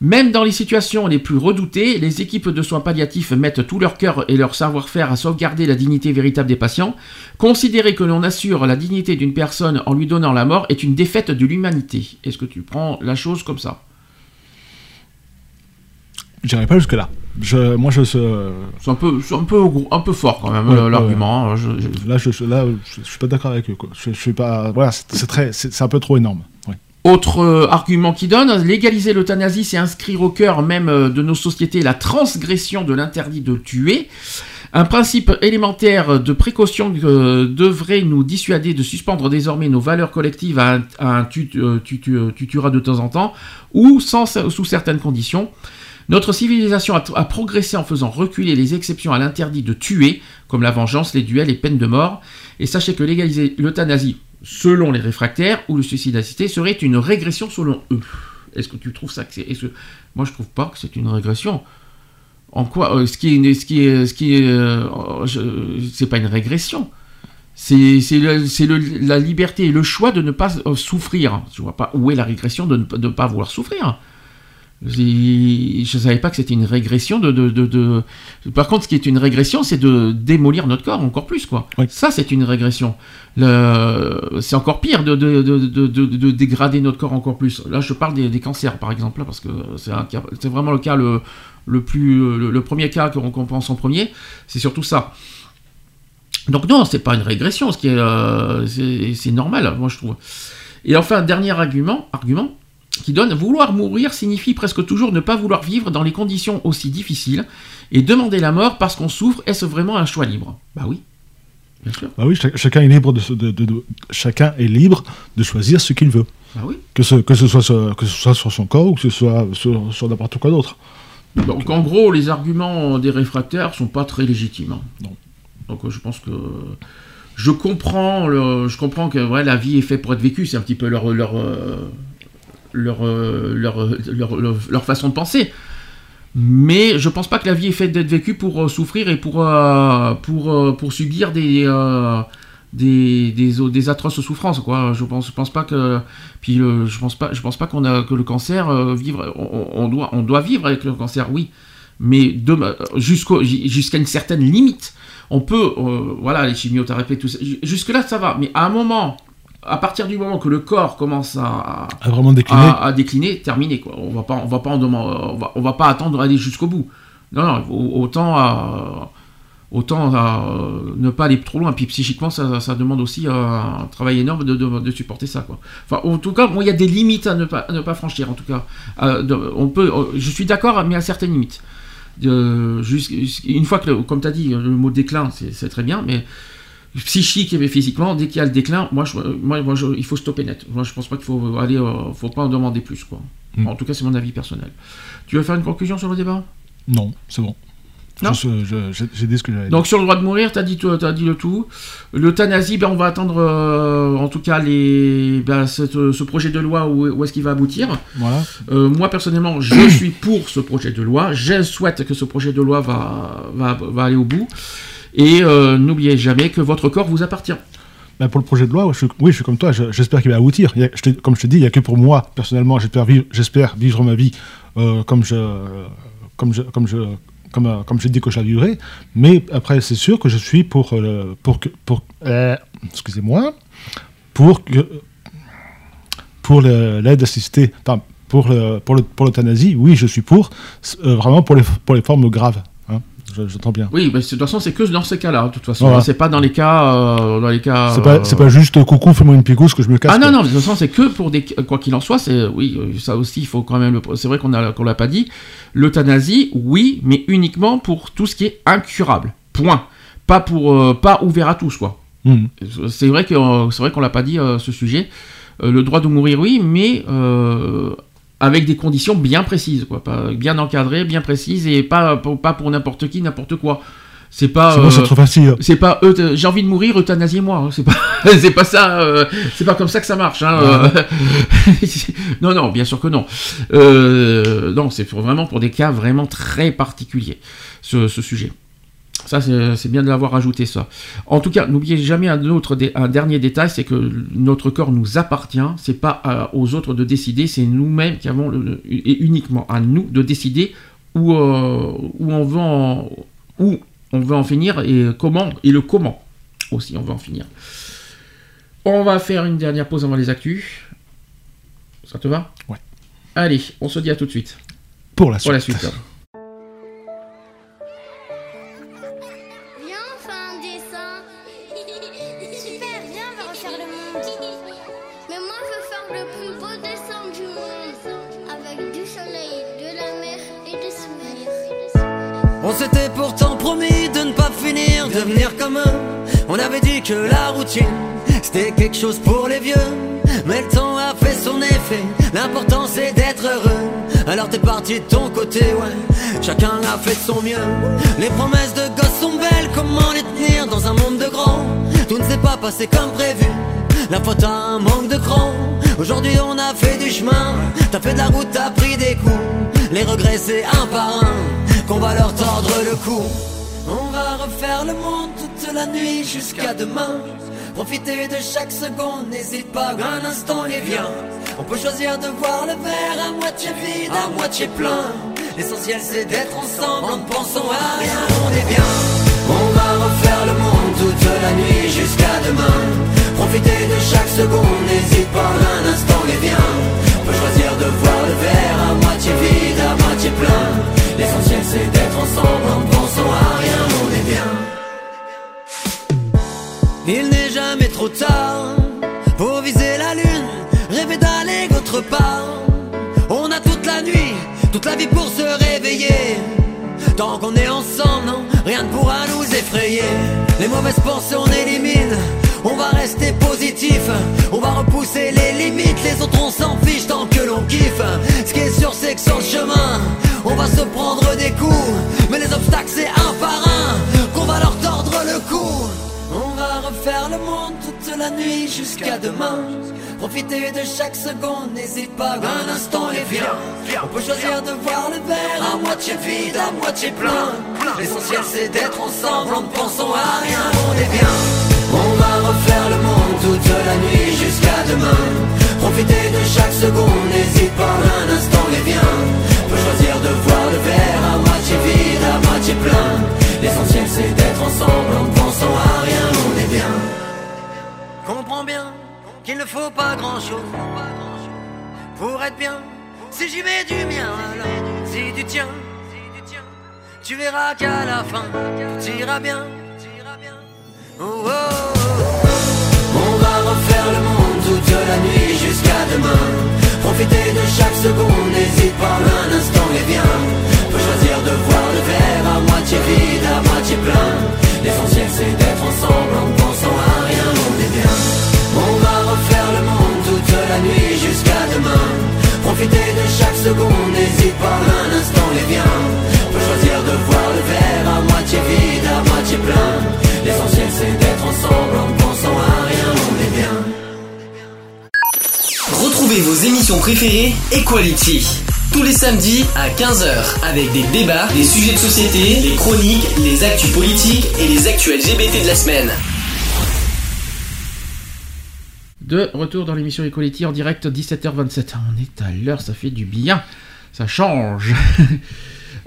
Même dans les situations les plus redoutées, les équipes de soins palliatifs mettent tout leur cœur et leur savoir-faire à sauvegarder la dignité véritable des patients. Considérer que l'on assure la dignité d'une personne en lui donnant la mort est une défaite de l'humanité. Est-ce que tu prends la chose comme ça? J'irai pas jusque-là. Je, moi, je. euh, C'est un peu, c'est un peu, un peu fort quand même Ouais, euh, ouais, l'argument. hein, je- je- Là, je, là, je, suis pas d'accord avec eux. Quoi. Je, suis pas. Voilà, c'est, très, c'est un peu trop énorme. Autre euh, argument qui donne, légaliser l'euthanasie, c'est inscrire au cœur même euh, de nos sociétés la transgression de l'interdit de tuer. Un principe élémentaire de précaution euh, devrait nous dissuader de suspendre désormais nos valeurs collectives à un, à un tu, tu- tu- tu tueras de temps en temps ou sous certaines conditions. Notre civilisation a, a progressé en faisant reculer les exceptions à l'interdit de tuer, comme la vengeance, les duels et peines de mort. Et sachez que légaliser l'euthanasie, selon les réfractaires, ou le suicide assisté, serait une régression selon eux. Est-ce que tu trouves ça que c'est... Moi, je trouve pas que c'est une régression. En quoi euh, Ce qui est... Ce qui ce qui euh, pas une régression. C'est la liberté et le choix de ne pas euh, souffrir. Je vois pas où est la régression de ne, pas vouloir souffrir. Je savais pas que c'était une régression de, de, de- de- Par contre, ce qui est une régression, c'est de démolir notre corps encore plus, quoi. Ça, c'est une régression. Le... C'est encore pire de, de, de, de, de- de dégrader notre corps encore plus. Là, je parle des, des cancers, par exemple, là, parce que c'est cas- vraiment le cas le, le plus le, le premier cas qu'on pense en premier. C'est surtout ça. Donc non, c'est pas une régression, ce qui est, euh, c'est c'est normal, moi je trouve. Et enfin, dernier argument, argument qui donne vouloir mourir signifie presque toujours ne pas vouloir vivre dans les conditions aussi difficiles et demander la mort parce qu'on souffre, est-ce vraiment un choix libre? Bah oui, bien sûr. Bah oui, chac- chacun est libre de, se- de- de- de- chacun est libre de choisir ce qu'il veut. Bah oui. Que ce, que ce soit sur, que ce soit sur son corps ou que ce soit sur, sur n'importe quoi d'autre. Donc en gros, les arguments des réfractaires sont pas très légitimes. hein. Donc euh, je pense que je comprends, le- je comprends que ouais, la vie est faite pour être vécue. C'est un petit peu leur leur euh, leur, euh, euh, leur, leur- leur façon de penser. Mais je pense pas que la vie est faite d'être vécue pour euh, souffrir et pour pour pour subir des des, des, des atroces souffrances quoi. Je pense pense pas que puis euh, je pense pas je pense pas qu'on a que le cancer vivre on, doit on doit vivre avec le cancer oui. Mais jusqu'au jusqu'à une certaine limite on peut voilà les chimiothérapies tout ça. Jusque là ça va. Mais à un moment à partir du moment que le corps commence à, À vraiment décliner. à, à décliner, terminé quoi. On va pas, on va pas en demander, on va, on va pas attendre d'aller jusqu'au bout. Non, non, au- autant à- autant à, euh, ne pas aller trop loin. Puis psychiquement, ça, ça demande aussi euh, un travail énorme de, de- de supporter ça quoi. Enfin, en tout cas, il y a des limites à ne pas, à ne pas franchir. En tout cas, Euh, de- on peut, euh, je suis d'accord, mais à certaines limites. Une fois que, comme tu as dit, le mot déclin, c'est c'est très bien, mais psychique et physiquement, dès qu'il y a le déclin, moi, je, moi, moi, je- il faut stopper net. Moi, je pense pas qu'il faut aller, euh, faut pas en demander plus, quoi. Mm. En tout cas, c'est mon avis personnel. Tu veux faire une conclusion sur le débat? Non, c'est bon. Non J'ai dit ce que j'avais. Donc sur le droit de mourir, dit, tout- t'as dit le tout. L'euthanasie, ben, on va attendre, euh, en tout cas, les, ben, cette- ce projet de loi où, où est-ce qu'il va aboutir. Voilà. Euh, moi personnellement, je suis pour ce projet de loi. Je souhaite que ce projet de loi va, va, va aller au bout. Et euh, n'oubliez jamais que votre corps vous appartient. Bah, pour le projet de loi, oui, je suis comme toi, je- j'espère qu'il va aboutir. Comme je te dis, il n'y a que pour moi, personnellement, j'espère vivre, ma vie euh, comme je, comme je, comme je, comme, euh, j'ai dit que je. Mais après, c'est sûr que je suis pour, pour pour, excusez-moi, pour pour le- l'aide assistée, pour le, pour le, pour l'euthanasie, oui, je suis pour, vraiment pour les, pour les formes graves. Je- j'entends bien. Oui, mais de toute façon, c'est que dans ces cas-là, de toute façon. Voilà. C'est pas dans les cas, euh, dans les cas. C'est pas, euh, c'est pas juste coucou, fais-moi une pigousse que je me casse. Ah quoi. non, non, de toute façon, c'est que pour des. Quoi qu'il en soit, c'est. Oui, euh, ça aussi, il faut quand même. le- C'est vrai qu'on a- qu'on l'a pas dit. L'euthanasie, oui, mais uniquement pour tout ce qui est incurable. Point. Pas pour. euh, pas ouvert à tous, quoi. Mhm. C'est vrai que euh, c'est vrai qu'on l'a pas dit euh, ce sujet. Euh, le droit de mourir, oui, mais euh, avec des conditions bien précises, quoi, pas, bien encadrées, bien précises et pas pour, pas pour n'importe qui, n'importe quoi. C'est pas. C'est euh, trop facile. C'est pas euth- j'ai envie de mourir, euthanasiez-moi. hein, C'est pas, (laughs) c'est pas ça. euh, c'est pas comme ça que ça marche. hein, euh. (laughs) non, non, bien sûr que non. Euh, non, c'est vraiment pour des cas vraiment très particuliers ce, ce sujet. Ça, c'est bien de l'avoir ajouté, ça. En tout cas, n'oubliez jamais un, autre un dernier détail, c'est que notre corps nous appartient. C'est pas à- aux autres de décider, c'est nous-mêmes qui avons, le- et uniquement à nous de décider où, euh, où on veut en, où on veut en finir et comment, et le comment aussi on veut en finir. On va faire une dernière pause avant les actus. Ça te va? Ouais. Allez, on se dit à tout de suite. Pour la Pour la suite. Devenir comme eux. On avait dit que la routine, c'était quelque chose pour les vieux. Mais le temps a fait son effet, l'important c'est d'être heureux. Alors t'es parti de ton côté, ouais. Chacun a fait son mieux. Les promesses de gosses sont belles, comment les tenir dans un monde de grands? Tout ne s'est pas passé comme prévu. La faute a un manque de cran. Aujourd'hui on a fait du chemin. T'as fait de la route, t'as pris des coups. Les regrets c'est un par un qu'on va leur tordre le cou. On va refaire le monde toute la nuit jusqu'à demain. Profiter de chaque seconde, n'hésite pas, un instant et viens. On peut choisir de voir le verre à moitié vide, à moitié plein. L'essentiel c'est d'être ensemble, en ne pensant à rien, on est bien. On va refaire le monde toute la nuit jusqu'à demain. Profiter de chaque seconde, n'hésite pas, un instant et viens. On peut choisir de voir le verre à moitié vide, à moitié plein. L'essentiel c'est d'être ensemble, en Il n'est jamais trop tard pour viser la lune, rêver d'aller autre part. On a toute la nuit, toute la vie pour se réveiller. Tant qu'on est ensemble, non, rien ne pourra nous effrayer. Les mauvaises pensées, on élimine. On va rester positif, on va repousser les limites. Les autres, on s'en fiche tant que l'on kiffe. Ce qui est sûr, c'est que sur le chemin, on va se prendre des coups. Mais les obstacles, c'est un Refaire le monde toute la nuit jusqu'à demain. Profiter de chaque seconde, n'hésite pas un instant et viens. On peut choisir de voir le verre à moitié vide, à moitié plein. L'essentiel c'est d'être ensemble, en pensant à rien, on est bien. On va refaire le monde toute la nuit jusqu'à demain. Profiter de chaque seconde, n'hésite pas un instant et viens. On peut choisir de voir le verre à moitié vide, à moitié plein. L'essentiel c'est d'être ensemble, en pensant à rien. Qu'il ne faut pas grand chose pour être bien. Si j'y mets du mien, alors si tu tiens, tu verras qu'à la fin, ira bien. Oh, oh, oh. On va refaire le monde toute la nuit jusqu'à demain. Profiter de chaque seconde, n'hésite pas un instant et viens. Peut choisir de voir le verre à moitié vide, à moitié plein. L'essentiel c'est d'être ensemble, en Profiter de chaque seconde, n'hésite pas un instant et viens. On peut choisir de voir le verre à moitié vide, à moitié plein. L'essentiel c'est d'être ensemble, en pensant à rien, on est bien. Retrouvez vos émissions préférées Equality. Tous les samedis à 15h avec des débats, des sujets de société, les chroniques, les actus politiques et les actus LGBT de la semaine. De retour dans l'émission Equality en direct 17h27. On est à l'heure, ça fait du bien. Ça change. (laughs)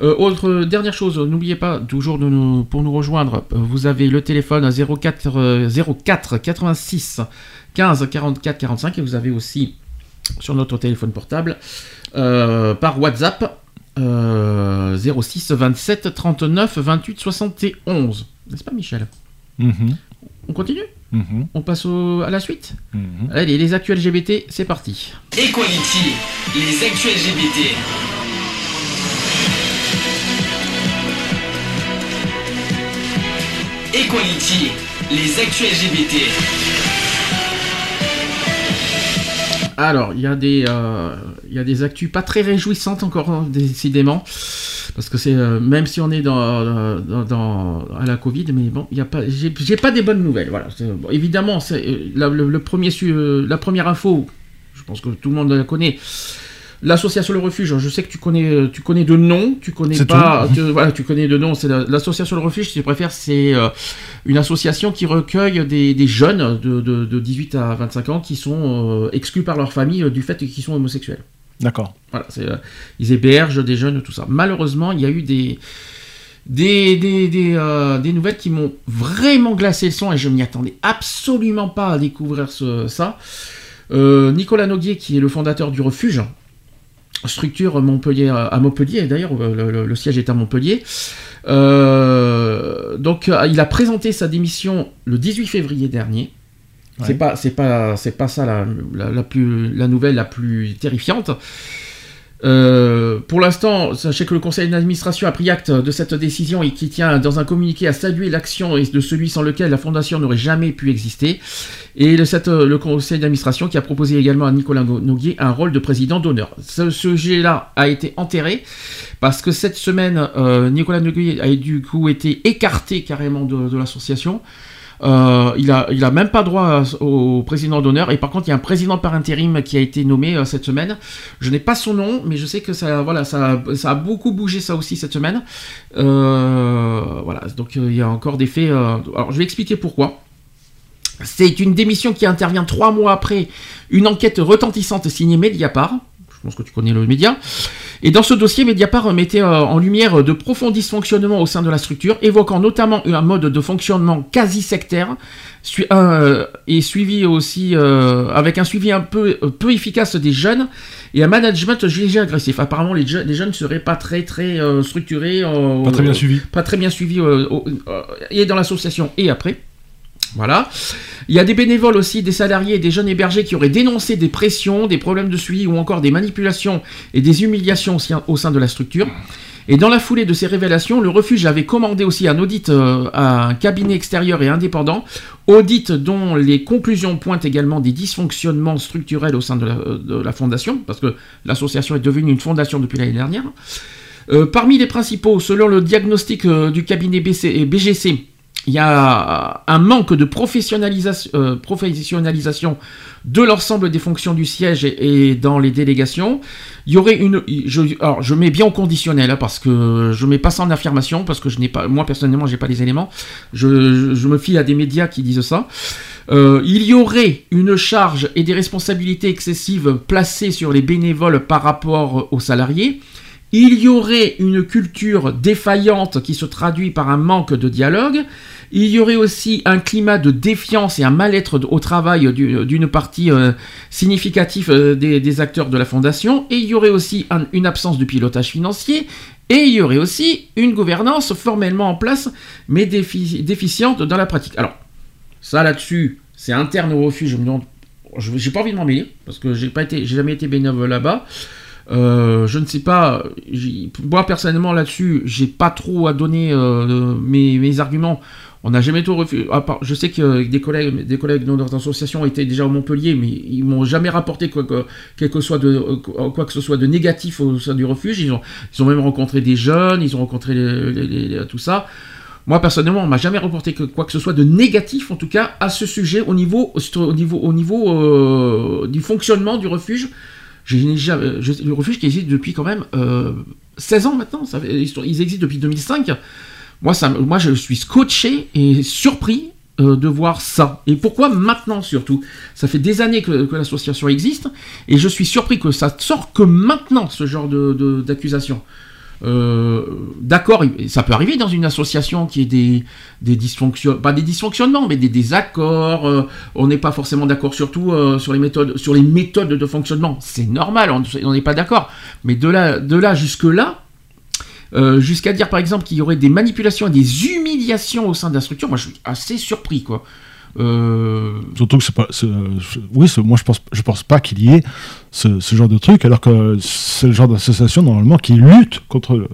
Euh, autre dernière chose, n'oubliez pas toujours de nous, pour nous rejoindre, vous avez le téléphone à 04, euh, 04 86 15 44 45 et vous avez aussi sur notre téléphone portable euh, par WhatsApp euh, 06 27 39 28 71. N'est-ce pas Michel? Mhm. On continue? Mhm. On passe au- à la suite Mhm. Allez, les actuels LGBT, c'est parti. Equality, les actus LGBT. Equality, les actus LGBT. Alors, il y a des, euh, il y a des actus pas très réjouissantes encore, hein, décidément, parce que c'est euh, même si on est dans, dans, dans- à la Covid, mais bon, il y a pas, j'ai pas des bonnes nouvelles. Voilà, bon, évidemment, euh, la, le, le premier, su- euh, la première info, je pense que tout le monde la connaît. L'association Le Refuge, je sais que tu connais, tu connais de nom, tu connais pas, tu- voilà, tu connais de nom. C'est la- l'association Le Refuge, si tu préfères, c'est euh, une association qui recueille des, des jeunes de, de- de 18 à 25 ans qui sont euh, exclus par leur famille euh, du fait qu'ils sont homosexuels. D'accord. Voilà, euh, ils hébergent des jeunes, tout ça. Malheureusement, il y a eu euh, des nouvelles qui m'ont vraiment glacé le sang et je m'y attendais absolument pas à découvrir ça. Euh, Nicolas Noguier, qui est le fondateur du refuge, structure Montpellier à Montpellier, d'ailleurs le, siège est à Montpellier. Donc il a présenté sa démission le 18 février dernier. C'est Ouais. pas c'est pas c'est pas ça la, plus la nouvelle la plus terrifiante. Euh, pour l'instant, sachez que le conseil d'administration a pris acte de cette décision et qui tient dans un communiqué à saluer l'action de celui sans lequel la fondation n'aurait jamais pu exister. Et le, cette- le conseil d'administration qui a proposé également à Nicolas Noguier un rôle de président d'honneur. Ce sujet-là a été enterré parce que cette semaine, euh, Nicolas Noguier a du coup été écarté carrément de l'association. Euh, il a, il a même pas droit au président d'honneur et par contre il y a un président par intérim qui a été nommé euh, cette semaine. Je n'ai pas son nom, mais je sais que ça, voilà, ça, ça a beaucoup bougé ça aussi cette semaine. Euh, voilà, donc il y a encore des faits. alors je vais expliquer pourquoi. C'est une démission qui intervient trois mois après une enquête retentissante signée Mediapart. Je pense que tu connais le média. Et dans ce dossier, Mediapart mettait euh, en lumière de profonds dysfonctionnements au sein de la structure, évoquant notamment un mode de fonctionnement quasi sectaire, euh, et suivi aussi euh, avec un suivi un peu, peu efficace des jeunes et un management léger agressif. Apparemment, les, je- les jeunes ne seraient pas très très euh, structurés, Pas très bien suivis. pas très bien suivis et dans l'association et après. Voilà. Il y a des bénévoles aussi, des salariés et des jeunes hébergés qui auraient dénoncé des pressions, des problèmes de suivi ou encore des manipulations et des humiliations au sein- de la structure. Et dans la foulée de ces révélations, le refuge avait commandé aussi un audit euh, à un cabinet extérieur et indépendant, audit dont les conclusions pointent également des dysfonctionnements structurels au sein de la, la fondation, parce que l'association est devenue une fondation depuis l'année dernière. Euh, parmi les principaux, selon le diagnostic euh, du cabinet BGC, il y a un manque de professionnalisation, euh, professionnalisation de l'ensemble des fonctions du siège et, dans les délégations. Il y aurait une, je, alors je mets bien au conditionnel hein, parce que je mets pas ça en affirmation parce que je n'ai pas, moi personnellement j'ai pas les éléments. Je me fie à des médias qui disent ça. Euh, il y aurait une charge et des responsabilités excessives placées sur les bénévoles par rapport aux salariés. Il y aurait une culture défaillante qui se traduit par un manque de dialogue. Il y aurait aussi un climat de défiance et un mal-être au travail du- d'une partie euh, significative euh, des, acteurs de la fondation. Et il y aurait aussi un- une absence de pilotage financier. Et il y aurait aussi une gouvernance formellement en place, mais défi- déficiente dans la pratique. Alors, ça là-dessus, c'est interne au refuge. Je me demande, j'ai pas envie de m'en mêler parce que j'ai pas été, j'ai jamais été bénévole là-bas. Euh, je ne sais pas. Moi personnellement là-dessus, j'ai pas trop à donner mes arguments. On n'a jamais tout refusé. Je sais que des collègues, des collègues de notre association étaient déjà au Montpellier, mais ils m'ont jamais rapporté quoi que, de, euh, quoi que ce soit de négatif au sein du refuge. Ils ont, ils ont même rencontré des jeunes, ils ont rencontré tout ça. Moi personnellement, on m'a jamais rapporté quoi que ce soit de négatif, en tout cas, à ce sujet au niveau, au niveau, au niveau euh, du fonctionnement du refuge. Le refuge qui existe depuis quand même euh, 16 ans maintenant. Ils existent depuis 2005. Moi, moi, je suis scotché et surpris euh, de voir ça. Et pourquoi maintenant surtout? Ça fait des années que, l'association existe et je suis surpris que ça sort que maintenant ce genre de, de- d'accusation. Euh, D'accord, ça peut arriver dans une association qui ait des, des dysfonctionnements, pas des dysfonctionnements, mais des désaccords. euh, on n'est pas forcément d'accord sur tout, euh, sur les méthodes, sur les méthodes de fonctionnement. C'est normal, on on n'est pas d'accord. Mais de là, de là jusque là, euh, jusqu'à dire par exemple qu'il y aurait des manipulations et des humiliations au sein de la structure, moi je suis assez surpris quoi. Euh, Surtout que c'est pas. oui, moi je pense, je pense pas qu'il y ait ce, ce genre de truc, alors que c'est le genre d'association normalement qui lutte contre, le-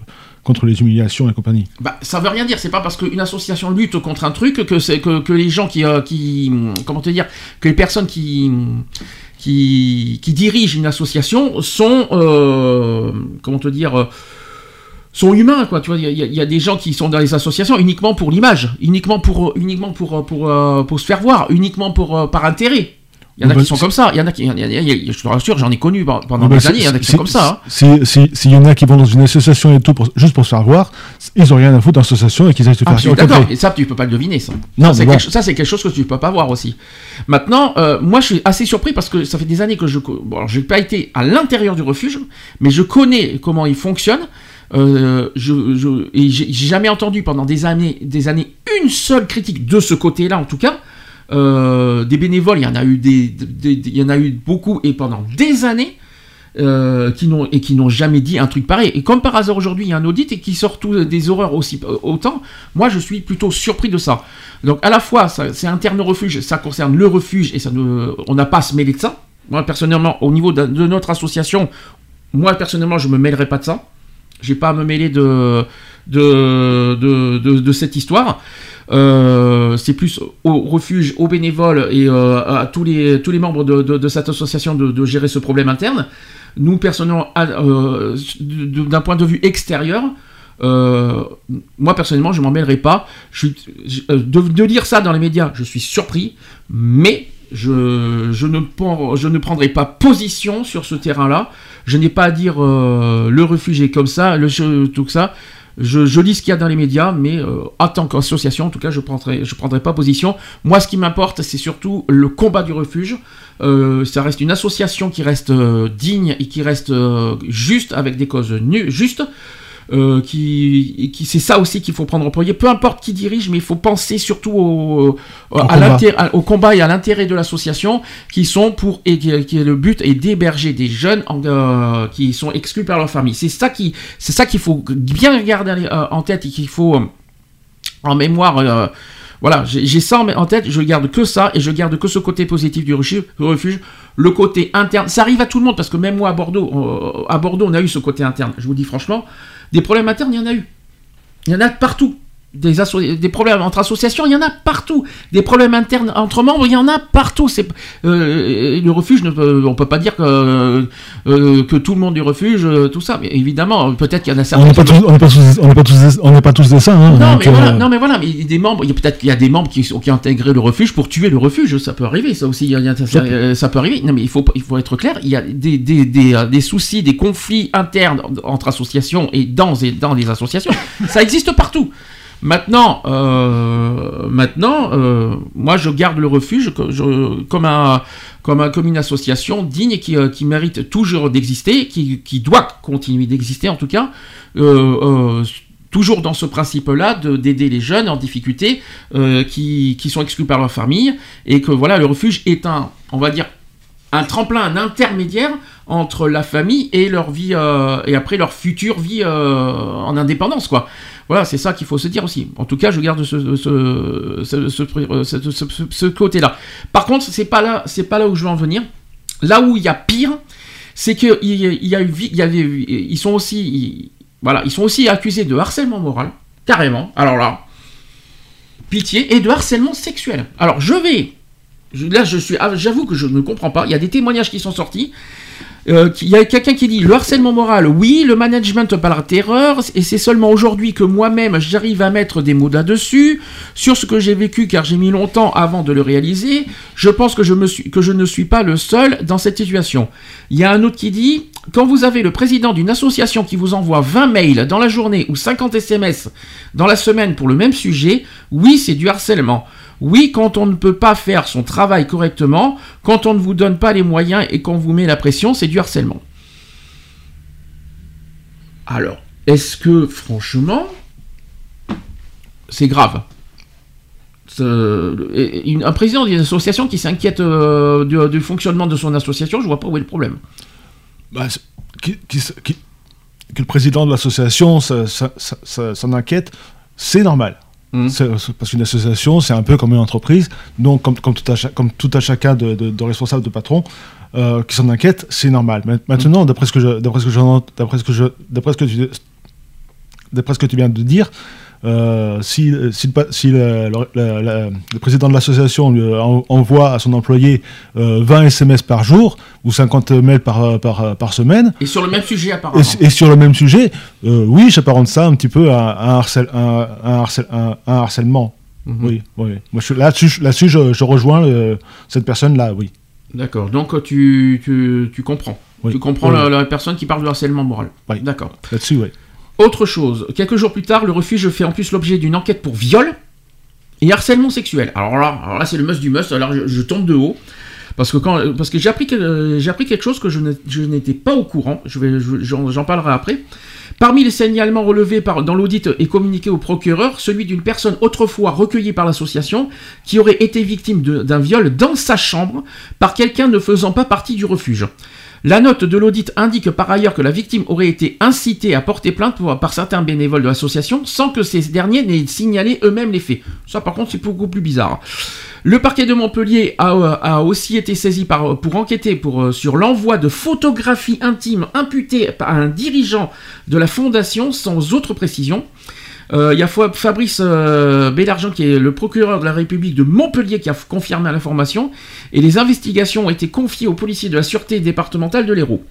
contre les humiliations et compagnie. Bah, ça veut rien dire. C'est pas parce qu'une association lutte contre un truc que c'est que, que les gens qui, euh, qui comment te dire que les personnes qui qui, qui dirigent une association sont euh, comment te dire sont humains quoi tu vois il y, a- il y a des gens qui sont dans les associations uniquement pour l'image uniquement pour uniquement pour pour euh, pour se faire voir uniquement pour euh, par intérêt il y en a Bah, qui sont comme ça il y en a qui il y en a- il y a- je te rassure j'en ai connu pendant Ah bah, des années il y en a qui sont comme ça hein. Si si- s'il y en a qui vont dans une association et tout pour- juste pour se faire voir, ils ont rien à foutre dans l'association et qu'ils aillent se Ah, faire suis rencontrer. d'accord, et ça tu peux pas le deviner ça. Non, ça, c'est quelque, chose que tu peux pas voir aussi. Maintenant, euh, moi je suis assez surpris parce que ça fait des années que je... Bon, j'ai pas été à l'intérieur du refuge, mais je connais comment il fonctionne. Euh, je, je- et j'ai jamais entendu pendant des années, des années une seule critique de ce côté-là en tout cas. Euh, des bénévoles, il y en a eu des, il y en a eu beaucoup et pendant des années euh, qui n'ont et qui n'ont jamais dit un truc pareil. Et comme par hasard aujourd'hui, il y a un audit et qui sort tout, des horreurs aussi autant. Moi, je suis plutôt surpris de ça. Donc à la fois, c'est interne refuge, ça concerne le refuge et ça on n'a pas à se mêler de ça. Moi personnellement, au niveau de, de notre association, moi personnellement, je me mêlerai pas de ça. J'ai pas à me mêler de de, de, de, cette histoire. Euh, c'est plus au refuge, aux bénévoles et euh, à tous les, tous les membres de, de- cette association de, gérer ce problème interne. Nous, personnellement, euh, d'un point de vue extérieur, moi personnellement, je m'en mêlerai pas. Je, de, dire ça dans les médias, je suis surpris, mais je, ne, je ne prendrai pas position sur ce terrain-là. Je n'ai pas à dire euh, le refuge est comme ça, le, tout ça. Je, lis ce qu'il y a dans les médias, mais euh, en tant qu'association, en tout cas, je prendrai, je prendrai pas position. Moi, ce qui m'importe, c'est surtout le combat du refuge. Euh, ça reste une association qui reste digne et qui reste juste avec des causes justes. Euh, qui, qui c'est ça aussi qu'il faut prendre au premier. Peu importe qui dirige, mais il faut penser surtout au, Au à combat. au et à l'intérêt de l'association, qui sont pour et qui, qui est le but est d'héberger des jeunes en- euh, qui sont exclus par leur famille. C'est ça qui, c'est ça qu'il faut bien garder euh, en tête et qu'il faut euh, en mémoire. euh, voilà, j'ai ça en en tête, je garde que ça et je garde que ce côté positif du refuge. Le côté interne, ça arrive à tout le monde parce que même moi à Bordeaux, euh, à Bordeaux, on a eu ce côté interne. Je vous dis franchement, des problèmes internes, il y en a eu. Il y en a partout. Des, problèmes entre associations, il y en a partout. Des problèmes internes entre membres, il y en a partout. C'est euh, le refuge, ne peut- on peut pas dire que, euh, que tout le monde du refuge, euh, tout ça. Mais évidemment, peut-être qu'il y en a certains. on n'est pas, tous- pas, des- on n'est pas tous des saints. hein, non, mais voilà, euh, non, mais voilà, mais des membres, il y a peut-être qu'il y a des membres qui, ont intégré le refuge pour tuer le refuge, ça peut arriver, ça aussi, il y a- ça, euh, ça peut arriver. Non, mais il faut, il faut être clair, il y a des, des, des, euh, des soucis, des conflits internes entre associations et dans, et dans les associations. ça existe partout. Maintenant, euh, maintenant, euh, moi je garde le refuge comme un, comme un, comme une association digne qui, euh, qui mérite toujours d'exister, qui, qui doit continuer d'exister en tout cas, toujours dans ce principe-là de- d'aider les jeunes en difficulté qui, qui sont exclus par leur famille et que voilà le refuge est un, on va dire un tremplin, un intermédiaire entre la famille et leur vie et après leur future vie en indépendance quoi. Voilà, c'est ça qu'il faut se dire aussi. En tout cas, je garde euh, ce- côté-là. Par contre, c'est pas là, c'est pas là où je veux en venir. Là où il y a pire, c'est que y a- eu, y ils sont aussi, ils- voilà, ils sont aussi accusés de harcèlement moral, carrément. Alors là, pitié et de harcèlement sexuel. Alors je vais, là je suis, ah, j'avoue que je ne comprends pas. Il y a des témoignages qui sont sortis. Euh, Il y a quelqu'un qui dit le harcèlement moral, oui, le management par terreur, et c'est seulement aujourd'hui que moi-même j'arrive à mettre des mots là-dessus, sur ce que j'ai vécu car j'ai mis longtemps avant de le réaliser. Je pense que je, me suis, que je ne suis pas le seul dans cette situation. Il y a un autre qui dit quand vous avez le président d'une association qui vous envoie 20 mails dans la journée ou 50 SMS dans la semaine pour le même sujet, oui, c'est du harcèlement. Oui, quand on ne peut pas faire son travail correctement, quand on ne vous donne pas les moyens et qu'on vous met la pression, c'est du harcèlement. Alors, est-ce que franchement, c'est grave? Un président d'une association qui s'inquiète euh, du, fonctionnement de son association, je vois pas où est le problème. bah, que le président de l'association s'en inquiète, c'est normal. Mmh. C'est- c'est- parce qu'une association, c'est un peu comme une entreprise, donc comme, comme, tout, à cha- comme tout à chacun de, de, de responsables, de patrons, euh, qui s'en inquiète, c'est normal. Ma- Maintenant, Mmh. d'après ce que je, d'après ce que j'en- d'après ce que je, d'après ce que tu, d'après ce que tu viens de dire, euh, si, si, le, pa- si le, le- le- le- le président de l'association en- envoie à son employé euh, 20 SMS par jour ou 50 mails par, par, par semaine, Et sur le même sujet apparemment. et, et sur le même sujet, euh, oui, j'apparente ça un petit peu à, à un, harcèle- un- un harcèle- un- un harcèlement. Mhm. Oui, oui. Moi, là-dessus, je- là-dessus, je, je rejoins euh, cette personne-là, oui. D'accord, donc euh, tu, tu, tu comprends. Oui. Tu comprends Oui, la, oui. la personne qui parle de harcèlement moral. Oui. D'accord. Là-dessus, oui. Autre chose, quelques jours plus tard, le refuge fait en plus l'objet d'une enquête pour viol et harcèlement sexuel. Alors là, c'est le must du must, alors je, tombe de haut. Parce que, j'ai appris, quelque chose que je n'étais pas au courant, j'en, parlerai après. Parmi les signalements relevés dans l'audit et communiqués au procureur, celui d'une personne autrefois recueillie par l'association qui aurait été victime d'un viol dans sa chambre par quelqu'un ne faisant pas partie du refuge. La note de l'audit indique par ailleurs que la victime aurait été incitée à porter plainte par certains bénévoles de l'association sans que ces derniers n'aient signalé eux-mêmes les faits. Ça par contre c'est beaucoup plus bizarre. Le parquet de Montpellier a, euh, aussi été saisi pour enquêter euh, sur l'envoi de photographies intimes imputées par un dirigeant de la fondation sans autre précision. Euh, Il y a Fa- Fabrice euh, Bélargent qui est le procureur de la République de Montpellier qui a confirmé l'information et les investigations ont été confiées aux policiers de la sûreté départementale de l'Hérault.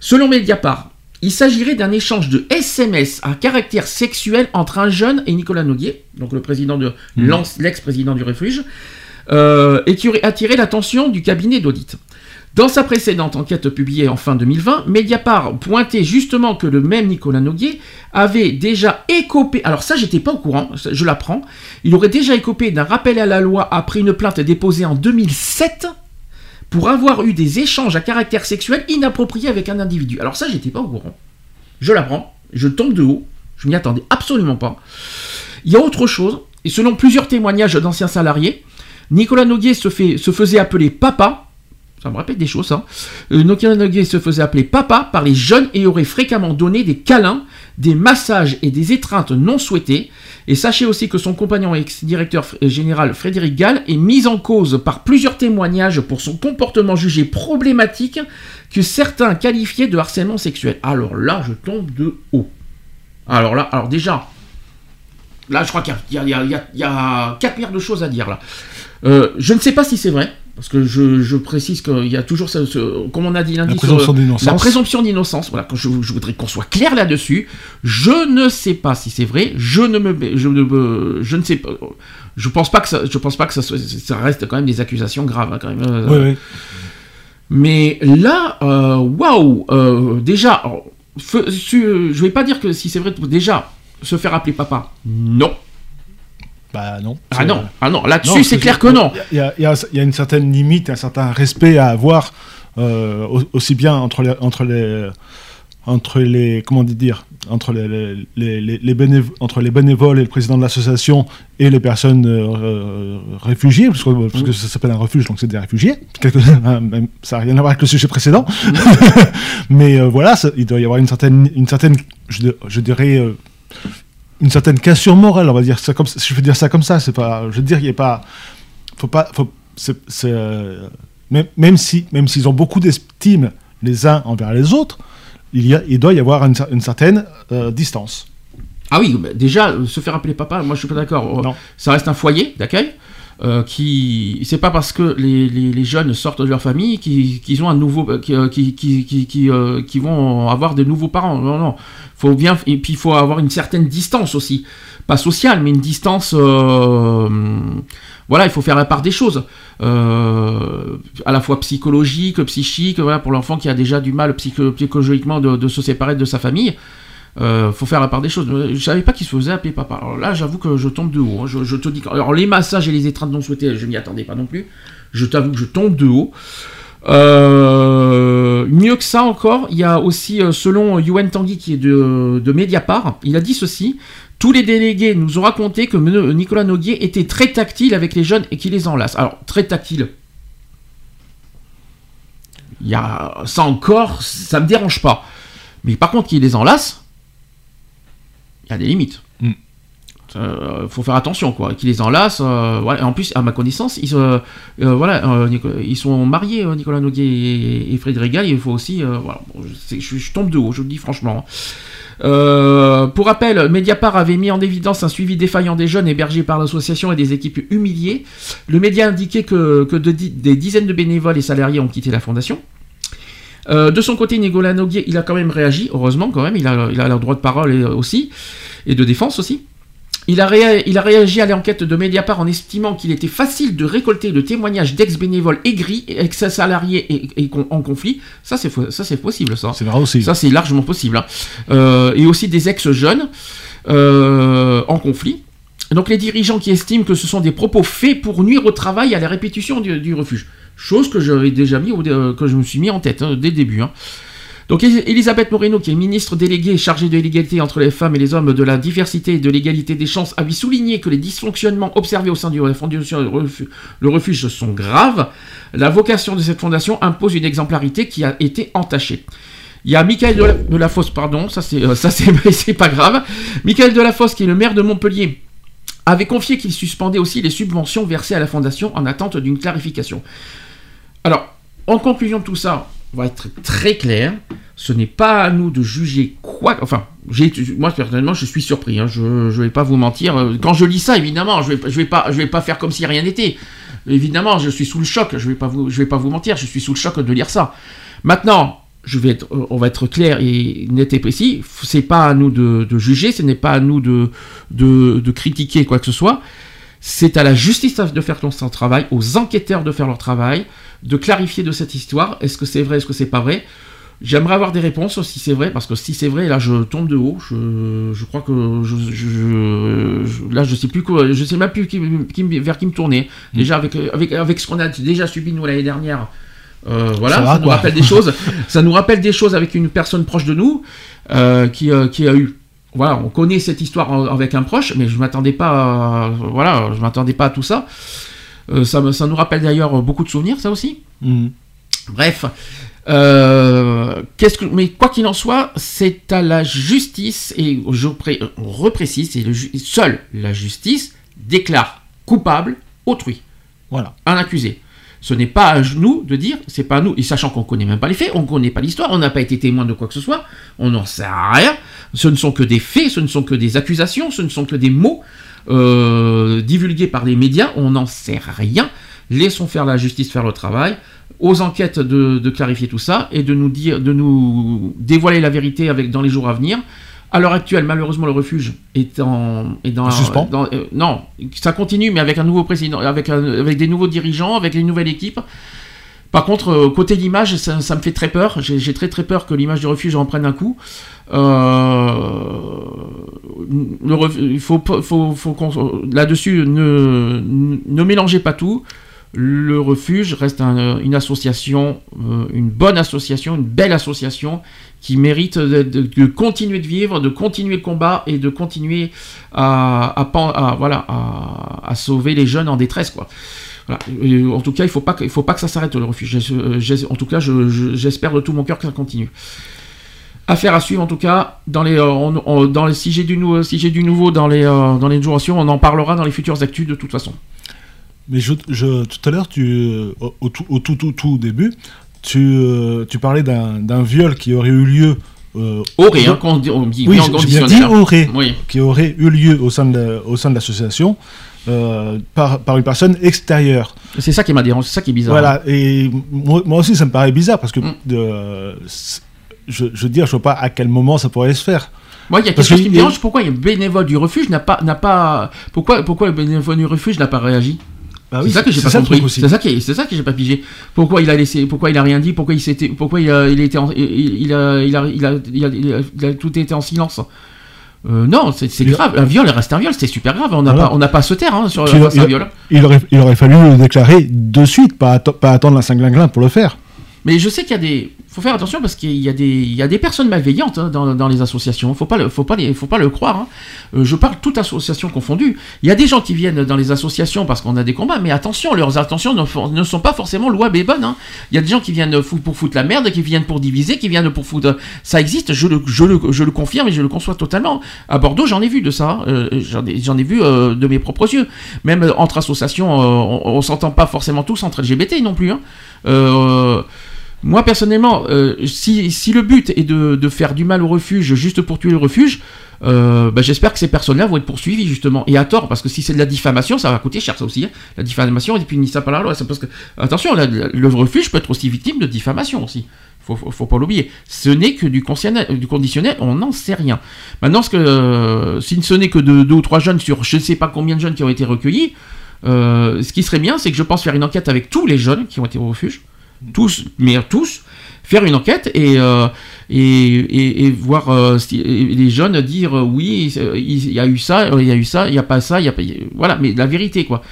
Selon Mediapart, il s'agirait d'un échange de SMS à caractère sexuel entre un jeune et Nicolas Noguier, donc le président de l'anc- l'ex-président du refuge, euh, et qui aurait attiré l'attention du cabinet d'audit. Dans sa précédente enquête publiée en fin 2020, Mediapart pointait justement que le même Nicolas Noguier avait déjà écopé, alors ça j'étais pas au courant, je l'apprends, il aurait déjà écopé d'un rappel à la loi après une plainte déposée en 2007 pour avoir eu des échanges à caractère sexuel inappropriés avec un individu. Alors ça j'étais pas au courant. Je l'apprends, je tombe de haut, je m'y attendais absolument pas. Il y a autre chose, et selon plusieurs témoignages d'anciens salariés, Nicolas Noguier se faisait appeler papa, ça me répète des choses, hein. Euh, Noguier se faisait appeler papa par les jeunes et aurait fréquemment donné des câlins, des massages et des étreintes non souhaitées. Et sachez aussi que son compagnon ex-directeur f- général Frédéric Gall est mis en cause par plusieurs témoignages pour son comportement jugé problématique que certains qualifiaient de harcèlement sexuel. Alors là, je tombe de haut. Alors là, alors déjà, là, je crois qu'il y a, 4 milliards de choses à dire là. Euh, je ne sais pas si c'est vrai, parce que je, je précise qu'il y a toujours, ce, ce- comme on a dit lundi, La présomption d'innocence. la présomption d'innocence. Voilà, je, je voudrais qu'on soit clair là-dessus. Je ne sais pas si c'est vrai. Je ne me, je ne je ne sais pas. Je pense pas que ça, je pense pas que ça, soit- ça reste quand même des accusations graves hein, quand même. euh, Oui, oui. mais là, euh, waouh, euh, déjà, alors, fe- su- je vais pas dire que si c'est vrai, déjà, se faire appeler papa, non. Bah non. Ah non, ah non, là-dessus c'est clair que non. Il y a, il y a- il y a une certaine limite, un certain respect à avoir, euh, au- aussi bien entre les, entre les, entre les, comment dire, entre les, les, les- les- les bénév- entre les bénévoles et le président de l'association et les personnes euh, euh, réfugiées, parce que, parce que ça s'appelle un refuge, donc c'est des réfugiés. Quelque- (laughs) ça n'a rien à voir avec le sujet précédent. (laughs) Mais euh, voilà, ça- il doit y avoir une certaine, une certaine, je, je dirais. Une certaine cassure morale, on va dire ça comme si je veux dire ça comme ça, c'est pas, je veux dire, il y a pas, faut pas, faut, c'est, euh, même, même si, même s'ils ont beaucoup d'estime les uns envers les autres, il y a, il doit y avoir une, une certaine euh, distance. Ah oui, bah, déjà, se faire appeler papa, moi je suis pas d'accord. Ça reste un foyer d'accueil. Euh, qui c'est pas parce que les, les- jeunes sortent de leur famille qu'ils qu'ils ont un nouveau euh, euh, qui, qui, qui, euh, qui vont avoir des nouveaux parents. Non non. Faut bien et puis il faut avoir une certaine distance aussi. Pas sociale mais une distance euh, voilà il faut faire la part des choses. À la fois psychologique psychique voilà pour l'enfant qui a déjà du mal psycho- psychologiquement de, de se séparer de sa famille euh, faut faire la part des choses. Je savais pas qu'il se faisait appeler papa. Alors là, j'avoue que je tombe de haut. hein. Je, te dis. Alors les massages et les étreintes non souhaitées, je m'y attendais pas non plus. Je t'avoue que je tombe de haut. Euh, mieux que ça encore, il y a aussi, euh, selon Yuen Tanguy qui est de, Mediapart, il a dit ceci. Tous les délégués nous ont raconté que Nicolas Noguier était très tactile avec les jeunes et qu'il les enlace. Alors, très tactile. Il y a ça encore, ça me dérange pas. Mais par contre, qu'il les enlace, il y a des limites. Euh, faut faire attention quoi, qu'ils les enlacent. euh, voilà. Et En plus, à ma connaissance, ils, euh, voilà, Nico- ils sont mariés, Nicolas Noguier et, et Frédéric Gall. Il faut aussi, voilà, bon, je, sais- je- je tombe de haut, je le dis franchement. Euh, pour rappel, Mediapart avait mis en évidence un suivi défaillant des jeunes hébergés par l'association et des équipes humiliées. Le média indiquait que, que de di- des dizaines de bénévoles et salariés ont quitté la fondation. Euh, de son côté, Nicolas Noguier, il a quand même réagi, heureusement quand même, il a, il a le droit de parole et, aussi, et de défense aussi. Il a, réa- il a réagi à l'enquête de Mediapart en estimant qu'il était facile de récolter le témoignage d'ex-bénévoles aigris, ex-salariés et, et con- en conflit. Ça, c'est fo- ça, c'est possible, ça. C'est vrai aussi. Ça, c'est largement possible. hein. Euh, et aussi des ex-jeunes euh, en conflit. Donc les dirigeants qui estiment que ce sont des propos faits pour nuire au travail et à la répétition du, du refuge. Chose que j'avais déjà mis, euh, que je me suis mis en tête hein, dès le début. hein. Donc Elis- Elisabeth Moreno, qui est ministre déléguée chargée de l'égalité entre les femmes et les hommes, de la diversité et de l'égalité des chances, a lui souligné que les dysfonctionnements observés au sein du fondation le refu- le refuge sont graves. La vocation de cette fondation impose une exemplarité qui a été entachée. Il y a Michael Dela- Delafosse, pardon, ça c'est euh, ça c'est (laughs) pas grave. Michael Delafosse, qui est le maire de Montpellier, avait confié qu'il suspendait aussi les subventions versées à la fondation en attente d'une clarification. Alors, en conclusion de tout ça, on va être très clair. Ce n'est pas à nous de juger quoi. Enfin, moi personnellement, je suis surpris. hein, je ne vais pas vous mentir. Euh, Quand je lis ça, évidemment, je je vais pas, faire comme si rien n'était. Évidemment, je suis sous le choc. Je je vais pas vous mentir. Je suis sous le choc de lire ça. Maintenant, je vais être, euh, on va être clair et net et précis. C'est pas à nous de, juger. Ce n'est pas à nous de critiquer quoi que ce soit. C'est à la justice de faire son travail, aux enquêteurs de faire leur travail, de clarifier de cette histoire. Est-ce que c'est vrai, est-ce que c'est pas vrai? J'aimerais avoir des réponses si c'est vrai, parce que si c'est vrai, là je tombe de haut. Je, je crois que je, je- je- là je sais plus quoi, je sais même plus qui- qui- vers qui me tourner. Déjà avec avec avec ce qu'on a déjà subi nous l'année dernière. euh, voilà, Ça nous quoi. rappelle des choses. (laughs) ça nous rappelle des choses avec une personne proche de nous euh, qui, euh, qui a eu. Voilà, on connaît cette histoire en- avec un proche, mais je m'attendais pas. À, voilà, je m'attendais pas à tout ça. Euh, ça, me- ça nous rappelle d'ailleurs beaucoup de souvenirs, ça aussi. Mhm. Bref, euh, qu'est-ce que, mais quoi qu'il en soit, c'est à la justice et je pré- on reprécise, c'est le seule la justice déclare coupable autrui. Voilà. Un accusé. Ce n'est pas à nous de dire, c'est pas à nous, et sachant qu'on connaît même pas les faits, on connaît pas l'histoire, on n'a pas été témoin de quoi que ce soit, on n'en sait rien. Ce ne sont que des faits, ce ne sont que des accusations, ce ne sont que des mots euh, divulgués par les médias, on n'en sait rien. Laissons faire la justice faire le travail, aux enquêtes de, clarifier tout ça et de nous dire, de nous dévoiler la vérité dans les jours à venir. À l'heure actuelle, malheureusement, le refuge est en est dans En suspens dans- euh, non, ça continue, mais avec un nouveau président, avec un- avec des nouveaux dirigeants, avec une nouvelle équipe. Par contre, euh, côté l'image, ça, ça me fait très peur. J'ai très très peur que l'image du refuge en prenne un coup. Euh, le ref- il faut, là-dessus, ne, ne mélangez pas tout. Le refuge reste un- une association, euh, une bonne association, une belle association qui mérite de, continuer de vivre, de continuer le combat et de continuer à, à à- voilà, à, à sauver les jeunes en détresse. Quoi. Et En tout cas, il ne faut, pas que- ça s'arrête le refuge. Euh, En tout cas, je- je- j'espère de tout mon cœur que ça continue. Affaire à suivre en tout cas. Dans les, euh, on- on- dans les, si j'ai du, si du nouveau dans les, euh, dans les durations, on en parlera dans les futures actus de toute façon. Mais je, je- tout à l'heure, tu, euh, au, au tout, au tout, tout, tout début, tu, euh, tu parlais d'un d'un viol qui aurait eu lieu. Euh, Aurait, au- hein, qu'on dit- on dit oui, j'ai bien dit aurait, Oui. qui aurait eu lieu au sein de, la- l'association euh, par, par une personne extérieure. C'est ça qui m'a dérangé, c'est ça qui est bizarre. Voilà, et moi, moi aussi ça me paraît bizarre parce que Mm. je, je veux dire, je vois pas à quel moment ça pourrait se faire. Moi, il y a quelque Parce chose qui me dérange. Pourquoi le bénévole du refuge n'a pas, n'a pas, pourquoi, pourquoi le bénévole du refuge n'a pas réagi? Bah c'est ça que j'ai pas ça compris. C'est ça qui, c'est ça que j'ai pas pigé. Pourquoi il a laissé, pourquoi il a rien dit, pourquoi il s'était, pourquoi il a, il était, en- il, a, il a, il a, il a- il a- il a tout été en silence. Euh, non, c'est grave. Un viol reste un viol, c'est super grave. On n'a Voilà. pas, on n'a pas à se taire hein, sur un viol. il aurait, il aurait fallu le déclarer de suite, pas, atte- pas attendre la Saint-Glinglin pour le faire. Mais je sais qu'il y a des. Faut faire attention parce qu'il y a des, y a des personnes malveillantes hein, dans, dans les associations. Faut pas le, faut pas faut pas le croire. hein. Euh, je parle toute association confondue. Il y a des gens qui viennent dans les associations parce qu'on a des combats, mais attention, leurs intentions ne, ne sont pas forcément louables et bonnes. hein. Il y a des gens qui viennent pour foutre la merde, qui viennent pour diviser, qui viennent pour foutre. Ça existe. Je le, je le, je le confirme et je le conçois totalement. À Bordeaux, j'en ai vu de ça. Euh, j'en ai, ai vu euh, de mes propres yeux. Même entre associations, on, on s'entend pas forcément tous entre LGBT non plus. Euh, moi personnellement, euh, si, le but est de, faire du mal au refuge juste pour tuer le refuge, euh, bah, j'espère que ces personnes-là vont être poursuivies justement et à tort parce que si c'est de la diffamation, ça va coûter cher ça aussi. hein. La diffamation est punie ça par la loi. Parce que attention, le refuge peut être aussi victime de diffamation aussi. Faut, faut, faut pas l'oublier. Ce n'est que du conditionnel, on n'en sait rien. Maintenant, ce euh, si ce n'est que de deux ou trois jeunes sur je ne sais pas combien de jeunes qui ont été recueillis, ce qui serait bien, c'est que je pense faire une enquête avec tous les jeunes qui ont été au refuge, tous, mais tous, faire une enquête et, euh, et, et, voir euh, les jeunes dire euh, oui, il y a eu ça, il y a eu ça, il n'y a pas ça, il y a pas, voilà, mais la vérité quoi.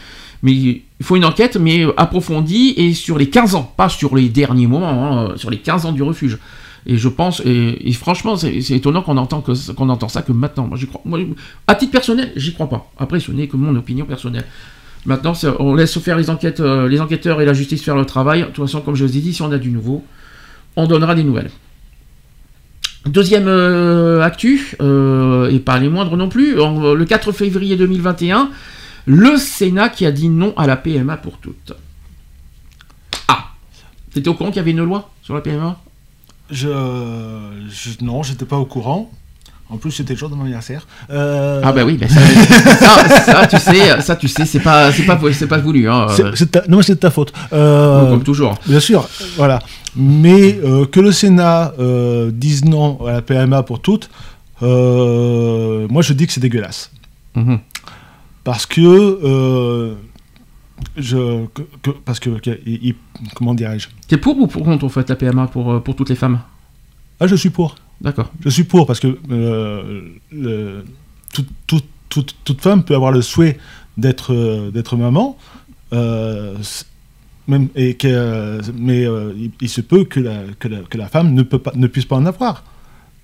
Mais il faut une enquête, mais approfondie et sur les 15 ans, pas sur les derniers moments, hein, sur les 15 ans du refuge. Et je pense, et, franchement, c'est étonnant qu'on entend, qu'on entend ça que maintenant. Moi, j'y crois. Moi, à titre personnel, j'y crois pas. Après, ce n'est que mon opinion personnelle. Maintenant, on laisse faire les enquêtes, euh, les enquêteurs et la justice faire le travail. De toute façon, comme je vous ai dit, si on a du nouveau, on donnera des nouvelles. Deuxième euh, actu, euh, et pas les moindres non plus, le 4 février 2021, le Sénat qui a dit non à la PMA pour toutes. Ah T'étais au courant qu'il y avait une loi sur la PMA Je, je- non, j'étais pas au courant. En plus, c'était le jour de mon anniversaire. Euh, Ah bah oui, mais ça, ça, ça, tu sais, ça tu sais, c'est pas, c'est pas, c'est pas voulu. Hein. C'est- ta- non, mais c'est de ta faute. Euh, Comme toujours. Bien sûr, voilà. Mais euh, que le Sénat euh, dise non à la PMA pour toutes, euh, moi je dis que c'est dégueulasse. Mhm. Parce que. euh, je, que- que- parce que. que- il- il- comment dirais-je? T'es pour ou pour contre en fait la PMA pour, euh, pour toutes les femmes? Ah, je suis pour. D'accord. Je suis pour parce que euh, le- toute, toute- toute- toute femme peut avoir le souhait d'être euh, d'être maman, euh, même, et que, euh, mais euh, il, il se peut que la, que la, que la femme ne, peut pas, ne puisse pas en avoir.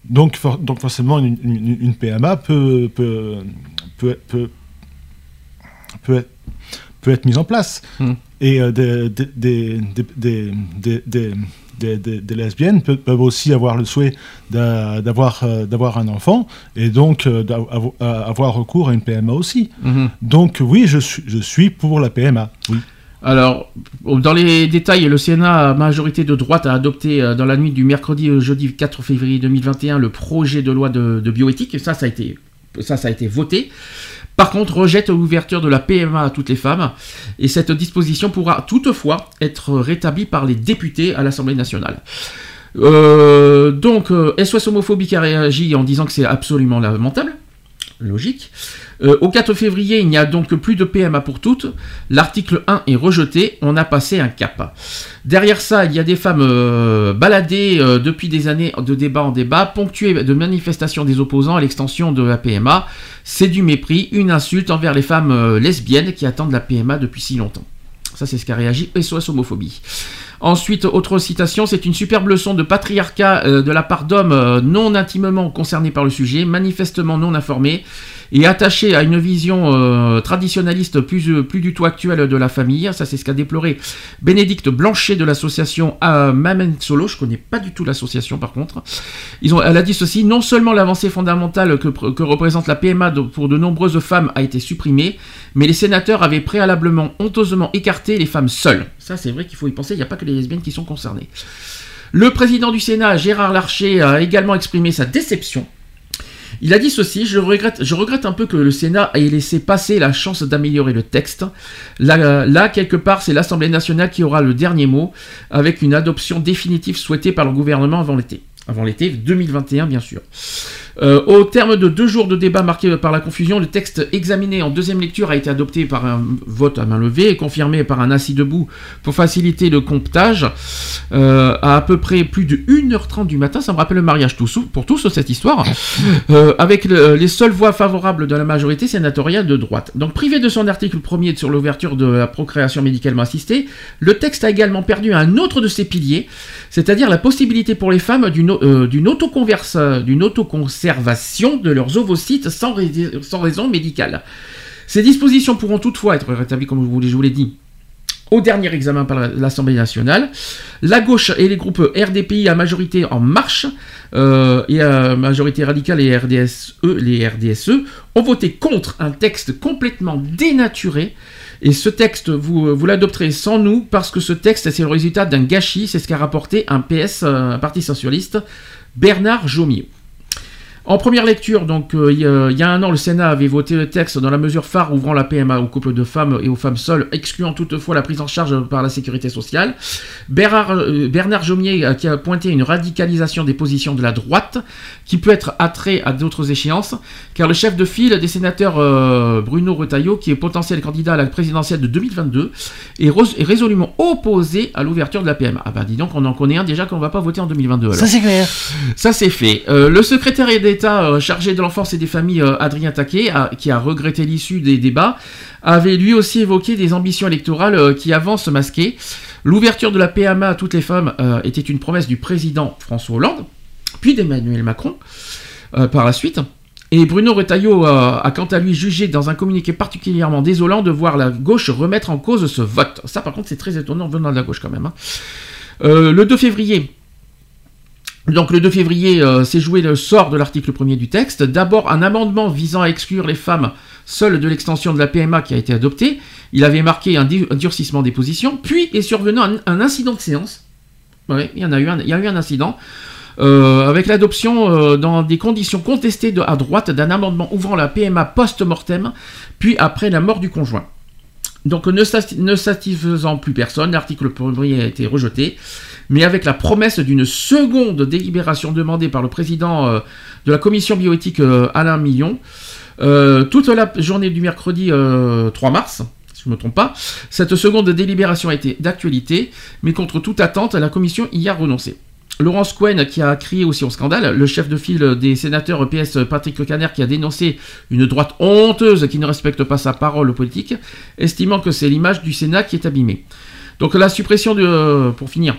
Donc, for- donc forcément, une, une- une PMA peut, peut, peut, peut, peut être, peut être mise en place. Hmm. Et euh, des, des, des, des, des, lesbiennes pe- peuvent aussi avoir le souhait d'a- d'avoir euh, d'avoir un enfant et donc euh, d'avo- à- avoir recours à une PMA aussi. Mhm. Donc oui, je suis, je suis pour la PMA. Oui. Alors, dans les détails, le Sénat, à majorité de droite, a adopté euh, dans la nuit du mercredi au jeudi 4 février 2021 le projet de loi de, de bioéthique. Et ça, ça a été, ça, ça a été voté. Par contre, rejette l'ouverture de la PMA à toutes les femmes. Et cette disposition pourra toutefois être rétablie par les députés à l'Assemblée nationale. Euh, donc, euh, SOS Homophobie qui a réagi en disant que c'est absolument lamentable. Logique. Euh, au 4 février, il n'y a donc plus de PMA pour toutes. L'article 1 est rejeté. On a passé un cap. Derrière ça, il y a des femmes euh, baladées euh, depuis des années de débat en débat, ponctuées de manifestations des opposants à l'extension de la PMA. C'est du mépris, une insulte envers les femmes lesbiennes qui attendent la PMA depuis si longtemps. Ça, c'est ce qu'a réagi SOS Homophobie. Ensuite, autre citation, c'est une superbe leçon de patriarcat euh, de la part d'hommes euh, non intimement concernés par le sujet, manifestement non informés et attachés à une vision euh, traditionnaliste plus, euh, plus du tout actuelle de la famille. Ça, c'est ce qu'a déploré Bénédicte Blanchet de l'association Mamen Solo. Je connais pas du tout l'association par contre. Ils ont, elle a dit ceci non seulement l'avancée fondamentale que, représente la PMA pour de nombreuses femmes a été supprimée, mais les sénateurs avaient préalablement honteusement écarté les femmes seules. Ça, c'est vrai qu'il faut y penser, il n'y a pas que les lesbiennes qui sont concernées. Le président du Sénat, Gérard Larcher, a également exprimé sa déception. Il a dit ceci, je regrette, un peu que le Sénat ait laissé passer la chance d'améliorer le texte. Là, quelque part, c'est l'Assemblée nationale qui aura le dernier mot, avec une adoption définitive souhaitée par le gouvernement avant l'été. Avant l'été 2021, bien sûr. Euh, au terme de deux jours de débat marqués par la confusion, le texte examiné en deuxième lecture a été adopté par un vote à main levée et confirmé par un assis debout pour faciliter le comptage euh, à à peu près plus de 1h30 du matin. Ça me rappelle le mariage pour tous, cette histoire. Euh, avec le- les seules voix favorables de la majorité sénatoriale de droite. Donc privé de son article premier sur l'ouverture de la procréation médicalement assistée, le texte a également perdu un autre de ses piliers, c'est-à-dire la possibilité pour les femmes d'une euh, autoconservation de leurs ovocytes sans, rais- sans raison médicale. Ces dispositions pourront toutefois être rétablies, comme je vous l'ai- dit, au dernier examen par la- l'Assemblée nationale. La gauche et les groupes RDPI à majorité en marche euh, et à majorité radicale et RDSE, les RDSE ont voté contre un texte complètement dénaturé. Et ce texte, vous, l'adopterez sans nous parce que ce texte, c'est le résultat d'un gâchis. C'est ce qu'a rapporté un PS, un parti socialiste, Bernard Jomier. En première lecture, donc euh, il y a- il y a un an, le Sénat avait voté le texte dans la mesure phare ouvrant la PMA aux couples de femmes et aux femmes seules, excluant toutefois la prise en charge par la sécurité sociale. Bernard, euh, Bernard Jomier euh, qui a pointé une radicalisation des positions de la droite, qui peut être attrait à d'autres échéances, car le chef de file des sénateurs euh, Bruno Retailleau, qui est potentiel candidat à la présidentielle de 2022, est, résolument opposé à l'ouverture de la PMA. Ah bah dis donc, on en connaît un déjà qu'on va pas voter en 2022. alors. Ça c'est clair. Ça c'est fait. Le secrétaire d'État d'État euh, chargé de l'enfance et des familles, euh, Adrien Taquet, qui a regretté l'issue des débats, avait lui aussi évoqué des ambitions électorales euh, qui avancent masquées. L'ouverture de la PMA à toutes les femmes était une promesse du président François Hollande, puis d'Emmanuel Macron par la suite. Et Bruno Retailleau a quant à lui jugé dans un communiqué particulièrement désolant de voir la gauche remettre en cause ce vote. Ça par contre c'est très étonnant venant de la gauche quand même. hein. Le 2 février, donc le 2 février euh, s'est joué le sort de l'article 1er du texte. D'abord un amendement visant à exclure les femmes seules de l'extension de la PMA qui a été adopté. Il avait marqué un, durcissement des positions. Puis est survenu un, incident de séance. Oui, il y en a eu un, il y a eu un incident. euh, avec l'adoption euh, dans des conditions contestées à droite d'un amendement ouvrant la PMA post-mortem, puis après la mort du conjoint. Donc ne, sati- ne satisfaisant plus personne, l'article premier a été rejeté, mais avec la promesse d'une seconde délibération demandée par le président euh, de la commission bioéthique euh, Alain Millon. Euh, toute la journée du mercredi euh, 3 mars, si je ne me trompe pas, cette seconde délibération a été d'actualité, mais contre toute attente, la commission y a renoncé. Laurence Cohen, qui a crié aussi au scandale, le chef de file des sénateurs PS Patrick Caner, qui a dénoncé une droite honteuse qui ne respecte pas sa parole politique, estimant que c'est l'image du Sénat qui est abîmée. Donc la suppression de, pour finir,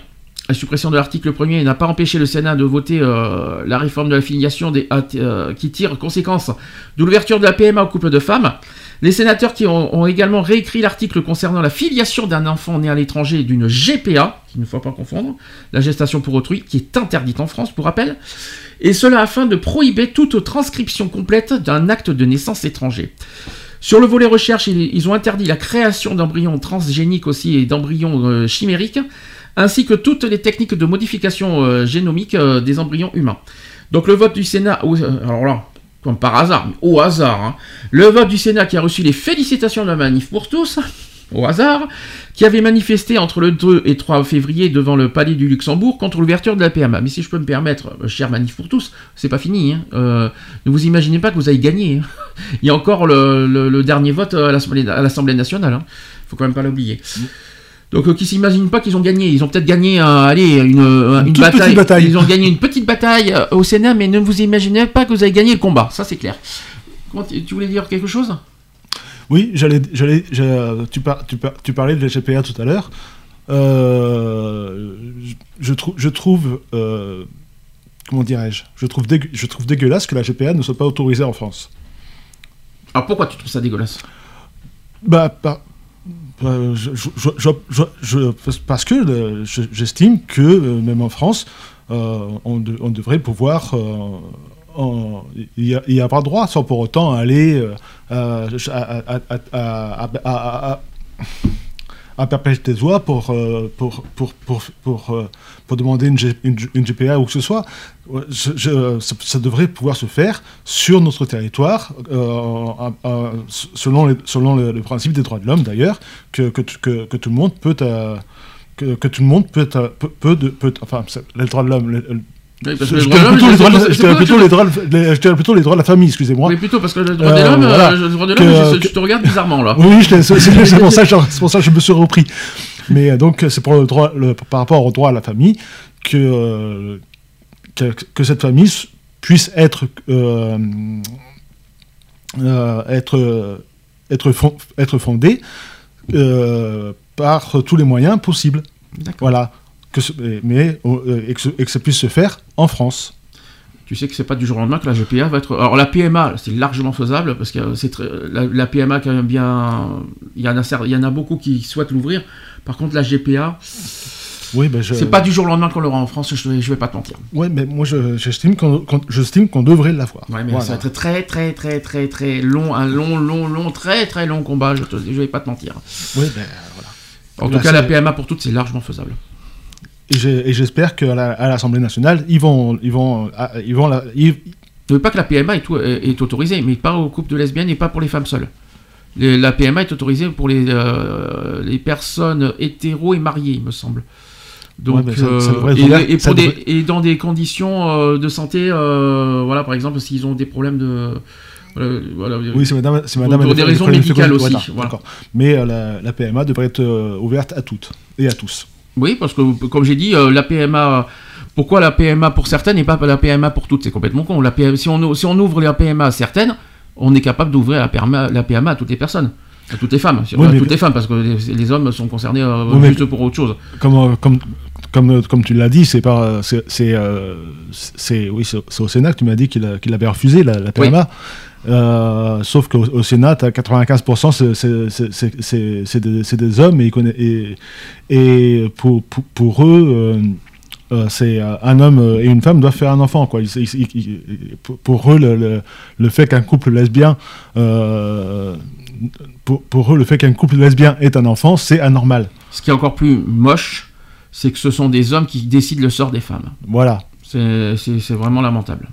la suppression de l'article 1er n'a pas empêché le Sénat de voter euh, la réforme de la filiation euh, qui tire conséquence de l'ouverture de la PMA aux couples de femmes. Les sénateurs qui ont, également réécrit l'article concernant la filiation d'un enfant né à l'étranger d'une GPA, qu'il ne faut pas confondre, la gestation pour autrui, qui est interdite en France, pour rappel, et cela afin de prohiber toute transcription complète d'un acte de naissance étranger. Sur le volet recherche, ils, ont interdit la création d'embryons transgéniques aussi et d'embryons euh, chimériques, ainsi que toutes les techniques de modification euh, génomique euh, des embryons humains. Donc le vote du Sénat, alors là, comme par hasard, au hasard, hein, le vote du Sénat qui a reçu les félicitations de la manif pour tous, (laughs) au hasard, qui avait manifesté entre le 2 et 3 février devant le palais du Luxembourg contre l'ouverture de la PMA. Mais si je peux me permettre, euh, cher manif pour tous, c'est pas fini. hein. Euh, ne vous imaginez pas que vous avez gagné. hein. (laughs) Il y a encore le, dernier vote à l'Assemblée nationale. hein. Faut quand même pas l'oublier. Donc, euh, qui s'imaginent pas qu'ils ont gagné. Ils ont peut-être gagné, euh, allez, une, euh, une bataille. bataille. Ils ont gagné une petite bataille euh, au Sénat, mais ne vous imaginez pas que vous avez gagné le combat. Ça, c'est clair. Tu voulais dire quelque chose? Oui, j'allais, tu, par- tu, par- tu parlais de la GPA tout à l'heure. Je, je trou- je trouve, comment dirais-je, je trouve, dégue- je trouve dégueulasse que la GPA ne soit pas autorisée en France. Alors, pourquoi tu trouves ça dégueulasse? Bah, par- parce que euh, je- j'estime que euh, même en France, euh, on, de- on devrait pouvoir euh, en- y, a- avoir droit sans pour autant aller à- à- oies pour, euh, pour, pour, pour, pour, euh, pour demander une, GPA ou que ce soit. Ça, devrait pouvoir se faire sur notre territoire, euh, selon, selon le, principe des droits de l'homme d'ailleurs, que, que, que, tout le monde peut... euh, que, tout le monde peut, euh, peut, peut, peut- enfin, les droits de l'homme. Oui, parce je que dirais plutôt les droits de- la famille, excusez-moi. Oui, plutôt, parce que le droit de Euh, l'homme, voilà. euh, le droit de Que- l'homme, je, que- je te regarde bizarrement là. Oui, c'est (laughs) pour, ça que je- c'est pour ça que je me suis repris. Mais euh, donc, c'est pour le droit, le- par rapport au droit à la famille que, euh, que, que cette famille puisse être, euh, euh, être, euh, être, fon- être fondée euh, par tous les moyens possibles. Voilà. Que ce- mais euh, et que, ce- et que ça puisse se faire en France. Tu sais que c'est pas du jour au lendemain que la GPA va être. Alors la PMA, c'est largement faisable parce que c'est très... la, la PMA quand même bien. Il y en a cer- il y en a beaucoup qui souhaitent l'ouvrir. Par contre la GPA, Oui, ben je... c'est pas du jour au lendemain qu'on l'aura en France. Je, je vais pas te mentir. Ouais, mais moi, je- j'estime qu'on qu'on- j'estime qu'on devrait l'avoir. Ouais, mais Voilà. ça va être très très très très très long, un long long long très très long combat. Je, je vais pas te mentir. Oui, ben voilà. En Là, tout cas, la PMA pour toutes, c'est largement faisable. Et j'espère qu'à l'Assemblée nationale, ils vont, ils vont, ils vont, la- ils- Ne veut pas que la PMA est, autorisée, mais pas aux couples de lesbiennes et pas pour les femmes seules. Les- la PMA est autorisée pour les, euh, les personnes hétéros et mariées, il me semble. Donc, Ouais, mais ça- euh, ça et, ouvert, et pour ça des- devrait- et dans des conditions euh, de santé, voilà, par exemple, s'ils ont des problèmes de. voilà, oui, c'est madame, c'est pour- madame. Pour des raisons médicales aussi. voilà. Mais la, la PMA devrait être ouverte à toutes et à tous. Oui, parce que, comme j'ai dit, euh, la PMA Pourquoi la PMA pour certaines et pas la PMA pour toutes? C'est complètement con. La PMA, si, on, si on ouvre la PMA à certaines, on est capable d'ouvrir la PMA, la PMA à toutes les personnes. À toutes les femmes, Oui, à mais- toutes les femmes, parce que les, les hommes sont concernés euh, Oui, juste pour autre chose. comme, euh, comme, comme, comme tu l'as dit, c'est pas, c'est, c'est, euh, c'est- oui, c'est c'est au Sénat que tu m'as dit qu'il, avait refusé la, la PMA. Euh, sauf qu'au au Sénat, à 95%, c'est- des, hommes et, pour, pour, pour eux, euh, euh, c'est un homme et une femme doivent faire un enfant. Quoi. Ils- ils- ils- ils- pour, eux, le, le, le fait qu'un couple lesbien euh, pour, pour eux, le fait qu'un couple lesbien ait un enfant, c'est anormal. Ce qui est encore plus moche, c'est que ce sont des hommes qui décident le sort des femmes. Voilà. C'est vraiment lamentable.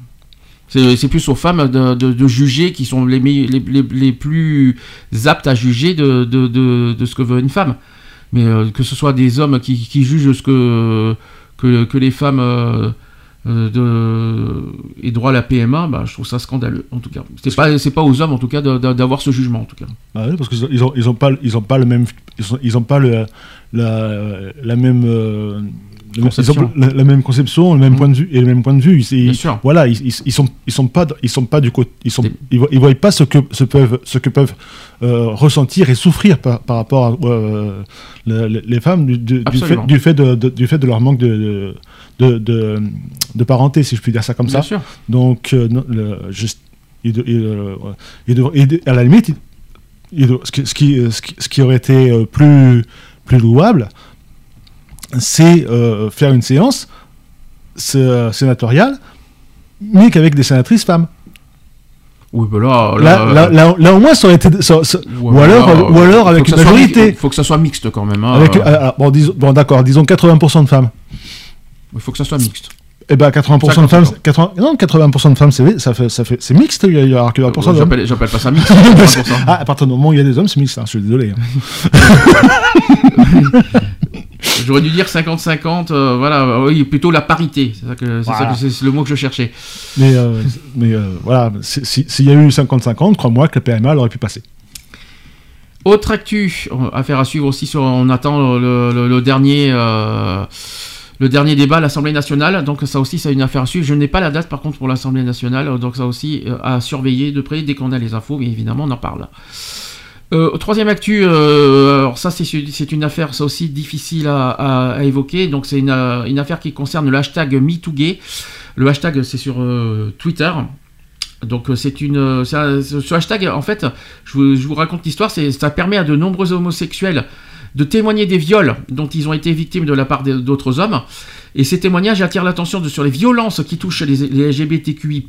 C'est plus aux femmes de, de- de juger qui sont les, meille- les, les- les plus aptes à juger de, ce que veut une femme. Mais euh, que ce soit des hommes qui, qui jugent ce que, que, que les femmes euh, euh, de, aient droit à la PMA, bah, je trouve ça scandaleux en tout cas. C'est pas, aux hommes en tout cas d'avoir ce jugement en tout cas. Bah oui, parce qu'ils ont, ils ont, ils ont pas, ils ont pas le même, ils ont, ils ont pas le, la, la même, euh, Conception. ils ont la, la même conception, le même point de vue et le même point de vue. Ils, Bien sûr. Voilà, ils, ils, sont, ils sont pas, ils sont pas du côté, ils sont, ils, voient- ils voient pas ce que, ce peuvent, ce que peuvent euh, ressentir et souffrir par, par rapport à euh, le- le- les femmes du, du- du fait, du fait de, de- du fait de leur manque de, de, de, de parenté, si je puis dire ça comme Bien ça. sûr. Donc, euh, le- juste, devrait- il de- à la limite, qui, ce, qui, ce, qui, ce qui aurait été euh, plus, plus louable, c'est euh, faire une séance sé- sénatoriale, mais qu'avec des sénatrices femmes. Oui, bah là, Là, là, là, là, au moins, ça aurait été. ça- ça- ou, Ouais, alors, ou alors faut avec une majorité. faut que ça soit mixte quand même. hein. Avec, alors, bon, bon, d'accord, disons 80% de femmes. Il faut que ça soit mixte. Eh ben 80% de 50%. femmes, 80, non 80% de femmes, c'est ça fait, ça fait, c'est mixte. Il y a, il y a 80% d'hommes. J'appelle j'appelle pas ça mixte. (laughs) 80%. ah, à partir du moment où il y a des hommes, c'est mixte. hein, je suis désolé. hein. (laughs) J'aurais dû dire 50-50, euh, voilà, euh, oui, plutôt la parité, c'est ça que- c'est Voilà. le mot que je cherchais. Mais, euh, mais euh, voilà, si- s'il y a eu 50-50, crois-moi que la PMA aurait pu passer. Autre actu, affaire à suivre aussi, sur, on attend le, le- le dernier, le dernier débat à l'Assemblée nationale, donc ça aussi c'est une affaire à suivre. Je n'ai pas la date par contre pour l'Assemblée nationale, donc ça aussi euh, à surveiller de près dès qu'on a les infos, mais évidemment on en parle. Euh, troisième actu, euh, alors ça c'est une affaire aussi difficile à, évoquer, donc c'est une, euh, une affaire qui concerne le hashtag MeTooGay. Le hashtag c'est sur Twitter. Donc c'est une, ce hashtag en fait, je vous, je vous raconte l'histoire, ça permet à de nombreux homosexuels de témoigner des viols dont ils ont été victimes de la part d'autres hommes. Et ces témoignages attirent l'attention sur les violences qui touchent les, LGBTQI+,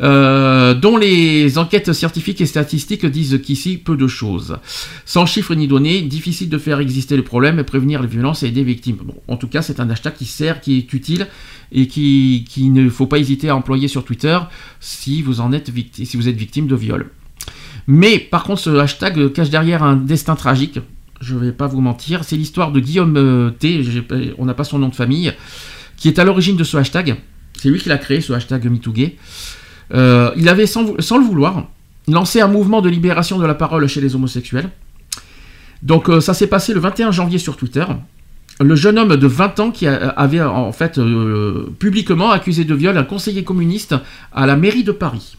euh, dont les enquêtes scientifiques et statistiques disent qu'ici peu de choses. Sans chiffres ni données, difficile de faire exister le problème, prévenir les violences et aider les victimes. Bon, en tout cas, c'est un hashtag qui sert, qui est utile et qui, qui ne faut pas hésiter à employer sur Twitter si vous en êtes victime, si vous êtes victime de viol. Mais par contre, ce hashtag cache derrière un destin tragique. Je vais pas vous mentir, c'est l'histoire de Guillaume euh, T. On n'a pas son nom de famille, qui est à l'origine de ce hashtag. C'est lui qui l'a créé, ce hashtag MeTooGay. Euh, il avait, sans, le vouloir, lancé un mouvement de libération de la parole chez les homosexuels. Donc euh, ça s'est passé le 21 janvier sur Twitter. Le jeune homme de 20 ans qui avait en fait publiquement accusé de viol un conseiller communiste à la mairie de Paris.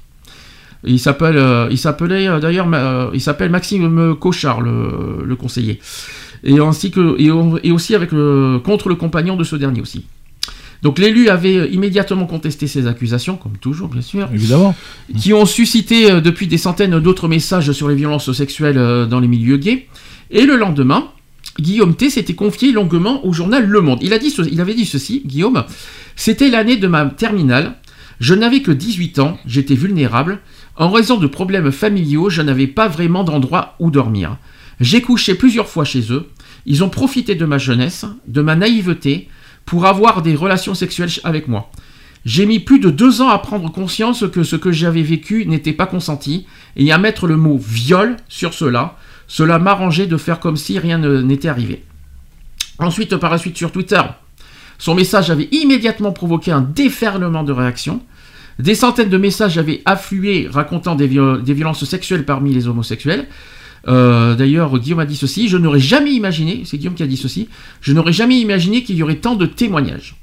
Il s'appelle, euh, il s'appelait euh, d'ailleurs, euh, il s'appelle Maxime Cochard, le, le conseiller, et ainsi que et, aussi avec le, contre le compagnon de ce dernier aussi. Donc l'élu avait immédiatement contesté ces accusations, comme toujours bien sûr, Évidemment. qui ont suscité depuis des centaines d'autres messages sur les violences sexuelles dans les milieux gays. Et le lendemain, Guillaume T s'était confié longuement au journal Le Monde. Il, a dit ce- il avait dit ceci, Guillaume, c'était l'année de ma terminale, je n'avais que 18 ans, j'étais vulnérable, en raison de problèmes familiaux, je n'avais pas vraiment d'endroit où dormir. J'ai couché plusieurs fois chez eux, ils ont profité de ma jeunesse, de ma naïveté, pour avoir des relations sexuelles avec moi. J'ai mis plus de deux ans à prendre conscience que ce que j'avais vécu n'était pas consenti et à mettre le mot viol sur cela. Cela m'arrangeait de faire comme si rien n'était arrivé. Ensuite, par la suite sur Twitter, son message avait immédiatement provoqué un déferlement de réactions. Des centaines de messages avaient afflué racontant des, viol- des violences sexuelles parmi les homosexuels. Euh, D'ailleurs, Guillaume a dit ceci, je n'aurais jamais imaginé, c'est Guillaume qui a dit ceci, je n'aurais jamais imaginé qu'il y aurait tant de témoignages.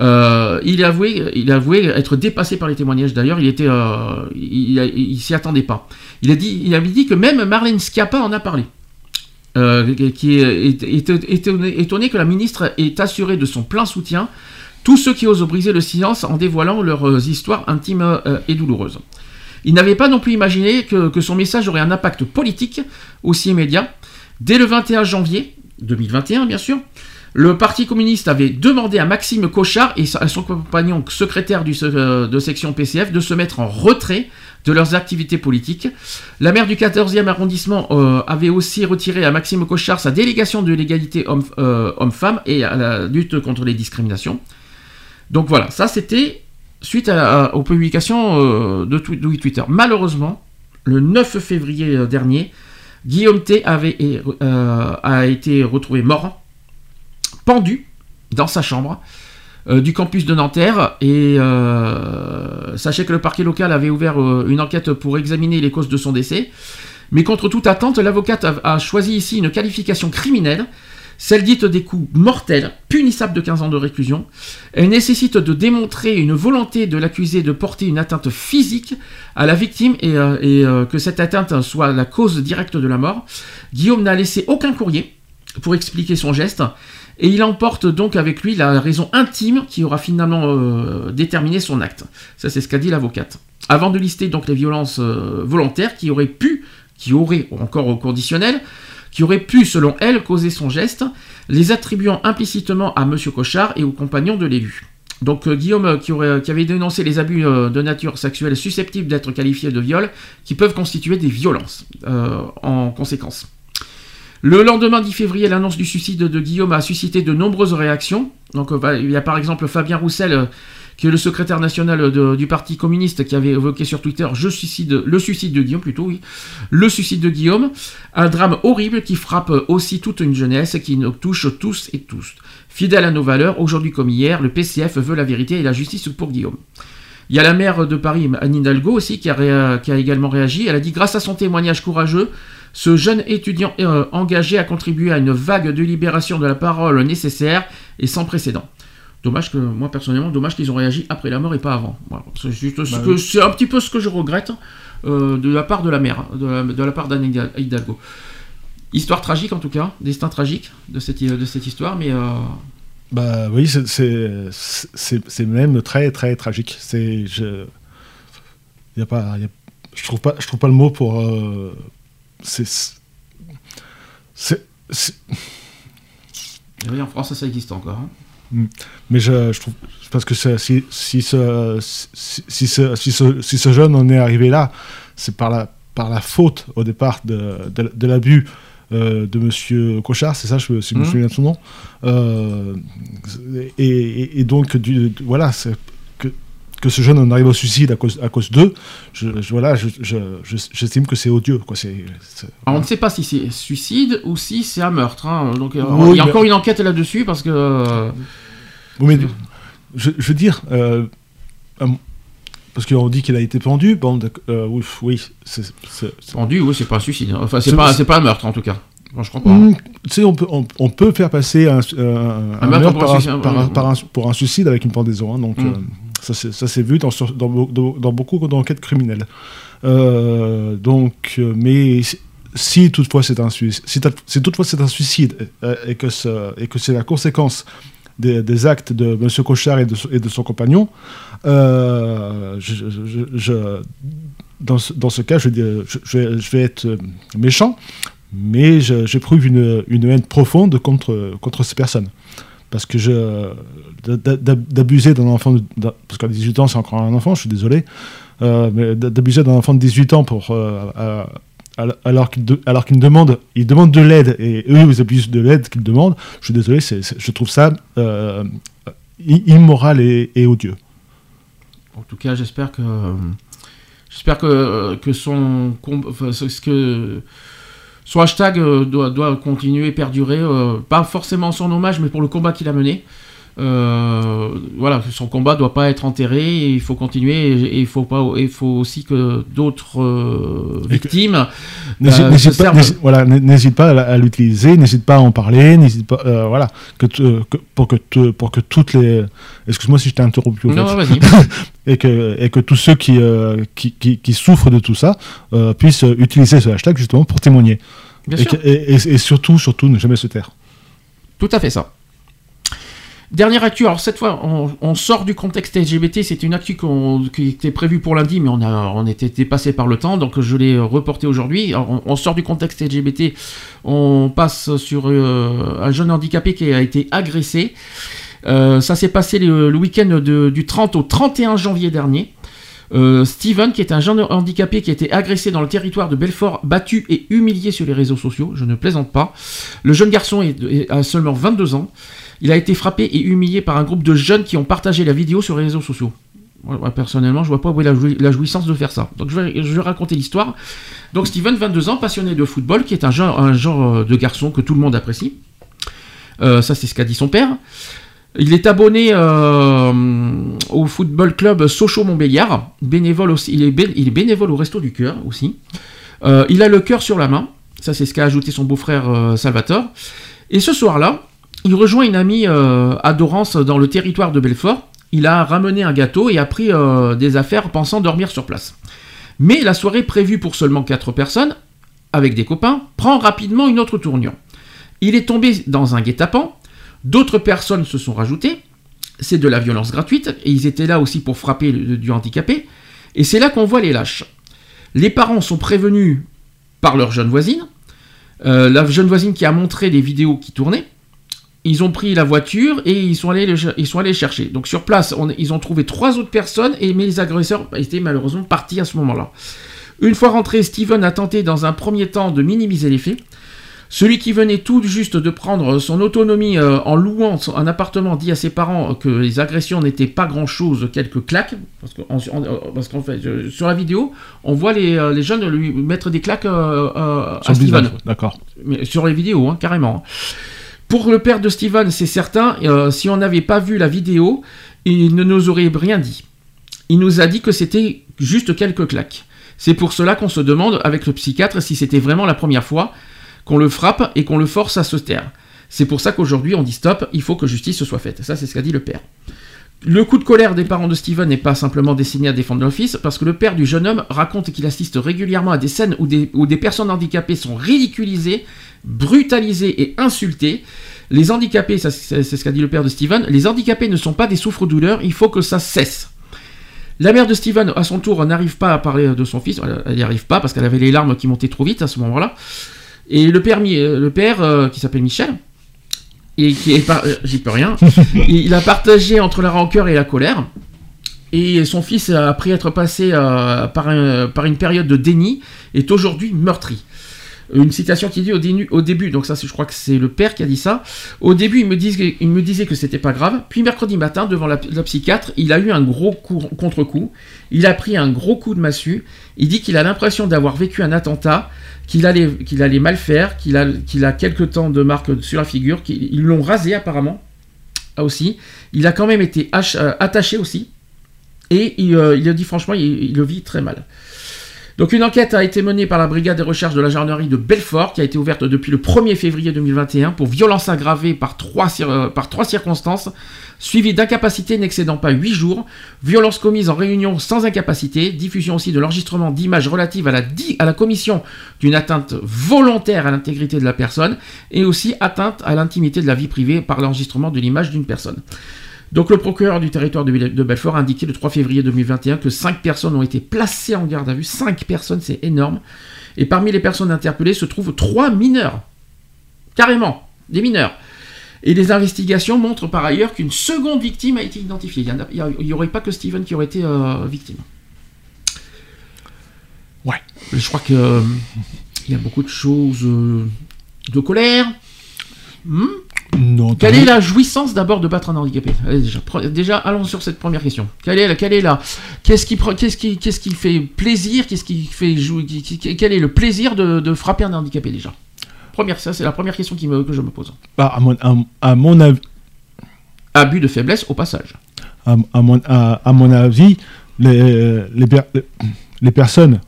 Euh, il, a avoué, être dépassé par les témoignages. D'ailleurs, il était, euh, s'y attendait pas. Il a dit, avait dit que même Marlène Schiappa en a parlé. Qui est, est- est- étonné, étonné que la ministre ait assuré de son plein soutien tous ceux qui osent briser le silence en dévoilant leurs euh, histoires intimes euh, et douloureuses. Il n'avait pas non plus imaginé que, son message aurait un impact politique aussi immédiat. Dès le 21 janvier 2021, bien sûr, le Parti communiste avait demandé à Maxime Cochard et à son compagnon secrétaire euh, de section PCF de se mettre en retrait de leurs activités politiques. La maire du 14e arrondissement avait aussi retiré à Maxime Cochard sa délégation de l'égalité homme- homme-femme et à la lutte contre les discriminations. Donc voilà, ça c'était suite aux publications euh, de, twi- de Twitter. Malheureusement, le 9 février euh, dernier, Guillaume T avait, euh, a été retrouvé mort, pendu dans sa chambre du campus de Nanterre. Et sachez que le parquet local avait ouvert une enquête pour examiner les causes de son décès. Mais contre toute attente, l'avocate a choisi ici une qualification criminelle, celle dite des coups mortels, punissables de 15 ans de réclusion. Elle nécessite de démontrer une volonté de l'accusé de porter une atteinte physique à la victime et, euh, euh, que cette atteinte soit la cause directe de la mort. Guillaume n'a laissé aucun courrier pour expliquer son geste et il emporte donc avec lui la raison intime qui aura finalement euh, déterminé son acte. Ça c'est ce qu'a dit l'avocate. Avant de lister donc les violences volontaires qui auraient pu, qui auraient encore au conditionnel, qui auraient pu selon elle causer son geste, les attribuant implicitement à Monsieur Cochard et aux compagnons de l'élu. Donc euh, Guillaume euh, qui, aurait- qui avait dénoncé les abus euh, de nature sexuelle susceptibles d'être qualifiés de viol, qui peuvent constituer des violences euh, en conséquence. Le lendemain 10 février, l'annonce du suicide de Guillaume a suscité de nombreuses réactions. Donc, euh, bah, il y a par exemple Fabien Roussel, euh, qui le secrétaire national du Parti communiste, qui avait évoqué sur Twitter le suicide de Guillaume, plutôt, oui. Le suicide de Guillaume. Un drame horrible qui frappe aussi toute une jeunesse et qui nous touche tous et tous. Fidèle à nos valeurs, aujourd'hui comme hier, le PCF veut la vérité et la justice pour Guillaume. Il y a la maire de Paris, Anne Hidalgo aussi, qui a, réa- qui a également réagi. Elle a dit grâce à son témoignage courageux, ce jeune étudiant euh, engagé a contribué à une vague de libération de la parole nécessaire et sans précédent. Dommage que, moi personnellement, dommage qu'ils ont réagi après la mort et pas avant. Voilà. C'est juste Bah que- oui. c'est un petit peu ce que je regrette euh, de la part de la mère, de la, de la part d'Anne Hidal- Hidalgo. Histoire tragique en tout cas, destin tragique de cette, de cette histoire, mais euh, Bah oui, c'est- même très très tragique. C'est je y a pas y a- je trouve pas je trouve pas le mot pour euh, c'est c'est c'est- oui, en France ça existe encore. hein. Mais je, je trouve parce que si si ce si, si ce si ce si ce jeune en est arrivé là, c'est par la par la faute au départ de de, de l'abus euh, de Monsieur Cochard, c'est ça, je, si je me Mhm. souviens de son nom. Euh, et, et- et donc du- voilà, c'est que ce jeune en arrive au suicide à cause à cause d'eux, je, je- voilà, j'estime que c'est odieux, quoi. Alors, on ne sait pas si c'est suicide ou si c'est un meurtre. hein. Donc, euh, il y a mais- encore une enquête là-dessus parce que. euh, Oui, mais je, veux dire, euh, euh, parce qu'on dit qu'il a été pendu, bon, oui, c'est- Pendu, oui, c'est pas un suicide. hein. Enfin, c'est pas, pas un meurtre en tout cas. Moi, je crois pas. Hmm, tu sais, on peut, on, on peut faire passer un, euh, un meurtre meurtre pour un par, un- suicide, par pour un suicide avec une pendaison, hein, donc Mm. euh, ça s'est vu dans, beaucoup d'enquêtes criminelles. Euh, donc, euh, mais si- toutefois c'est un suicide, si, si un suicide et que c'est la conséquence des, actes de M. Cochard et de, son compagnon, euh, dans, ce, cas, je, vais, être méchant, mais j'éprouve une, une haine profonde contre ces personnes. Parce que je d'a- d'a- d'abuser d'un enfant, de- parce qu'à 18 ans c'est encore un enfant, je suis désolé, euh, mais d'a- d'abuser d'un enfant de 18 ans pour, euh, alors qu'il demande, il demande de l'aide et eux ils abusent de l'aide qu'ils demandent, je suis désolé, je trouve ça euh, immoral et, et odieux. En tout cas, j'espère que j'espère que que son ce que son hashtag euh, doit, doit continuer, perdurer, euh, pas forcément en son hommage, mais pour le combat qu'il a mené. Euh, voilà, son combat doit pas être enterré, et il faut continuer, et il faut pas, il faut aussi que d'autres victimes pas, voilà, n'hésite pas à, l'utiliser, n'hésite pas à en parler, n'hésite pas, voilà, que, pour que te- pour que toutes les, excuse-moi si je t'ai interrompu. au Non, vas-y. (laughs) et que et que tous ceux qui euh, qui, qui, qui souffrent de tout ça euh, puissent utiliser ce hashtag justement pour témoigner. Bien et, sûr. que- et, et- et surtout surtout ne jamais se taire. Tout à fait ça. Dernière actu, alors cette fois on, on sort du contexte LGBT, c'était une actu qui était prévue pour lundi, mais on, a, on était dépassé par le temps, donc je l'ai reporté aujourd'hui. On, on sort du contexte LGBT, on passe sur euh, un jeune handicapé qui a été agressé. Euh, ça s'est passé le, week-end du 30 au 31 janvier dernier. Euh, Steven, qui est un jeune handicapé qui a été agressé dans le territoire de Belfort, battu et humilié sur les réseaux sociaux, je ne plaisante pas. Le jeune garçon a seulement 22 ans. Il a été frappé et humilié par un groupe de jeunes qui ont partagé la vidéo sur les réseaux sociaux. Moi, personnellement, je vois pas où est la, joui- la jouissance de faire ça. Donc je vais, raconter l'histoire. Donc Steven, 22 ans, passionné de football, qui est un genre, un genre euh, de garçon que tout le monde apprécie. Euh, ça, c'est ce qu'a dit son père. Il est abonné euh, au football club Sochaux-Montbéliard. Il, est bénévole au Resto du Cœur aussi. Euh, il a le cœur sur la main. Ça, c'est ce qu'a ajouté son beau-frère euh, Salvatore. Et ce soir-là, il rejoint une amie à Dorance dans le territoire de Belfort. Il a ramené un gâteau et a pris des affaires pensant dormir sur place. Mais la soirée prévue pour seulement 4 personnes, avec des copains, prend rapidement une autre tournure. Il est tombé dans un guet-apens, d'autres personnes se sont rajoutées, c'est de la violence gratuite, et ils étaient là aussi pour frapper du handicapé, et c'est là qu'on voit les lâches. Les parents sont prévenus par leur jeune voisine, euh, la jeune voisine qui a montré des vidéos qui tournaient, ils ont pris la voiture et ils sont allés chercher. Donc sur place, ils ont trouvé trois autres personnes, et, mais les agresseurs étaient malheureusement partis à ce moment-là. Une fois rentré, Steven a tenté dans un premier temps de minimiser les faits. Celui qui venait tout juste de prendre son autonomie euh, en louant un appartement dit à ses parents que les agressions n'étaient pas grand-chose, quelques claques, parce qu'en fait, euh, sur la vidéo, on voit les, euh, les jeunes lui mettre des claques Sur à Steven. D'accord. Sur les vidéos, hein, carrément. Pour le père de Steven, c'est certain, euh, si on n'avait pas vu la vidéo, il ne nous aurait rien dit. Il nous a dit que c'était juste quelques claques. C'est pour cela qu'on se demande avec le psychiatre si c'était vraiment la première fois qu'on le frappe et qu'on le force à se taire. C'est pour ça qu'aujourd'hui on dit stop, il faut que justice soit faite. Ça c'est ce qu'a dit le père. Le coup de colère des parents de Steven n'est pas simplement destiné à défendre leur fils, parce que le père du jeune homme raconte qu'il assiste régulièrement à des scènes où des, personnes handicapées sont ridiculisées, brutalisées et insultées. Les handicapés, c'est ce qu'a dit le père de Steven, les handicapés ne sont pas des souffres-douleurs, il faut que ça cesse. La mère de Steven, à son tour, n'arrive pas à parler de son fils, elle n'y arrive pas parce qu'elle avait les larmes qui montaient trop vite à ce moment-là. Et le père, euh, le père euh, qui s'appelle Michel, et qui est par- euh, j'y peux rien, (laughs) il a partagé entre la rancœur et la colère. Et son fils, après être passé euh, par, un- par une période de déni, est aujourd'hui meurtri. Une citation qui dit au, début, donc ça je crois que c'est le père qui a dit ça, au début il me, disait, il me disait que c'était pas grave, puis mercredi matin devant la, psychiatre, il a eu un gros coup- contre-coup, il a pris un gros coup de massue, il dit qu'il a l'impression d'avoir vécu un attentat, qu'il allait, mal faire, qu'il a, quelques temps de marque sur la figure, qu'ils l'ont rasé apparemment, ah, aussi, il a quand même été euh, attaché aussi, et il, euh, il a dit franchement, il le vit très mal. Donc une enquête a été menée par la brigade des recherches de la gendarmerie de Belfort, qui a été ouverte depuis le 1er février 2021 pour violence aggravée par trois, euh, circonstances, suivie d'incapacité n'excédant pas 8 jours, violence commise en réunion sans incapacité, diffusion aussi de l'enregistrement d'images relatives à la commission d'une atteinte volontaire à l'intégrité de la personne, et aussi atteinte à l'intimité de la vie privée par l'enregistrement de l'image d'une personne. Donc le procureur du territoire de, de Belfort a indiqué le 3 février 2021 que 5 personnes ont été placées en garde à vue. 5 personnes, c'est énorme. Et parmi les personnes interpellées se trouvent 3 mineurs. Carrément, des mineurs. Et les investigations montrent par ailleurs qu'une seconde victime a été identifiée. Il n'y aurait pas que Steven qui aurait été euh, victime. Ouais. Je crois que euh, il y a beaucoup de choses euh, de colère. Hmm? Non, quelle est la jouissance d'abord de battre un handicapé Allez, déjà, allons sur cette première question. Quelle est la, quelle est la, qu'est-ce qui, qu'est-ce qui, qu'est-ce qui fait plaisir Qu'est-ce qui fait jouer Quel est le plaisir de, de frapper un handicapé déjà? Première, ça c'est la première question qui me, que je me pose. Bah, à, mon, à, à mon avis, abus de faiblesse au passage. À, à mon, à, à mon avis, les, les, per- les personnes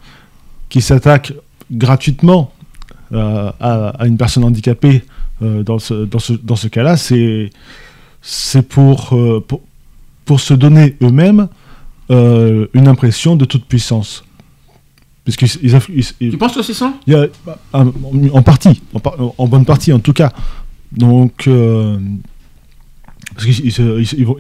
qui s'attaquent gratuitement euh, à, à une personne handicapée dans ce, dans ce, dans ce cas-là, c'est c'est pour, euh, pour, pour se donner eux-mêmes euh, une impression de toute puissance. Puisqu'ils ils, ils- ils- Tu penses que c'est ça? Y a- en, en partie, en, en bonne partie en tout cas. Donc, euh, parce qu'ils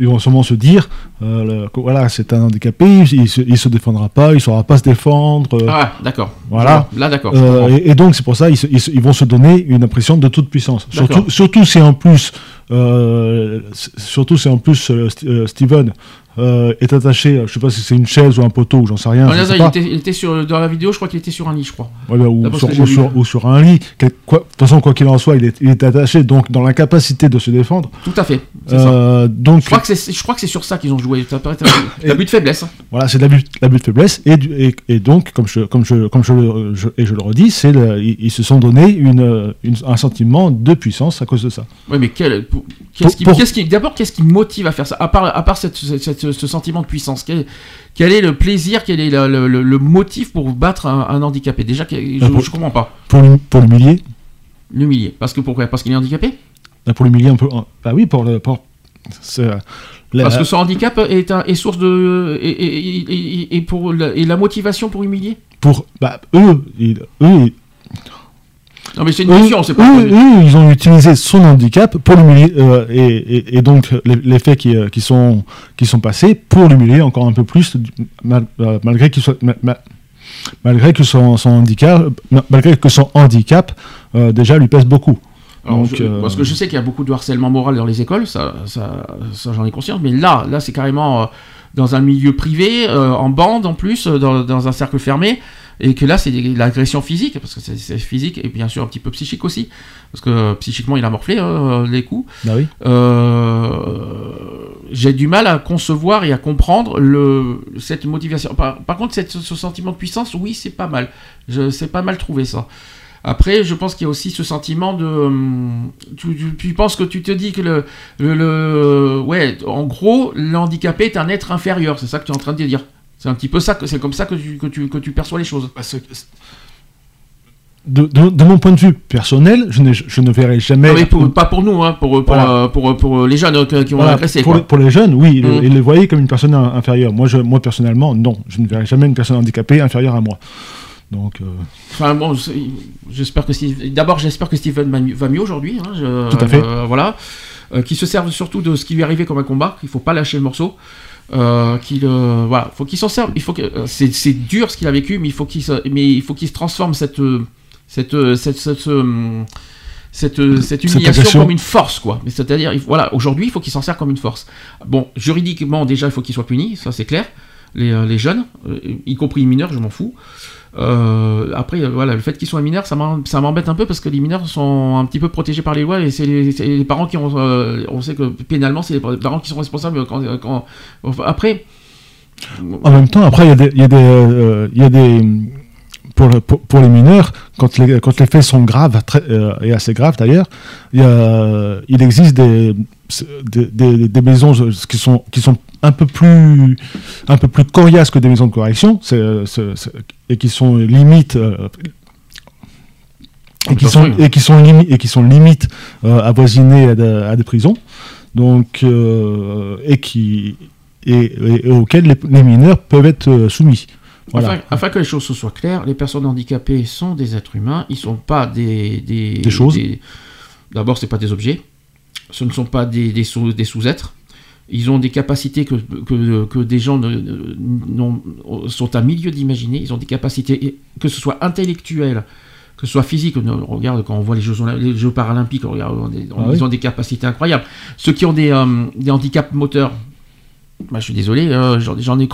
ils vont, sûrement se dire, euh, le- voilà, c'est un handicapé, il se, il se défendra pas, il saura pas se défendre. euh, Ah, d'accord. Voilà. Là, d'accord. Euh, et, et donc c'est pour ça ils, vont se donner une impression de toute puissance. Surtout, surtout si en plus, euh, surtout si en plus St- Steven euh, est attaché, je sais pas si c'est une chaise ou un poteau, ou j'en sais rien. Ah, je là, sais il, pas. était, il était sur, dans la vidéo, je crois qu'il était sur un lit, je crois. Ouais, bah, ou, sur, ou sur- ou sur un lit. De toute façon, quoi qu'il en soit, il est, il est attaché, donc dans l'incapacité de se défendre. Tout à fait. c'est ça. Euh, donc, Je crois que c'est, sur ça qu'ils ont joué. Ça paraît un (coughs) abus de faiblesse. hein. Voilà, c'est l'abus l'abus de faiblesse. Et, et, et donc, comme je, comme je, comme je, et je le redis, c'est ils, ils se sont donné une, une- un sentiment de puissance à cause de ça. Oui, mais quel, qu'est-ce qui- d'abord, qu'est-ce qui motive à faire ça? À part, à part cette- cette- ce sentiment de puissance, quel, quel est le plaisir, quel est le, le- le- le motif pour battre un, un handicapé? Déjà, je, pour- je comprends pas. Pour, pour l'humilier, L'humilier. Parce que pourquoi? Parce qu'il est handicapé? Bah, pour l'humilier un peu. Bah oui, pour le. Pour, euh, la- Parce que son handicap est, un, est source de. Et, et- et- pour la, et la motivation pour humilier? Pour bah, eux, ils- eux, Non, mais c'est une question, c'est pas. eux, eux, ils ont utilisé son handicap pour l'humilier euh, et, et- et donc les, les faits qui, euh, qui sont qui sont passés pour l'humilier encore un peu plus mal- euh, malgré qu'il soit ma- ma- malgré que son, son handicap ma- malgré que son handicap euh, déjà lui pèse beaucoup. Alors, Donc, je- euh, Parce que je sais qu'il y a beaucoup de harcèlement moral dans les écoles, ça, ça, ça, j'en ai conscience, mais là, là c'est carrément euh, dans un milieu privé, en bande en plus, dans, dans un cercle fermé, et que là c'est de l'agression physique, parce que c'est physique et bien sûr un petit peu psychique aussi, parce que euh, psychiquement il a morflé euh, les coups. Bah oui. Euh, J'ai du mal à concevoir et à comprendre le, cette motivation. Par, par contre, cette- ce sentiment de puissance, oui, c'est pas mal. C'est pas mal trouvé ça. Après, je pense qu'il y a aussi ce sentiment de. hum, Tu, tu- tu penses que tu te dis que le, le, le- Ouais, en gros, le handicapé est un être inférieur, c'est ça que tu es en train de dire. C'est un petit peu ça, que c'est comme ça que tu, que, tu, que tu perçois les choses. de, de- de mon point de vue personnel, je, n'ai- je ne verrai jamais. Non, mais pour- pas pour nous, hein, pour, pour, Voilà. pour, pour les jeunes euh, qui qui ont Voilà, agressé. pour, les- pour les jeunes, oui, ils, ils les voyaient comme une personne in- inférieure. Moi, je, moi, personnellement, non. Je ne verrai jamais une personne handicapée inférieure à moi. Donc, euh, Enfin bon, j'espère que Steve- d'abord j'espère que Steven va mieux, aujourd'hui. hein, je- Tout à fait. euh, voilà, Euh, qu'il se serve surtout de ce qui lui est arrivé comme un combat. Qu'il faut pas lâcher le morceau. Euh, qu'il euh, voilà, faut qu'il s'en serve. Il faut que euh, c'est c'est dur ce qu'il a vécu, mais il faut qu'il se, mais il faut qu'il se transforme cette euh, cette cette cette, ce- cette, cette humiliation comme une force quoi. Mais c'est-à-dire il- voilà, aujourd'hui il faut qu'il s'en serve comme une force. Bon, juridiquement déjà il faut qu'il soit puni, ça c'est clair. Les, les jeunes, y compris les mineurs, je m'en fous. Euh, après, euh, voilà, le fait qu'ils soient mineurs, ça m'embête un peu parce que les mineurs sont un petit peu protégés par les lois et c'est les, parents qui ont. euh, on sait que pénalement, c'est les parents qui sont responsables quand. quand- enfin, après. en même temps, après, il y a des, y a euh, y a des pour, le- pour, pour les mineurs, quand les, quand les faits sont graves, très, euh, et assez graves d'ailleurs, il, existe des, des, des- des maisons euh, qui sont, qui sont un peu plus, un peu plus coriaces que des maisons de correction, c'est- c'est- c'est- et qui sont limite. euh, et qui, sont, et, qui sont limi- et qui sont limite euh, avoisinées à, de- à des prisons, donc euh, et qui et, et- et auxquelles les, les mineurs peuvent être soumis. Voilà. Afin, afin que les choses se soient claires, les personnes handicapées sont des êtres humains, ils sont pas des. Des, Des choses. D'abord, c'est pas des objets, ce ne sont pas des, des, sous, des sous-êtres. Ils ont des capacités que, que, que des gens ne- ne- sont à milieu d'imaginer. Ils ont des capacités, que ce soit intellectuelles, que ce soit physiques. On regarde quand on voit les Jeux, les jeux paralympiques, on regarde, on- Ah ils oui. ont des capacités incroyables. Ceux qui ont des, euh, des handicaps moteurs, bah, je suis désolé, euh, j'en ai,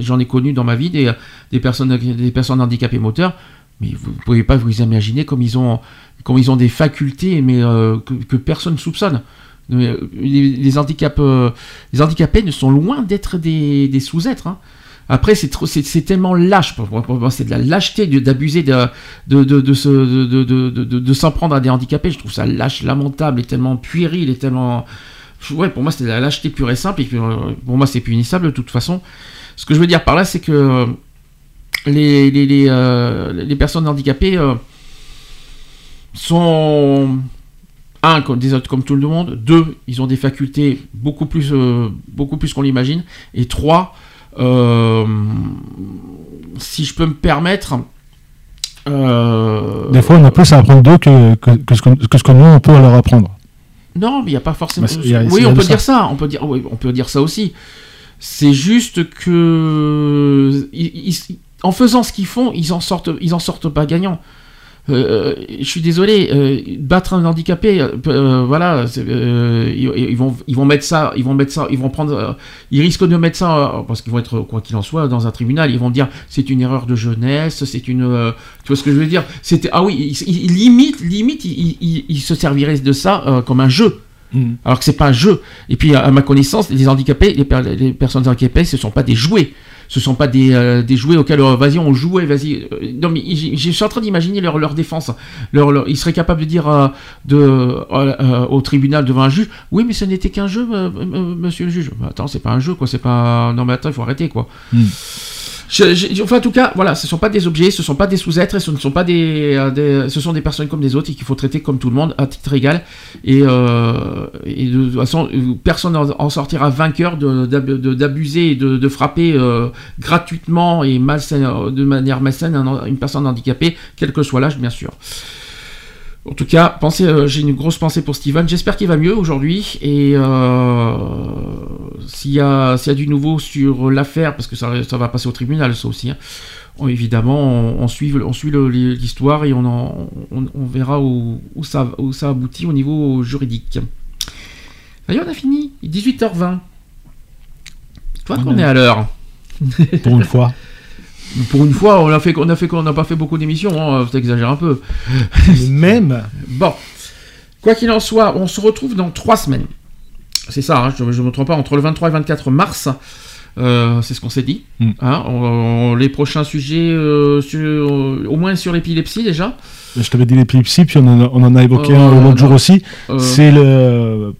j'en ai, connu dans ma vie des, des, personnes, des personnes handicapées moteurs, mais vous ne pouvez pas vous imaginer comme ils ont, comme ils ont des facultés mais, euh, que, personne ne soupçonne. Euh, Les, les euh, les handicapés ne sont loin d'être des, des sous-êtres. hein. Après, c'est tellement lâche. C'est de la lâcheté d'abuser de, de, de, de, se- de, de, de, de- de s'en prendre à des handicapés. Je trouve ça lâche, lamentable, et tellement puéril, et tellement. Ouais, pour moi, c'était la lâcheté pure et simple, et euh, pour moi, c'est punissable de toute façon. Ce que je veux dire par là, c'est que euh, les, les, les, euh, les personnes handicapées sont un comme des autres comme tout le monde, deux ils ont des facultés beaucoup plus plus qu'on l'imagine, et trois si je peux me permettre Des fois, on a plus à apprendre d'eux que, que, que ce que, que ce que nous, on peut leur apprendre. Non, mais il n'y a pas forcément. Bah, a- oui, on peut ça. dire ça. On peut dire, oui, on peut dire ça aussi. C'est juste que ils- ils- en faisant ce qu'ils font, ils en sortent, ils en sortent pas gagnants. Euh, je suis désolé, euh, battre un handicapé, euh, euh, voilà, euh, ils, ils vont, ils vont mettre ça, ils vont mettre ça, ils vont prendre, euh, ils risquent de mettre ça euh, parce qu'ils vont être quoi qu'il en soit dans un tribunal, ils vont dire c'est une erreur de jeunesse, c'est une, euh, tu vois ce que je veux dire? C'était ah oui, ils, ils- limite, limite, ils, se serviraient de ça euh, comme un jeu. Mhm. Alors que c'est pas un jeu. Et puis, à à ma connaissance, les handicapés, les, per- les personnes handicapées, ce sont pas des jouets. Ce sont pas des, euh, jouets auxquels, euh, vas-y, on jouait, vas-y. Euh, Non, mais je suis en train d'imaginer leur, défense. Ils seraient capables de dire au tribunal devant un juge, oui, mais ce n'était qu'un jeu, monsieur le juge. Bah, attends, c'est pas un jeu, quoi. C'est pas. Non, mais attends, il faut arrêter, quoi. Hmm. Je- je- enfin, en tout cas, voilà, ce sont pas des objets, ce sont pas des sous-êtres, ce ne sont pas des, euh, des- ce sont des personnes comme des autres et qu'il faut traiter comme tout le monde à titre égal. Et, euh, et de, toute façon, personne en, sortira vainqueur d'abuser et de, de frapper euh, gratuitement et malsaine, de manière malsaine un- une personne handicapée, quel que soit l'âge, bien sûr. En tout cas, pensez, euh, j'ai une grosse pensée pour Steven. J'espère qu'il va mieux aujourd'hui. Et euh, s'il y, y a du nouveau sur l'affaire, parce que ça, ça va passer au tribunal, ça aussi. hein, on- évidemment, on, on suit, on suit l'histoire et on, en- on, on verra où, où ça, où ça aboutit au niveau juridique. D'ailleurs, on a fini. Il est 18h20. Toi qu'on est à l'heure. Pour une fois. (laughs) Pour une fois, on a fait, a fait, n'a pas fait beaucoup d'émissions. Hein, T'exagères un peu. (laughs) Même. Bon, quoi qu'il en soit, on se retrouve dans trois semaines. C'est ça, hein, je ne me trompe pas, entre le 23 et 24 mars. Euh, c'est ce qu'on s'est dit. Mm. Hein, on- on- les prochains sujets, euh, sur- au moins sur l'épilepsie déjà. Je t'avais dit l'épilepsie, puis on en a, on en a évoqué Euh, un l'autre jour aussi. Euh, C'est le,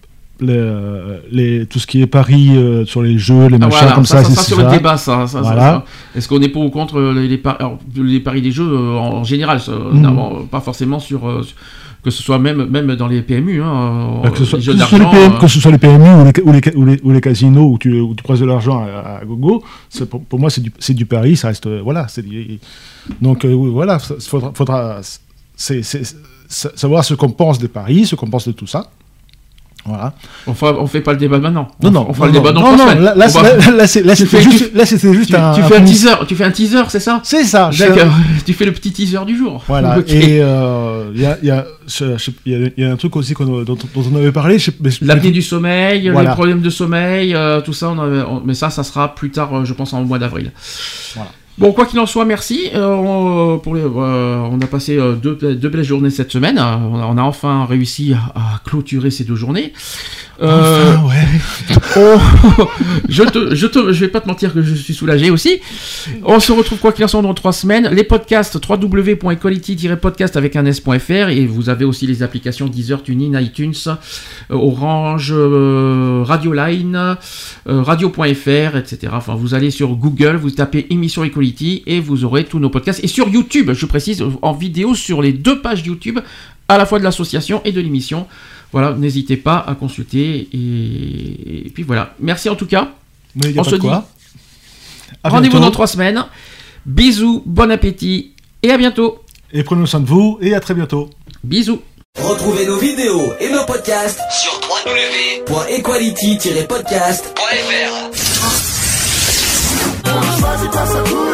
les, tout ce qui est paris euh, sur les jeux, les ah, machins voilà, comme ça, ça. ça sur le débat, ça. ça, Voilà. Est-ce qu'on est pour ou contre les, les, par- alors, les paris des jeux euh, en, en général non, Pas forcément sur. euh, sur- que ce soit même, même dans les PMU. Hein, Bah, que, ce soit, les jeux que ce soit les d'argent, PM euh, que ce soit les PMU ou les, ou ou ou casinos où tu, où tu de l'argent à, à gogo, pour, pour moi c'est du, du pari, ça reste. euh, voilà. donc euh, voilà, il faudra, faudra savoir ce qu'on pense des paris, ce qu'on pense de tout ça. Voilà. On fait, on fait pas le débat maintenant. Non, on, non, on fera non, le débat non, dans non, non, là- là, On va- là- c'était juste- tu- là, c'était juste tu, un- tu fais un teaser, tu fais un teaser, c'est ça? C'est ça. je- D'accord. (laughs) tu fais le petit teaser du jour. Voilà. (laughs) Et euh, il y, a, il y, a, y a- il y a un truc aussi qu'on- dont, dont on avait parlé. L'apnée du sommeil, Voilà. les problèmes de sommeil, euh, tout ça, on avait- on- mais ça, ça sera plus tard, euh, je pense, en mois d'avril. Voilà. Bon, quoi qu'il en soit, merci. Euh, pour les, euh, on a passé euh, deux, deux belles journées cette semaine. Euh, On a, on a enfin réussi à, à clôturer ces deux journées. Euh, Enfin, ouais. (laughs) Je, te, je, te, je vais pas te mentir que je suis soulagé aussi. On se retrouve quoi qu'il en soit dans trois semaines. Les podcasts www.equality-podcast avec un s.fr et vous avez aussi les applications Deezer, TuneIn, iTunes, euh, Orange, euh, Radioline, euh, Radio.fr, etc. Enfin, vous allez sur Google, vous tapez émission Equality et vous aurez tous nos podcasts. Et sur YouTube, je précise, en vidéo sur les deux pages YouTube, à la fois de l'association et de l'émission. Voilà, n'hésitez pas à consulter. Et, et puis voilà. Merci en tout cas. Mais il y a On pas se dit rendez-vous bientôt. dans trois semaines. Bisous, bon appétit et à bientôt. Et prenez soin de vous et à très bientôt. Bisous. Retrouvez nos vidéos et nos podcasts sur www.equality-podcast.fr.